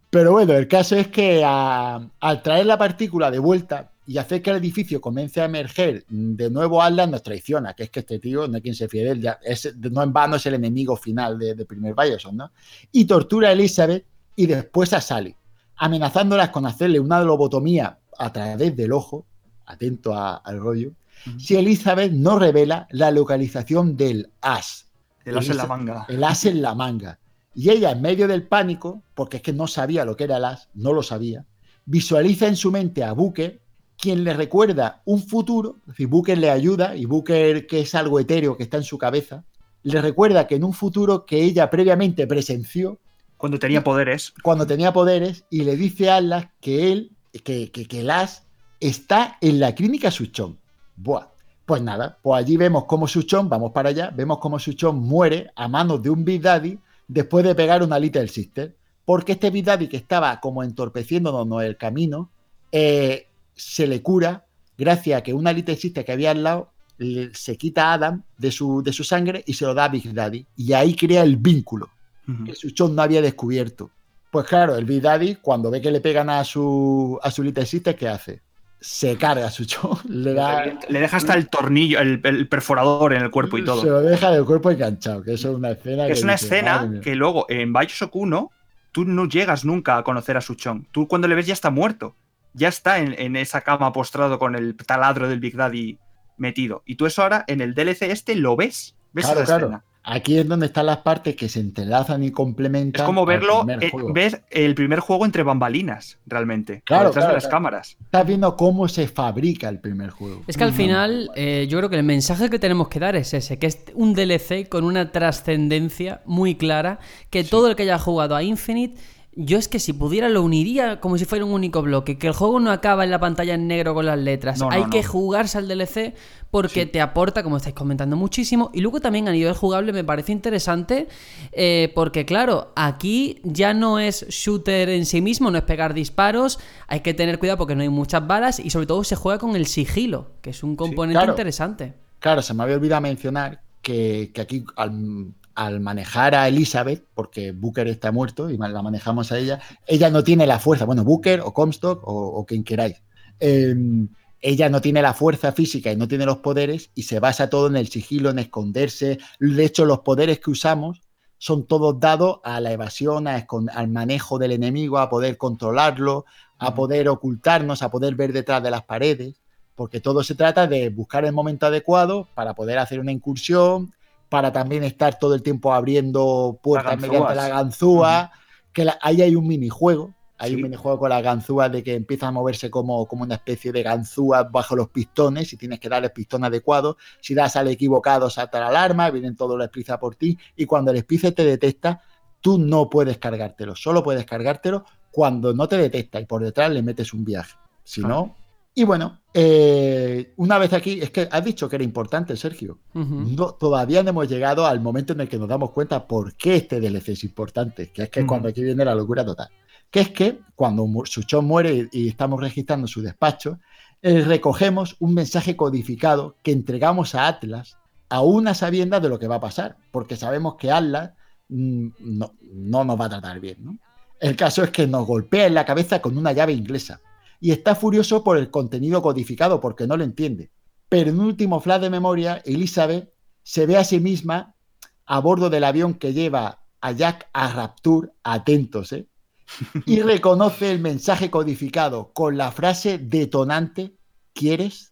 Pero bueno, el caso es que a, al traer la partícula de vuelta y hacer que el edificio comience a emerger, de nuevo Atlas nos traiciona, que es que este tío no hay quien se fíe de él, ya es, no en vano es el enemigo final de, de primer Bioshock, ¿no? Y tortura a Elizabeth y después a Sally, amenazándolas con hacerle una lobotomía a través del ojo, atento a, al rollo, uh -huh. si Elizabeth no revela la localización del as. El as en la manga. El as en la manga. Y ella, en medio del pánico, porque es que no sabía lo que era el as, no lo sabía, visualiza en su mente a Booker, quien le recuerda un futuro, es decir, Booker le ayuda, y Booker, que es algo etéreo que está en su cabeza, le recuerda que en un futuro que ella previamente presenció. Cuando tenía poderes. Cuando tenía poderes, y le dice a Atlas que él, que, que, que el as está en la clínica Suchón. Buah. Pues nada, pues allí vemos cómo Suchón, vamos para allá, vemos cómo Suchón muere a manos de un Big Daddy después de pegar una Little Sister. Porque este Big Daddy que estaba como entorpeciéndonos el camino, eh, se le cura gracias a que una Little Sister que había al lado le, se quita a Adam de su, de su sangre y se lo da a Big Daddy. Y ahí crea el vínculo uh -huh. que Suchón no había descubierto. Pues claro, el Big Daddy, cuando ve que le pegan a su, a su Little Sister, ¿qué hace? se carga a su show. Le, da, le deja hasta el tornillo, el, el, perforador en el cuerpo y todo. Se lo deja del cuerpo enganchado, que eso es una escena. Que es una dice, escena que luego en Bioshock 1 tú no llegas nunca a conocer a Suchong. Tú cuando le ves ya está muerto. Ya está en, en, esa cama postrado con el taladro del Big Daddy metido. Y tú eso ahora en el DLC este lo ves. ¿Ves claro, esa claro. escena? Aquí es donde están las partes que se entrelazan y complementan. Es como verlo, eh, ves el primer juego entre bambalinas, realmente. Claro, detrás claro, de las claro. cámaras. Estás viendo cómo se fabrica el primer juego. Es que al final, eh, yo creo que el mensaje que tenemos que dar es ese: que es un DLC con una trascendencia muy clara. Que sí. todo el que haya jugado a Infinite yo es que si pudiera lo uniría como si fuera un único bloque. Que el juego no acaba en la pantalla en negro con las letras. No, Hay no, que no. jugarse al DLC porque Sí. te aporta, como estáis comentando, muchísimo. Y luego también a nivel jugable me parece interesante eh, porque, claro, aquí ya no es shooter en sí mismo, no es pegar disparos. Hay que tener cuidado porque no hay muchas balas y sobre todo se juega con el sigilo, que es un componente claro. interesante. Claro, se me había olvidado mencionar que, que aquí al, al manejar a Elizabeth, porque Booker está muerto y la manejamos a ella, ella no tiene la fuerza, bueno, Booker o Comstock o, o quien queráis. Eh, ella no tiene la fuerza física y no tiene los poderes y se basa todo en el sigilo, en esconderse. De hecho, los poderes que usamos son todos dados a la evasión, a al manejo del enemigo, a poder controlarlo, a poder ocultarnos, a poder ver detrás de las paredes, porque todo se trata de buscar el momento adecuado para poder hacer una incursión, para también estar todo el tiempo abriendo puertas la mediante la ganzúa, uh -huh. que la, ahí hay un minijuego, hay sí. un minijuego con las ganzúas de que empieza a moverse como, como una especie de ganzúas bajo los pistones y tienes que dar el pistón adecuado. Si das al equivocado, salta la alarma, vienen todos los esplices por ti y cuando el esplice te detecta, tú no puedes cargártelo, solo puedes cargártelo cuando no te detecta y por detrás le metes un viaje. Si no, y bueno, eh, una vez aquí, es que has dicho que era importante, Sergio. Uh -huh. no, todavía no hemos llegado al momento en el que nos damos cuenta por qué este DLC es importante, que es que uh -huh. cuando aquí viene la locura total. Que es que cuando Suchón muere y, y estamos registrando su despacho, eh, recogemos un mensaje codificado que entregamos a Atlas a una sabienda de lo que va a pasar, porque sabemos que Atlas mm, no, no nos va a tratar bien. ¿no? El caso es que nos golpea en la cabeza con una llave inglesa y está furioso por el contenido codificado porque no lo entiende. Pero en un último flash de memoria, Elizabeth se ve a sí misma a bordo del avión que lleva a Jack a Rapture, atentos, ¿eh? y reconoce el mensaje codificado con la frase detonante, ¿quieres?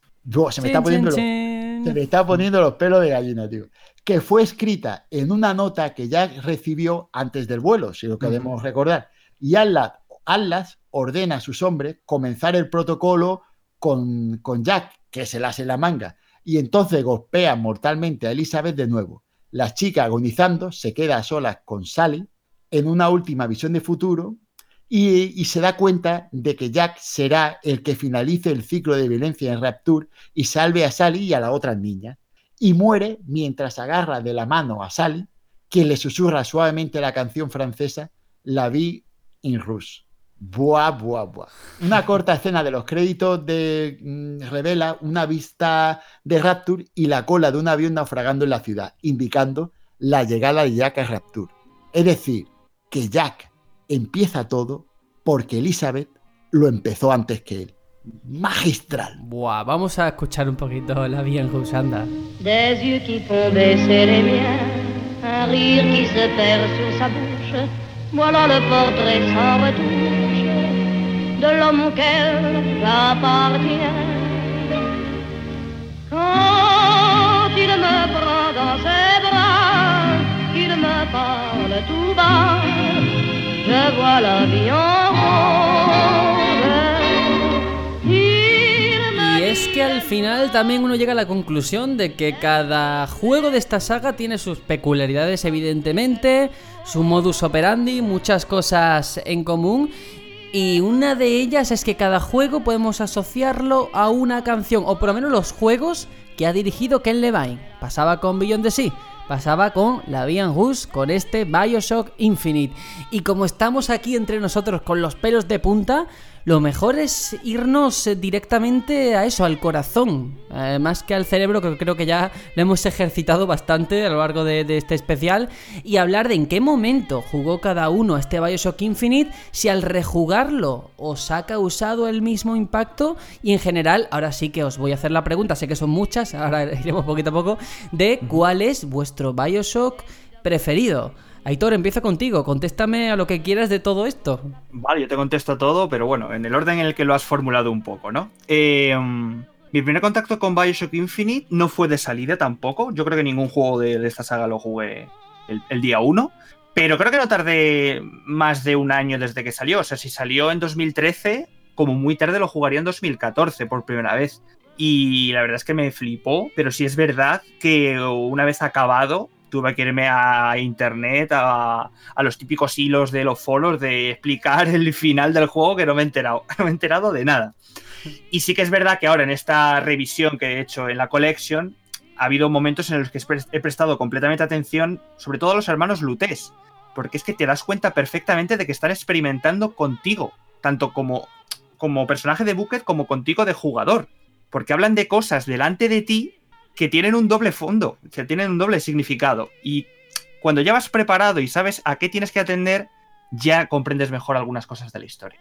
se, me está poniendo se me está poniendo los pelos de gallina, tío. Que fue escrita en una nota que Jack recibió antes del vuelo, si lo queremos recordar. Y Atlas, Atlas ordena a sus hombres comenzar el protocolo con, con Jack, que se la hace la manga. Y entonces golpea mortalmente a Elizabeth de nuevo. La chica agonizando se queda a solas con Sally en una última visión de futuro y, se da cuenta de que Jack será el que finalice el ciclo de violencia en Rapture y salve a Sally y a la otra niña. Y muere mientras agarra de la mano a Sally, quien le susurra suavemente la canción francesa La vie in rouge. Buah, buah, buah. Una corta escena de los créditos de, mm, revela una vista de Rapture y la cola de un avión naufragando en la ciudad, indicando la llegada de Jack a Rapture. Es decir, que Jack empieza todo porque Elizabeth lo empezó antes que él. Magistral. Buah, vamos a escuchar un poquito la bien anda. Des yeux qui font baisser les miens, un rire qui se perd sur sa bouche. Voilà le portrait sans retouche de l'homme auquel j'appartiens. Quand il me prend dans ses bras, qu'il me parle tout bas, je vois la vie en Y es que al final también uno llega a la conclusión de que cada juego de esta saga tiene sus peculiaridades evidentemente, su modus operandi, muchas cosas en común. Y una de ellas es que cada juego podemos asociarlo a una canción, o por lo menos los juegos que ha dirigido Ken Levine. Pasaba con Beyond the Sea, pasaba con la Bian con este Bioshock Infinite. Y como estamos aquí entre nosotros con los pelos de punta, lo mejor es irnos directamente a eso, al corazón, eh, más que al cerebro, que creo que ya lo hemos ejercitado bastante a lo largo de, este especial, y hablar de en qué momento jugó cada uno a este Bioshock Infinite, si al rejugarlo os ha causado el mismo impacto, y en general, ahora sí que os voy a hacer la pregunta, sé que son muchas, ahora iremos poquito a poco, de cuál es vuestro Bioshock preferido. Aitor, empieza contigo, contéstame a lo que quieras de todo esto. Vale, yo te contesto todo, pero bueno, en el orden en el que lo has formulado un poco, ¿no? Em, mi primer contacto con Bioshock Infinite no fue de salida tampoco. Yo creo que ningún juego de, esta saga lo jugué el, día 1. Pero creo que no tardé más de un año desde que salió. O sea, si salió en 2013, como muy tarde lo jugaría en 2014 por primera vez. Y la verdad es que me flipó, pero sí es verdad que una vez acabado, tuve que irme a internet, a, los típicos hilos de los foros de explicar el final del juego que no me he enterado, no me he enterado de nada. Y sí que es verdad que ahora en esta revisión que he hecho en la collection, ha habido momentos en los que he prestado completamente atención, sobre todo a los hermanos Lutés, porque es que te das cuenta perfectamente de que están experimentando contigo, tanto como, como personaje de Bucket como contigo de jugador, porque hablan de cosas delante de ti que tienen un doble fondo, que tienen un doble significado. Y cuando ya vas preparado y sabes a qué tienes que atender, ya comprendes mejor algunas cosas de la historia.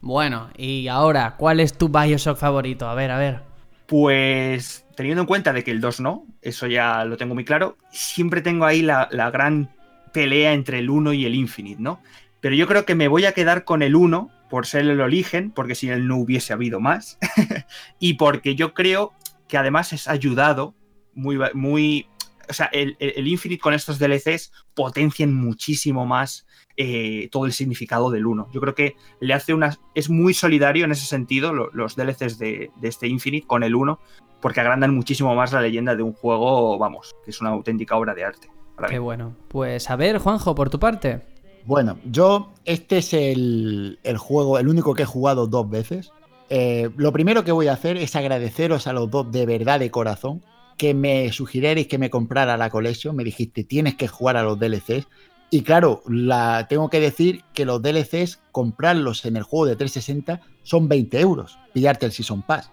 Bueno, y ahora, ¿cuál es tu Bioshock favorito? A ver, a ver. Pues teniendo en cuenta de que el 2 no, eso ya lo tengo muy claro, siempre tengo ahí la, la gran pelea entre el 1 y el Infinite, ¿no? Pero yo creo que me voy a quedar con el 1 por ser el origen, porque si él no hubiese habido más, y porque yo creo que además es ayudado muy, muy o sea, el, Infinite con estos DLCs potencian muchísimo más eh, todo el significado del 1. Yo creo que le hace una. Es muy solidario en ese sentido los DLCs de, este Infinite con el 1, porque agrandan muchísimo más la leyenda de un juego, vamos, que es una auténtica obra de arte. Qué bueno. Pues a ver, Juanjo, por tu parte. Bueno, yo, este es el, el juego, el único que he jugado dos veces. Eh, lo primero que voy a hacer es agradeceros a los dos de verdad de corazón que me sugirierais que me comprara la colección. Me dijiste, tienes que jugar a los DLCs. Y claro, la, tengo que decir que los DLCs, comprarlos en el juego de 360 son 20 euros, pillarte el Season Pass.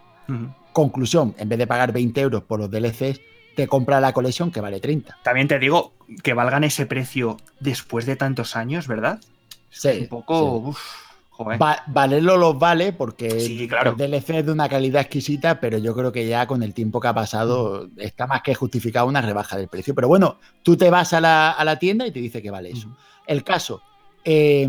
Conclusión, en vez de pagar 20 euros por los DLCs, te compra la colección que vale 30. También te digo que valgan ese precio después de tantos años, ¿verdad? Sí. Un poco... uf. Va- valerlo los vale porque Sí, claro. el DLC es de una calidad exquisita, pero yo creo que ya con el tiempo que ha pasado está más que justificado una rebaja del precio. Pero bueno, tú te vas a la, a la tienda y te dice que vale eso. El caso, eh,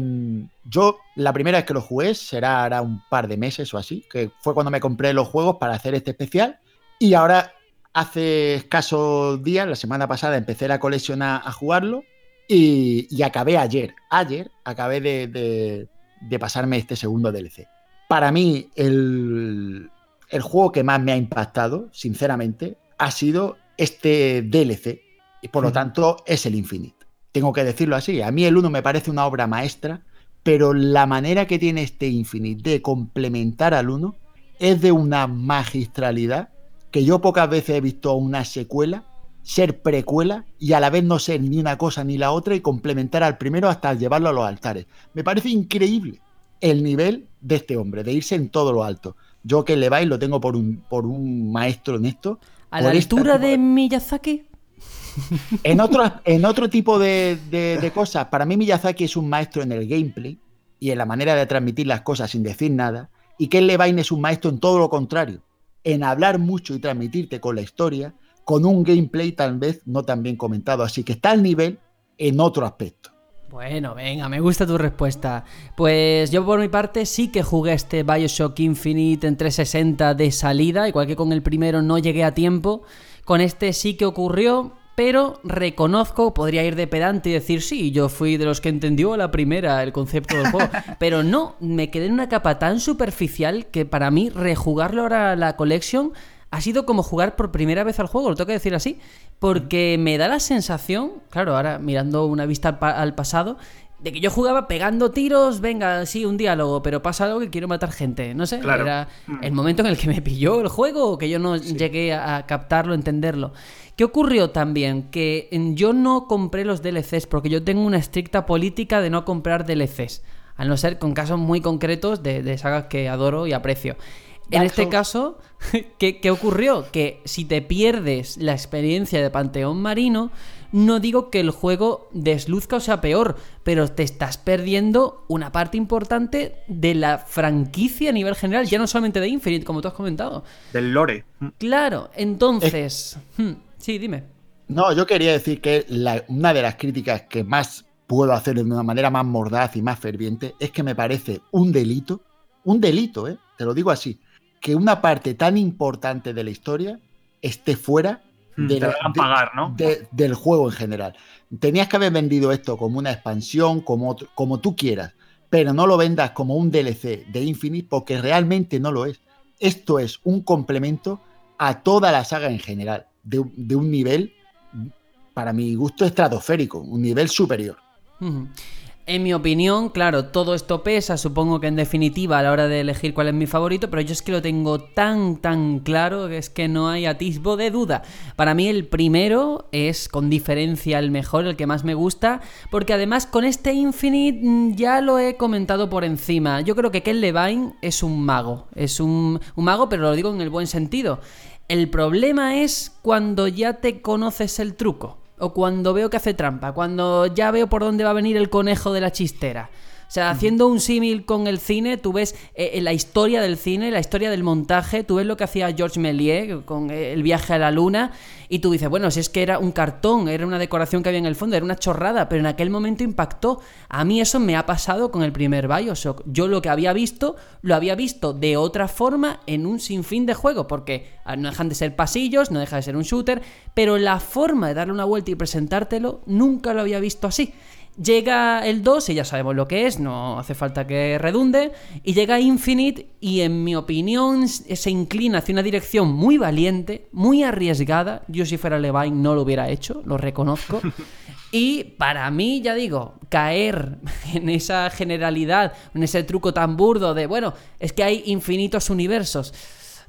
yo la primera vez que lo jugué será hará un par de meses o así, que fue cuando me compré los juegos para hacer este especial. Y ahora, hace escasos días, la semana pasada, empecé la colección a, a jugarlo y, y acabé ayer. Ayer acabé de, de- de pasarme este segundo DLC. Para mí, el, el juego que más me ha impactado, sinceramente, ha sido este DLC. Y por lo tanto, es el Infinite. Tengo que decirlo así. A mí el 1 me parece una obra maestra, pero la manera que tiene este Infinite de complementar al 1 es de una magistralidad que yo pocas veces he visto una secuela ser precuela y a la vez no ser ni una cosa ni la otra y complementar al primero hasta llevarlo a los altares. Me parece increíble el nivel de este hombre, de irse en todo lo alto. Yo que Levi lo tengo por un, por un maestro en esto. ¿A la esta altura de Miyazaki? en otro, en otro tipo de, de- de cosas, para mí Miyazaki es un maestro en el gameplay y en la manera de transmitir las cosas sin decir nada, y Ken Levine es un maestro en todo lo contrario, en hablar mucho y transmitirte con la historia, con un gameplay tal vez no tan bien comentado, así que está al nivel en otro aspecto. Bueno, venga, me gusta tu respuesta. Pues yo por mi parte sí que jugué este Bioshock Infinite en 360 de salida, igual que con el primero no llegué a tiempo. Con este sí que ocurrió, pero reconozco, podría ir de pedante y decir, sí, yo fui de los que entendió a la primera el concepto del juego. Pero no, me quedé en una capa tan superficial que para mí rejugarlo ahora a la collection ha sido como jugar por primera vez al juego, lo tengo que decir así, porque me da la sensación, claro, ahora mirando una vista al, pa- al pasado, de que yo jugaba pegando tiros, venga, sí, un diálogo, pero pasa algo que quiero matar gente, no sé, Claro. era Mm. el momento en el que me pilló el juego o que yo no llegué a, captarlo, entenderlo. ¿Qué ocurrió también? Que yo no compré los DLCs porque yo tengo una estricta política de no comprar DLCs, a no ser con casos muy concretos de, de sagas que adoro y aprecio. En este Souls. caso, ¿qué, qué ocurrió? Que si te pierdes la experiencia de Panteón Marino, no digo que el juego desluzca o sea peor, pero te estás perdiendo una parte importante de la franquicia a nivel general, ya no solamente de Infinite, como tú has comentado. Del lore. Claro, entonces... hmm, sí, dime. No, yo quería decir que la- una de las críticas que más puedo hacer de una manera más mordaz y más ferviente es que me parece un delito, un delito, ¿eh? te lo digo así, que una parte tan importante de la historia esté fuera Mm, de te la- lo hagan de- pagar, ¿no? de- del juego en general. Tenías que haber vendido esto como una expansión, como, otro- como tú quieras, pero no lo vendas como un DLC de Infinite porque realmente no lo es. Esto es un complemento a toda la saga en general, de, un- de un nivel, para mi gusto, estratosférico, un nivel superior. En mi opinión, claro, todo esto pesa, supongo que en definitiva a la hora de elegir cuál es mi favorito, pero yo es que lo tengo tan, tan claro que es que no hay atisbo de duda. Para mí el primero es con diferencia el mejor, el que más me gusta, porque además con este Infinite mm, ya lo he comentado por encima. Yo creo que Ken Levine es un mago, es un, un mago, pero lo digo en el buen sentido. El problema es cuando ya te conoces el truco. O cuando veo que hace trampa, cuando ya veo por dónde va a venir el conejo de la chistera. O sea, haciendo un símil con el cine, tú ves eh, la historia del cine, la historia del montaje, tú ves lo que hacía Georges Méliès con eh, el viaje a la luna, y tú dices, bueno, si es que era un cartón, era una decoración que había en el fondo, era una chorrada, pero en aquel momento impactó. A mí eso me ha pasado con el primer Bioshock. Yo lo que había visto, lo había visto de otra forma en un sinfín de juegos, porque ah, no dejan de ser pasillos, no deja de ser un shooter, pero la forma de darle una vuelta y presentártelo, nunca lo había visto así. Llega el 2 y ya sabemos lo que es, no hace falta que redunde. Y llega Infinite y en mi opinión se inclina hacia una dirección muy valiente, muy arriesgada. Yo si fuera Levine no lo hubiera hecho, lo reconozco. Y para mí, ya digo, caer en esa generalidad, en ese truco tan burdo de, bueno, es que hay infinitos universos.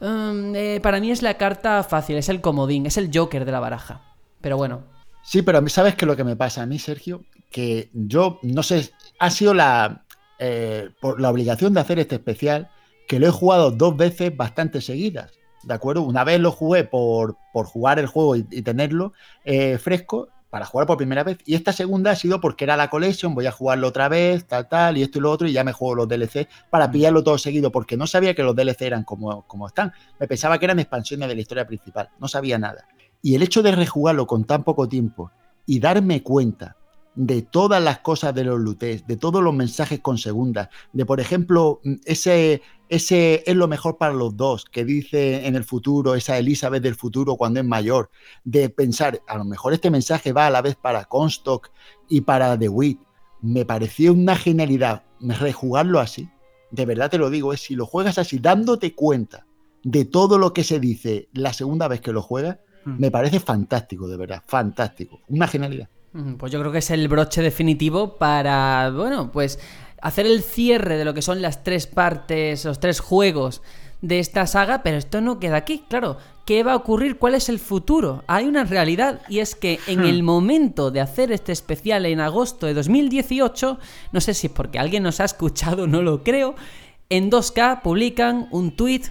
mm, eh, para mí es la carta fácil, es el comodín, es el Joker de la baraja. Pero bueno, Sí, pero ¿sabes qué es lo que me pasa a mí, Sergio? Que yo no sé, ha sido la, eh, por la obligación de hacer este especial, que lo he jugado dos veces bastante seguidas. ¿De acuerdo? Una vez lo jugué por, por jugar el juego y, tenerlo eh, fresco, para jugar por primera vez. Y esta segunda ha sido porque era la collection, voy a jugarlo otra vez, tal, tal, y esto y lo otro, y ya me juego los DLC para mm. pillarlo todo seguido, porque no sabía que los DLC eran como, como están. Me pensaba que eran expansiones de la historia principal, no sabía nada. Y el hecho de rejugarlo con tan poco tiempo y darme cuenta de todas las cosas de los lutes, de todos los mensajes con segundas, de por ejemplo, mm, ese, ese es lo mejor para los dos, que dice en el futuro, esa Elizabeth del futuro cuando es mayor, de pensar, a lo mejor este mensaje va a la vez para Comstock y para The Wit. Me pareció una genialidad rejugarlo así. De verdad te lo digo, es si lo juegas así, dándote cuenta de todo lo que se dice la segunda vez que lo juegas, mm. me parece fantástico, de verdad, fantástico. Una genialidad. Pues yo creo que es el broche definitivo para, bueno, pues hacer el cierre de lo que son las tres partes, los tres juegos de esta saga, pero esto no queda aquí, claro. ¿Qué va a ocurrir? ¿Cuál es el futuro? Hay una realidad y es que en el hmm. momento de hacer este especial en agosto de 2018, no sé si es porque alguien nos ha escuchado, no lo creo, en 2K publican un tweet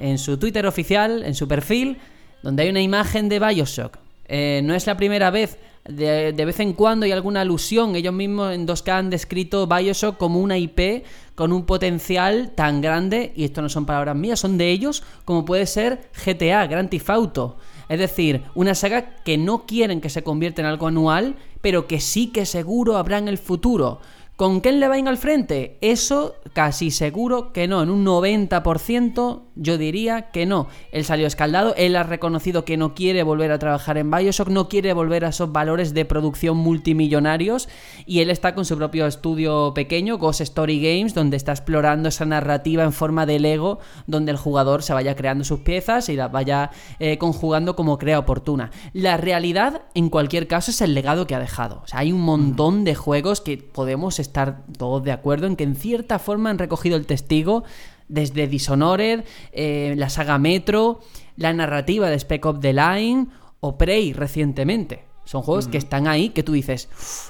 en su Twitter oficial, en su perfil, donde hay una imagen de Bioshock. Eh, no es la primera vez de, vez en cuando hay alguna alusión. Ellos mismos en 2K han descrito Bioshock como una IP con un potencial tan grande, y esto no son palabras mías, son de ellos, como puede ser GTA, Grand Theft Auto. Es decir, una saga que no quieren que se convierta en algo anual, pero que sí que seguro habrá en el futuro. ¿Con Ken Levine al frente? Eso casi seguro que no. En un 90% yo diría que no. Él salió escaldado, él ha reconocido que no quiere volver a trabajar en Bioshock, no quiere volver a esos valores de producción multimillonarios y él está con su propio estudio pequeño, Ghost Story Games, donde está explorando esa narrativa en forma de Lego, donde el jugador se vaya creando sus piezas y las vaya eh, conjugando como crea oportuna. La realidad, en cualquier caso, es el legado que ha dejado. Hay un montón de juegos que podemos estar todos de acuerdo en que en cierta forma han recogido el testigo desde Dishonored, eh, la saga Metro, la narrativa de Spec Ops The Line o Prey recientemente. Son juegos que están ahí que tú dices,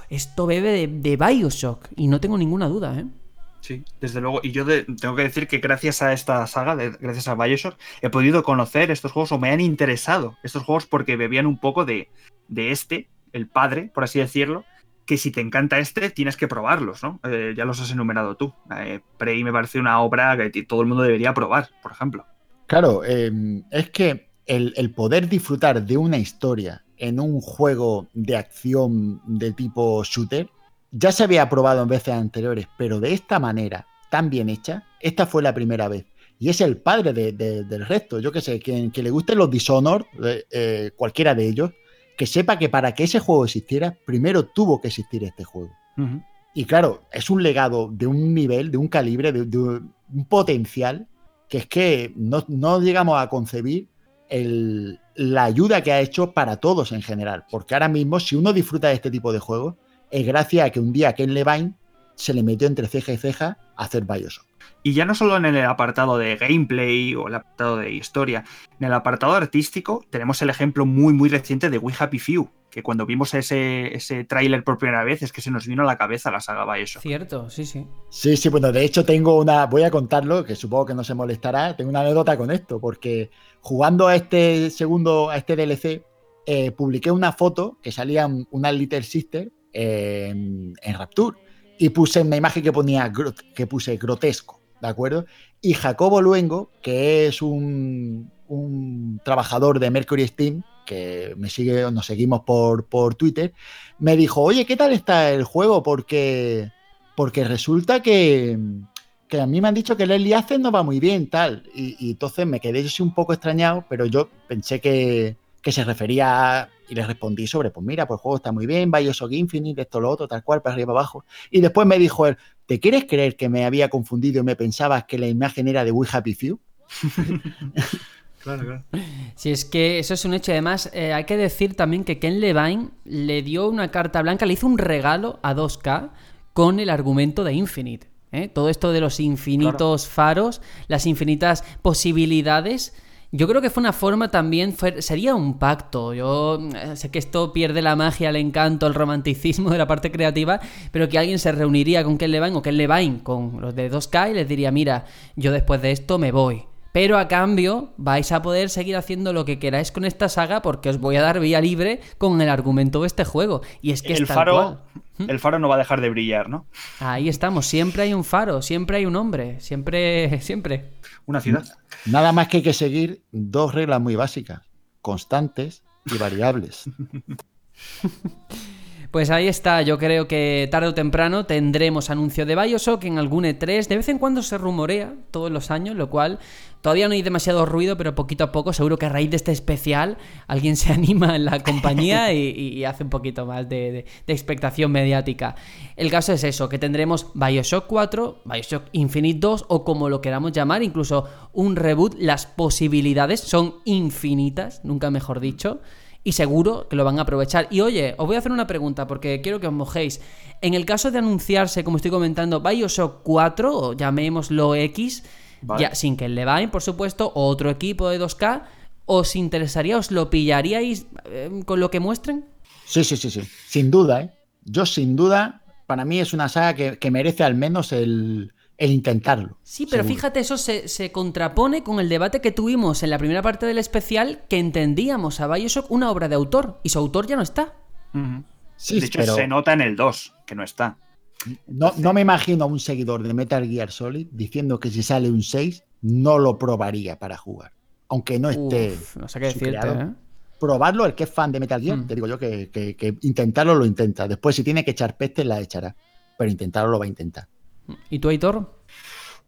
esto bebe de, Bioshock y no tengo ninguna duda, ¿eh? Sí, desde luego. Y yo tengo que decir que gracias a esta saga, gracias a Bioshock, he podido conocer estos juegos o me han interesado estos juegos porque bebían un poco de, de este, el padre, por así decirlo, que si te encanta este, tienes que probarlos, ¿no? Eh, ya los has enumerado tú. Eh, Prey me parece una obra que todo el mundo debería probar, por ejemplo. Claro, em, es que el, poder disfrutar de una historia en un juego de acción de tipo shooter ya se había probado en veces anteriores, pero de esta manera, tan bien hecha, esta fue la primera vez. Y es el padre del resto. Yo que sé, quien, le gusten los Dishonored, eh, cualquiera de ellos, que sepa que para que ese juego existiera, primero tuvo que existir este juego. Y claro, es un legado de un nivel, de un calibre, de, un potencial, que es que no, llegamos a concebir la ayuda que ha hecho para todos en general. Porque ahora mismo, si uno disfruta de este tipo de juegos, es gracias a que un día Ken Levine se le metió entre ceja y ceja a hacer Bioshock. Y ya no solo en el apartado de gameplay o el apartado de historia, en el apartado artístico tenemos el ejemplo muy muy reciente de We Happy Few, que cuando vimos ese, ese tráiler por primera vez es que se nos vino a la cabeza la saga Bioshock. Cierto, sí, sí. Sí, sí, bueno, de hecho tengo una, voy a contarlo, que supongo que no se molestará, tengo una anécdota con esto, porque jugando a este segundo, a este DLC, eh, publiqué una foto que salía una Little Sister en, en Rapture y puse una imagen que ponía que puse grotesco. ¿de acuerdo? Y Jacobo Luengo, que es un, trabajador de Mercury Steam, que me sigue, nos seguimos por, por Twitter, me dijo, oye, ¿qué tal está el juego? Porque, porque resulta que, que a mí me han dicho que Early Access no va muy bien, tal. Y, entonces me quedé yo un poco extrañado, pero yo pensé que, que se refería y le respondí sobre, pues mira, pues el juego está muy bien, Bioshock Infinite, esto, lo otro, tal cual, para arriba, para abajo. Y después me dijo él, ¿te quieres creer que me había confundido y me pensabas que la imagen era de We Happy Few? Claro, claro. Si es que eso es un hecho. Además, eh, hay que decir también que Ken Levine le dio una carta blanca, le hizo un regalo a 2K con el argumento de Infinite. ¿eh? Todo esto de los infinitos faros, las infinitas posibilidades Yo creo que fue una forma también, sería un pacto. Yo eh, sé que esto pierde la magia, el encanto, el romanticismo de la parte creativa, pero que alguien se reuniría con Ken Levine o Ken Levine con los de 2K y les diría, mira, yo después de esto me voy. Pero a cambio vais a poder seguir haciendo lo que queráis con esta saga porque os voy a dar vía libre con el argumento de este juego. Y es que el faro, el faro no va a dejar de brillar, ¿no? Ahí estamos. Siempre hay un faro, siempre hay un hombre, siempre, siempre. Una ciudad. Nada más que hay que seguir dos reglas muy básicas: constantes y variables. Pues ahí está, yo creo que tarde o temprano tendremos anuncio de Bioshock en algún E3. De vez en cuando se rumorea, todos los años, lo cual todavía no hay demasiado ruido, pero poquito a poco, seguro que a raíz de este especial, alguien se anima en la compañía y, hace un poquito más de, expectación mediática. El caso es eso, que tendremos Bioshock 4, Bioshock Infinite 2 o como lo queramos llamar, incluso un reboot. Las posibilidades son infinitas, nunca mejor dicho y seguro que lo van a aprovechar. Y oye, os voy a hacer una pregunta porque quiero que os mojéis. En el caso de anunciarse, como estoy comentando, Bioshock 4, o llamémoslo X, ya sin que el Levine, por supuesto, o otro equipo de 2K, ¿os interesaría, os lo pillaríais eh, con lo que muestren? Sí, sí, sí, sí. Sin duda, ¿eh? Yo sin duda, para mí es una saga que merece al menos el, el intentarlo. Sí, pero fíjate, eso se, contrapone con el debate que tuvimos en la primera parte del especial, que entendíamos a Bioshock una obra de autor, y su autor ya no está. sí, de hecho, se nota en el 2, que no está. No, no me imagino a un seguidor de Metal Gear Solid diciendo que si sale un 6, no lo probaría para jugar. Aunque no esté. no sé qué decirte, ¿eh? Probarlo, el que es fan de Metal Gear, mm. te digo yo que, que, intentarlo lo intenta. Después, si tiene que echar peste, la echará. Pero intentarlo lo va a intentar. ¿Y tú, Aitor?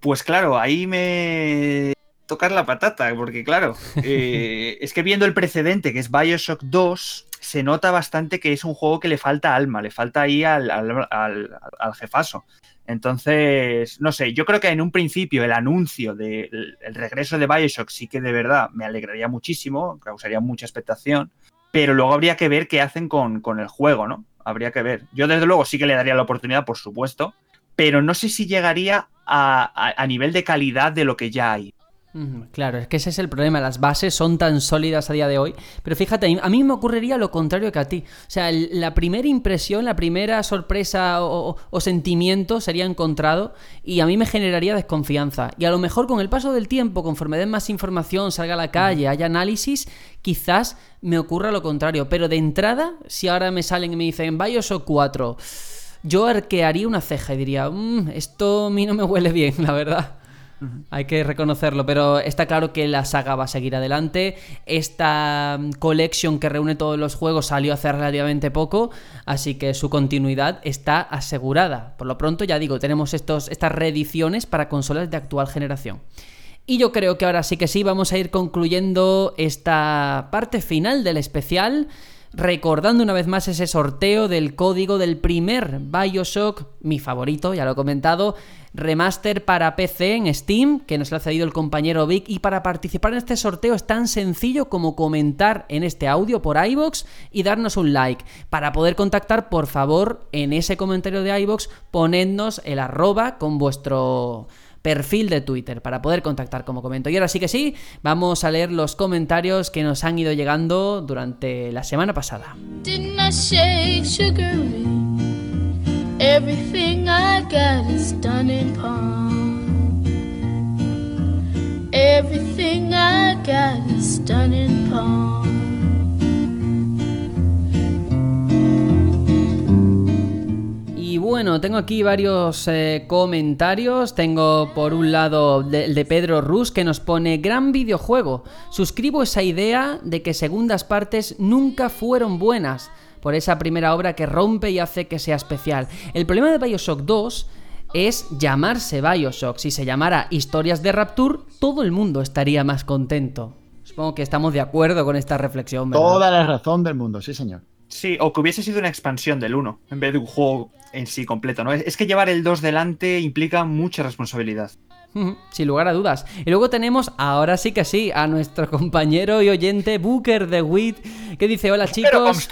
Pues claro, ahí me tocar la patata, porque claro, eh, es que viendo el precedente, que es Bioshock 2, se nota bastante que es un juego que le falta alma, le falta ahí al, al, jefazo. Entonces, no sé, yo creo que en un principio el anuncio del regreso de Bioshock sí que de verdad me alegraría muchísimo, causaría mucha expectación, pero luego habría que ver qué hacen con, con el juego, ¿no? Habría que ver. Yo desde luego sí que le daría la oportunidad, por supuesto, pero no sé si llegaría a, nivel de calidad de lo que ya hay. Claro, es que ese es el problema. Las bases son tan sólidas a día de hoy. Pero fíjate, a mí me ocurriría lo contrario que a ti. O sea, la primera impresión, la primera sorpresa o, sentimiento sería encontrado y a mí me generaría desconfianza. Y a lo mejor con el paso del tiempo, conforme den más información, salga a la calle, haya análisis, quizás me ocurra lo contrario. Pero de entrada, si ahora me salen y me dicen Bioshock 4 yo arquearía una ceja y diría, mm, esto a mí no me huele bien, la verdad. Hay que reconocerlo, pero está claro que la saga va a seguir adelante. Esta mm, collection que reúne todos los juegos salió hace relativamente poco, así que su continuidad está asegurada. Por lo pronto, ya digo, tenemos estos, estas reediciones para consolas de actual generación. Y yo creo que ahora sí que sí, vamos a ir concluyendo esta parte final del especial recordando una vez más ese sorteo del código del primer Bioshock, mi favorito, ya lo he comentado, remaster para PC en Steam, que nos lo ha cedido el compañero Vic, y para participar en este sorteo es tan sencillo como comentar en este audio por iBox y darnos un like. Para poder contactar, por favor, en ese comentario de iBox, ponednos el arroba con vuestro perfil de Twitter para poder contactar como comento. Y ahora sí que sí, vamos a leer los comentarios que nos han ido llegando durante la semana pasada. Y bueno, tengo aquí varios eh, comentarios. Tengo por un lado el de, Pedro Rus que nos pone gran videojuego. Suscribo esa idea de que segundas partes nunca fueron buenas por esa primera obra que rompe y hace que sea especial. El problema de Bioshock 2 es llamarse Bioshock. Si se llamara Historias de Rapture, todo el mundo estaría más contento. Supongo que estamos de acuerdo con esta reflexión. Toda la razón del mundo, sí señor. Sí, o que hubiese sido una expansión del 1 en vez de un juego en sí completo, ¿no? Es que llevar el 2 delante implica mucha responsabilidad. Sin lugar a dudas. Y luego tenemos, ahora sí que sí, a nuestro compañero y oyente Booker de Wit, que dice: Hola chicos.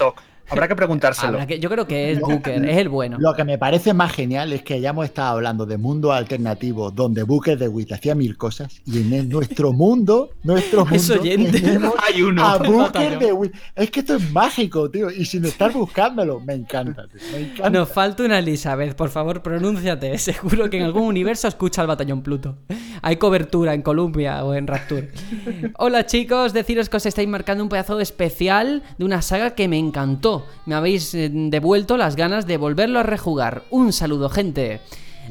Habrá que preguntárselo. Habrá que- yo creo que es Booker, es el bueno. Lo que me parece más genial es que hayamos estado hablando de mundo alternativo donde Booker de Witt hacía mil cosas y en el- nuestro mundo, nuestro Es mundo, tenemos Hay uno. a Booker de Witt. Es que esto es mágico, tío, y sin estar buscándolo, me encanta, tío, me encanta. Nos falta una Elizabeth, por favor, pronúnciate. Seguro que en algún universo escucha al batallón Pluto. Hay cobertura en Columbia o en Rapture. Hola chicos, deciros que os estáis marcando un pedazo de especial de una saga que me encantó. Me habéis eh, devuelto las ganas de volverlo a rejugar. Un saludo, gente.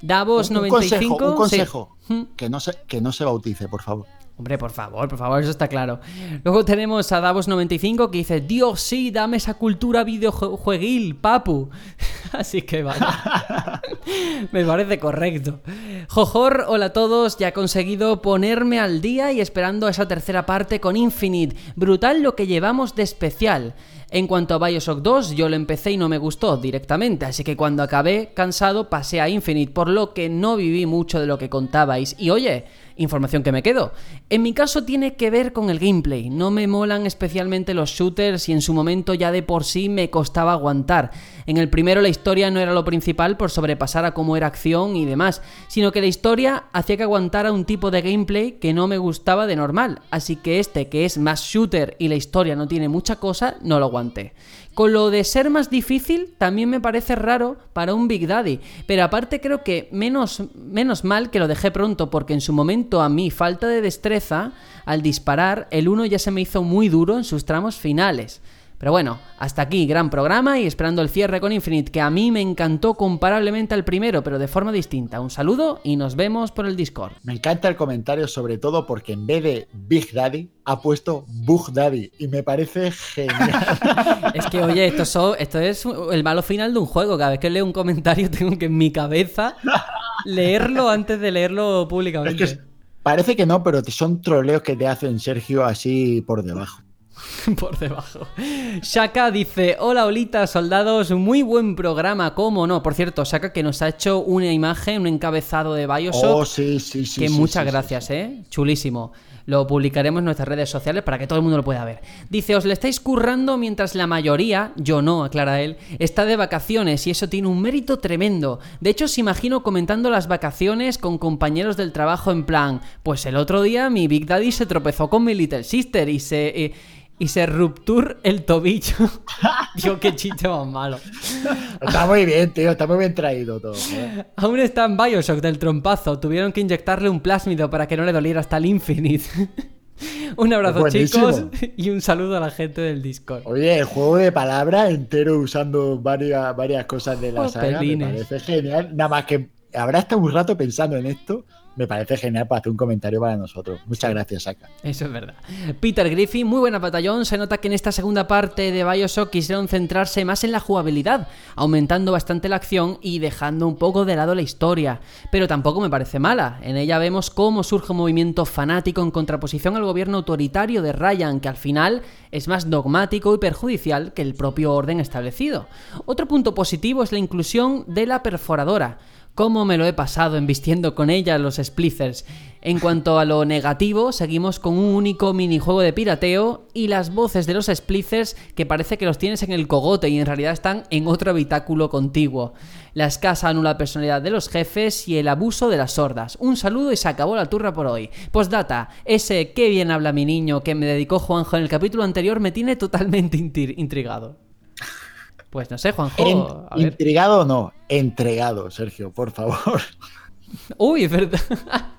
Davos un 95. consejo, un sí. consejo. Que, no se, que no se bautice, por favor. Hombre, por favor, por favor, eso está claro. Luego tenemos a Davos95 que dice, Dios, sí, dame esa cultura videojueguil, papu. Así que vale. Me parece correcto. Jojor, hola a todos, ya he conseguido ponerme al día y esperando esa tercera parte con Infinite. Brutal lo que llevamos de especial. En cuanto a Bioshock 2, yo lo empecé y no me gustó directamente, así que cuando acabé cansado pasé a Infinite, por lo que no viví mucho de lo que contabais. Y oye, información que me quedo. En mi caso tiene que ver con el gameplay. No me molan especialmente los shooters y en su momento ya de por sí me costaba aguantar. En el primero la historia no era lo principal por sobrepasar a cómo era acción y demás, sino que la historia hacía que aguantara un tipo de gameplay que no me gustaba de normal. Así que este, que es más shooter y la historia no tiene mucha cosa, no lo aguanté. Con lo de ser más difícil también me parece raro para un Big Daddy, pero aparte creo que menos, menos mal que lo dejé pronto porque en su momento a mi falta de destreza al disparar el 1 ya se me hizo muy duro en sus tramos finales. Pero bueno, hasta aquí, gran programa y esperando el cierre con Infinite, que a mí me encantó comparablemente al primero, pero de forma distinta. Un saludo y nos vemos por el Discord. Me encanta el comentario, sobre todo porque en vez de Big Daddy ha puesto Bug Daddy y me parece genial. Es que, oye, esto, so- esto es el malo final de un juego. Cada vez que leo un comentario tengo que en mi cabeza leerlo antes de leerlo públicamente. Es que parece que no, pero son troleos que te hacen Sergio así por debajo. por debajo. Shaka dice: Hola, Olita, soldados, muy buen programa, ¿cómo no? Por cierto, Shaka que nos ha hecho una imagen, un encabezado de Bioshock. Oh, sí, sí, sí. que sí, muchas sí, gracias, ¿eh? Chulísimo. Lo publicaremos en nuestras redes sociales para que todo el mundo lo pueda ver. Dice, os le estáis currando mientras la mayoría, yo no, aclara él, está de vacaciones y eso tiene un mérito tremendo. De hecho, os imagino comentando las vacaciones con compañeros del trabajo en plan, pues el otro día mi Big Daddy se tropezó con mi Little Sister y se... eh, y se ruptur el tobillo. Dios, qué chiste más malo. Está muy bien, tío, está muy bien traído todo. ¿eh? Aún está en Bioshock del trompazo. Tuvieron que inyectarle un plásmido para que no le doliera hasta el Infinite. un abrazo, chicos, y un saludo a la gente del Discord. Oye, el juego de palabras entero usando varias, varias cosas de la saga me parece genial. Nada más que habrá estado un rato pensando en esto, me parece genial para hacer un comentario para nosotros. Muchas gracias, Saka. Eso es verdad. Peter Griffin, muy buena batallón. Se nota que en esta segunda parte de Bioshock quisieron centrarse más en la jugabilidad, aumentando bastante la acción y dejando un poco de lado la historia. Pero tampoco me parece mala. En ella vemos cómo surge un movimiento fanático en contraposición al gobierno autoritario de Ryan, que al final es más dogmático y perjudicial que el propio orden establecido. Otro punto positivo es la inclusión de la perforadora. ¿Cómo me lo he pasado embistiendo con ella los splicers? En cuanto a lo negativo, seguimos con un único minijuego de pirateo y las voces de los splicers que parece que los tienes en el cogote y en realidad están en otro habitáculo contiguo. La escasa nula personalidad de los jefes y el abuso de las sordas. Un saludo y se acabó la turra por hoy. Postdata, ese qué bien habla mi niño que me dedicó Juanjo en el capítulo anterior me tiene totalmente intrigado. Pues no sé, Juanjo. En- a ver. intrigado o no, entregado, Sergio, por favor. Uy, es verdad.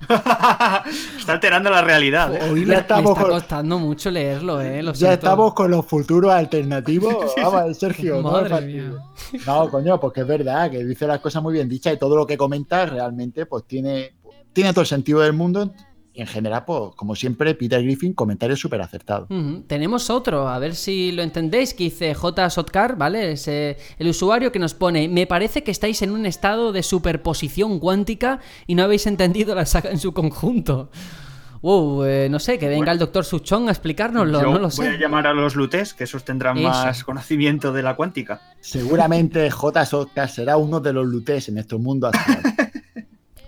Está alterando la realidad. ¿eh? Hoy Ya me, me estamos está con- costando mucho leerlo, eh. Lo Ya siento. estamos con los futuros alternativos. Vamos, Sergio. no Madre es fácil. No, coño, porque es verdad que dice las cosas muy bien dichas y todo lo que comenta realmente pues tiene, tiene todo el sentido del mundo. En general, pues como siempre, Peter Griffin, comentarios súper acertados. Ujú. Tenemos otro, a ver si lo entendéis, que dice J. Sotcar, ¿vale? Es eh, el usuario que nos pone, me parece que estáis en un estado de superposición cuántica y no habéis entendido la saga en su conjunto. Wow, eh, no sé, que venga el doctor Suchong a explicárnoslo, Yo no lo voy a sé. llamar a los lutes, que esos tendrán Eso. más conocimiento de la cuántica. Seguramente J. Sotcar será uno de los lutes en nuestro mundo actual.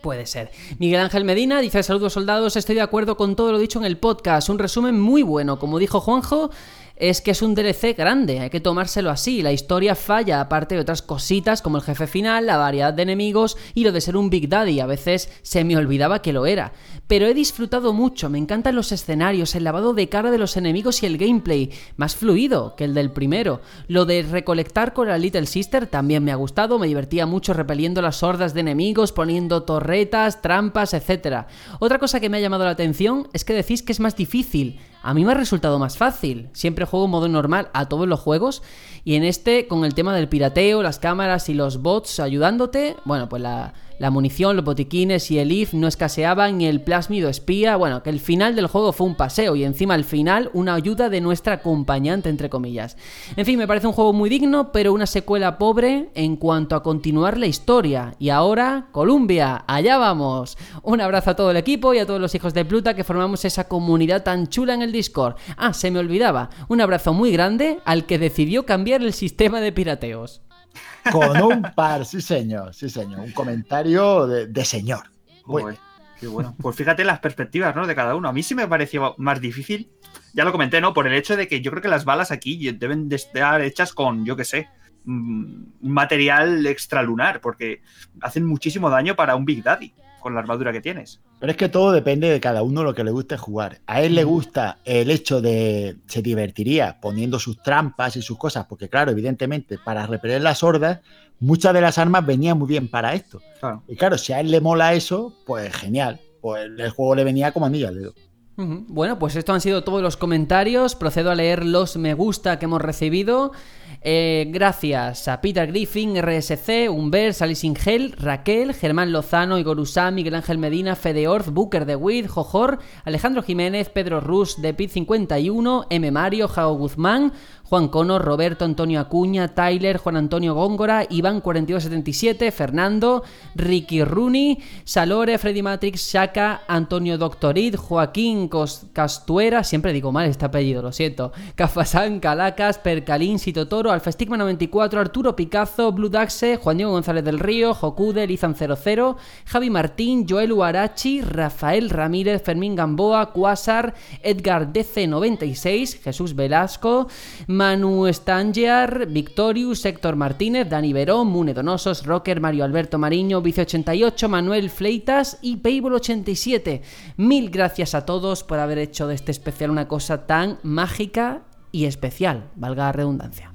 Puede ser. Miguel Ángel Medina dice saludos soldados, estoy de acuerdo con todo lo dicho en el podcast, un resumen muy bueno, como dijo Juanjo, es que es un DLC grande, hay que tomárselo así. La historia falla, aparte de otras cositas como el jefe final, la variedad de enemigos y lo de ser un Big Daddy. A veces se me olvidaba que lo era. Pero he disfrutado mucho, me encantan los escenarios, el lavado de cara de los enemigos y el gameplay, más fluido que el del primero. Lo de recolectar con la Little Sister también me ha gustado, me divertía mucho repeliendo las hordas de enemigos, poniendo torretas, trampas, etc. Otra cosa que me ha llamado la atención es que decís que es más difícil. A mí me ha resultado más fácil. Siempre juego en modo normal a todos los juegos. Y en este, con el tema del pirateo, las cámaras y los bots ayudándote, bueno, pues la, la munición, los botiquines y el IF no escaseaban y el plásmido espía. Bueno, que el final del juego fue un paseo y encima al final una ayuda de nuestra acompañante, entre comillas. En fin, me parece un juego muy digno, pero una secuela pobre en cuanto a continuar la historia. Y ahora, Columbia, allá vamos. Un abrazo a todo el equipo y a todos los hijos de Pluta que formamos esa comunidad tan chula en el Discord. Ah, se me olvidaba. Un abrazo muy grande al que decidió cambiar el sistema de pirateos. Con un par, sí señor, sí señor. Un comentario de, señor. Bueno. Qué bueno. Pues fíjate las perspectivas, ¿no? De cada uno. A mí sí me pareció más difícil. Ya lo comenté, ¿no? Por el hecho de que yo creo que las balas aquí deben de estar hechas con, yo qué sé, mm, material extralunar, porque hacen muchísimo daño para un Big Daddy con la armadura que tienes. Pero es que todo depende de cada uno lo que le guste jugar. A él le gusta el hecho de se divertiría poniendo sus trampas y sus cosas, porque claro, evidentemente, para repeler las hordas, muchas de las armas venían muy bien para esto. Y claro, si a él le mola eso, pues genial. Pues el juego le venía como anillo al dedo. Bueno, pues estos han sido todos los comentarios. Procedo a leer los me gusta que hemos recibido. Eh, gracias a Peter Griffin, RSC, Humbert, Alice Ingel, Raquel, Germán Lozano, Igor Usam, Miguel Ángel Medina, Fede Orth, Booker de Witt, Jojor, Alejandro Jiménez, Pedro Rus, de Pit 51, M. Mario, Jao Guzmán, Juan Cono, Roberto Antonio Acuña, Tyler, Juan Antonio Góngora, Iván 4277, Fernando, Ricky Rooney, Salore, Freddy Matrix, Shaka, Antonio Doctorid, Joaquín Castuera, siempre digo mal este apellido, lo siento, Cafasán, Calacas, Percalín, Sitotoro, Alfestigma 94, Arturo Picazo, Blue Daxe, Juan Diego González del Río, Jokude, Lizan 00, Javi Martín, Joel Uarachi, Rafael Ramírez, Fermín Gamboa, Quasar, Edgar DC96, Jesús Velasco, Manu Stangiar, Victorius, Héctor Martínez, Dani Verón, Mune Donosos, Rocker, Mario Alberto Mariño, Vice88, Manuel Fleitas y Payball87. Mil gracias a todos por haber hecho de este especial una cosa tan mágica y especial, valga la redundancia.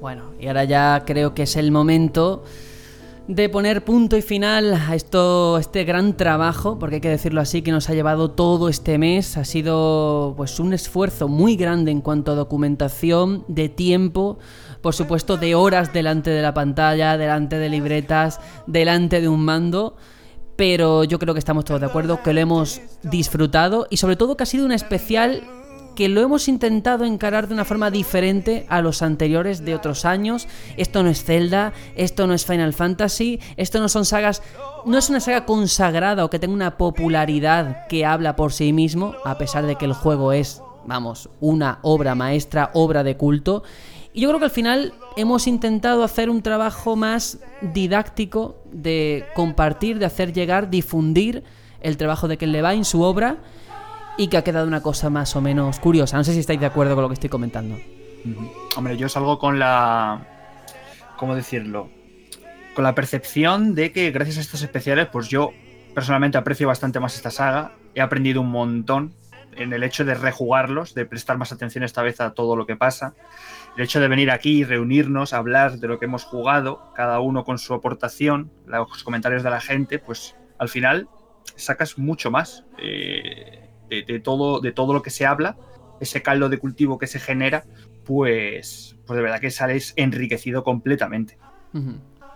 Bueno, y ahora ya creo que es el momento de poner punto y final a esto, este gran trabajo, porque hay que decirlo así, que nos ha llevado todo este mes. Ha sido pues un esfuerzo muy grande en cuanto a documentación, de tiempo, por supuesto de horas delante de la pantalla, delante de libretas, delante de un mando pero yo creo que estamos todos de acuerdo, que lo hemos disfrutado y sobre todo que ha sido un especial que lo hemos intentado encarar de una forma diferente a los anteriores de otros años. Esto no es Zelda, esto no es Final Fantasy, esto no son sagas, no es una saga consagrada o que tenga una popularidad que habla por sí mismo, a pesar de que el juego es, vamos, una obra maestra, obra de culto. Y yo creo que al final hemos intentado hacer un trabajo más didáctico de compartir, de hacer llegar, difundir el trabajo de Ken Levine, su obra, y que ha quedado una cosa más o menos curiosa. No sé si estáis de acuerdo con lo que estoy comentando. Hombre, yo salgo con la... ¿Cómo decirlo? Con la percepción de que gracias a estos especiales, pues yo personalmente aprecio bastante más esta saga. He aprendido un montón en el hecho de rejugarlos, de prestar más atención esta vez a todo lo que pasa el hecho de venir aquí, reunirnos, hablar de lo que hemos jugado, cada uno con su aportación, los comentarios de la gente, pues al final sacas mucho más eh, de, todo, de todo lo que se habla, ese caldo de cultivo que se genera, pues, pues de verdad que sales enriquecido completamente.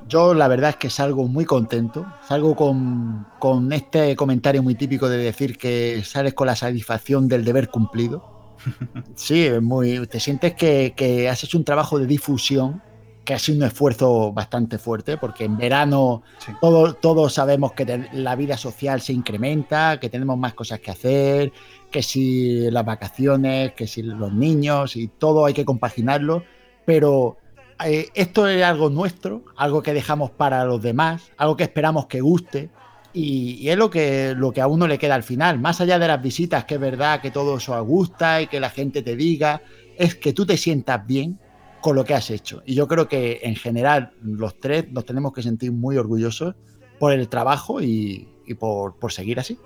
Yo la verdad es que salgo muy contento, salgo con, con este comentario muy típico de decir que sales con la satisfacción del deber cumplido Sí, muy, te sientes que, has hecho un trabajo de difusión que ha sido un esfuerzo bastante fuerte, porque en verano todos, todos sabemos que la vida social se incrementa, que tenemos más cosas que hacer, que si las vacaciones, que si los niños, y todo hay que compaginarlo, pero eh, esto es algo nuestro, algo que dejamos para los demás, algo que esperamos que guste. Y, es lo que, lo que a uno le queda al final, más allá de las visitas, que es verdad que todo eso gusta y que la gente te diga, es que tú te sientas bien con lo que has hecho. Y yo creo que en general los tres nos tenemos que sentir muy orgullosos por el trabajo y, por, por seguir así.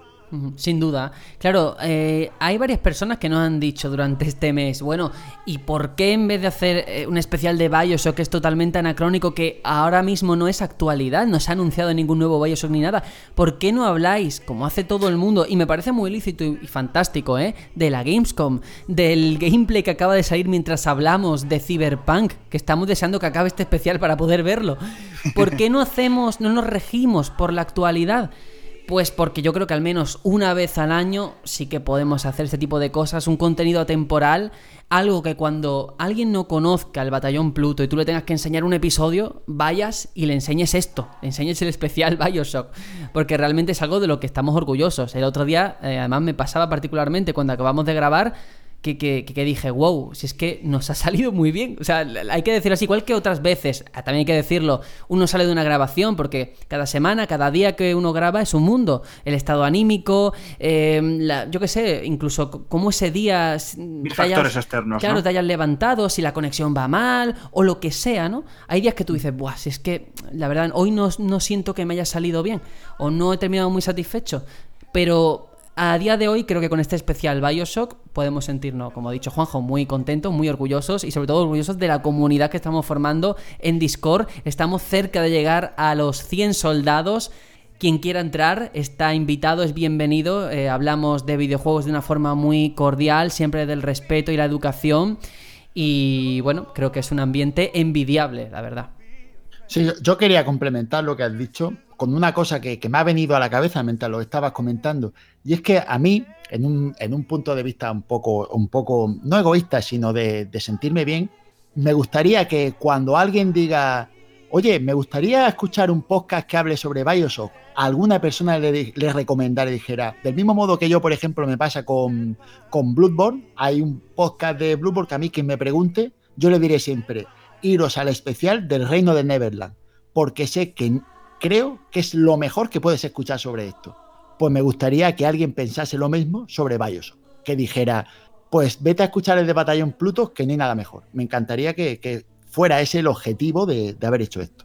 Sin duda. Claro, eh, hay varias personas que nos han dicho durante este mes, bueno, ¿y por qué en vez de hacer eh, un especial de Bioshock que es totalmente anacrónico, que ahora mismo no es actualidad, no se ha anunciado ningún nuevo Bioshock ni nada, ¿por qué no habláis, como hace todo el mundo, y me parece muy lícito y, fantástico, ¿eh? De la Gamescom, del gameplay que acaba de salir mientras hablamos de Cyberpunk, que estamos deseando que acabe este especial para poder verlo. ¿Por qué no hacemos, no nos regimos por la actualidad? Pues porque yo creo que al menos una vez al año sí que podemos hacer este tipo de cosas, un contenido atemporal, algo que cuando alguien no conozca el batallón Pluto y tú le tengas que enseñar un episodio, vayas y le enseñes esto, le enseñes el especial Bioshock, porque realmente es algo de lo que estamos orgullosos. El otro día, eh, además me pasaba particularmente cuando acabamos de grabar, que, dije, wow, si es que nos ha salido muy bien. O sea, hay que decir así, igual que otras veces, ah, también hay que decirlo, uno sale de una grabación porque cada semana, cada día que uno graba es un mundo. El estado anímico, em, yo qué sé, incluso cómo ese día... factores externos. Claro, te hayas levantado, si la conexión va mal o lo que sea, ¿no? Hay días que tú dices, buah, si es que la verdad hoy no, no siento que me haya salido bien o no he terminado muy satisfecho. Pero a día de hoy creo que con este especial Bioshock podemos sentirnos, como ha dicho Juanjo, muy contentos, muy orgullosos y sobre todo orgullosos de la comunidad que estamos formando en Discord. Estamos cerca de llegar a los 100 soldados. Quien quiera entrar está invitado, es bienvenido. Eh, hablamos de videojuegos de una forma muy cordial, siempre del respeto y la educación. Y bueno, creo que es un ambiente envidiable, la verdad. Sí, yo quería complementar lo que has dicho con una cosa que, me ha venido a la cabeza mientras lo estabas comentando. Y es que a mí, en un, en un punto de vista un poco, un poco no egoísta, sino de, sentirme bien, me gustaría que cuando alguien diga, oye, me gustaría escuchar un podcast que hable sobre Bioshock, a alguna persona le, le recomendara y dijera, del mismo modo que yo, por ejemplo, me pasa con, con Bloodborne, hay un podcast de Bloodborne que a mí quien me pregunte, yo le diré siempre, iros al especial del Reino de Neverland, porque sé que creo que es lo mejor que puedes escuchar sobre esto. Pues me gustaría que alguien pensase lo mismo sobre Bioshock, que dijera, pues vete a escuchar el de Batallón Pluto, que ni nada mejor. Me encantaría que, fuera ese el objetivo de, haber hecho esto.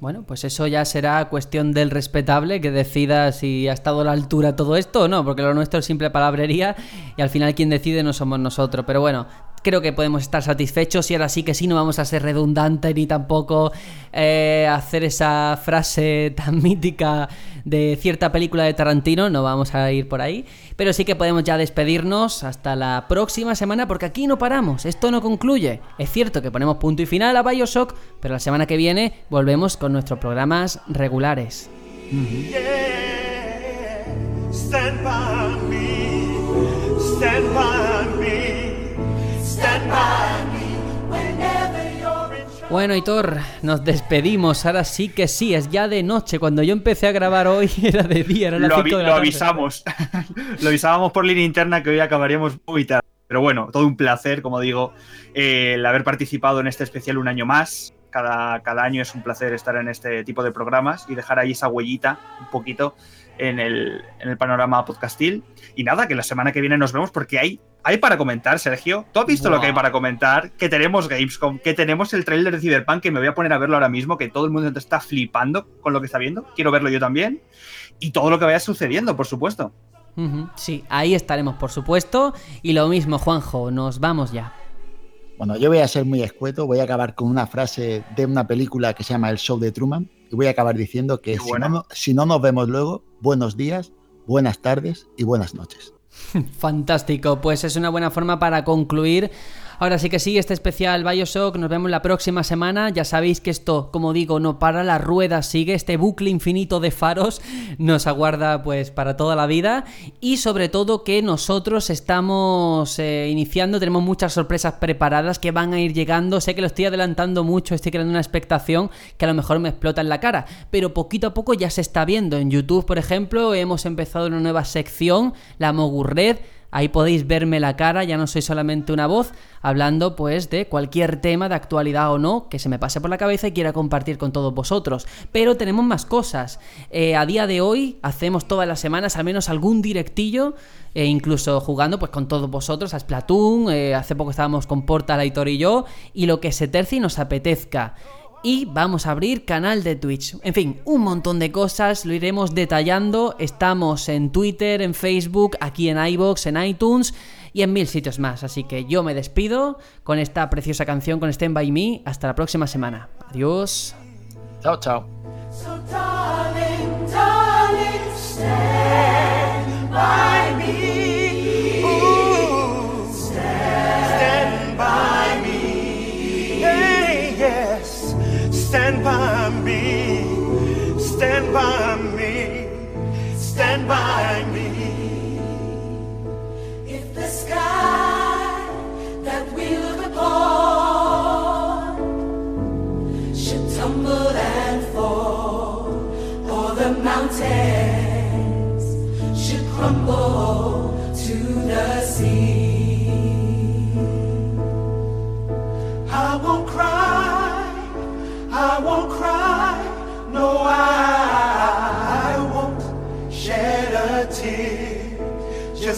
Bueno, pues eso ya será cuestión del respetable que decida si ha estado a la altura todo esto o no, porque lo nuestro es simple palabrería y al final quien decide no somos nosotros. Pero bueno, creo que podemos estar satisfechos y ahora sí que sí no vamos a ser redundantes ni tampoco eh, hacer esa frase tan mítica de cierta película de Tarantino, no vamos a ir por ahí, pero sí que podemos ya despedirnos hasta la próxima semana porque aquí no paramos, esto no concluye. Es cierto que ponemos punto y final a Bioshock, pero la semana que viene volvemos con nuestros programas regulares. Bueno, Hitor, nos despedimos. Ahora sí que sí, es ya de noche. Cuando yo empecé a grabar hoy era de día, era la lo, lo avisamos. lo avisábamos por línea interna que hoy acabaríamos muy tarde. Pero bueno, todo un placer, como digo, el haber participado en este especial un año más. Cada, cada año es un placer estar en este tipo de programas y dejar ahí esa huellita un poquito en el, en el panorama podcastil. Y nada, que la semana que viene nos vemos porque hay, hay para comentar, Sergio. ¿Tú has visto lo que hay para comentar? Que tenemos Gamescom, que tenemos el trailer de Cyberpunk, que me voy a poner a verlo ahora mismo, que todo el mundo está flipando con lo que está viendo. Quiero verlo yo también. Y todo lo que vaya sucediendo, por supuesto. Sí, ahí estaremos, por supuesto. Y lo mismo, Juanjo, nos vamos ya. Bueno, yo voy a ser muy escueto, voy a acabar con una frase de una película que se llama El Show de Truman, y voy a acabar diciendo que si no, si no nos vemos luego, buenos días, buenas tardes y buenas noches. Fantástico, pues es una buena forma para concluir Ahora sí que sí, este especial Bioshock, nos vemos la próxima semana. Ya sabéis que esto, como digo, no para, la rueda sigue, este bucle infinito de faros nos aguarda pues para toda la vida. Y sobre todo que nosotros estamos eh, iniciando, tenemos muchas sorpresas preparadas que van a ir llegando. Sé que lo estoy adelantando mucho, estoy creando una expectación que a lo mejor me explota en la cara. Pero poquito a poco ya se está viendo. En YouTube, por ejemplo, hemos empezado una nueva sección, la Mogurred Ahí podéis verme la cara, ya no soy solamente una voz, hablando pues de cualquier tema de actualidad o no que se me pase por la cabeza y quiera compartir con todos vosotros. Pero tenemos más cosas. Eh, a día de hoy hacemos todas las semanas al menos algún directillo, e incluso jugando pues con todos vosotros a Splatoon, eh, hace poco estábamos con Portal, Aitor y yo, y lo que se terci nos apetezca y vamos a abrir canal de Twitch. En fin, un montón de cosas, lo iremos detallando. Estamos en Twitter, en Facebook, aquí en iBox, en iTunes y en mil sitios más. Así que yo me despido con esta preciosa canción con Stand By Me. Hasta la próxima semana. Adiós. Chao, chao. Stand by me, stand by me, stand by me. Stand by me. If the sky that we look upon should tumble and fall, or the mountains should crumble to the sea,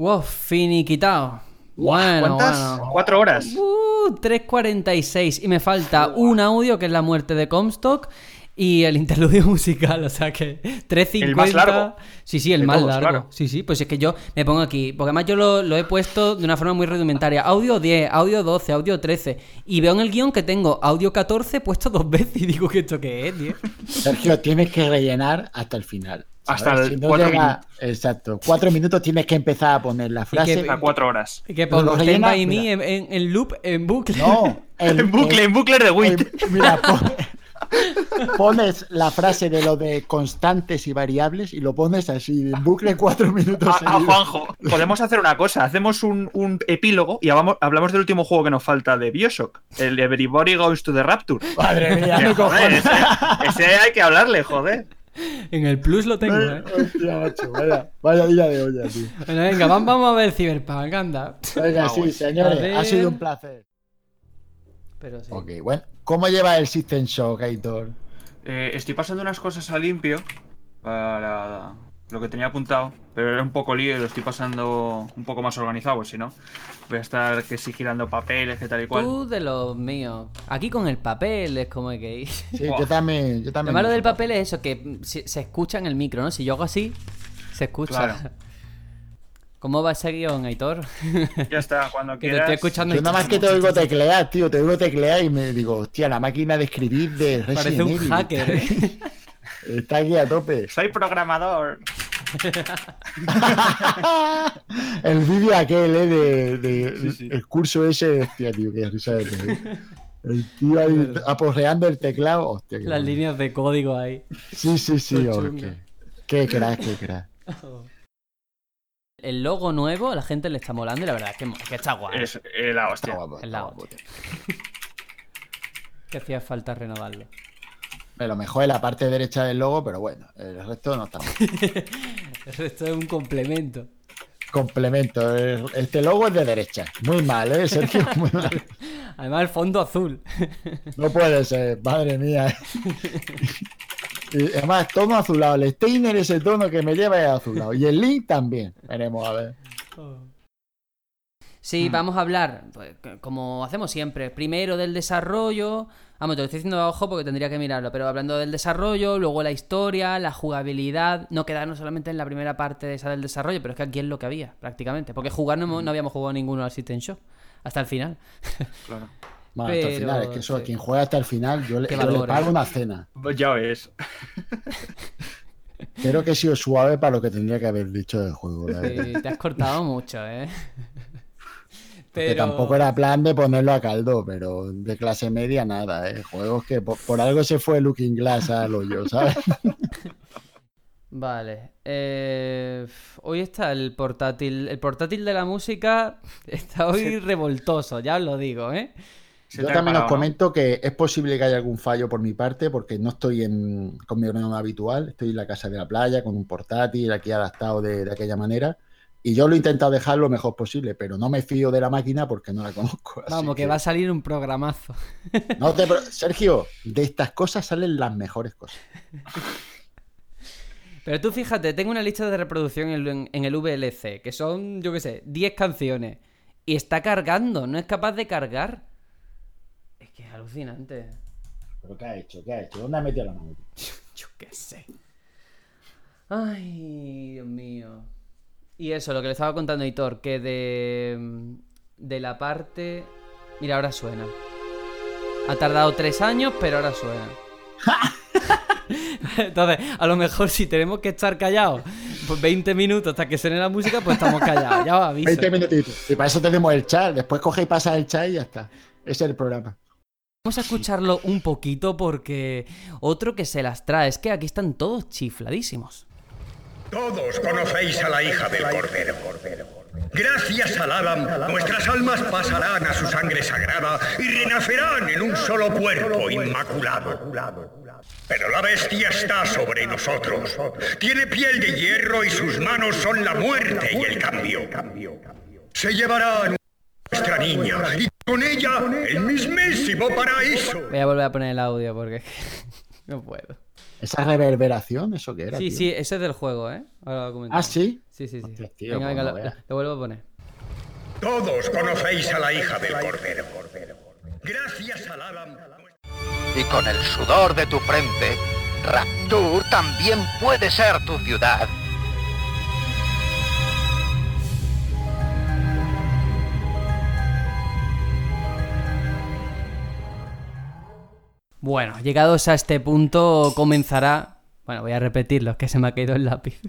Wow, finiquitado. Bueno, ¿Cuántas? bueno. ¿Cuatro horas? Uh, 3.46. Y me falta un audio que es la muerte de Comstock y el interludio musical, o sea que 3.50. ¿El más largo? Sí, sí, el De más todos, largo. claro. Sí, sí, pues es que yo me pongo aquí, porque además yo lo, lo he puesto de una forma muy rudimentaria. Audio 10, audio 12, audio 13. Y veo en el guion que tengo audio 14 puesto dos veces y digo que esto qué es, tío. Sergio, tienes que rellenar hasta el final. ¿sabes? Hasta el Si no cuatro llega- minutos. Exacto. Cuatro minutos tienes que empezar a poner la frase. A cuatro horas. Y que pongo Stand rellena- by me en, en- en loop, en bucle. No, el- En bucle, el- en bucle de Wit. mira, pon- pones la frase de lo de constantes y variables y lo pones así, en bucle cuatro minutos. A. Juanjo, podemos hacer una cosa. Hacemos un, un epílogo y hablamos, hablamos del último juego que nos falta de Bioshock, el Everybody Goes to the Rapture. Madre mía, Que, joder, cojones. ese, ese hay que hablarle, joder. En el plus lo tengo, ¿eh? Hostia, macho, vaya, vaya día de olla, tío. Bueno, venga, vam- vamos a ver Cyberpunk, anda. Venga, sí, señores, ha sido un placer. Pero sí. Ok, bueno, ¿cómo lleva el System Shock, Aitor? Eh, estoy pasando unas cosas a limpio para, lo que tenía apuntado, pero era un poco lío y lo estoy pasando un poco más organizado, pues si no, voy a estar que sí girando papeles, que tal y cual. Tú de los míos. Aquí con el papel es como hay que ir. Sí, yo también. Yo también Lo malo del papel es eso, que se, se escucha en el micro, ¿no? Si yo hago así, se escucha. Claro. ¿Cómo va ese guion, Aitor? Ya está, cuando Que te quieras. estoy escuchando Yo nada más que te oigo teclear, tío. Te oigo teclear y me digo, hostia, la máquina de escribir de Resident Parece un Evil hacker, ¿eh? Está aquí a tope. Soy programador. El vídeo aquel, ¿eh? De, de- El curso ese, hostia, tío, que risa de reír. El tío ahí aporreando el teclado, hostia. qué Las líneas de código ahí. Sí, sí, sí, hombre, chungo. qué, qué crack, qué crack. El logo nuevo a la gente le está molando y la verdad es que, que está guay. Es eh, la hostia. Es la hostia. que hacía falta renovarlo. Eh, Lo mejor es la parte derecha del logo, pero bueno, el resto no está mal. Esto es un complemento. Complemento. el- Este logo es de derecha. Muy mal, ¿eh, Sergio? Muy mal. Además, el fondo azul. No puede ser, madre mía. Y además, tono azulado. El Steiner es el tono que me lleva es azulado. Y el Link también. Veremos a ver. Sí, Mm. vamos a hablar, pues, como hacemos siempre, primero del desarrollo. Vamos, te lo estoy diciendo a ojo porque tendría que mirarlo, pero hablando del desarrollo, luego la historia, la jugabilidad, no quedarnos solamente en la primera parte de esa del desarrollo, pero es que aquí es lo que había, prácticamente. Porque jugar no, Mm. no habíamos jugado ninguno al System Shock, hasta el final. Claro. Bueno, hasta el final. Es que eso, sí. quien juega hasta el final, yo le, pago una cena. Pues ya ves. Creo que he sido suave para lo que tendría que haber dicho del juego. la verdad. Sí, te has cortado mucho, ¿eh? Que Pero... tampoco era plan de ponerlo a caldo, pero de clase media nada, ¿eh? Juegos que por, por algo se fue Looking Glass al hoyo, ¿sabes? Vale. eh, hoy está el portátil. El portátil de la música está hoy revoltoso, ya os lo digo, ¿eh? Yo también os comento que es posible que haya algún fallo por mi parte porque no estoy en, con mi ordenador habitual, estoy en la casa de la playa con un portátil aquí adaptado de, de aquella manera y yo lo he intentado dejar lo mejor posible, pero no me fío de la máquina porque no la conozco. así Vamos, que va a salir un programazo. No te pro- Sergio, de estas cosas salen las mejores cosas. Pero tú fíjate, tengo una lista de reproducción en, el- en el VLC, que son, yo qué sé, 10 canciones. Y está cargando, no es capaz de cargar. Es que es alucinante. ¿Pero qué ha hecho? ¿Qué ha hecho? ¿Dónde ha metido la mano? Yo qué sé. Ay, Dios mío. Y eso, lo que le estaba contando a Hitor, que de, de la parte... Mira, ahora suena. Ha tardado tres años, pero ahora suena. Entonces, a lo mejor si tenemos que estar callados pues 20 minutos hasta que suene la música, pues estamos callados. Ya os aviso. 20 minutitos. Y para eso tenemos el chat. Después coge y pasa el chat y ya está. Ese es el programa. Vamos a escucharlo un poquito porque otro que se las trae es que aquí están todos chifladísimos. Todos conocéis a la hija del Cordero. Gracias al Adam, nuestras almas pasarán a su sangre sagrada y renacerán en un solo cuerpo inmaculado. Pero la bestia está sobre nosotros. Tiene piel de hierro y sus manos son la muerte y el cambio. Se llevará nuestra niña y con ella el mismísimo paraíso. Voy a volver a poner el audio porque no puedo. ¿Esa reverberación? ¿Eso qué era? Sí, tío? sí, ese es del juego, ¿eh? Ahora lo. ¿Ah, sí? Sí, sí, sí. Hostia, tío, venga, pues venga, lo, vuelvo a poner. Todos conocéis a la hija del Cordero. Gracias al Adam. Y con el sudor de tu frente, Rapture también puede ser tu ciudad. Bueno, llegados a este punto comenzará... Bueno, voy a repetirlo, que se me ha caído el lápiz.